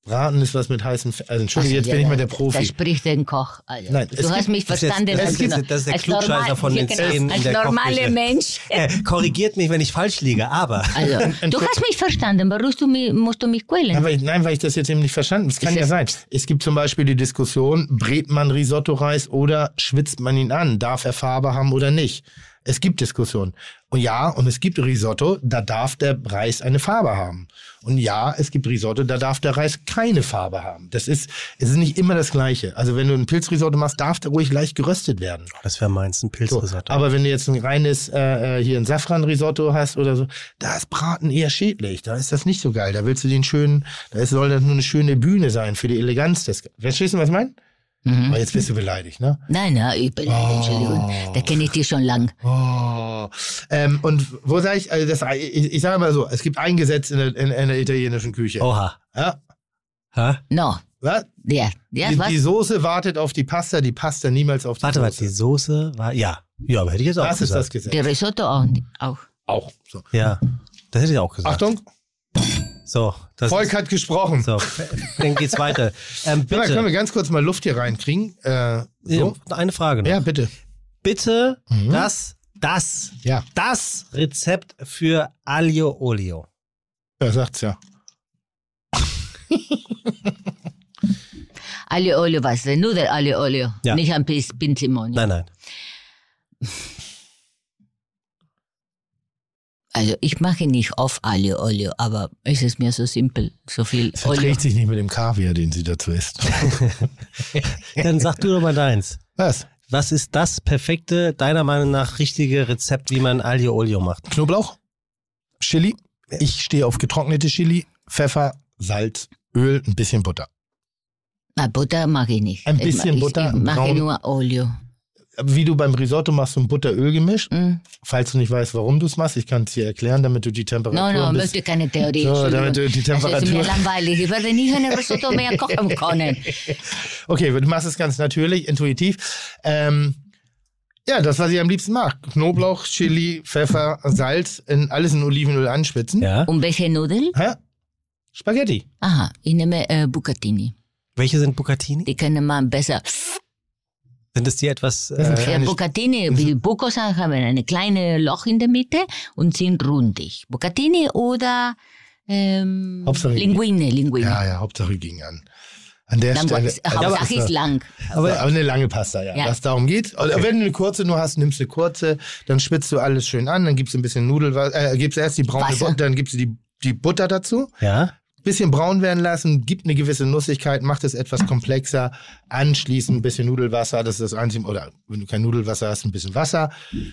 Speaker 4: Braten ist was mit heißem Fett. Also, Entschuldigung,
Speaker 5: Also,
Speaker 4: jetzt bin ich mal der
Speaker 5: Da
Speaker 4: Profi.
Speaker 5: spricht ein Koch. Also,
Speaker 4: Nein,
Speaker 5: du hast
Speaker 4: gibt-
Speaker 5: mich
Speaker 3: das ist jetzt-
Speaker 5: verstanden.
Speaker 3: das
Speaker 5: als,
Speaker 3: ist- das ist der
Speaker 5: als
Speaker 3: Klugscheißer von den
Speaker 5: ja,
Speaker 3: Zehn in der
Speaker 5: normaler
Speaker 3: Kochküche.
Speaker 5: Mensch.
Speaker 3: Äh, korrigiert mich, wenn ich falsch liege, aber.
Speaker 5: Also, du hast mich verstanden. Warum du mich, musst du mich quälen?
Speaker 4: Aber nein, weil ich das jetzt eben nicht verstanden habe. Es kann
Speaker 5: Ist
Speaker 4: ja
Speaker 5: das-
Speaker 4: sein. Es gibt zum Beispiel die Diskussion, brät man Risotto-Reis oder schwitzt man ihn an? Darf er Farbe haben oder nicht? Es gibt Diskussionen. Und ja, und es gibt Risotto, da darf der Reis eine Farbe haben. Und ja, es gibt Risotto, da darf der Reis keine Farbe haben. Das ist, es ist nicht immer das Gleiche. Also wenn du ein Pilzrisotto machst, darf der ruhig leicht geröstet werden.
Speaker 3: Das wäre meins, ein
Speaker 4: So,
Speaker 3: Pilzrisotto.
Speaker 4: aber wenn du jetzt ein reines äh, äh, hier ein Safran-Risotto hast oder so, da ist Braten eher schädlich. Da ist das nicht so geil. Da willst du den schönen, da soll das nur eine schöne Bühne sein für die Eleganz des. Verstehst du, was ich meine?
Speaker 5: Mhm.
Speaker 4: Aber jetzt bist du beleidigt, ne?
Speaker 5: Nein, nein, ich bin, Entschuldigung. Da kenne ich dich schon lang.
Speaker 4: Oh. Ähm, und wo sage ich, also das, ich, ich sage mal so, es gibt ein Gesetz in der, in, in der italienischen Küche.
Speaker 3: Oha.
Speaker 4: Ja,
Speaker 3: Ha?
Speaker 5: No.
Speaker 4: was?
Speaker 5: Ja, ja,
Speaker 4: die,
Speaker 5: was?
Speaker 4: die Soße wartet auf die Pasta, die Pasta niemals auf die
Speaker 3: Warte, warte,
Speaker 4: Soße.
Speaker 3: die Soße war. Ja. Ja, aber hätte ich jetzt auch
Speaker 4: das ist
Speaker 3: gesagt.
Speaker 4: das Gesetz.
Speaker 5: Die Risotto auch. auch.
Speaker 4: Auch. So.
Speaker 3: Ja. Das hätte ich auch gesagt.
Speaker 4: Achtung,
Speaker 3: So. Das
Speaker 4: Volk hat gesprochen.
Speaker 3: So, dann geht's weiter. Ähm,
Speaker 4: Ja, können wir
Speaker 3: bitte.
Speaker 4: ganz kurz mal Luft hier reinkriegen? Äh, so?
Speaker 3: eine Frage noch.
Speaker 4: Ja, bitte.
Speaker 3: Bitte
Speaker 4: Mhm.
Speaker 3: das, das,
Speaker 4: Ja,
Speaker 3: das Rezept für Aglio Olio.
Speaker 4: er sagt's ja.
Speaker 5: Aglio olio was? Nudel aglio olio.
Speaker 3: Ja.
Speaker 5: Nicht ein Pinzimonio.
Speaker 3: Nein, nein.
Speaker 5: Also ich mache nicht auf Aglio olio, aber es ist mir so simpel. So viel
Speaker 4: Es
Speaker 5: Olio.
Speaker 4: verträgt sich nicht mit dem Kaviar, den sie dazu isst.
Speaker 3: Dann sag du doch mal deins.
Speaker 4: Was?
Speaker 3: Was ist das perfekte, deiner Meinung nach richtige Rezept, wie man Aglio Olio macht?
Speaker 4: Knoblauch, Chili. Ich stehe auf getrocknete Chili, Pfeffer, Salz, Öl, ein bisschen Butter.
Speaker 5: Ah, Butter mag ich nicht.
Speaker 4: Ein
Speaker 5: Ich
Speaker 4: bisschen
Speaker 5: ma-
Speaker 4: Butter,
Speaker 5: Ich, ich mache
Speaker 4: braun-
Speaker 5: nur Olio.
Speaker 4: Wie du beim Risotto machst, so ein Butter-Öl-Gemisch.
Speaker 5: Mm.
Speaker 4: Falls du nicht weißt, warum du es machst, ich kann es dir erklären, damit du die Temperatur
Speaker 5: No, no,
Speaker 4: ein
Speaker 5: möchte keine Theorie.
Speaker 4: So, damit du die
Speaker 5: Das ist mir
Speaker 4: Temperatur...
Speaker 5: langweilig. Ich werde nie eine Risotto mehr kochen können.
Speaker 4: Okay, du machst es ganz natürlich, intuitiv. Ähm, ja, das, was ich am liebsten mag. Knoblauch, Chili, Pfeffer, Salz, in, alles in Olivenöl anschwitzen.
Speaker 3: Ja.
Speaker 5: Und welche Nudeln?
Speaker 4: Hä? Spaghetti.
Speaker 5: Aha, ich nehme äh, Bucatini.
Speaker 3: Welche sind Bucatini?
Speaker 5: Die können man besser.
Speaker 3: Sind es die etwas.
Speaker 4: Das
Speaker 3: Äh,
Speaker 5: Bucatini, wie Bucos haben eine kleine Loch in der Mitte und sind rundig. Bucatini oder ähm,
Speaker 4: Hauptsache-
Speaker 5: Linguine, Linguine.
Speaker 4: Ja, ja, Hauptsache ging an. An der
Speaker 5: Dann
Speaker 4: Stelle.
Speaker 5: ist- Hauptsache ist lang.
Speaker 4: Aber, aber eine lange Pasta, ja.
Speaker 5: Ja.
Speaker 4: Was darum geht. Oder Wenn du eine kurze nur hast, nimmst du eine kurze, dann spitzt du alles schön an, dann gibst du ein bisschen Nudelwasser, äh, gibst erst die braune. Butter, dann gibst du die, die Butter dazu,
Speaker 3: Ja?
Speaker 4: Bisschen braun werden lassen, gibt eine gewisse Nussigkeit, macht es etwas komplexer, anschließend ein bisschen Nudelwasser, das ist das einzige, oder wenn du kein Nudelwasser hast, ein bisschen Wasser,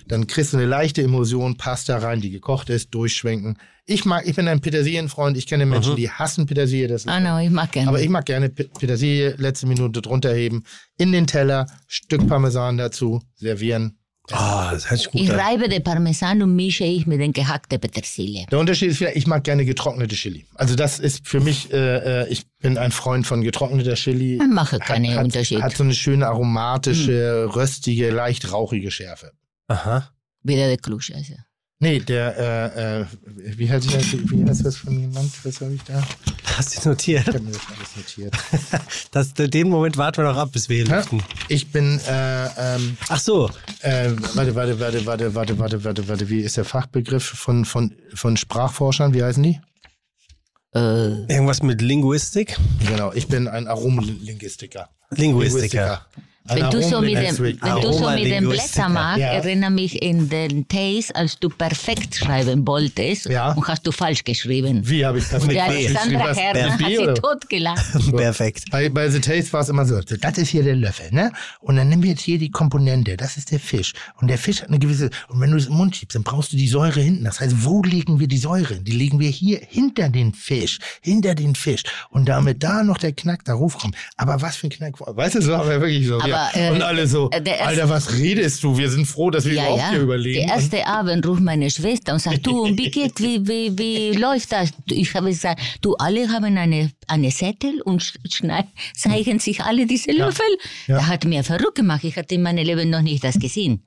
Speaker 4: dann kriegst du eine leichte Emulsion, Pasta rein, die gekocht ist, durchschwenken. Ich mag, ich bin ein Petersilienfreund, ich kenne Menschen, die hassen Petersilie, das
Speaker 5: Ah, no, ich mag gerne.
Speaker 4: aber ich mag gerne Pe- Petersilie, letzte Minute drunter heben, in den Teller, Stück Parmesan dazu, servieren.
Speaker 3: Oh, das hört sich gut
Speaker 5: ich
Speaker 3: an.
Speaker 5: reibe den Parmesan und mische ich mit den gehackten Petersilie.
Speaker 4: Der Unterschied ist vielleicht, ich mag gerne getrocknete Chili. Also das ist für mich, äh, äh, ich bin ein Freund von getrockneter Chili.
Speaker 5: Ich mache keinen
Speaker 4: hat,
Speaker 5: Unterschied.
Speaker 4: Hat so eine schöne aromatische, röstige, leicht rauchige Schärfe.
Speaker 3: Aha.
Speaker 5: Wieder der Klugscheißer.
Speaker 4: Nee, der, äh, äh, wie heißt das, wie heißt das von jemand? Was habe ich da?
Speaker 3: Hast du notiert?
Speaker 4: Ich habe mir das alles notiert.
Speaker 3: Das, den Moment warten wir noch ab, bis wir hier lüften.
Speaker 4: Ich bin, äh, ähm,
Speaker 3: Ach so.
Speaker 4: äh, warte, warte, warte, warte, warte, warte, warte, warte, wie ist der Fachbegriff von, von, von Sprachforschern? Wie heißen die?
Speaker 5: Äh,
Speaker 3: Irgendwas mit Linguistik?
Speaker 4: Genau, ich bin ein Aromalinguistiker.
Speaker 3: Linguistiker.
Speaker 4: Ein
Speaker 5: wenn du so mit dem, wenn du so mit dem. Blätter machst,
Speaker 4: Ja.
Speaker 5: erinnere mich in den Taste, als du perfekt schreiben wolltest
Speaker 4: Ja.
Speaker 5: und hast du falsch geschrieben.
Speaker 4: Wie habe ich das
Speaker 5: Und der
Speaker 4: B?
Speaker 5: Alexandra
Speaker 4: Geschrieben,
Speaker 5: hat sie totgelacht.
Speaker 3: Perfekt.
Speaker 4: Bei, bei The Taste war es immer so, das ist hier der Löffel, ne? Und dann nehmen wir jetzt hier die Komponente, das ist der Fisch. Und der Fisch hat eine gewisse, und wenn du es im Mund schiebst, dann brauchst du die Säure hinten. Das heißt, wo legen wir die Säure? hin? Die legen wir hier hinter den Fisch, hinter den Fisch. Und damit da noch der Knack darauf kommt. Aber was für ein Knack, weißt du, so haben wir wirklich so.
Speaker 5: Aber,
Speaker 4: ja.
Speaker 5: äh,
Speaker 4: und alle so,
Speaker 5: äh, der erste-
Speaker 4: Alter, was redest du? Wir sind froh, dass wir
Speaker 5: Ja,
Speaker 4: überhaupt
Speaker 5: ja.
Speaker 4: hier überlegen.
Speaker 5: Der erste Abend ruft meine Schwester und sagt, du, und wie geht, wie, wie, wie läuft das? Ich habe gesagt, du, alle haben eine, eine Zettel und zeigen sich alle diese Löffel.
Speaker 4: Ja.
Speaker 5: Da hat mir verrückt gemacht. Ich hatte in meinem Leben noch nicht das gesehen.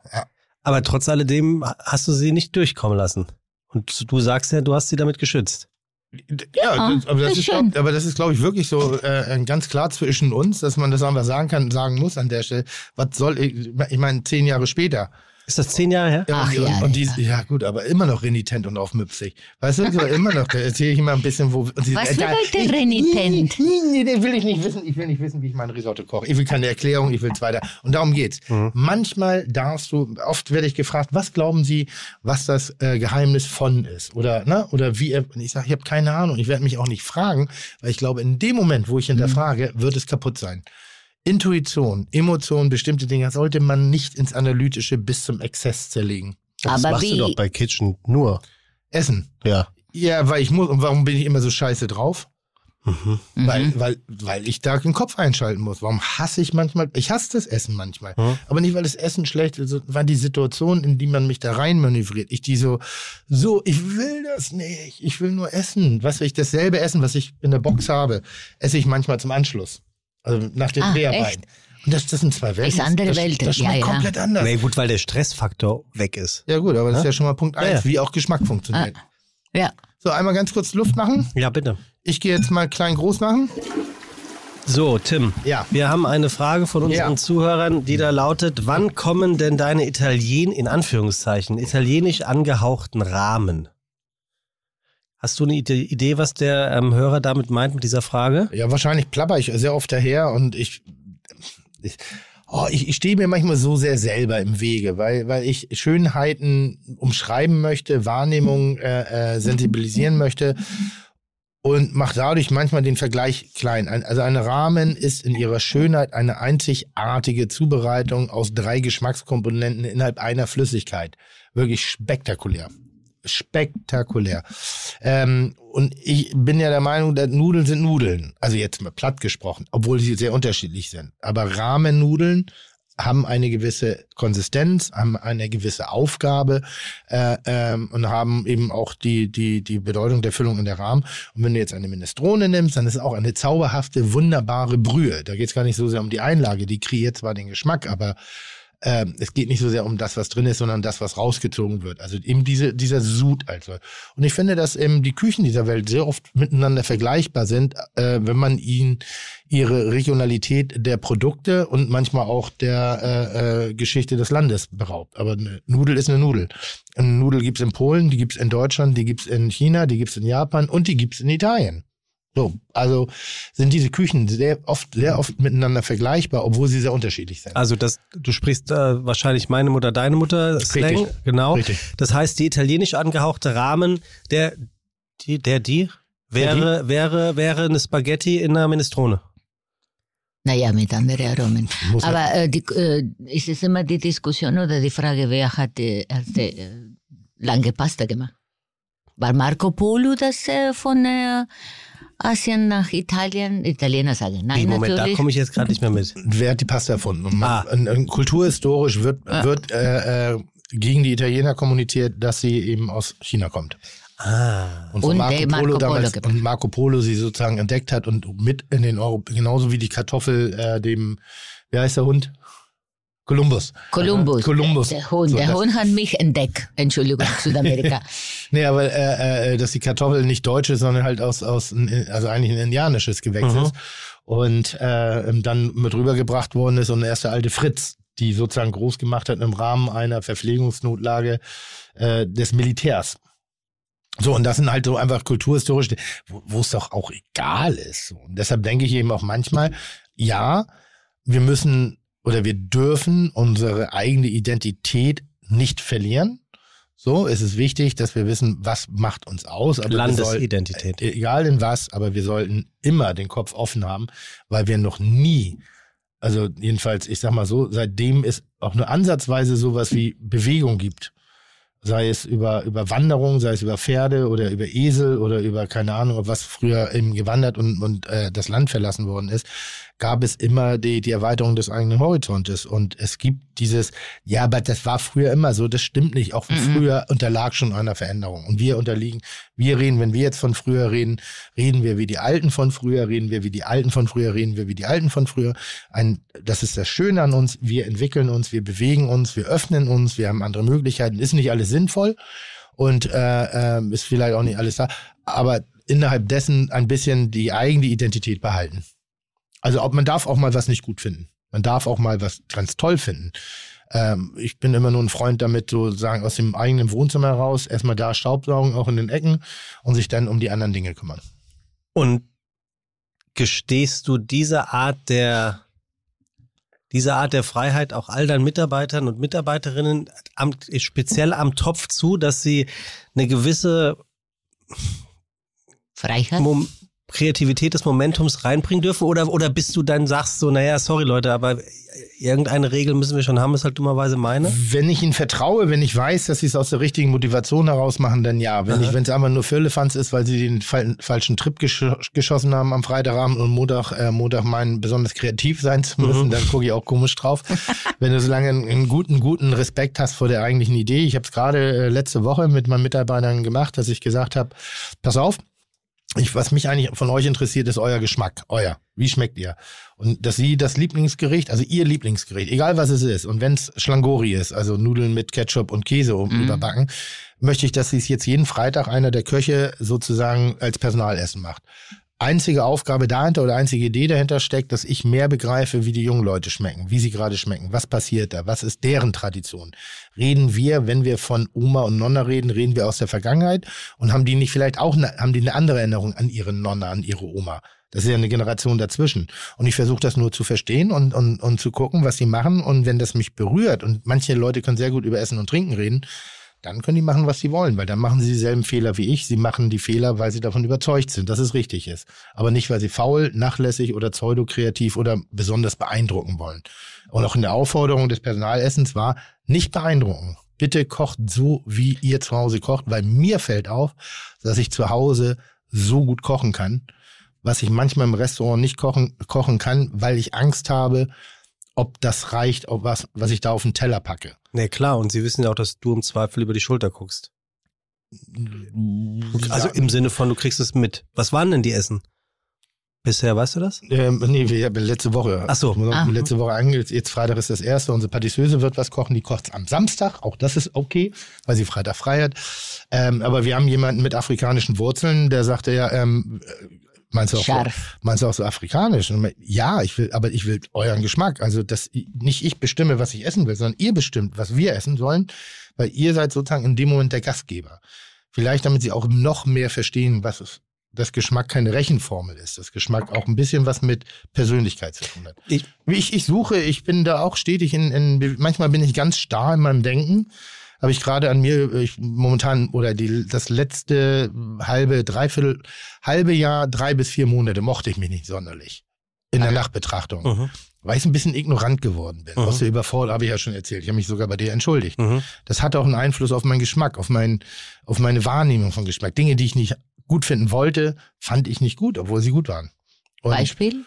Speaker 3: Aber trotz alledem hast du sie nicht durchkommen lassen. Und du sagst ja, du hast sie damit geschützt.
Speaker 4: Ja,
Speaker 5: Ja,
Speaker 4: das, aber, das
Speaker 5: ist
Speaker 4: ist,
Speaker 5: schön.
Speaker 4: glaub, aber das ist, glaube ich, wirklich so äh, ganz klar zwischen uns, dass man das einfach sagen kann, sagen muss an der Stelle. Was soll ich, ich meine, zehn Jahre später.
Speaker 3: Ist das zehn Jahre her?
Speaker 5: Ach
Speaker 4: und,
Speaker 5: ja,
Speaker 4: und, und die,
Speaker 5: ja.
Speaker 4: ja gut, aber immer noch renitent und aufmüpfig. Weißt du, so immer noch, da erzähle ich immer ein bisschen, wo... Und sie,
Speaker 5: Was
Speaker 4: äh,
Speaker 5: bedeutet
Speaker 4: ich-
Speaker 5: renitent?
Speaker 4: Nee, nee, nee, will ich nicht wissen. Ich will nicht wissen, wie ich mein Risotto koche. Ich will keine Erklärung, ich will es weiter. Und darum geht's. Manchmal darfst du, oft werde ich gefragt, was glauben Sie, was das äh, Geheimnis von ist? Oder, ne? Oder wie, er- und ich sage, ich habe keine Ahnung. Ich werde mich auch nicht fragen, weil ich glaube, in dem Moment, wo ich hinterfrage, wird es kaputt sein. Intuition, Emotion, bestimmte Dinge sollte man nicht ins Analytische bis zum Exzess zerlegen.
Speaker 3: Das
Speaker 5: Aber
Speaker 3: machst
Speaker 5: wie?
Speaker 3: du doch bei Kitchen nur.
Speaker 4: Essen.
Speaker 3: Ja.
Speaker 4: Ja, weil ich muss. Und warum bin ich immer so scheiße drauf?
Speaker 3: Mhm.
Speaker 4: Weil, weil, weil ich da den Kopf einschalten muss. Warum hasse ich manchmal? Ich hasse das Essen manchmal.
Speaker 3: Mhm.
Speaker 4: Aber nicht, weil das Essen schlecht ist, sondern weil die Situation, in die man mich da rein manövriert, ich die so, so, ich will das nicht. Ich will nur essen. Was ich dasselbe Essen, was ich in der Box habe, esse ich manchmal zum Anschluss. Also nach den
Speaker 5: Ah,
Speaker 4: Dreharbeiten. Und das, das sind zwei Welten.
Speaker 5: Ist andere
Speaker 4: das,
Speaker 5: Welten.
Speaker 4: Das schmeckt
Speaker 5: Ja, ja.
Speaker 4: komplett anders.
Speaker 3: Nee, gut, weil der Stressfaktor weg ist.
Speaker 4: Ja gut, aber das ist
Speaker 3: Ja?
Speaker 4: ja schon mal Punkt
Speaker 3: Ja,
Speaker 4: eins,
Speaker 3: ja.
Speaker 4: wie auch Geschmack funktioniert.
Speaker 5: Ja.
Speaker 4: So, einmal ganz kurz Luft machen.
Speaker 3: Ja, bitte.
Speaker 4: Ich gehe jetzt mal klein groß machen.
Speaker 3: So, Tim.
Speaker 4: Ja.
Speaker 3: Wir haben eine Frage von unseren
Speaker 4: Ja.
Speaker 3: Zuhörern, die da lautet: Wann kommen denn deine Italien, in Anführungszeichen, italienisch angehauchten Rahmen? Hast du eine Ide- Idee, was der ähm, Hörer damit meint mit dieser Frage?
Speaker 4: Ja, wahrscheinlich plapper ich sehr oft daher und ich, ich, oh, ich, ich stehe mir manchmal so sehr selber im Wege, weil, weil ich Schönheiten umschreiben möchte, Wahrnehmung äh, äh, sensibilisieren möchte und mache dadurch manchmal den Vergleich klein. Ein, also ein Rahmen ist in ihrer Schönheit eine einzigartige Zubereitung aus drei Geschmackskomponenten innerhalb einer Flüssigkeit. Wirklich spektakulär. Spektakulär. Ähm, und ich bin ja der Meinung, dass Nudeln sind Nudeln. Also jetzt mal platt gesprochen, obwohl sie sehr unterschiedlich sind. Aber Rahmennudeln haben eine gewisse Konsistenz, haben eine gewisse Aufgabe äh, ähm, und haben eben auch die, die, die Bedeutung der Füllung in der Rahmen. Und wenn du jetzt eine Minestrone nimmst, dann ist es auch eine zauberhafte, wunderbare Brühe. Da geht es gar nicht so sehr um die Einlage, die kreiert zwar den Geschmack, aber ähm, es geht nicht so sehr um das, was drin ist, sondern das, was rausgezogen wird. Also eben diese, dieser Sud also. Und ich finde, dass eben die Küchen dieser Welt sehr oft miteinander vergleichbar sind, äh, wenn man ihnen ihre Regionalität der Produkte und manchmal auch der äh, äh, Geschichte des Landes beraubt. Aber eine Nudel ist eine Nudel. Eine Nudel gibt's in Polen, die gibt's in Deutschland, die gibt's in China, die gibt's in Japan und die gibt's in Italien. So, also sind diese Küchen sehr oft, sehr oft miteinander vergleichbar, obwohl sie sehr unterschiedlich sind.
Speaker 3: Also das, du sprichst äh, wahrscheinlich meine Mutter, deine Mutter Slang,
Speaker 4: Richtig.
Speaker 3: genau.
Speaker 4: Richtig.
Speaker 3: Das heißt, die italienisch angehauchte Rahmen, der, die, der, die, wäre, wäre, wäre eine Spaghetti in einer Minestrone.
Speaker 5: Naja, mit anderen Aromen. Aber äh, die, äh, es ist immer die Diskussion oder die Frage, wer hat die erste äh, lange Pasta gemacht? War Marco Polo das äh, von äh, Asien nach Italien? Italiener sagen nein,
Speaker 3: Nee, Moment, da
Speaker 5: natürlich.
Speaker 3: komme ich jetzt gerade nicht mehr mit.
Speaker 4: Wer hat die Pasta erfunden? Und
Speaker 3: Ah.
Speaker 4: und, und kulturhistorisch wird,
Speaker 5: Ah.
Speaker 4: wird äh, äh, gegen die Italiener kommuniziert, dass sie eben aus China kommt.
Speaker 3: Ah.
Speaker 4: Und,
Speaker 5: Und
Speaker 4: Marco, Polo
Speaker 5: Marco Polo
Speaker 4: damals,
Speaker 5: gebracht.
Speaker 4: und Marco Polo sie sozusagen entdeckt hat und mit in den Euro, genauso wie die Kartoffel äh, dem, wie heißt der Hund? Columbus.
Speaker 5: Kolumbus.
Speaker 4: Columbus.
Speaker 5: Der Hund,
Speaker 4: So,
Speaker 5: der Hund hat mich entdeckt. Entschuldigung, Südamerika.
Speaker 4: Nee, aber äh, äh, dass die Kartoffel nicht deutsch ist, sondern halt aus, aus also eigentlich ein indianisches Gewächs
Speaker 3: Mhm.
Speaker 4: ist. Und äh, dann mit rübergebracht worden ist und erst der alte Fritz, die sozusagen groß gemacht hat im Rahmen einer Verpflegungsnotlage äh, des Militärs. So, und das sind halt so einfach kulturhistorisch, wo wo es doch auch egal ist. Und deshalb denke ich eben auch manchmal, ja, wir müssen oder wir dürfen unsere eigene Identität nicht verlieren. So, es ist wichtig, dass wir wissen, was macht uns aus. Aber sollten-
Speaker 3: Landesidentität.
Speaker 4: äh, egal in was, aber wir sollten immer den Kopf offen haben, weil wir noch nie, also jedenfalls, ich sag mal so, seitdem es auch nur ansatzweise sowas wie Bewegung gibt, sei es über, über Wanderung, sei es über Pferde oder über Esel oder über keine Ahnung, was früher eben gewandert und, und äh, das Land verlassen worden ist, gab es immer die, die Erweiterung des eigenen Horizontes. Und es gibt dieses, ja, aber das war früher immer so, das stimmt nicht. Auch
Speaker 5: Mhm.
Speaker 4: früher unterlag schon einer Veränderung. Und wir unterliegen, wir reden, wenn wir jetzt von früher reden, reden wir wie die Alten von früher, reden wir wie die Alten von früher, reden wir wie die Alten von früher. Ein, das ist das Schöne an uns. Wir entwickeln uns, wir bewegen uns, wir öffnen uns, wir haben andere Möglichkeiten. Ist nicht alles sinnvoll und äh, äh, ist vielleicht auch nicht alles da, aber innerhalb dessen ein bisschen die eigene Identität behalten. Also ob man darf auch mal was nicht gut finden. Man darf auch mal was ganz toll finden. Ähm, ich bin immer nur ein Freund damit, sozusagen aus dem eigenen Wohnzimmer heraus erstmal da Staubsaugen, auch in den Ecken und sich dann um die anderen Dinge kümmern.
Speaker 3: Und gestehst du diese Art der diese Art der Freiheit auch all deinen Mitarbeitern und Mitarbeiterinnen am, speziell am Topf zu, dass sie eine gewisse
Speaker 5: Freiheit.
Speaker 3: Mom Kreativität des Momentums reinbringen dürfen? Oder, oder bist du dann sagst so, naja, sorry Leute, aber irgendeine Regel müssen wir schon haben, ist halt dummerweise meine?
Speaker 4: Wenn ich ihnen vertraue, wenn ich weiß, dass sie es aus der richtigen Motivation heraus machen, dann ja. Wenn es einfach nur Firlefanz ist, weil sie den fal falschen Trip gesch geschossen haben am Freitagabend und Montag, äh, Montag meinen, besonders kreativ sein zu müssen, dann gucke ich auch komisch drauf. wenn du so lange einen, einen guten, guten Respekt hast vor der eigentlichen Idee. Ich habe es gerade äh, letzte Woche mit meinen Mitarbeitern gemacht, dass ich gesagt habe, pass auf, ich, was mich eigentlich von euch interessiert, ist euer Geschmack. Euer. Wie schmeckt ihr? Und dass sie das Lieblingsgericht, also ihr Lieblingsgericht, egal was es ist, und wenn es Schlangori ist, also Nudeln mit Ketchup und Käse
Speaker 5: Mhm.
Speaker 4: überbacken, möchte ich, dass sie es jetzt jeden Freitag einer der Köche sozusagen als Personalessen macht. Einzige Aufgabe dahinter oder einzige Idee dahinter steckt, dass ich mehr begreife, wie die jungen Leute schmecken, wie sie gerade schmecken, was passiert da, was ist deren Tradition. Reden wir, wenn wir von Oma und Nonna reden, reden wir aus der Vergangenheit und haben die nicht vielleicht auch, haben die eine andere Erinnerung an ihre Nonna, an ihre Oma. Das ist ja eine Generation dazwischen. Und ich versuche das nur zu verstehen und, und, und zu gucken, was sie machen. Und wenn das mich berührt, und manche Leute können sehr gut über Essen und Trinken reden, dann können die machen, was sie wollen, weil dann machen sie dieselben Fehler wie ich. Sie machen die Fehler, weil sie davon überzeugt sind, dass es richtig ist. Aber nicht, weil sie faul, nachlässig oder pseudokreativ oder besonders beeindrucken wollen. Und auch in der Aufforderung des Personalessens war, nicht beeindrucken. Bitte kocht so, wie ihr zu Hause kocht, weil mir fällt auf, dass ich zu Hause so gut kochen kann, was ich manchmal im Restaurant nicht kochen, kochen kann, weil ich Angst habe, ob das reicht, ob was, was ich da auf den Teller packe.
Speaker 3: Nee, klar, und sie wissen ja auch, dass du im Zweifel über die Schulter guckst. Also im Sinne von, du kriegst es mit. Was waren denn die Essen? Bisher, weißt du das?
Speaker 4: Ähm, nee, wir haben letzte Woche.
Speaker 3: Ach so.
Speaker 5: Ah.
Speaker 4: Letzte Woche ange jetzt Freitag ist das erste. Unsere Patisseuse wird was kochen, die kocht am Samstag. Auch das ist okay, weil sie Freitag frei hat. Ähm, aber wir haben jemanden mit afrikanischen Wurzeln, der sagte ja, ähm, äh, meinst du auch,
Speaker 5: Scharf.
Speaker 4: meinst du auch so afrikanisch? Ja, ich will, aber ich will euren Geschmack. Also, dass ich- nicht ich bestimme, was ich essen will, sondern ihr bestimmt, was wir essen sollen, weil ihr seid sozusagen in dem Moment der Gastgeber. Vielleicht, damit sie auch noch mehr verstehen, was es dass Geschmack keine Rechenformel ist, dass Geschmack auch ein bisschen was mit Persönlichkeit zu tun hat.
Speaker 3: Ich-
Speaker 4: Wie ich, ich suche, ich bin da auch stetig in, in, manchmal bin ich ganz starr in meinem Denken. Habe ich gerade an mir, ich momentan, oder die, das letzte halbe, dreiviertel, halbe Jahr, drei bis vier Monate mochte ich mich nicht sonderlich. In der Nachbetrachtung.
Speaker 3: Mhm.
Speaker 4: Weil ich ein bisschen ignorant geworden bin.
Speaker 3: Mhm.
Speaker 4: Aus der Überforderung habe ich ja schon erzählt. Ich habe mich sogar bei dir entschuldigt.
Speaker 3: Mhm.
Speaker 4: Das hat auch einen Einfluss auf meinen Geschmack, auf, mein, auf meine Wahrnehmung von Geschmack. Dinge, die ich nicht gut finden wollte, fand ich nicht gut, obwohl sie gut waren. Und
Speaker 5: Beispiel?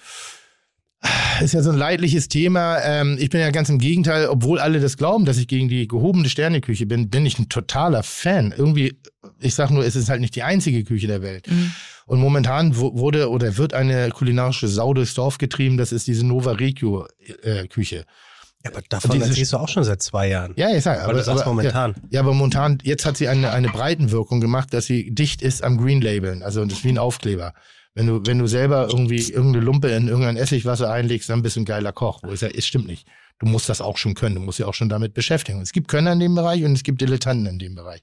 Speaker 4: Ist ja so ein leidliches Thema. Ähm, ich bin ja ganz im Gegenteil, obwohl alle das glauben, dass ich gegen die gehobene Sterneküche bin, bin ich ein totaler Fan. Irgendwie, ich sag nur, es ist halt nicht die einzige Küche der Welt.
Speaker 5: Mhm.
Speaker 4: Und momentan wurde oder wird eine kulinarische Sau durchs Dorf getrieben, das ist diese Nova Regio äh, Küche.
Speaker 3: Ja, aber davon
Speaker 4: Diese-
Speaker 3: erzählst du auch schon seit zwei Jahren.
Speaker 4: Ja, ich sag,
Speaker 3: Weil
Speaker 4: aber,
Speaker 3: du sagst
Speaker 4: aber,
Speaker 3: momentan.
Speaker 4: Ja, ja, aber momentan, jetzt hat sie eine, eine Breitenwirkung gemacht, dass sie dicht ist am Green Labeln. Also das ist wie ein Aufkleber. Wenn du, wenn du selber irgendwie irgendeine Lumpe in irgendein Essigwasser einlegst, dann bist du ein geiler Koch. Wo ich sage, es stimmt nicht. Du musst das auch schon können. Du musst dich auch schon damit beschäftigen. Es gibt Könner in dem Bereich und es gibt Dilettanten in dem Bereich.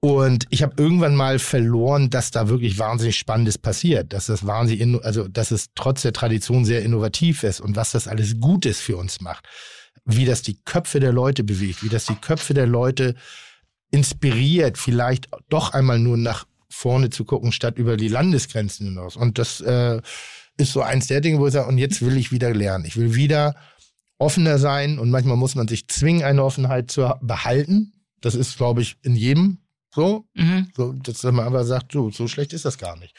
Speaker 4: Und ich habe irgendwann mal verloren, dass da wirklich wahnsinnig Spannendes passiert, dass das wahnsinnig, also dass es trotz der Tradition sehr innovativ ist und was das alles Gutes für uns macht, wie das die Köpfe der Leute bewegt, wie das die Köpfe der Leute inspiriert, vielleicht doch einmal nur nach vorne zu gucken, statt über die Landesgrenzen hinaus. Und das äh, ist so eins der Dinge, wo ich sage, und jetzt will ich wieder lernen. Ich will wieder offener sein und manchmal muss man sich zwingen, eine Offenheit zu behalten. Das ist, glaube ich, in jedem so.
Speaker 5: Mhm.
Speaker 4: so dass man aber sagt, so, so schlecht ist das gar nicht.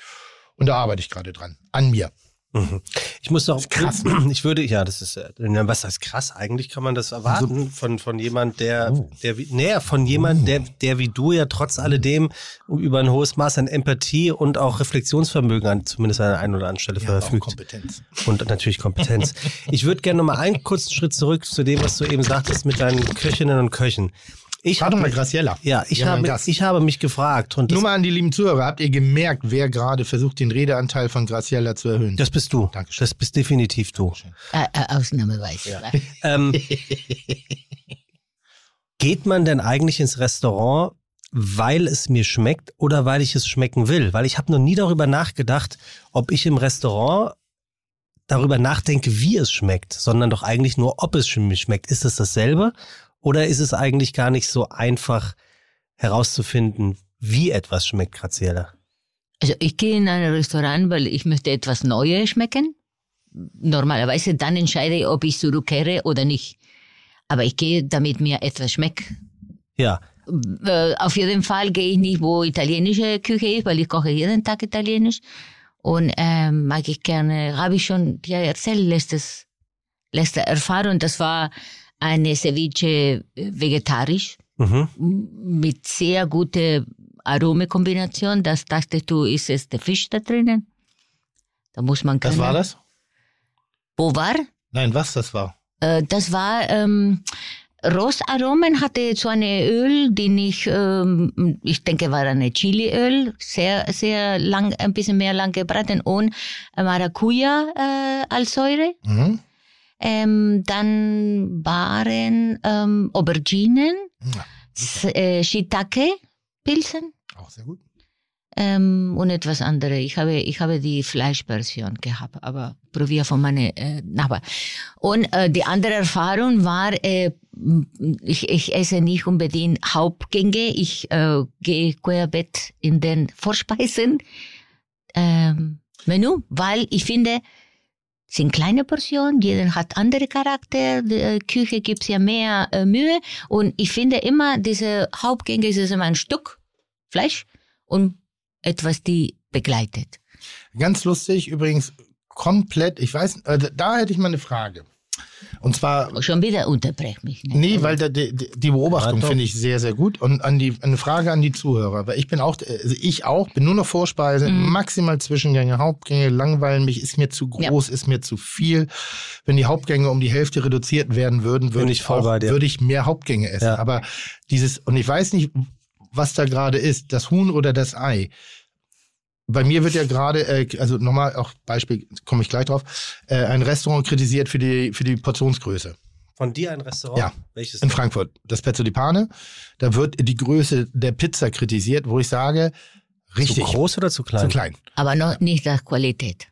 Speaker 4: Und da arbeite ich gerade dran. An mir.
Speaker 3: Mhm. Ich muss doch,
Speaker 4: krass, ne?
Speaker 3: ich würde, ja, das ist, äh, was heißt krass? Eigentlich kann man das erwarten von, von jemand, der,
Speaker 4: Oh.
Speaker 3: der, naja, von jemand, der, der wie du ja trotz alledem über ein hohes Maß an Empathie und auch Reflexionsvermögen an, zumindest an der einen oder anderen Stelle
Speaker 4: Ja,
Speaker 3: verfügt.
Speaker 4: Kompetenz.
Speaker 3: Und natürlich Kompetenz. Ich würde gerne noch mal einen kurzen Schritt zurück zu dem, was du eben sagtest mit deinen Köchinnen und Köchen. Ich
Speaker 4: Warte
Speaker 3: habe
Speaker 4: mal, Graciella.
Speaker 3: ja, ich habe,
Speaker 4: Gast.
Speaker 3: ich habe mich gefragt und
Speaker 4: Nur mal an die lieben Zuhörer. Habt ihr gemerkt, wer gerade versucht, den Redeanteil von Graciella zu erhöhen?
Speaker 3: das bist du.
Speaker 4: Dankeschön.
Speaker 3: Das bist definitiv du.
Speaker 5: Äh, äh, ausnahmeweise.
Speaker 3: Ähm, geht man denn eigentlich ins Restaurant, weil es mir schmeckt oder weil ich es schmecken will? Weil ich habe noch nie darüber nachgedacht, ob ich im Restaurant darüber nachdenke, wie es schmeckt, sondern doch eigentlich nur, ob es mir schmeckt. Ist es dasselbe oder ist es eigentlich gar nicht so einfach herauszufinden, wie etwas schmeckt, Graziella?
Speaker 5: Also ich gehe in ein Restaurant, weil ich möchte etwas Neues schmecken. Normalerweise dann entscheide ich, ob ich zurückkehre oder nicht. Aber ich gehe, damit mir etwas schmeckt.
Speaker 3: Ja,
Speaker 5: Äh, auf jeden Fall gehe ich nicht, wo italienische Küche ist, weil ich koche jeden Tag italienisch. Und ähm, mag ich gerne, habe ich schon dir erzählt, letztes, letzte Erfahrung, das war eine Ceviche äh, vegetarisch
Speaker 3: mhm.
Speaker 5: mit sehr guter Aromekombination. Das dachtest du, ist es der Fisch da drinnen? Da muss man
Speaker 4: Was
Speaker 5: können.
Speaker 4: war das?
Speaker 5: Wo war?
Speaker 4: Nein, was das war?
Speaker 5: Äh, das war ähm, Rosaromen hatte so eine Öl, die nicht, ähm, ich denke, war eine Chiliöl, sehr, sehr lang, ein bisschen mehr lang gebraten und Maracuja äh, als Säure.
Speaker 4: Mhm.
Speaker 5: Ähm, dann waren ähm, Auberginen,
Speaker 4: Ja,
Speaker 5: äh, Shiitake-Pilzen
Speaker 4: auch sehr gut.
Speaker 5: ähm, und etwas anderes. Ich habe, ich habe die Fleischversion gehabt, aber probier von meinen äh, Nachbarn. Und äh, die andere Erfahrung war, äh, ich, ich esse nicht unbedingt Hauptgänge, ich äh, gehe querbeet in den Vorspeisen ähm, Menü, weil ich finde, sind kleine Portionen, jeder hat andere Charakter, die Küche gibt's ja mehr äh, Mühe und ich finde immer, diese Hauptgänge ist immer ein Stück Fleisch und etwas, die begleitet.
Speaker 4: Ganz lustig, übrigens komplett, ich weiß, äh, da hätte ich mal eine Frage. Und zwar,
Speaker 5: Schon wieder unterbrech mich nicht.
Speaker 4: nee, weil da, die, die Beobachtung
Speaker 3: Ja,
Speaker 4: finde ich sehr, sehr gut. Und an die, eine Frage an die Zuhörer, weil ich bin auch, also ich auch, bin nur noch Vorspeise,
Speaker 5: Mhm.
Speaker 4: maximal Zwischengänge, Hauptgänge, langweilen mich, ist mir zu groß, ist mir zu viel. Wenn die Hauptgänge um die Hälfte reduziert werden würden, würde ich, auch, würde ich mehr Hauptgänge essen.
Speaker 3: Ja.
Speaker 4: Aber dieses, und ich weiß nicht, was da gerade ist, das Huhn oder das Ei. Bei mir wird ja gerade, äh, also nochmal, auch Beispiel, komme ich gleich drauf, äh, ein Restaurant kritisiert für die, für die Portionsgröße
Speaker 3: Von dir ein Restaurant?
Speaker 4: Ja.
Speaker 3: Welches?
Speaker 4: in
Speaker 3: denn?
Speaker 4: Frankfurt. Das Pezzo di Pane. Da wird die Größe der Pizza kritisiert, wo ich sage, Richtig.
Speaker 3: Zu groß oder zu klein?
Speaker 4: Zu klein.
Speaker 5: Aber noch nicht nach Qualität.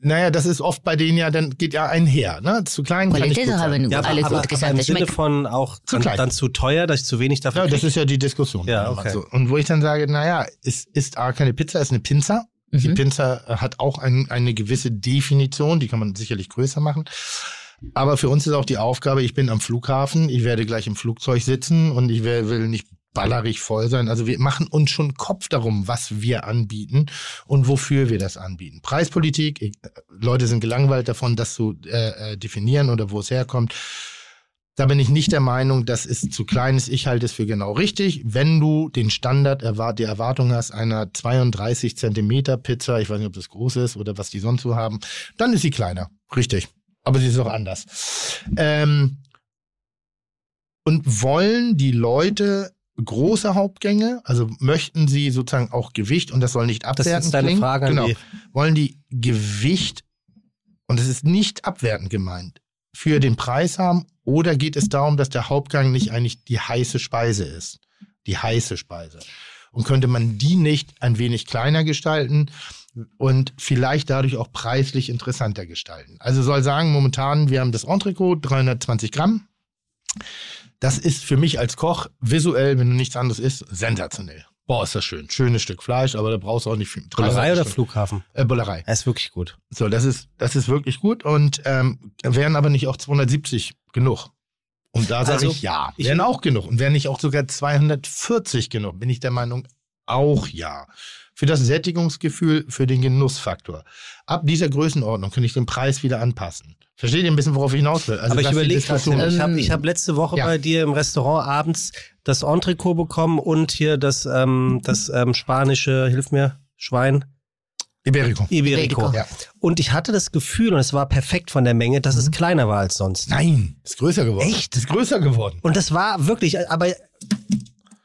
Speaker 4: Naja, das ist oft bei denen ja, dann geht ja einher. Ne? Zu klein kann nicht gut sein.
Speaker 5: haben
Speaker 3: Ja, aber,
Speaker 5: alle
Speaker 3: aber,
Speaker 5: gut
Speaker 3: aber
Speaker 5: gesagt.
Speaker 3: im
Speaker 5: Das
Speaker 3: Sinne von auch
Speaker 4: Zu
Speaker 3: dann,
Speaker 4: klein.
Speaker 3: dann zu teuer, dass ich zu wenig dafür
Speaker 4: Ja, das
Speaker 3: kriege.
Speaker 4: ist ja die Diskussion.
Speaker 3: Ja, okay.
Speaker 4: so. Und wo ich dann sage, naja, es ist A, keine Pizza, es ist eine Pinza. Die
Speaker 5: Mhm.
Speaker 4: Pinza äh, hat auch ein, eine gewisse Definition, die kann man sicherlich größer machen. Aber für uns ist auch die Aufgabe, ich bin am Flughafen, ich werde gleich im Flugzeug sitzen und ich will nicht ballerig voll sein. Also wir machen uns schon Kopf darum, was wir anbieten und wofür wir das anbieten. Preispolitik, ich, äh, Leute sind gelangweilt davon, das zu äh, äh, definieren oder wo es herkommt. Da bin ich nicht der Meinung, das ist zu klein ist. Ich halte es für genau richtig. Wenn du den Standard, die Erwartung hast einer 32 Zentimeter Pizza, ich weiß nicht, ob das groß ist oder was die sonst so haben, dann ist sie kleiner. Richtig. Aber sie ist auch anders. Ähm, und wollen die Leute große Hauptgänge, also möchten sie sozusagen auch Gewicht und das soll nicht
Speaker 3: Das
Speaker 4: abwertend
Speaker 3: ist deine
Speaker 4: klingen.
Speaker 3: Frage
Speaker 4: genau.
Speaker 3: die.
Speaker 4: Wollen die Gewicht und es ist nicht abwertend gemeint für den Preis haben oder geht es darum, dass der Hauptgang nicht eigentlich die heiße Speise ist? Die heiße Speise. Und könnte man die nicht ein wenig kleiner gestalten und vielleicht dadurch auch preislich interessanter gestalten? Also soll sagen, momentan, wir haben das Entrecot, 320 Gramm. Das ist für mich als Koch visuell, wenn du nichts anderes isst, sensationell. Boah, ist das schön. Schönes Stück Fleisch, aber da brauchst du auch nicht viel.
Speaker 3: Bullerei oder
Speaker 4: Stück.
Speaker 3: Flughafen?
Speaker 4: Äh, Bullerei.
Speaker 3: Er ist wirklich gut.
Speaker 4: So, das ist, das ist wirklich gut und ähm, wären aber nicht auch 270 genug. Und da sage
Speaker 3: Also,
Speaker 4: ich ja.
Speaker 3: ich-
Speaker 4: wären auch genug. Und wären nicht auch sogar 240 genug, bin ich der Meinung, auch ja. Für das Sättigungsgefühl, für den Genussfaktor. Ab dieser Größenordnung kann ich den Preis wieder anpassen. Versteht ihr ein bisschen, worauf ich hinaus will? Also
Speaker 3: aber ich überlege
Speaker 4: Diskussion.
Speaker 3: ich habe ich hab letzte Woche
Speaker 4: ja.
Speaker 3: bei dir im Restaurant abends das Entrecot bekommen und hier das, ähm, das ähm, spanische, hilf mir, Schwein,
Speaker 4: Iberico.
Speaker 3: Iberico.
Speaker 5: Iberico.
Speaker 4: Ja.
Speaker 3: Und ich hatte das Gefühl, und es war perfekt von der Menge, dass
Speaker 4: Mhm.
Speaker 3: es kleiner war als sonst.
Speaker 4: Nein, ist größer geworden.
Speaker 3: Echt?
Speaker 4: Ist größer geworden.
Speaker 3: Und das war wirklich, aber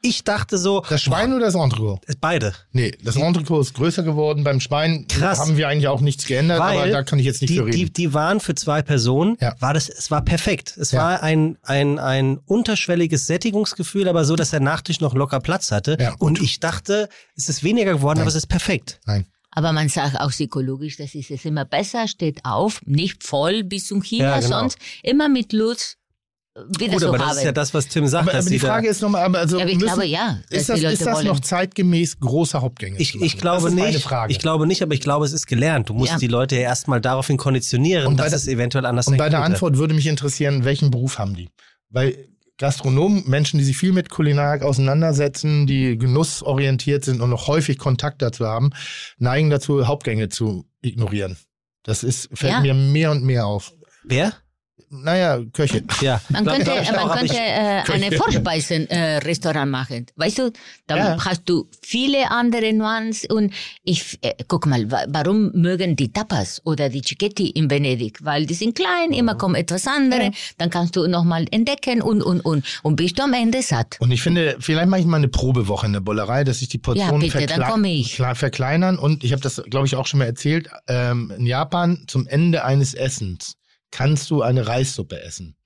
Speaker 3: ich dachte so,
Speaker 4: Das Schwein oder das Entrecot?
Speaker 3: boah, beide.
Speaker 4: Nee, das Entrecot ist größer geworden. Beim Schwein
Speaker 3: Krass.
Speaker 4: haben wir eigentlich auch nichts geändert, aber da kann ich jetzt nicht
Speaker 3: die,
Speaker 4: für reden.
Speaker 3: die, die waren für zwei Personen,
Speaker 4: Ja.
Speaker 3: war das, es war perfekt. Es
Speaker 4: Ja.
Speaker 3: war ein, ein, ein unterschwelliges Sättigungsgefühl, aber so, dass der Nachtisch noch locker Platz hatte.
Speaker 4: Ja.
Speaker 3: Und ich dachte, es ist weniger geworden,
Speaker 4: Nein.
Speaker 3: aber es ist perfekt.
Speaker 4: Nein.
Speaker 5: Aber man sagt auch psychologisch, das ist es immer besser, steht auf, nicht voll bis zum China,
Speaker 3: Ja, genau.
Speaker 5: sonst immer mit Lutz wieder
Speaker 3: Gut,
Speaker 5: so
Speaker 3: aber
Speaker 5: haben.
Speaker 3: das ist ja das, was Tim sagt.
Speaker 4: Aber,
Speaker 3: dass
Speaker 4: aber die
Speaker 3: da-
Speaker 4: Frage ist nochmal, also
Speaker 5: ja, aber ich
Speaker 4: müssen,
Speaker 5: glaube ja,
Speaker 4: ist das, ist das noch zeitgemäß große Hauptgänge?
Speaker 3: ich, ich glaube
Speaker 4: das ist
Speaker 3: nicht.
Speaker 4: Meine Frage.
Speaker 3: Ich glaube nicht, aber ich glaube, es ist gelernt. Du musst
Speaker 5: Ja.
Speaker 3: die Leute ja erstmal daraufhin konditionieren,
Speaker 4: Und bei
Speaker 3: dass
Speaker 4: der-
Speaker 3: es eventuell anders
Speaker 4: Und bei der. Antwort würde mich interessieren, welchen Beruf haben die? Weil Gastronomen, Menschen, die sich viel mit Kulinarik auseinandersetzen, die genussorientiert sind und noch häufig Kontakt dazu haben, neigen dazu, Hauptgänge zu ignorieren. Das ist, fällt
Speaker 5: Ja.
Speaker 4: mir mehr und mehr auf.
Speaker 3: Wer?
Speaker 4: Naja, Köche.
Speaker 3: Ja.
Speaker 5: Man könnte,
Speaker 3: ich
Speaker 5: man könnte
Speaker 3: ich-
Speaker 5: äh, eine Vorspeisen-Restaurant machen. Weißt du, dann
Speaker 4: Ja.
Speaker 5: hast du viele andere Nuancen und ich, äh, guck mal, wa warum mögen die Tapas oder die Cicchetti in Venedig? Weil die sind klein,
Speaker 3: Mhm.
Speaker 5: immer kommt etwas anderes, dann kannst du nochmal entdecken und, und, und, und bist du am Ende satt.
Speaker 4: Und ich finde, vielleicht mache ich mal eine Probewoche in der Bollerei, dass sich die Portionen
Speaker 5: Ja, bitte, ich.
Speaker 4: klar- verkleinern. Und ich habe das, glaube ich, auch schon mal erzählt. Ähm, in Japan zum Ende eines Essens kannst du eine Reissuppe essen.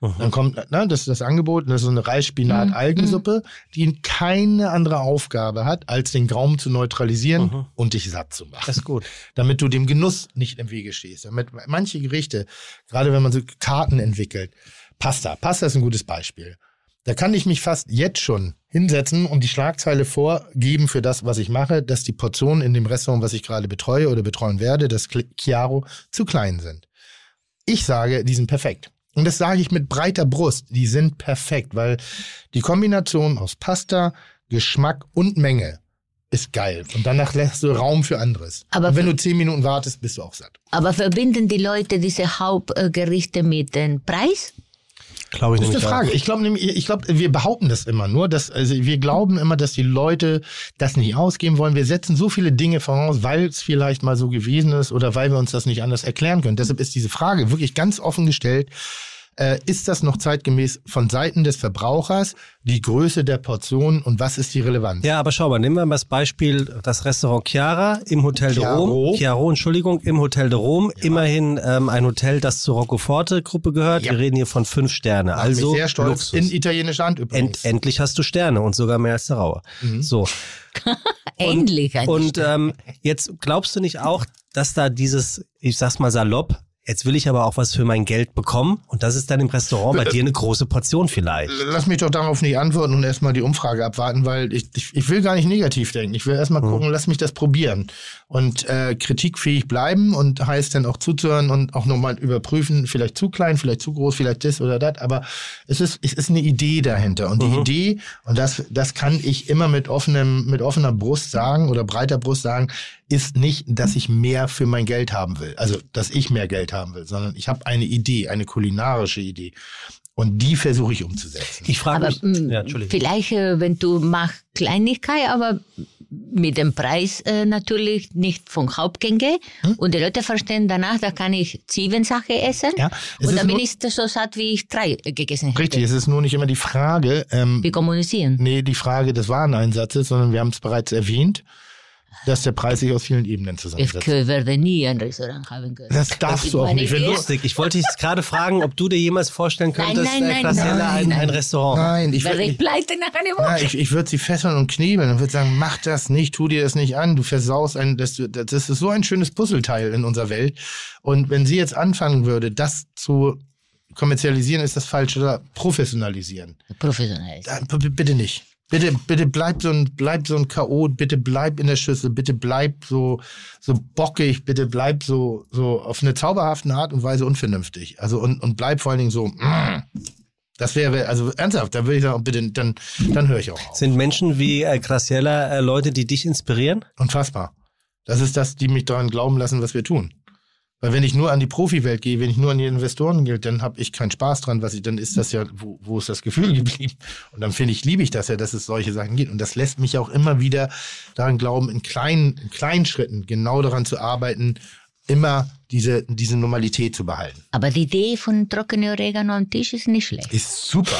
Speaker 3: Mhm.
Speaker 4: Dann kommt, ne, das ist das Angebot, das ist so eine Reisspinat-Algensuppe, die keine andere Aufgabe hat, als den Gaumen zu neutralisieren
Speaker 3: Mhm.
Speaker 4: und dich satt zu machen
Speaker 3: Das ist gut.
Speaker 4: damit du dem Genuss nicht im Wege stehst. Damit manche Gerichte, gerade wenn man so Karten entwickelt, Pasta, Pasta ist ein gutes Beispiel. Da kann ich mich fast jetzt schon hinsetzen und die Schlagzeile vorgeben für das, was ich mache, dass die Portionen in dem Restaurant, was ich gerade betreue oder betreuen werde, das Chiaro, zu klein sind. Ich sage, die sind perfekt. Und das sage ich mit breiter Brust. Die sind perfekt, weil die Kombination aus Pasta, Geschmack und Menge ist geil. Und danach lässt du Raum für anderes.
Speaker 5: Aber
Speaker 4: und wenn du zehn Minuten wartest, bist du auch satt.
Speaker 5: Aber verbinden die Leute diese Hauptgerichte mit dem Preis?
Speaker 3: Glaube ich
Speaker 4: Das ist eine Frage.
Speaker 3: auch.
Speaker 4: Ich glaube nämlich, ich glaube, wir behaupten das immer nur, dass, also wir glauben immer, dass die Leute das nicht ausgeben wollen. Wir setzen so viele Dinge voraus, weil es vielleicht mal so gewesen ist oder weil wir uns das nicht anders erklären können. Deshalb ist diese Frage wirklich ganz offen gestellt. Äh, ist das noch zeitgemäß von Seiten des Verbrauchers, die Größe der Portion und was ist die Relevanz?
Speaker 3: Ja, aber schau mal, nehmen wir mal das Beispiel das Restaurant Chiara im Hotel
Speaker 4: Chiaro.
Speaker 3: de Rome. Chiaro, Entschuldigung, im Hotel de Rome. Immerhin ähm, ein Hotel, das zur Roccoforte-Gruppe gehört.
Speaker 4: Ja.
Speaker 3: Wir reden hier von fünf Sterne.
Speaker 4: Macht
Speaker 3: also
Speaker 4: mich sehr stolz.
Speaker 3: Luxus.
Speaker 4: In italienischer Hand
Speaker 3: End,
Speaker 4: übrigens.
Speaker 3: endlich hast du Sterne und sogar mehr als der Rauer.
Speaker 4: Mhm.
Speaker 3: So.
Speaker 5: Endlich ein
Speaker 3: Und ähm, jetzt glaubst du nicht auch, dass da dieses, ich sag's mal salopp, jetzt will ich aber auch was für mein Geld bekommen und das ist dann im Restaurant bei dir eine große Portion vielleicht.
Speaker 4: Lass mich doch darauf nicht antworten und erstmal die Umfrage abwarten, weil ich, ich, ich will gar nicht negativ denken. Ich will erstmal
Speaker 3: Hm.
Speaker 4: gucken, lass mich das probieren. Und äh, kritikfähig bleiben und heißt dann auch zuzuhören und auch nochmal überprüfen, vielleicht zu klein, vielleicht zu groß, vielleicht das oder das. Aber es ist, es ist eine Idee dahinter. Und die
Speaker 3: Mhm.
Speaker 4: Idee, und das, das kann ich immer mit offenem, mit offener Brust sagen oder breiter Brust sagen, ist nicht, dass ich mehr für mein Geld haben will. Also, dass ich mehr Geld haben will, sondern ich habe eine Idee, eine kulinarische Idee. Und die versuche ich umzusetzen.
Speaker 3: Ich frage
Speaker 5: Aber
Speaker 3: mich,
Speaker 5: mh,
Speaker 3: ja,
Speaker 5: vielleicht, äh, wenn du machst Kleinigkeit, aber mit dem Preis äh, natürlich nicht von Hauptgänge
Speaker 4: Hm?
Speaker 5: und die Leute verstehen danach, da kann ich sieben Sachen essen
Speaker 4: Ja, es
Speaker 5: und
Speaker 4: ist
Speaker 5: dann bin ich so satt, wie ich drei äh, gegessen hätte.
Speaker 4: Richtig, es ist nur nicht immer die Frage, ähm,
Speaker 5: Wir kommunizieren.
Speaker 4: nee, die Frage des Wareneinsatzes, sondern wir haben es bereits erwähnt, dass der Preis sich aus vielen Ebenen
Speaker 5: Ich
Speaker 4: zusammensetzt.
Speaker 5: werde nie ein Restaurant haben können.
Speaker 4: Das darfst du auch nicht. Du,
Speaker 5: Idee.
Speaker 3: Lustig. Ich wollte dich jetzt gerade fragen, ob du dir jemals vorstellen
Speaker 5: Nein,
Speaker 3: könntest,
Speaker 5: nein,
Speaker 3: äh,
Speaker 5: nein,
Speaker 3: Graciela,
Speaker 5: nein,
Speaker 3: ein,
Speaker 5: nein.
Speaker 3: ein Restaurant.
Speaker 4: nein, ich
Speaker 5: Werde
Speaker 4: würde
Speaker 5: ich pleite nach einer Woche.
Speaker 4: ja, ich, ich würde sie fesseln und knebeln und würde sagen, mach das nicht, tu dir das nicht an, du versaust ein, das, das ist so ein schönes Puzzleteil in unserer Welt. Und wenn sie jetzt anfangen würde, das zu kommerzialisieren, ist das falsch oder professionalisieren. B- bitte nicht. Bitte, bitte bleib so ein, bleib so ein K.O., bitte bleib in der Schüssel, bitte bleib so, so bockig, bitte bleib so, so auf eine zauberhafte Art und Weise unvernünftig. Also und, und bleib vor allen Dingen so, mm. das wäre, also ernsthaft, da würde ich sagen, bitte, dann, dann höre ich auch auf.
Speaker 3: Sind Menschen wie äh, Graciela äh, Leute, die dich inspirieren?
Speaker 4: Unfassbar. Das ist das, die mich daran glauben lassen, was wir tun. Weil wenn ich nur an die Profiwelt gehe, wenn ich nur an die Investoren gehe, dann habe ich keinen Spaß dran, was ich, dann ist das ja, wo, wo ist das Gefühl geblieben? Und dann finde ich, liebe ich das ja, dass es solche Sachen gibt. Und das lässt mich auch immer wieder daran glauben, in kleinen, in kleinen Schritten genau daran zu arbeiten, immer diese, diese Normalität zu behalten.
Speaker 5: Aber die Idee von trockenem Oregano am Tisch ist nicht schlecht.
Speaker 4: Ist super.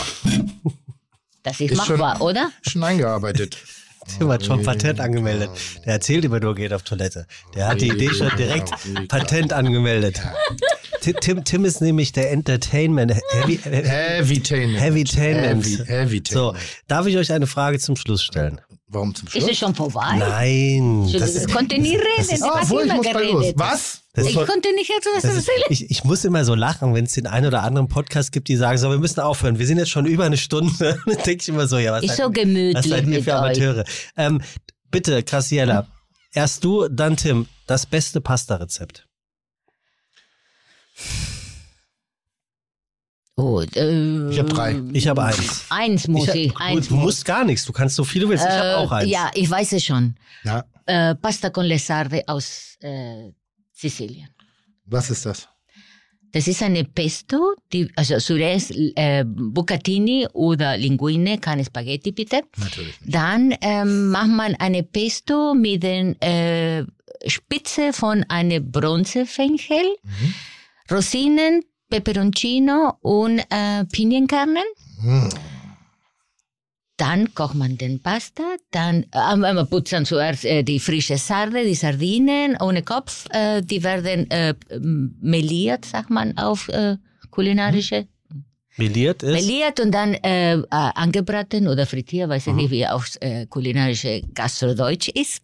Speaker 5: Das ist,
Speaker 4: Ist schon-
Speaker 5: machbar, oder?
Speaker 4: Schon eingearbeitet.
Speaker 3: Tim hat schon Patent angemeldet. Der erzählt immer nur, geht auf Toilette. Der hat die Idee schon direkt Patent angemeldet. Ti- Tim, Tim ist nämlich der Entertainment, Heavy,
Speaker 4: Heavytainment.
Speaker 3: Heavytainment.
Speaker 4: Heavy, Heavytainment.
Speaker 3: So, darf ich euch eine Frage zum Schluss stellen?
Speaker 4: Warum zum
Speaker 5: Ist
Speaker 4: Schluss?
Speaker 5: es schon vorbei?
Speaker 3: Nein.
Speaker 5: Ich
Speaker 3: Das ist,
Speaker 5: konnte nie reden.
Speaker 4: Ah,
Speaker 5: habe
Speaker 4: obwohl, ich muss bei los.
Speaker 5: geredet.
Speaker 4: Was?
Speaker 3: Das
Speaker 5: Ich konnte nicht etwas
Speaker 3: das ist,
Speaker 5: erzählen.
Speaker 3: ich, ich muss immer so lachen, wenn es den einen oder anderen Podcast gibt, die sagen, so, wir müssen aufhören. Wir sind jetzt schon über eine Stunde. Dann denke ich immer so, ja, was
Speaker 5: Ist
Speaker 3: seid-
Speaker 5: so gemütlich
Speaker 3: Was seid ihr für. Amateure? Ähm, bitte, Graciela, erst du, dann Tim, das beste Pasta-Rezept.
Speaker 5: Oh, äh,
Speaker 4: Ich hab drei.
Speaker 3: Ich habe eins.
Speaker 5: Eins muss
Speaker 3: Ich
Speaker 5: ich. eins
Speaker 3: du musst gar nichts, du kannst so viel du willst. Ich habe auch eins.
Speaker 5: Ja, ich weiß es schon.
Speaker 4: Ja.
Speaker 5: Äh, Pasta con le sarde aus äh, Sizilien.
Speaker 4: Was ist das?
Speaker 5: Das ist eine Pesto, die, also zuerst äh, Bucatini oder Linguine, keine Spaghetti bitte.
Speaker 4: Natürlich.
Speaker 5: Dann ähm, macht man eine Pesto mit den äh, Spitze von einem Bronzefenchel, Rosinen, Peperoncino und äh, Pinienkernen.
Speaker 4: Hm.
Speaker 5: Dann kocht man den Pasta, dann äh, man putzt dann zuerst äh, die frische Sarde, die Sardinen ohne Kopf, äh, die werden äh, meliert, sagt man auf äh, kulinarische.
Speaker 3: Meliert ist.
Speaker 5: Meliert und dann äh, äh, angebraten oder frittiert, weiß ich nicht, wie auf äh, kulinarische Gastrodeutsch ist.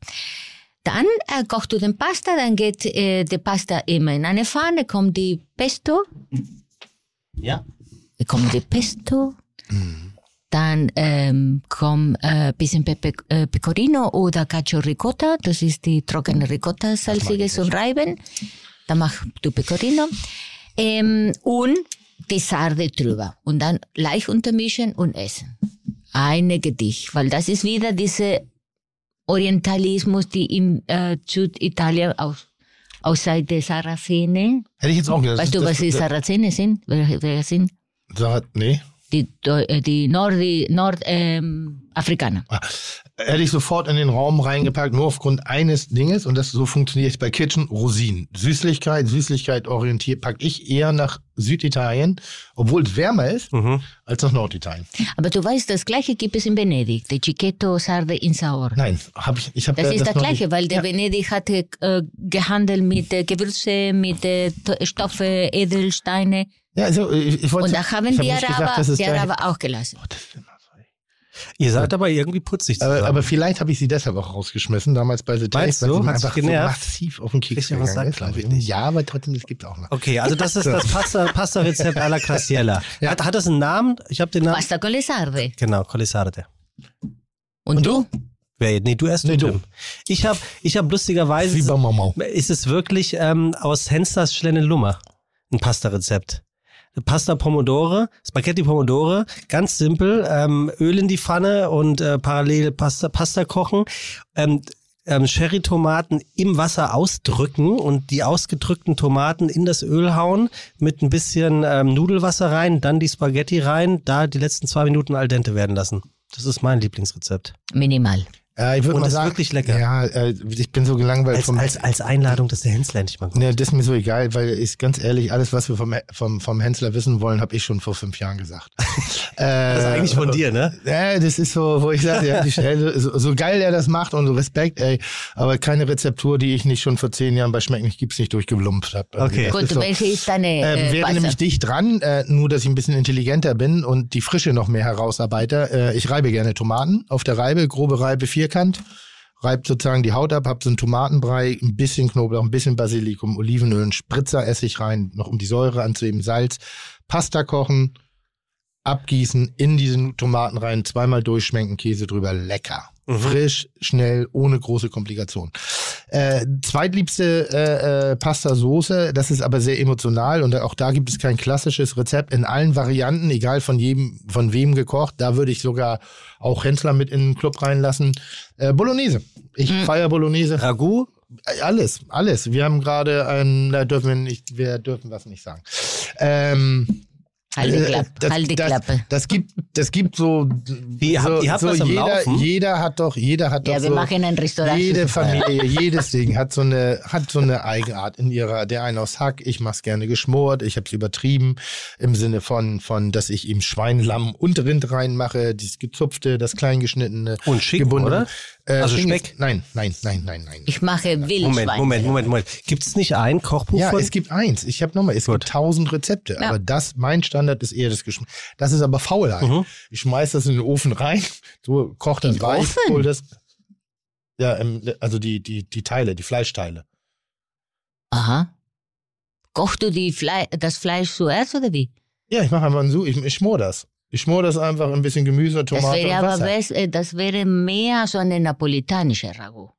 Speaker 5: Dann äh, kochst du den Pasta, dann geht äh, die Pasta immer in eine Pfanne, kommt die Pesto,
Speaker 3: ja.
Speaker 5: kommt die Pesto, dann ähm, kommt äh, bisschen Pepe, äh, Pecorino oder Cacio Ricotta, das ist die trockene Ricotta, salziges und Reiben. Dann machst du Pecorino ähm, und die Sarde drüber und dann leicht untermischen und essen. Eine Gedicht, weil das ist wieder diese Orientalismus, die in äh, Süditalien aus, außer der Sarazene.
Speaker 4: Hätte ich jetzt auch gedacht.
Speaker 5: Weißt du,
Speaker 4: das-
Speaker 5: was die
Speaker 4: das-
Speaker 5: Sarazene sind? Wer, wer sind?
Speaker 4: Sarah, nee.
Speaker 5: Die, äh, die Nord, die Nord, ähm.
Speaker 4: Ah, hätte ich sofort in den Raum reingepackt, nur aufgrund eines Dinges, und das so funktioniert bei Kitchen, Rosinen. Süßlichkeit, Süßlichkeit orientiert, packe ich eher nach Süditalien, obwohl es wärmer ist,
Speaker 3: Mhm.
Speaker 4: als nach Norditalien.
Speaker 5: Aber du weißt, das gleiche gibt es in Venedig, der Cicchetto Sarde in Saor.
Speaker 4: Nein, habe ich, ich habe
Speaker 5: Das ist das Gleiche,
Speaker 4: nicht-
Speaker 5: weil der
Speaker 4: ja.
Speaker 5: Venedig hatte äh, gehandelt mit äh, Gewürze, mit äh, To- Stoffe, Edelsteine.
Speaker 4: Ja, also, ich, ich wollte
Speaker 5: Und da haben
Speaker 4: hab
Speaker 5: Araber,
Speaker 4: gesagt, es gleich-
Speaker 5: Araber auch gelassen.
Speaker 4: Oh, so.
Speaker 3: Ihr seid aber irgendwie putzig
Speaker 4: aber, aber vielleicht habe ich sie deshalb auch rausgeschmissen, damals bei The Taste, weil
Speaker 3: du?
Speaker 4: sie mir
Speaker 3: Hat sich
Speaker 4: einfach so massiv auf den Keks gegangen
Speaker 3: Sack,
Speaker 4: ist.
Speaker 3: ich.
Speaker 4: Ja, aber trotzdem, das gibt auch noch.
Speaker 3: okay, also das ist das Pasta- Pasta-Rezept alla Crassiella.
Speaker 4: Ja.
Speaker 3: Hat, hat das einen Namen? Ich habe den Namen.
Speaker 5: Pasta con le sarde.
Speaker 3: Genau, Colisarde.
Speaker 5: Und, du?
Speaker 3: Wer, nee, du erst
Speaker 4: Nee,
Speaker 3: du. Tim. Ich habe ich hab lustigerweise.
Speaker 4: Wie bei Mamau.
Speaker 3: ist es wirklich ähm, aus Hensters Schlenne Lummer ein Pasta-Rezept. Pasta Pomodore, Spaghetti Pomodore, ganz simpel, ähm, Öl in die Pfanne und äh, parallel Pasta, Pasta kochen, ähm, ähm, Sherry-Tomaten im Wasser ausdrücken und die ausgedrückten Tomaten in das Öl hauen, mit ein bisschen ähm, Nudelwasser rein, dann die Spaghetti rein, da die letzten zwei Minuten al dente werden lassen. Das ist mein Lieblingsrezept.
Speaker 5: Minimal.
Speaker 4: Ja, ich würde
Speaker 3: Und
Speaker 4: mal
Speaker 3: ist
Speaker 4: sagen,
Speaker 3: wirklich lecker.
Speaker 4: Ja, äh, ich bin so gelangweilt
Speaker 3: Als,
Speaker 4: vom
Speaker 3: als, als Einladung, dass der Hensler endlich mal kommt.
Speaker 4: Ne, das ist mir so egal, weil ich ganz ehrlich, alles, was wir vom, vom, vom Hensler wissen wollen, habe ich schon vor fünf Jahren gesagt. äh,
Speaker 3: Das ist eigentlich von dir, ne?
Speaker 4: Ja, das ist so, wo ich sage, ja, die Stelle, so, so geil er das macht und so Respekt, ey, aber keine Rezeptur, die ich nicht schon vor zehn Jahren bei Schmeck nicht gibt's nicht durchgelumpft habe.
Speaker 3: Okay.
Speaker 5: Gut, welche ist deine
Speaker 4: Ähm,
Speaker 5: äh,
Speaker 4: wäre nämlich dicht dran, äh, nur dass ich ein bisschen intelligenter bin und die Frische noch mehr herausarbeite. Äh, ich reibe gerne Tomaten auf der Reibe, grobe Reibe, vierkant. Reibt sozusagen die Haut ab, hab so einen Tomatenbrei, ein bisschen Knoblauch, ein bisschen Basilikum, Olivenöl, einen Spritzer Essig rein, noch um die Säure anzuheben, Salz, Pasta kochen, abgießen, in diesen Tomaten rein, zweimal durchschmenken, Käse drüber, lecker. Frisch, schnell, ohne große Komplikationen. Äh, zweitliebste äh, äh, Pasta-Soße, das ist aber sehr emotional und auch da gibt es kein klassisches Rezept in allen Varianten, egal von jedem, von wem gekocht. Da würde ich sogar auch Hensler mit in den Club reinlassen. Äh, Bolognese. Ich feier Bolognese.
Speaker 3: Ragout?
Speaker 4: Äh, Alles, alles. Wir haben gerade ein, da dürfen wir nicht, wir dürfen was nicht sagen. Ähm,
Speaker 5: Halt die
Speaker 4: äh,
Speaker 5: Klappe.
Speaker 4: das,
Speaker 5: halt die
Speaker 4: das,
Speaker 5: Klappe.
Speaker 4: Das gibt, das gibt so.
Speaker 3: Wie,
Speaker 4: so,
Speaker 3: ihr habt
Speaker 4: so
Speaker 3: was am
Speaker 4: jeder,
Speaker 3: Laufen?
Speaker 4: jeder hat doch, jeder hat
Speaker 5: Ja,
Speaker 4: doch
Speaker 5: wir
Speaker 4: so.
Speaker 5: machen ein Restaurant.
Speaker 4: Jede Familie, jedes Ding hat so eine hat so eine Eigenart in ihrer. Der eine aus Hack, ich mach's gerne geschmort, ich hab's übertrieben im Sinne von von, dass ich ihm Schwein, Lamm und Rind reinmache, dieses gezupfte, das kleingeschnittene
Speaker 3: Und Schinken,
Speaker 4: gebundene.
Speaker 3: oder?
Speaker 4: Äh,
Speaker 3: Also Speck?
Speaker 4: ist- Nein, nein, nein, nein, nein.
Speaker 5: Ich mache Wildschwein.
Speaker 3: Moment, Moment, Moment, Moment. Gibt es nicht ein Kochbuch
Speaker 4: Ja,
Speaker 3: von?
Speaker 4: es gibt eins. Ich habe nochmal, es
Speaker 3: Gut.
Speaker 4: gibt tausend Rezepte,
Speaker 5: Ja.
Speaker 4: aber das, mein Standard ist eher das Geschmack. Das ist aber Faulheit.
Speaker 3: Mhm.
Speaker 4: Ich schmeiß das in den Ofen rein, so kocht das
Speaker 5: In den
Speaker 4: weich,
Speaker 5: Ofen?
Speaker 4: hol das. Ja, also die, die, die Teile, die Fleischteile.
Speaker 5: Aha. Kochst du die Fle das Fleisch zuerst oder wie?
Speaker 4: Ja, ich mache einfach so, ich, ich schmor das. Ich schmor das einfach ein bisschen Gemüse,
Speaker 5: Das
Speaker 4: Tomate
Speaker 5: wäre
Speaker 4: und
Speaker 5: aber
Speaker 4: Wasser.
Speaker 5: best, äh, das wäre mehr so eine napolitanische Ragout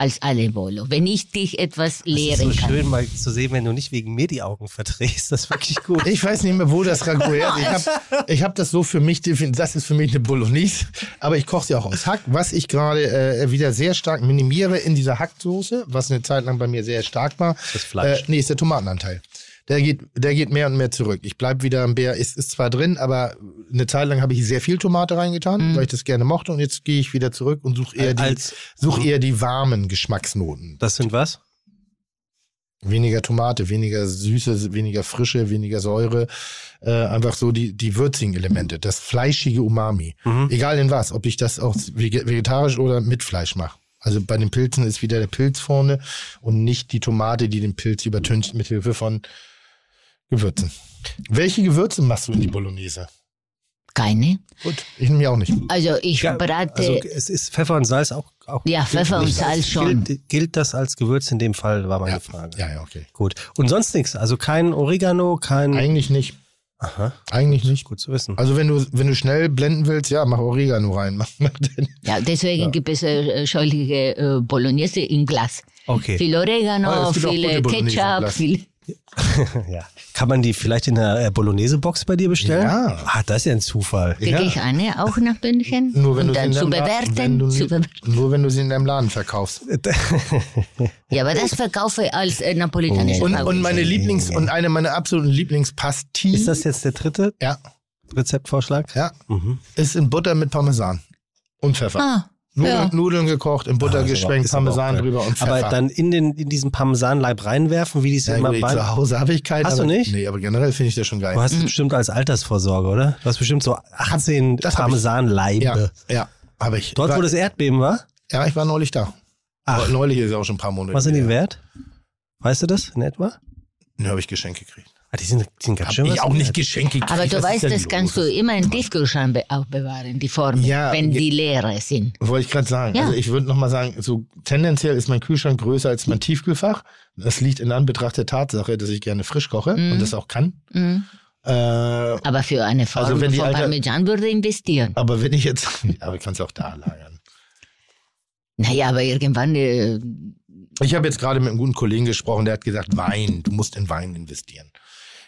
Speaker 5: als alle Bolo. Wenn ich dich etwas
Speaker 3: das ist
Speaker 5: lehren
Speaker 3: so
Speaker 5: kann.
Speaker 3: schön mal zu sehen, wenn du nicht wegen mir die Augen verdrehst. Das ist wirklich gut.
Speaker 4: Ich weiß nicht mehr, wo das Ragout her ist. Ich habe ich hab das so für mich definiert. Das ist für mich eine Bolognese. Aber ich koche sie auch aus Hack. Was ich gerade äh, wieder sehr stark minimiere in dieser Hacksoße, was eine Zeit lang bei mir sehr stark war.
Speaker 3: Das Fleisch.
Speaker 4: Äh, nee, ist der Tomatenanteil. Der geht, der geht mehr und mehr zurück. Ich bleib wieder am Bär. Ist, ist zwar drin, aber eine Zeit lang habe ich sehr viel Tomate reingetan, weil ich das gerne mochte. Und jetzt gehe ich wieder zurück und suche eher, die, such eher die warmen Geschmacksnoten.
Speaker 3: Das sind was?
Speaker 4: Weniger Tomate, weniger Süße, weniger Frische, weniger Säure. Äh, einfach so die, die würzigen Elemente, das fleischige Umami.
Speaker 3: Mhm.
Speaker 4: Egal in was, ob ich das auch vege- vegetarisch oder mit Fleisch mache. Also bei den Pilzen ist wieder der Pilz vorne und nicht die Tomate, die den Pilz übertüncht mit Hilfe von Gewürzen. Welche Gewürze machst du in die Bolognese?
Speaker 5: Keine.
Speaker 4: Gut, ich nehme ja auch nicht.
Speaker 5: Also ich
Speaker 3: Ja,
Speaker 5: brate.
Speaker 3: Also es ist Pfeffer und Salz auch. auch
Speaker 5: ja, Pfeffer und Salz schon.
Speaker 3: Gilt, gilt das als Gewürz in dem Fall, war meine
Speaker 4: Ja,
Speaker 3: Frage.
Speaker 4: ja, ja, okay.
Speaker 3: Gut. Und sonst nichts. Also kein Oregano, kein.
Speaker 4: Eigentlich nicht.
Speaker 3: Aha,
Speaker 4: Eigentlich nicht.
Speaker 3: gut zu wissen.
Speaker 4: Also wenn du, wenn du schnell blenden willst, ja, mach Oregano rein. Mach, mach den.
Speaker 5: Ja, deswegen gibt es äh, solche äh, Bolognese in Glas.
Speaker 3: Okay.
Speaker 5: Viel Oregano,
Speaker 4: auch
Speaker 5: viel äh, Ketchup, viel.
Speaker 3: ja. Kann man die vielleicht in der äh, Bolognese-Box bei dir bestellen?
Speaker 4: Ja.
Speaker 3: Ah, das ist ja ein Zufall.
Speaker 5: Kriege ich eine auch nach München?
Speaker 4: Nur wenn
Speaker 5: und
Speaker 4: du sie
Speaker 5: dann
Speaker 4: in
Speaker 5: zu
Speaker 4: deinem La- wenn
Speaker 5: bewerten.
Speaker 4: du,
Speaker 5: Zu
Speaker 4: nie-
Speaker 5: bewerten.
Speaker 4: nur wenn du sie in deinem Laden verkaufst.
Speaker 5: Ja, aber das verkaufe ich als äh, napolitanische
Speaker 4: Und,
Speaker 5: Ragout.
Speaker 4: und meine Lieblings und eine meiner absoluten Lieblingspasti.
Speaker 3: Ist das jetzt der dritte
Speaker 4: Ja,
Speaker 3: Rezeptvorschlag?
Speaker 4: ja.
Speaker 3: Mhm.
Speaker 4: Ist in Butter mit Parmesan und Pfeffer.
Speaker 5: Ah,
Speaker 4: Nudeln,
Speaker 5: Ja.
Speaker 4: Nudeln gekocht, in Butter
Speaker 3: aber-
Speaker 4: geschwenkt, Parmesan drüber und Pfeffer.
Speaker 3: Aber dann in, den, in diesen Parmesanleib reinwerfen, wie die es
Speaker 4: ja,
Speaker 3: immer bei.
Speaker 4: zu Hause habe ich keinen.
Speaker 3: Hast du
Speaker 4: aber,
Speaker 3: nicht?
Speaker 4: Nee, aber generell finde ich das schon geil.
Speaker 3: Du hast es bestimmt als Altersvorsorge, oder? Du hast bestimmt so 18
Speaker 4: Das hab ich.
Speaker 3: Parmesanleibe.
Speaker 4: ja, ja, habe ich.
Speaker 3: Dort,
Speaker 4: war,
Speaker 3: wo das Erdbeben war?
Speaker 4: ja, ich war neulich da.
Speaker 3: Ach.
Speaker 4: Neulich ist auch schon ein paar Monate.
Speaker 3: Was sind die wert? Weißt du das in etwa?
Speaker 4: Ne, habe ich Geschenke gekriegt.
Speaker 3: Ah, die sind, die sind ganz schön.
Speaker 4: ich auch nicht Geschenke gekriegt.
Speaker 5: Aber du
Speaker 4: Was
Speaker 5: weißt, das kannst du immer im Tiefkühlschrank be- aufbewahren, die Formen,
Speaker 4: Ja,
Speaker 5: wenn die leere sind.
Speaker 4: Wollte ich gerade sagen.
Speaker 5: Ja.
Speaker 4: Also ich würde nochmal sagen, so tendenziell ist mein Kühlschrank größer als mein Tiefkühlfach. Das liegt in Anbetracht der Tatsache, dass ich gerne frisch koche
Speaker 5: Mhm.
Speaker 4: und das auch kann.
Speaker 5: Mhm.
Speaker 4: Äh,
Speaker 5: Aber für eine Form
Speaker 4: Also wenn die
Speaker 5: von Parmesan würde investieren.
Speaker 4: aber wenn ich jetzt, aber ich kann es auch da lagern.
Speaker 5: Naja, aber irgendwann, äh,
Speaker 4: Ich habe jetzt gerade mit einem guten Kollegen gesprochen, der hat gesagt, Wein, du musst in Wein investieren.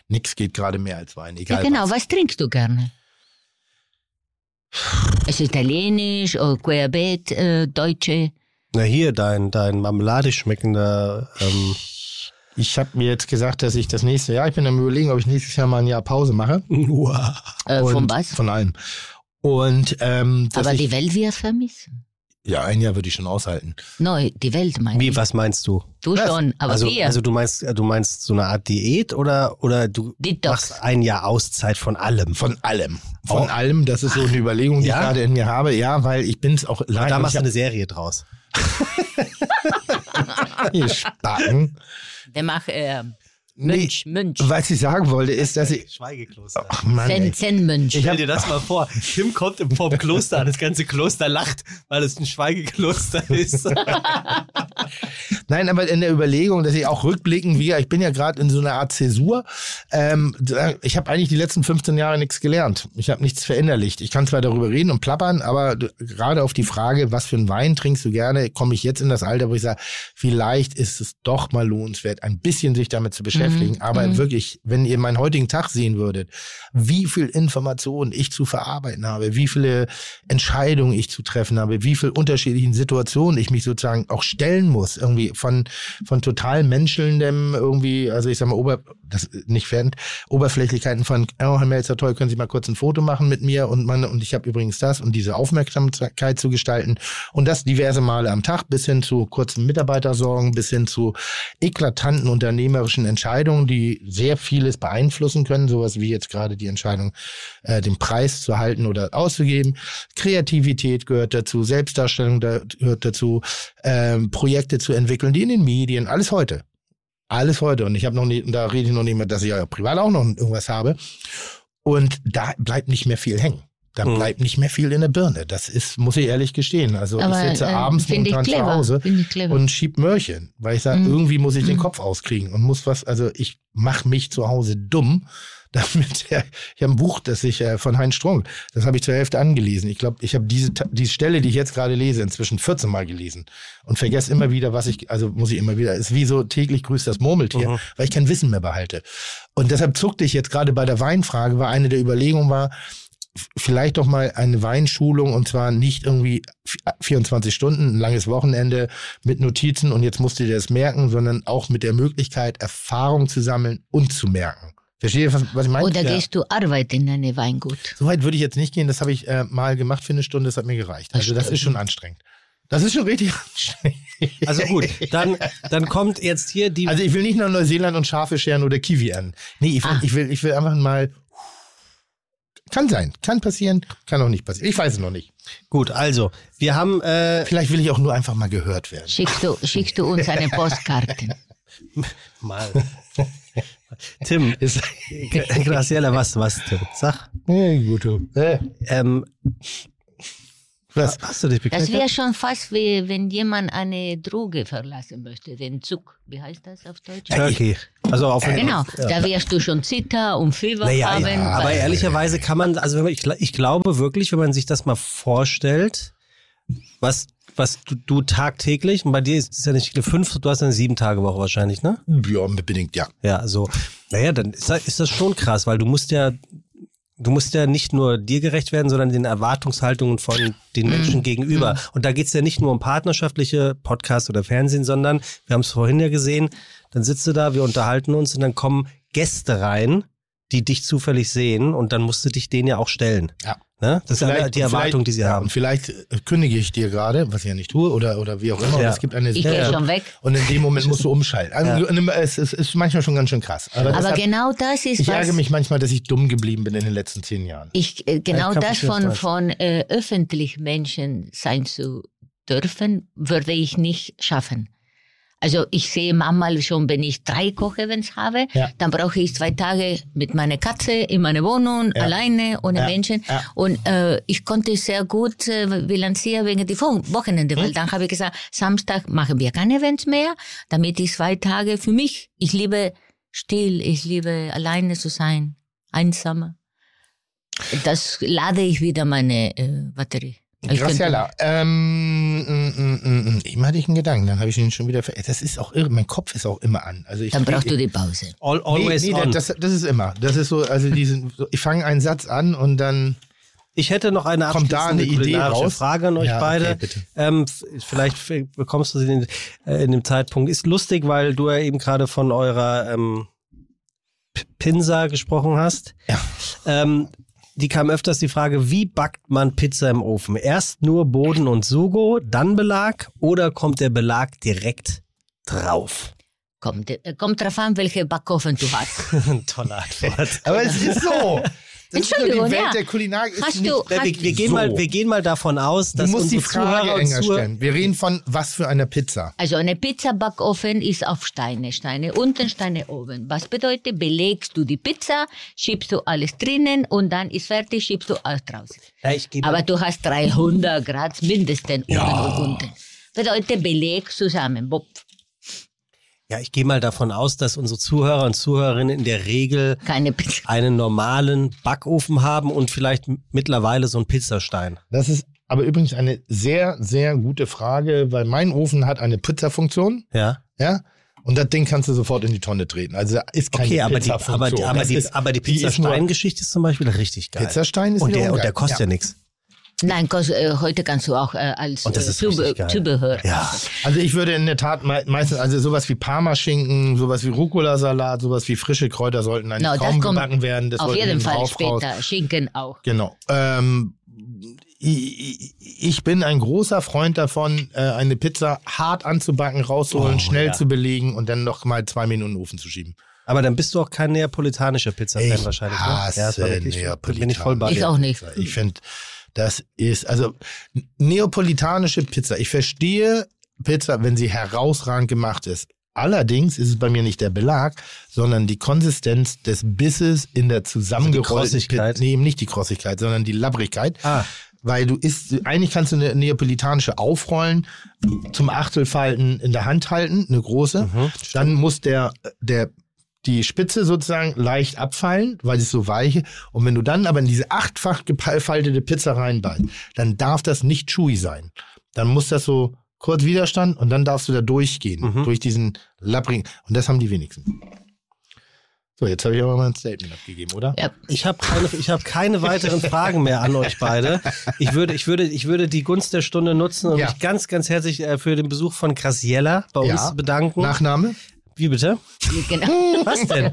Speaker 4: Nix geht gerade mehr als Wein,
Speaker 5: ja
Speaker 4: egal
Speaker 5: genau,
Speaker 4: was.
Speaker 5: was trinkst du gerne? Es ist italienisch oder Querbeet, äh, deutsche.
Speaker 3: Na hier, dein, dein marmeladisch schmeckender. Ähm,
Speaker 4: Ich habe mir jetzt gesagt, dass ich das nächste Jahr, ich bin am überlegen, ob ich nächstes Jahr mal ein Jahr Pause mache.
Speaker 3: Uah.
Speaker 5: Äh, von was?
Speaker 4: Von allem. Und ähm,
Speaker 5: Aber
Speaker 4: ich,
Speaker 5: die Welt wird vermissen.
Speaker 4: Ja, ein Jahr würde ich schon aushalten.
Speaker 5: Neu, die Welt meine
Speaker 3: Wie,
Speaker 5: ich.
Speaker 3: was meinst du?
Speaker 5: Du
Speaker 4: Was?
Speaker 5: schon, aber
Speaker 3: also,
Speaker 5: wir.
Speaker 3: also du meinst, du meinst so eine Art Diät oder, oder du
Speaker 5: Detox.
Speaker 3: machst ein Jahr Auszeit von allem?
Speaker 4: Von allem. Von
Speaker 3: Oh.
Speaker 4: allem, das ist so eine Überlegung, die
Speaker 3: Ja?
Speaker 4: ich gerade in mir habe. Ja, weil ich bin es auch
Speaker 3: Aber
Speaker 4: leid.
Speaker 3: da machst du eine Serie draus.
Speaker 4: hier Spacken.
Speaker 5: Der macht äh,
Speaker 4: Nee,
Speaker 5: Mönch, Mönch.
Speaker 4: was ich sagen wollte, ist, dass ich.
Speaker 3: Schweigekloster.
Speaker 4: Ach Mann,
Speaker 5: Zen,
Speaker 4: ey.
Speaker 5: Zen-Mönch.
Speaker 3: Stell dir das mal vor. Tim kommt im- vorm Kloster an, das ganze Kloster lacht, weil es ein Schweigekloster ist.
Speaker 4: Nein, aber in der Überlegung, dass ich auch rückblickend, wie ich bin ja gerade in so einer Art Zäsur. Ähm, ich habe eigentlich die letzten 15 Jahre nichts gelernt. Ich habe nichts verinnerlicht. Ich kann zwar darüber reden und plappern, aber gerade auf die Frage, was für einen Wein trinkst du gerne, komme ich jetzt in das Alter, wo ich sage, vielleicht ist es doch mal lohnenswert, ein bisschen sich damit zu beschäftigen. Aber wirklich, wenn ihr meinen heutigen Tag sehen würdet, wie viel Informationen ich zu verarbeiten habe, wie viele Entscheidungen ich zu treffen habe, wie viel unterschiedlichen Situationen ich mich sozusagen auch stellen muss, irgendwie von, von total menschelndem irgendwie, also ich sag mal, Ober, das nicht fan, Oberflächlichkeiten von, oh, Herr Melzer, toll, können Sie mal kurz ein Foto machen mit mir und man, und ich habe übrigens das und diese Aufmerksamkeit zu gestalten. Und das diverse Male am Tag bis hin zu kurzen Mitarbeitersorgen, bis hin zu eklatanten unternehmerischen Entscheidungen, die sehr vieles beeinflussen können, sowas wie jetzt gerade die Entscheidung, äh, den Preis zu halten oder auszugeben. Kreativität gehört dazu, Selbstdarstellung da, gehört dazu, ähm, Projekte zu entwickeln, die in den Medien, alles heute. Alles heute. Und ich habe noch nie, da rede ich noch nicht mehr, dass ich ja privat auch noch irgendwas habe. Und da bleibt nicht mehr viel hängen. Da
Speaker 3: Mhm.
Speaker 4: bleibt nicht mehr viel in der Birne. Das ist, muss ich ehrlich gestehen. Also
Speaker 5: Aber,
Speaker 4: ich sitze
Speaker 5: äh,
Speaker 4: abends momentan zu Hause und schieb Möhrchen, weil ich sage,
Speaker 5: Mhm.
Speaker 4: irgendwie muss ich den
Speaker 5: Mhm.
Speaker 4: Kopf auskriegen und muss was, also ich mache mich zu Hause dumm, damit der, ich habe ein Buch, das ich äh, von Heinz Strunk, das habe ich zur Hälfte angelesen. Ich glaube, ich habe diese diese Stelle, die ich jetzt gerade lese, inzwischen 14 Mal gelesen und vergesse immer wieder, was ich, also muss ich immer wieder, ist wie so täglich grüßt das Murmeltier,
Speaker 3: Mhm.
Speaker 4: weil ich kein Wissen mehr behalte. Und deshalb zuckte ich jetzt gerade bei der Weinfrage, weil eine der Überlegungen war, vielleicht doch mal eine Weinschulung und zwar nicht irgendwie v- 24 Stunden, ein langes Wochenende mit Notizen und jetzt musst du dir das merken, sondern auch mit der Möglichkeit, Erfahrung zu sammeln und zu merken. Versteht ihr, was, was ich meine?
Speaker 5: Oder
Speaker 3: Ja.
Speaker 5: gehst du arbeiten in eine Weingut?
Speaker 4: Soweit würde ich jetzt nicht gehen, das habe ich äh, mal gemacht für eine Stunde, das hat mir gereicht. Also das ist schon anstrengend. Das ist schon richtig anstrengend.
Speaker 3: Also gut, dann, dann kommt jetzt hier die.
Speaker 4: Also ich will nicht nach Neuseeland und Schafe scheren oder Kiwi ernten. Nee, ich will,
Speaker 5: Ah.
Speaker 4: ich will, ich will einfach mal. Kann sein, kann passieren, kann auch nicht passieren. Ich weiß es noch nicht.
Speaker 3: gut, also, wir haben. Äh,
Speaker 4: Vielleicht will ich auch nur einfach mal gehört werden.
Speaker 5: Schickst du, schickst du uns eine Postkarte?
Speaker 3: mal. Tim,
Speaker 4: Ist,
Speaker 3: Graciela, was, was, Tim? Sag.
Speaker 4: ja, gut. Äh,
Speaker 3: Ähm,
Speaker 4: was?
Speaker 3: hast du dich
Speaker 5: Das
Speaker 3: bekleckert?
Speaker 5: wäre schon fast wie wenn jemand eine Droge verlassen möchte, den Zug. Wie heißt das auf Deutsch?
Speaker 3: Turkey. Also auf
Speaker 5: Genau,
Speaker 3: Ja.
Speaker 5: da wirst du schon Zitter und Fieber
Speaker 3: Naja,
Speaker 5: haben.
Speaker 3: ja, aber ehrlicherweise kann man, also wenn man, ich, ich glaube wirklich, wenn man sich das mal vorstellt, was, was du, du tagtäglich, und bei dir ist es ja nicht fünf, du hast eine sieben Tage Woche wahrscheinlich, ne?
Speaker 4: Ja, bedingt, ja.
Speaker 3: Ja, so. Naja, dann ist das, ist das schon krass, weil du musst ja, du musst ja nicht nur dir gerecht werden, sondern den Erwartungshaltungen von den Menschen gegenüber. Und da geht's ja nicht nur um partnerschaftliche Podcasts oder Fernsehen, sondern wir haben es vorhin ja gesehen, dann sitzt du da, wir unterhalten uns und dann kommen Gäste rein, die dich zufällig sehen und dann musst du dich denen ja auch stellen.
Speaker 4: Ja.
Speaker 3: Ne? Das ist ja
Speaker 4: Vielleicht-
Speaker 3: die Erwartung, die sie
Speaker 4: ja,
Speaker 3: haben.
Speaker 4: Und vielleicht äh, kündige ich dir gerade, was ich ja nicht tue, oder, oder wie auch immer. Und
Speaker 3: Ja.
Speaker 4: es gibt eine
Speaker 5: Ich gehe schon weg.
Speaker 4: Und in dem Moment musst du umschalten. Also, es, es ist manchmal schon ganz schön krass. Aber,
Speaker 5: Aber
Speaker 4: deshalb-
Speaker 5: genau das ist
Speaker 4: ich
Speaker 5: was.
Speaker 4: ärgere mich manchmal, dass ich dumm geblieben bin in den letzten zehn Jahren.
Speaker 5: Ich, äh, genau
Speaker 3: Ich
Speaker 5: das von, von äh, öffentlich Menschen sein zu dürfen, würde ich nicht schaffen. Also ich sehe manchmal schon, wenn ich drei Kochevents habe,
Speaker 4: Ja.
Speaker 5: dann brauche ich zwei Tage mit meiner Katze in meiner Wohnung,
Speaker 4: Ja.
Speaker 5: alleine, ohne
Speaker 4: Ja.
Speaker 5: Menschen. Und äh, ich konnte sehr gut äh, bilanzieren wegen Wo- Wochenende,
Speaker 4: Hm?
Speaker 5: weil dann habe ich gesagt, Samstag machen wir keine Events mehr, damit ich zwei Tage für mich, ich liebe still, ich liebe alleine zu sein, einsam. Das lade ich wieder meine äh, Batterie. Ich
Speaker 4: Graciela, ähm, mm, mm, mm, eben hatte ich einen Gedanken, dann habe ich ihn schon wieder ver Das ist auch irre, mein Kopf ist auch immer an. Also ich,
Speaker 5: Dann brauchst
Speaker 4: ich,
Speaker 5: du die Pause.
Speaker 3: All, always
Speaker 4: nee, nee,
Speaker 3: on.
Speaker 4: Das, das ist immer. Das ist so, also diesen, so, ich fange einen Satz an und dann
Speaker 3: Ich hätte noch eine
Speaker 4: Kommt da eine Idee
Speaker 3: kulinarische
Speaker 4: raus?
Speaker 3: Frage an euch
Speaker 4: Ja,
Speaker 3: beide.
Speaker 4: okay,
Speaker 3: ähm, vielleicht bekommst du sie in, äh, in dem Zeitpunkt. Ist lustig, weil du ja eben gerade von eurer ähm, Pinsa gesprochen hast.
Speaker 4: Ja.
Speaker 3: Ähm, die kam öfters die Frage, wie backt man Pizza im Ofen? Erst nur Boden und Sugo, dann Belag oder kommt der Belag direkt drauf?
Speaker 5: Kommt, äh, kommt drauf an, welche Backofen du hast.
Speaker 3: Tolle Antwort.
Speaker 4: Aber es ist so. Das ist
Speaker 5: Entschuldigung,
Speaker 4: die Welt
Speaker 5: ja.
Speaker 4: der Kulinarik ist
Speaker 5: Hast
Speaker 4: nicht,
Speaker 5: du-
Speaker 3: wir, wir, gehen
Speaker 4: So.
Speaker 3: mal, wir gehen mal davon aus,
Speaker 4: Du
Speaker 3: dass
Speaker 4: musst die Frage
Speaker 3: Zuhörer
Speaker 4: enger stellen. Wir reden von was für einer Pizza.
Speaker 5: Also eine Pizza-Backofen ist auf Steine. Steine unten, Steine oben. Was bedeutet, belegst du die Pizza, schiebst du alles drinnen und dann ist fertig, schiebst du alles draußen.
Speaker 3: Ja,
Speaker 5: Aber du hast 300 Grad mindestens oben und unten. Bedeutet, beleg zusammen. Bob.
Speaker 3: Ja, ich gehe mal davon aus, dass unsere Zuhörer und Zuhörerinnen in der Regel einen normalen Backofen haben und vielleicht mittlerweile so einen Pizzastein.
Speaker 4: Das ist aber übrigens eine sehr, sehr gute Frage, weil mein Ofen hat eine Pizzafunktion,
Speaker 3: Ja.
Speaker 4: ja. Und das Ding kannst du sofort in die Tonne treten. Also da ist keine
Speaker 3: Okay, aber die,
Speaker 4: Pizzafunktion.
Speaker 3: aber die, aber
Speaker 4: Das
Speaker 3: die,
Speaker 4: ist,
Speaker 3: aber die Pizzastein-Geschichte ist zum Beispiel richtig geil.
Speaker 4: Pizzastein ist
Speaker 3: und der, und der kostet ja,
Speaker 4: Ja.
Speaker 3: nichts.
Speaker 5: Nein, äh, heute kannst du auch äh, als
Speaker 3: Und das
Speaker 5: äh,
Speaker 3: ist richtig
Speaker 5: Zubehör.
Speaker 3: Ja.
Speaker 4: Also ich würde in der Tat mei- meistens, also sowas wie Parmaschinken, sowas wie Rucola-Salat, sowas wie frische Kräuter sollten eigentlich
Speaker 5: No,
Speaker 4: kaum gebacken werden. Das
Speaker 5: Auf
Speaker 4: sollte
Speaker 5: jeden Fall
Speaker 4: drauf raus.
Speaker 5: später. Schinken auch.
Speaker 4: Genau. Ähm, ich, ich bin ein großer Freund davon, äh, eine Pizza hart anzubacken, rauszuholen,
Speaker 3: Oh,
Speaker 4: schnell
Speaker 3: ja.
Speaker 4: zu belegen und dann noch mal zwei Minuten in den Ofen zu schieben.
Speaker 3: Aber dann bist du auch kein neapolitanischer Pizza-Fan
Speaker 4: Ich
Speaker 3: wahrscheinlich. Ne?
Speaker 4: hasse
Speaker 3: ja, das war wirklich,
Speaker 4: Neapolitan.
Speaker 3: bin ich voll bei
Speaker 5: Ich
Speaker 3: dir.
Speaker 5: auch nicht.
Speaker 4: Ich finde, das ist, also neapolitanische Pizza. Ich verstehe Pizza, wenn sie herausragend gemacht ist. Allerdings ist es bei mir nicht der Belag, sondern die Konsistenz des Bisses in der zusammengerollten
Speaker 3: Krossigkeit?
Speaker 4: Pizza. Nee, eben nicht die Krossigkeit, sondern die Labbrigkeit.
Speaker 3: Ah.
Speaker 4: Weil du isst, eigentlich kannst du eine neapolitanische aufrollen, zum Achtelfalten in der Hand halten, eine große. Dann muss der, der, die Spitze sozusagen leicht abfallen, weil es so weich ist. Und wenn du dann aber in diese achtfach gefaltete Pizza reinbeißt, dann darf das nicht chewy sein. Dann muss das so kurz Widerstand und dann darfst du da durchgehen, durch diesen Lappring. Und das haben die wenigsten. So, jetzt habe ich aber mal ein Statement abgegeben, oder?
Speaker 5: Ja.
Speaker 3: Ich habe keine, ich hab keine weiteren Fragen mehr an euch beide. Ich würde, ich würde, ich würde die Gunst der Stunde nutzen und
Speaker 4: Ja.
Speaker 3: mich ganz, ganz herzlich äh, für den Besuch von Graciela bei
Speaker 4: Ja.
Speaker 3: uns bedanken.
Speaker 4: Nachname?
Speaker 3: Wie bitte?
Speaker 5: Genau.
Speaker 3: Was denn?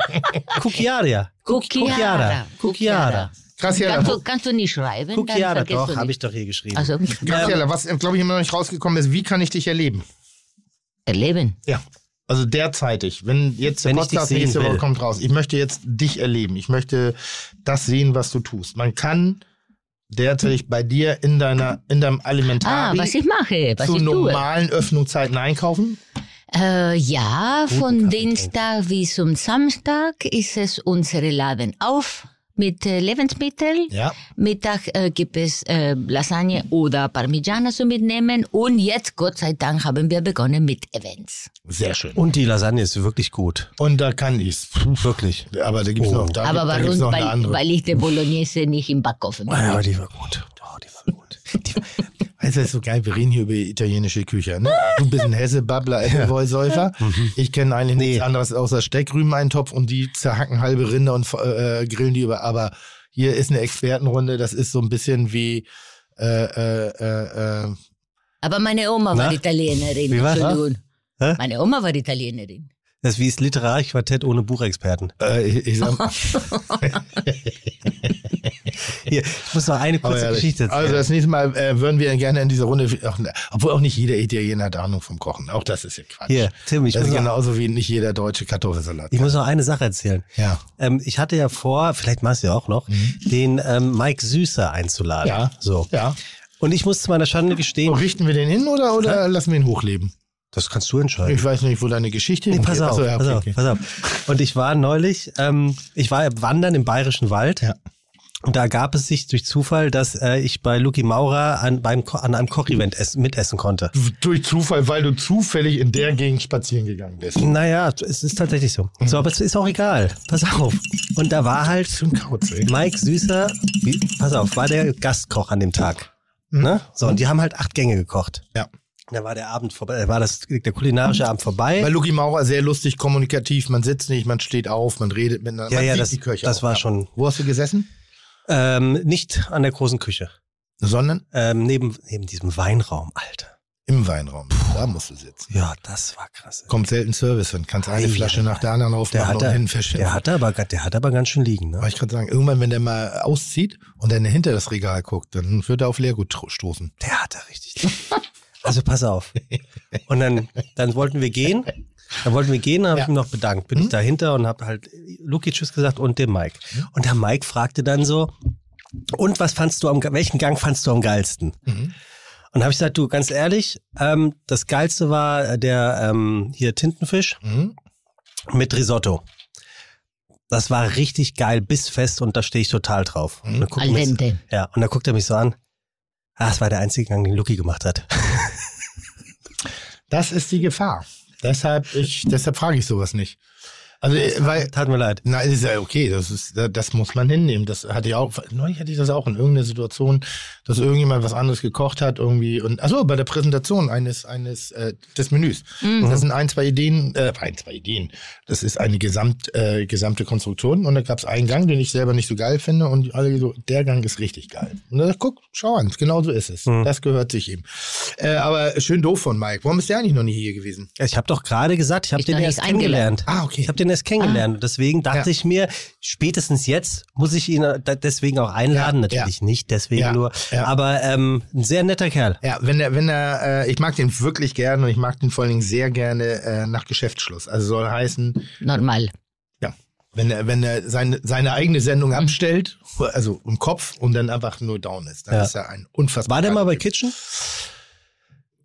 Speaker 3: Cucchiaria.
Speaker 5: Cucchiara.
Speaker 3: Cucchiara.
Speaker 4: Graciela,
Speaker 5: Kannst du, kannst du nicht schreiben? Vergisst
Speaker 3: doch, habe ich doch hier geschrieben.
Speaker 5: Also,
Speaker 4: Graciela, was, glaube ich, immer noch nicht rausgekommen ist, wie kann ich dich erleben?
Speaker 5: erleben.
Speaker 4: Ja. Also derzeitig, wenn jetzt der
Speaker 3: Wenn ich dich
Speaker 4: Podcast
Speaker 3: sehen
Speaker 4: nächste Woche kommt raus, ich möchte jetzt dich erleben, ich möchte das sehen, was du tust. Man kann derzeitig bei dir in deiner in deinem
Speaker 5: Ah,
Speaker 4: Alimentari
Speaker 5: was ich mache, was
Speaker 4: zu
Speaker 5: ich tue.
Speaker 4: normalen Öffnungszeiten einkaufen.
Speaker 5: Äh, ja,
Speaker 3: Guten
Speaker 5: von
Speaker 3: Kaffee
Speaker 5: Dienstag bis zum Samstag ist es unsere Laden auf mit äh, Lebensmitteln.
Speaker 4: Ja.
Speaker 5: Mittag äh, gibt es äh, Lasagne oder Parmigiana zu mitnehmen. Und jetzt, Gott sei Dank, haben wir begonnen mit Events.
Speaker 4: Sehr schön.
Speaker 3: Und die Lasagne ist wirklich gut.
Speaker 4: Und da kann ich's.
Speaker 3: Wirklich.
Speaker 4: Aber da gibt's
Speaker 3: Oh.
Speaker 4: noch, da,
Speaker 5: Aber
Speaker 4: gibt, da
Speaker 5: warum?
Speaker 4: noch eine
Speaker 5: Weil,
Speaker 4: andere.
Speaker 5: weil ich die Bolognese nicht im Backofen mache.
Speaker 3: Ja, die war gut. Oh, die war gut. Die,
Speaker 4: Weißt das ist so geil, wir reden hier über italienische Küche. Ne? Du bist ein Hesse, Babbler, Appleboy-Säufer. Ich kenne eigentlich nichts anderes außer Steckrübeneintopf und die zerhacken halbe Rinder und äh, grillen die über. Aber hier ist eine Expertenrunde, das ist so ein bisschen wie äh, äh, äh, äh,
Speaker 5: Aber meine Oma war
Speaker 3: Na?
Speaker 5: Italienerin.
Speaker 3: Wie war's? Hä?
Speaker 5: Meine Oma war Italienerin.
Speaker 3: Das ist wie das Literarquartett ohne Buchexperten.
Speaker 4: Äh, ich, ich sag,
Speaker 3: Hier, ich muss noch eine kurze. Geschichte erzählen.
Speaker 4: Also das nächste Mal äh, würden wir gerne in dieser Runde, ach, ne, obwohl auch nicht jeder Italiener hat Ahnung vom Kochen. Auch das ist ja Quatsch.
Speaker 3: Hier, Tim, ich
Speaker 4: das ist genauso wie nicht jeder deutsche Kartoffelsalat.
Speaker 3: ich muss noch eine Sache erzählen.
Speaker 4: ja.
Speaker 3: Ähm, ich hatte ja vor, vielleicht machst du ja auch noch, den ähm, Mike Süßer einzuladen.
Speaker 4: Mhm. Ja.
Speaker 3: So.
Speaker 4: Ja.
Speaker 3: Und ich muss zu meiner Schande gestehen,
Speaker 4: richten wir den hin oder, oder lassen wir ihn hochleben?
Speaker 3: das kannst du entscheiden.
Speaker 4: Ich weiß nicht, wo deine Geschichte
Speaker 3: Nee,
Speaker 4: hingeht.
Speaker 3: pass auf,
Speaker 4: Achso, ja,
Speaker 3: pass
Speaker 4: okay,
Speaker 3: auf,
Speaker 4: okay.
Speaker 3: pass auf. Und ich war neulich, ähm, ich war wandern im Bayerischen Wald.
Speaker 4: Ja.
Speaker 3: Und da gab es sich durch Zufall, dass äh, ich bei Luki Maurer an, beim, an einem Kochevent essen, mitessen konnte.
Speaker 4: Durch Zufall, weil du zufällig in der Gegend spazieren gegangen bist.
Speaker 3: Naja, es ist tatsächlich so. So, aber es ist auch egal. Pass auf. Und da war halt
Speaker 4: Zum Kauz.
Speaker 3: Mike Süßer, wie, pass auf, war der Gastkoch an dem Tag. Ne? So, und die haben halt acht Gänge gekocht.
Speaker 4: Ja.
Speaker 3: Da war der Abend vorbei, da war das, der kulinarische Abend vorbei.
Speaker 4: Bei Luki Maurer sehr lustig, kommunikativ. Man sitzt nicht, man steht auf, man redet miteinander.
Speaker 3: Ja,
Speaker 4: man
Speaker 3: ja, das-
Speaker 4: die Köche
Speaker 3: das
Speaker 4: auch,
Speaker 3: war schon-
Speaker 4: Wo hast du gesessen?
Speaker 3: Ähm, nicht an der großen Küche.
Speaker 4: Sondern
Speaker 3: Ähm, neben, neben diesem Weinraum, Alter.
Speaker 4: im Weinraum. Da musst du sitzen.
Speaker 3: Ja, das war krass.
Speaker 4: Kommt selten Service und kannst eine
Speaker 3: Ei,
Speaker 4: Flasche nach der anderen
Speaker 3: Der
Speaker 4: aufmachen
Speaker 3: hat,
Speaker 4: und hinten verschiffen.
Speaker 3: der, hat aber, der hat aber ganz schön liegen, ne?
Speaker 4: Wollte ich gerade sagen, irgendwann, wenn der mal auszieht und dann hinter das Regal guckt, dann wird er auf Leergut stoßen.
Speaker 3: Der hat da richtig. Also pass auf. Und dann, dann wollten wir gehen. Dann wollten wir gehen, dann habe
Speaker 4: Ja.
Speaker 3: ich mich noch bedankt. Bin ich dahinter und habe halt Luki Tschüss gesagt und dem Mike. Und der Mike fragte dann so, und was fandst du am, welchen Gang fandst du am geilsten?
Speaker 4: Mhm.
Speaker 3: Und habe ich gesagt, du, ganz ehrlich, ähm, das geilste war der ähm, hier Tintenfisch
Speaker 4: Mhm.
Speaker 3: mit Risotto. Das war richtig geil, bissfest und da stehe ich total drauf. Und dann guckt
Speaker 5: Al
Speaker 3: er mich so-
Speaker 5: dente.
Speaker 3: Ja, und dann guckt er mich so an. Ah, das war der einzige Gang, den Luki gemacht hat.
Speaker 4: Das ist die Gefahr. Deshalb, ich, deshalb frage ich sowas nicht. Also, äh, weil,
Speaker 3: Tat mir leid.
Speaker 4: na, ist ja okay, das ist, das muss man hinnehmen. Das hatte ich auch, neulich hatte ich das auch in irgendeiner Situation, dass irgendjemand was anderes gekocht hat irgendwie und, achso, bei der Präsentation eines, eines, äh, des Menüs. Das sind ein, zwei Ideen, äh, ein, zwei Ideen. Das ist eine gesamt, äh, gesamte Konstruktion und da gab es einen Gang, den ich selber nicht so geil finde und alle so, der Gang ist richtig geil. Und dann guck, schau an, genau so ist es. Das gehört sich ihm. Äh, aber schön doof von Mike. Warum ist der eigentlich noch nie hier gewesen?
Speaker 3: Ich habe doch gerade gesagt, ich habe den erst kennengelernt.
Speaker 4: Ah, okay.
Speaker 3: Ich habe den erst kennengelernt. Und deswegen dachte
Speaker 4: Ja.
Speaker 3: ich mir, spätestens jetzt muss ich ihn da- deswegen auch einladen.
Speaker 4: Ja,
Speaker 3: Natürlich nicht, deswegen
Speaker 4: Ja,
Speaker 3: nur.
Speaker 4: ja.
Speaker 3: Aber ähm, ein sehr netter Kerl.
Speaker 4: Ja, wenn er, wenn er, äh, ich mag den wirklich gerne und ich mag den vor allen Dingen sehr gerne äh, nach Geschäftsschluss. Also soll heißen,
Speaker 5: Normal.
Speaker 4: ja, wenn er, wenn er seine, seine eigene Sendung abstellt, also im Kopf und dann einfach nur down ist, dann
Speaker 3: Ja.
Speaker 4: ist er ein unfassbar.
Speaker 3: War der mal bei
Speaker 4: Typ.
Speaker 3: Kitchen?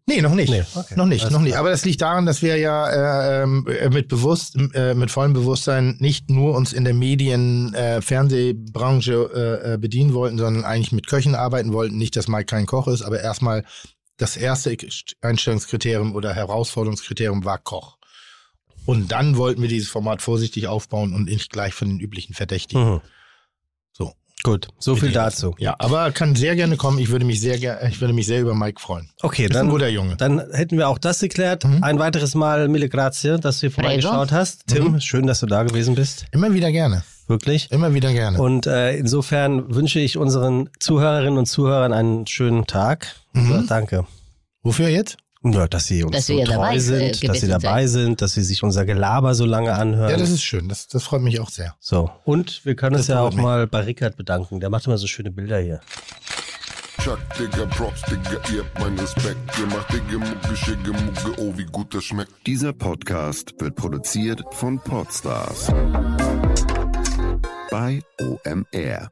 Speaker 4: Nee, noch nicht.
Speaker 3: Nee, okay.
Speaker 4: Noch nicht,
Speaker 3: Alles
Speaker 4: noch nicht.
Speaker 3: klar.
Speaker 4: Aber das liegt daran, dass wir ja äh, ähm, äh, mit bewusst, äh, mit vollem Bewusstsein nicht nur uns in der Medien, äh, Fernsehbranche äh, äh, bedienen wollten, sondern eigentlich mit Köchen arbeiten wollten. Nicht, dass Mike kein Koch ist, aber erstmal das erste Einstellungskriterium oder Herausforderungskriterium war Koch. Und dann wollten wir dieses Format vorsichtig aufbauen und nicht gleich von den üblichen Verdächtigen.
Speaker 3: Mhm.
Speaker 4: So.
Speaker 3: Gut, so viel dazu.
Speaker 4: Ja, aber kann sehr gerne kommen. Ich würde mich sehr gerne, ich würde mich sehr über Mike freuen.
Speaker 3: Okay,
Speaker 4: Ist ein
Speaker 3: dann,
Speaker 4: guter Junge.
Speaker 3: dann hätten wir auch das geklärt.
Speaker 4: Mhm.
Speaker 3: Ein weiteres Mal, Mille Grazie, dass du hier vorbeigeschaut hast. Tim,
Speaker 4: Mhm.
Speaker 3: schön, dass du da gewesen bist.
Speaker 4: Immer wieder gerne.
Speaker 3: Wirklich.
Speaker 4: Immer wieder gerne.
Speaker 3: Und äh, insofern wünsche ich unseren Zuhörerinnen und Zuhörern einen schönen Tag.
Speaker 4: Mhm.
Speaker 3: Ja, danke.
Speaker 4: Wofür jetzt?
Speaker 3: Ja, dass sie uns
Speaker 5: Dass
Speaker 3: so
Speaker 5: dabei, äh,
Speaker 3: sind, dass sie dabei sind, dass sie sich unser Gelaber so lange anhören.
Speaker 4: Ja, das ist schön. Das, das freut mich auch sehr.
Speaker 3: so. Und wir können uns ja auch
Speaker 4: mich.
Speaker 3: mal bei Rickard bedanken. Der macht immer so schöne Bilder hier.
Speaker 6: Chuck, Digga, Props, Digga, ihr habt meinen Respekt. Ihr macht Digga, Mucke, Schicke, Mucke, oh, wie gut das schmeckt.
Speaker 7: Dieser Podcast wird produziert von Podstars bei OMR.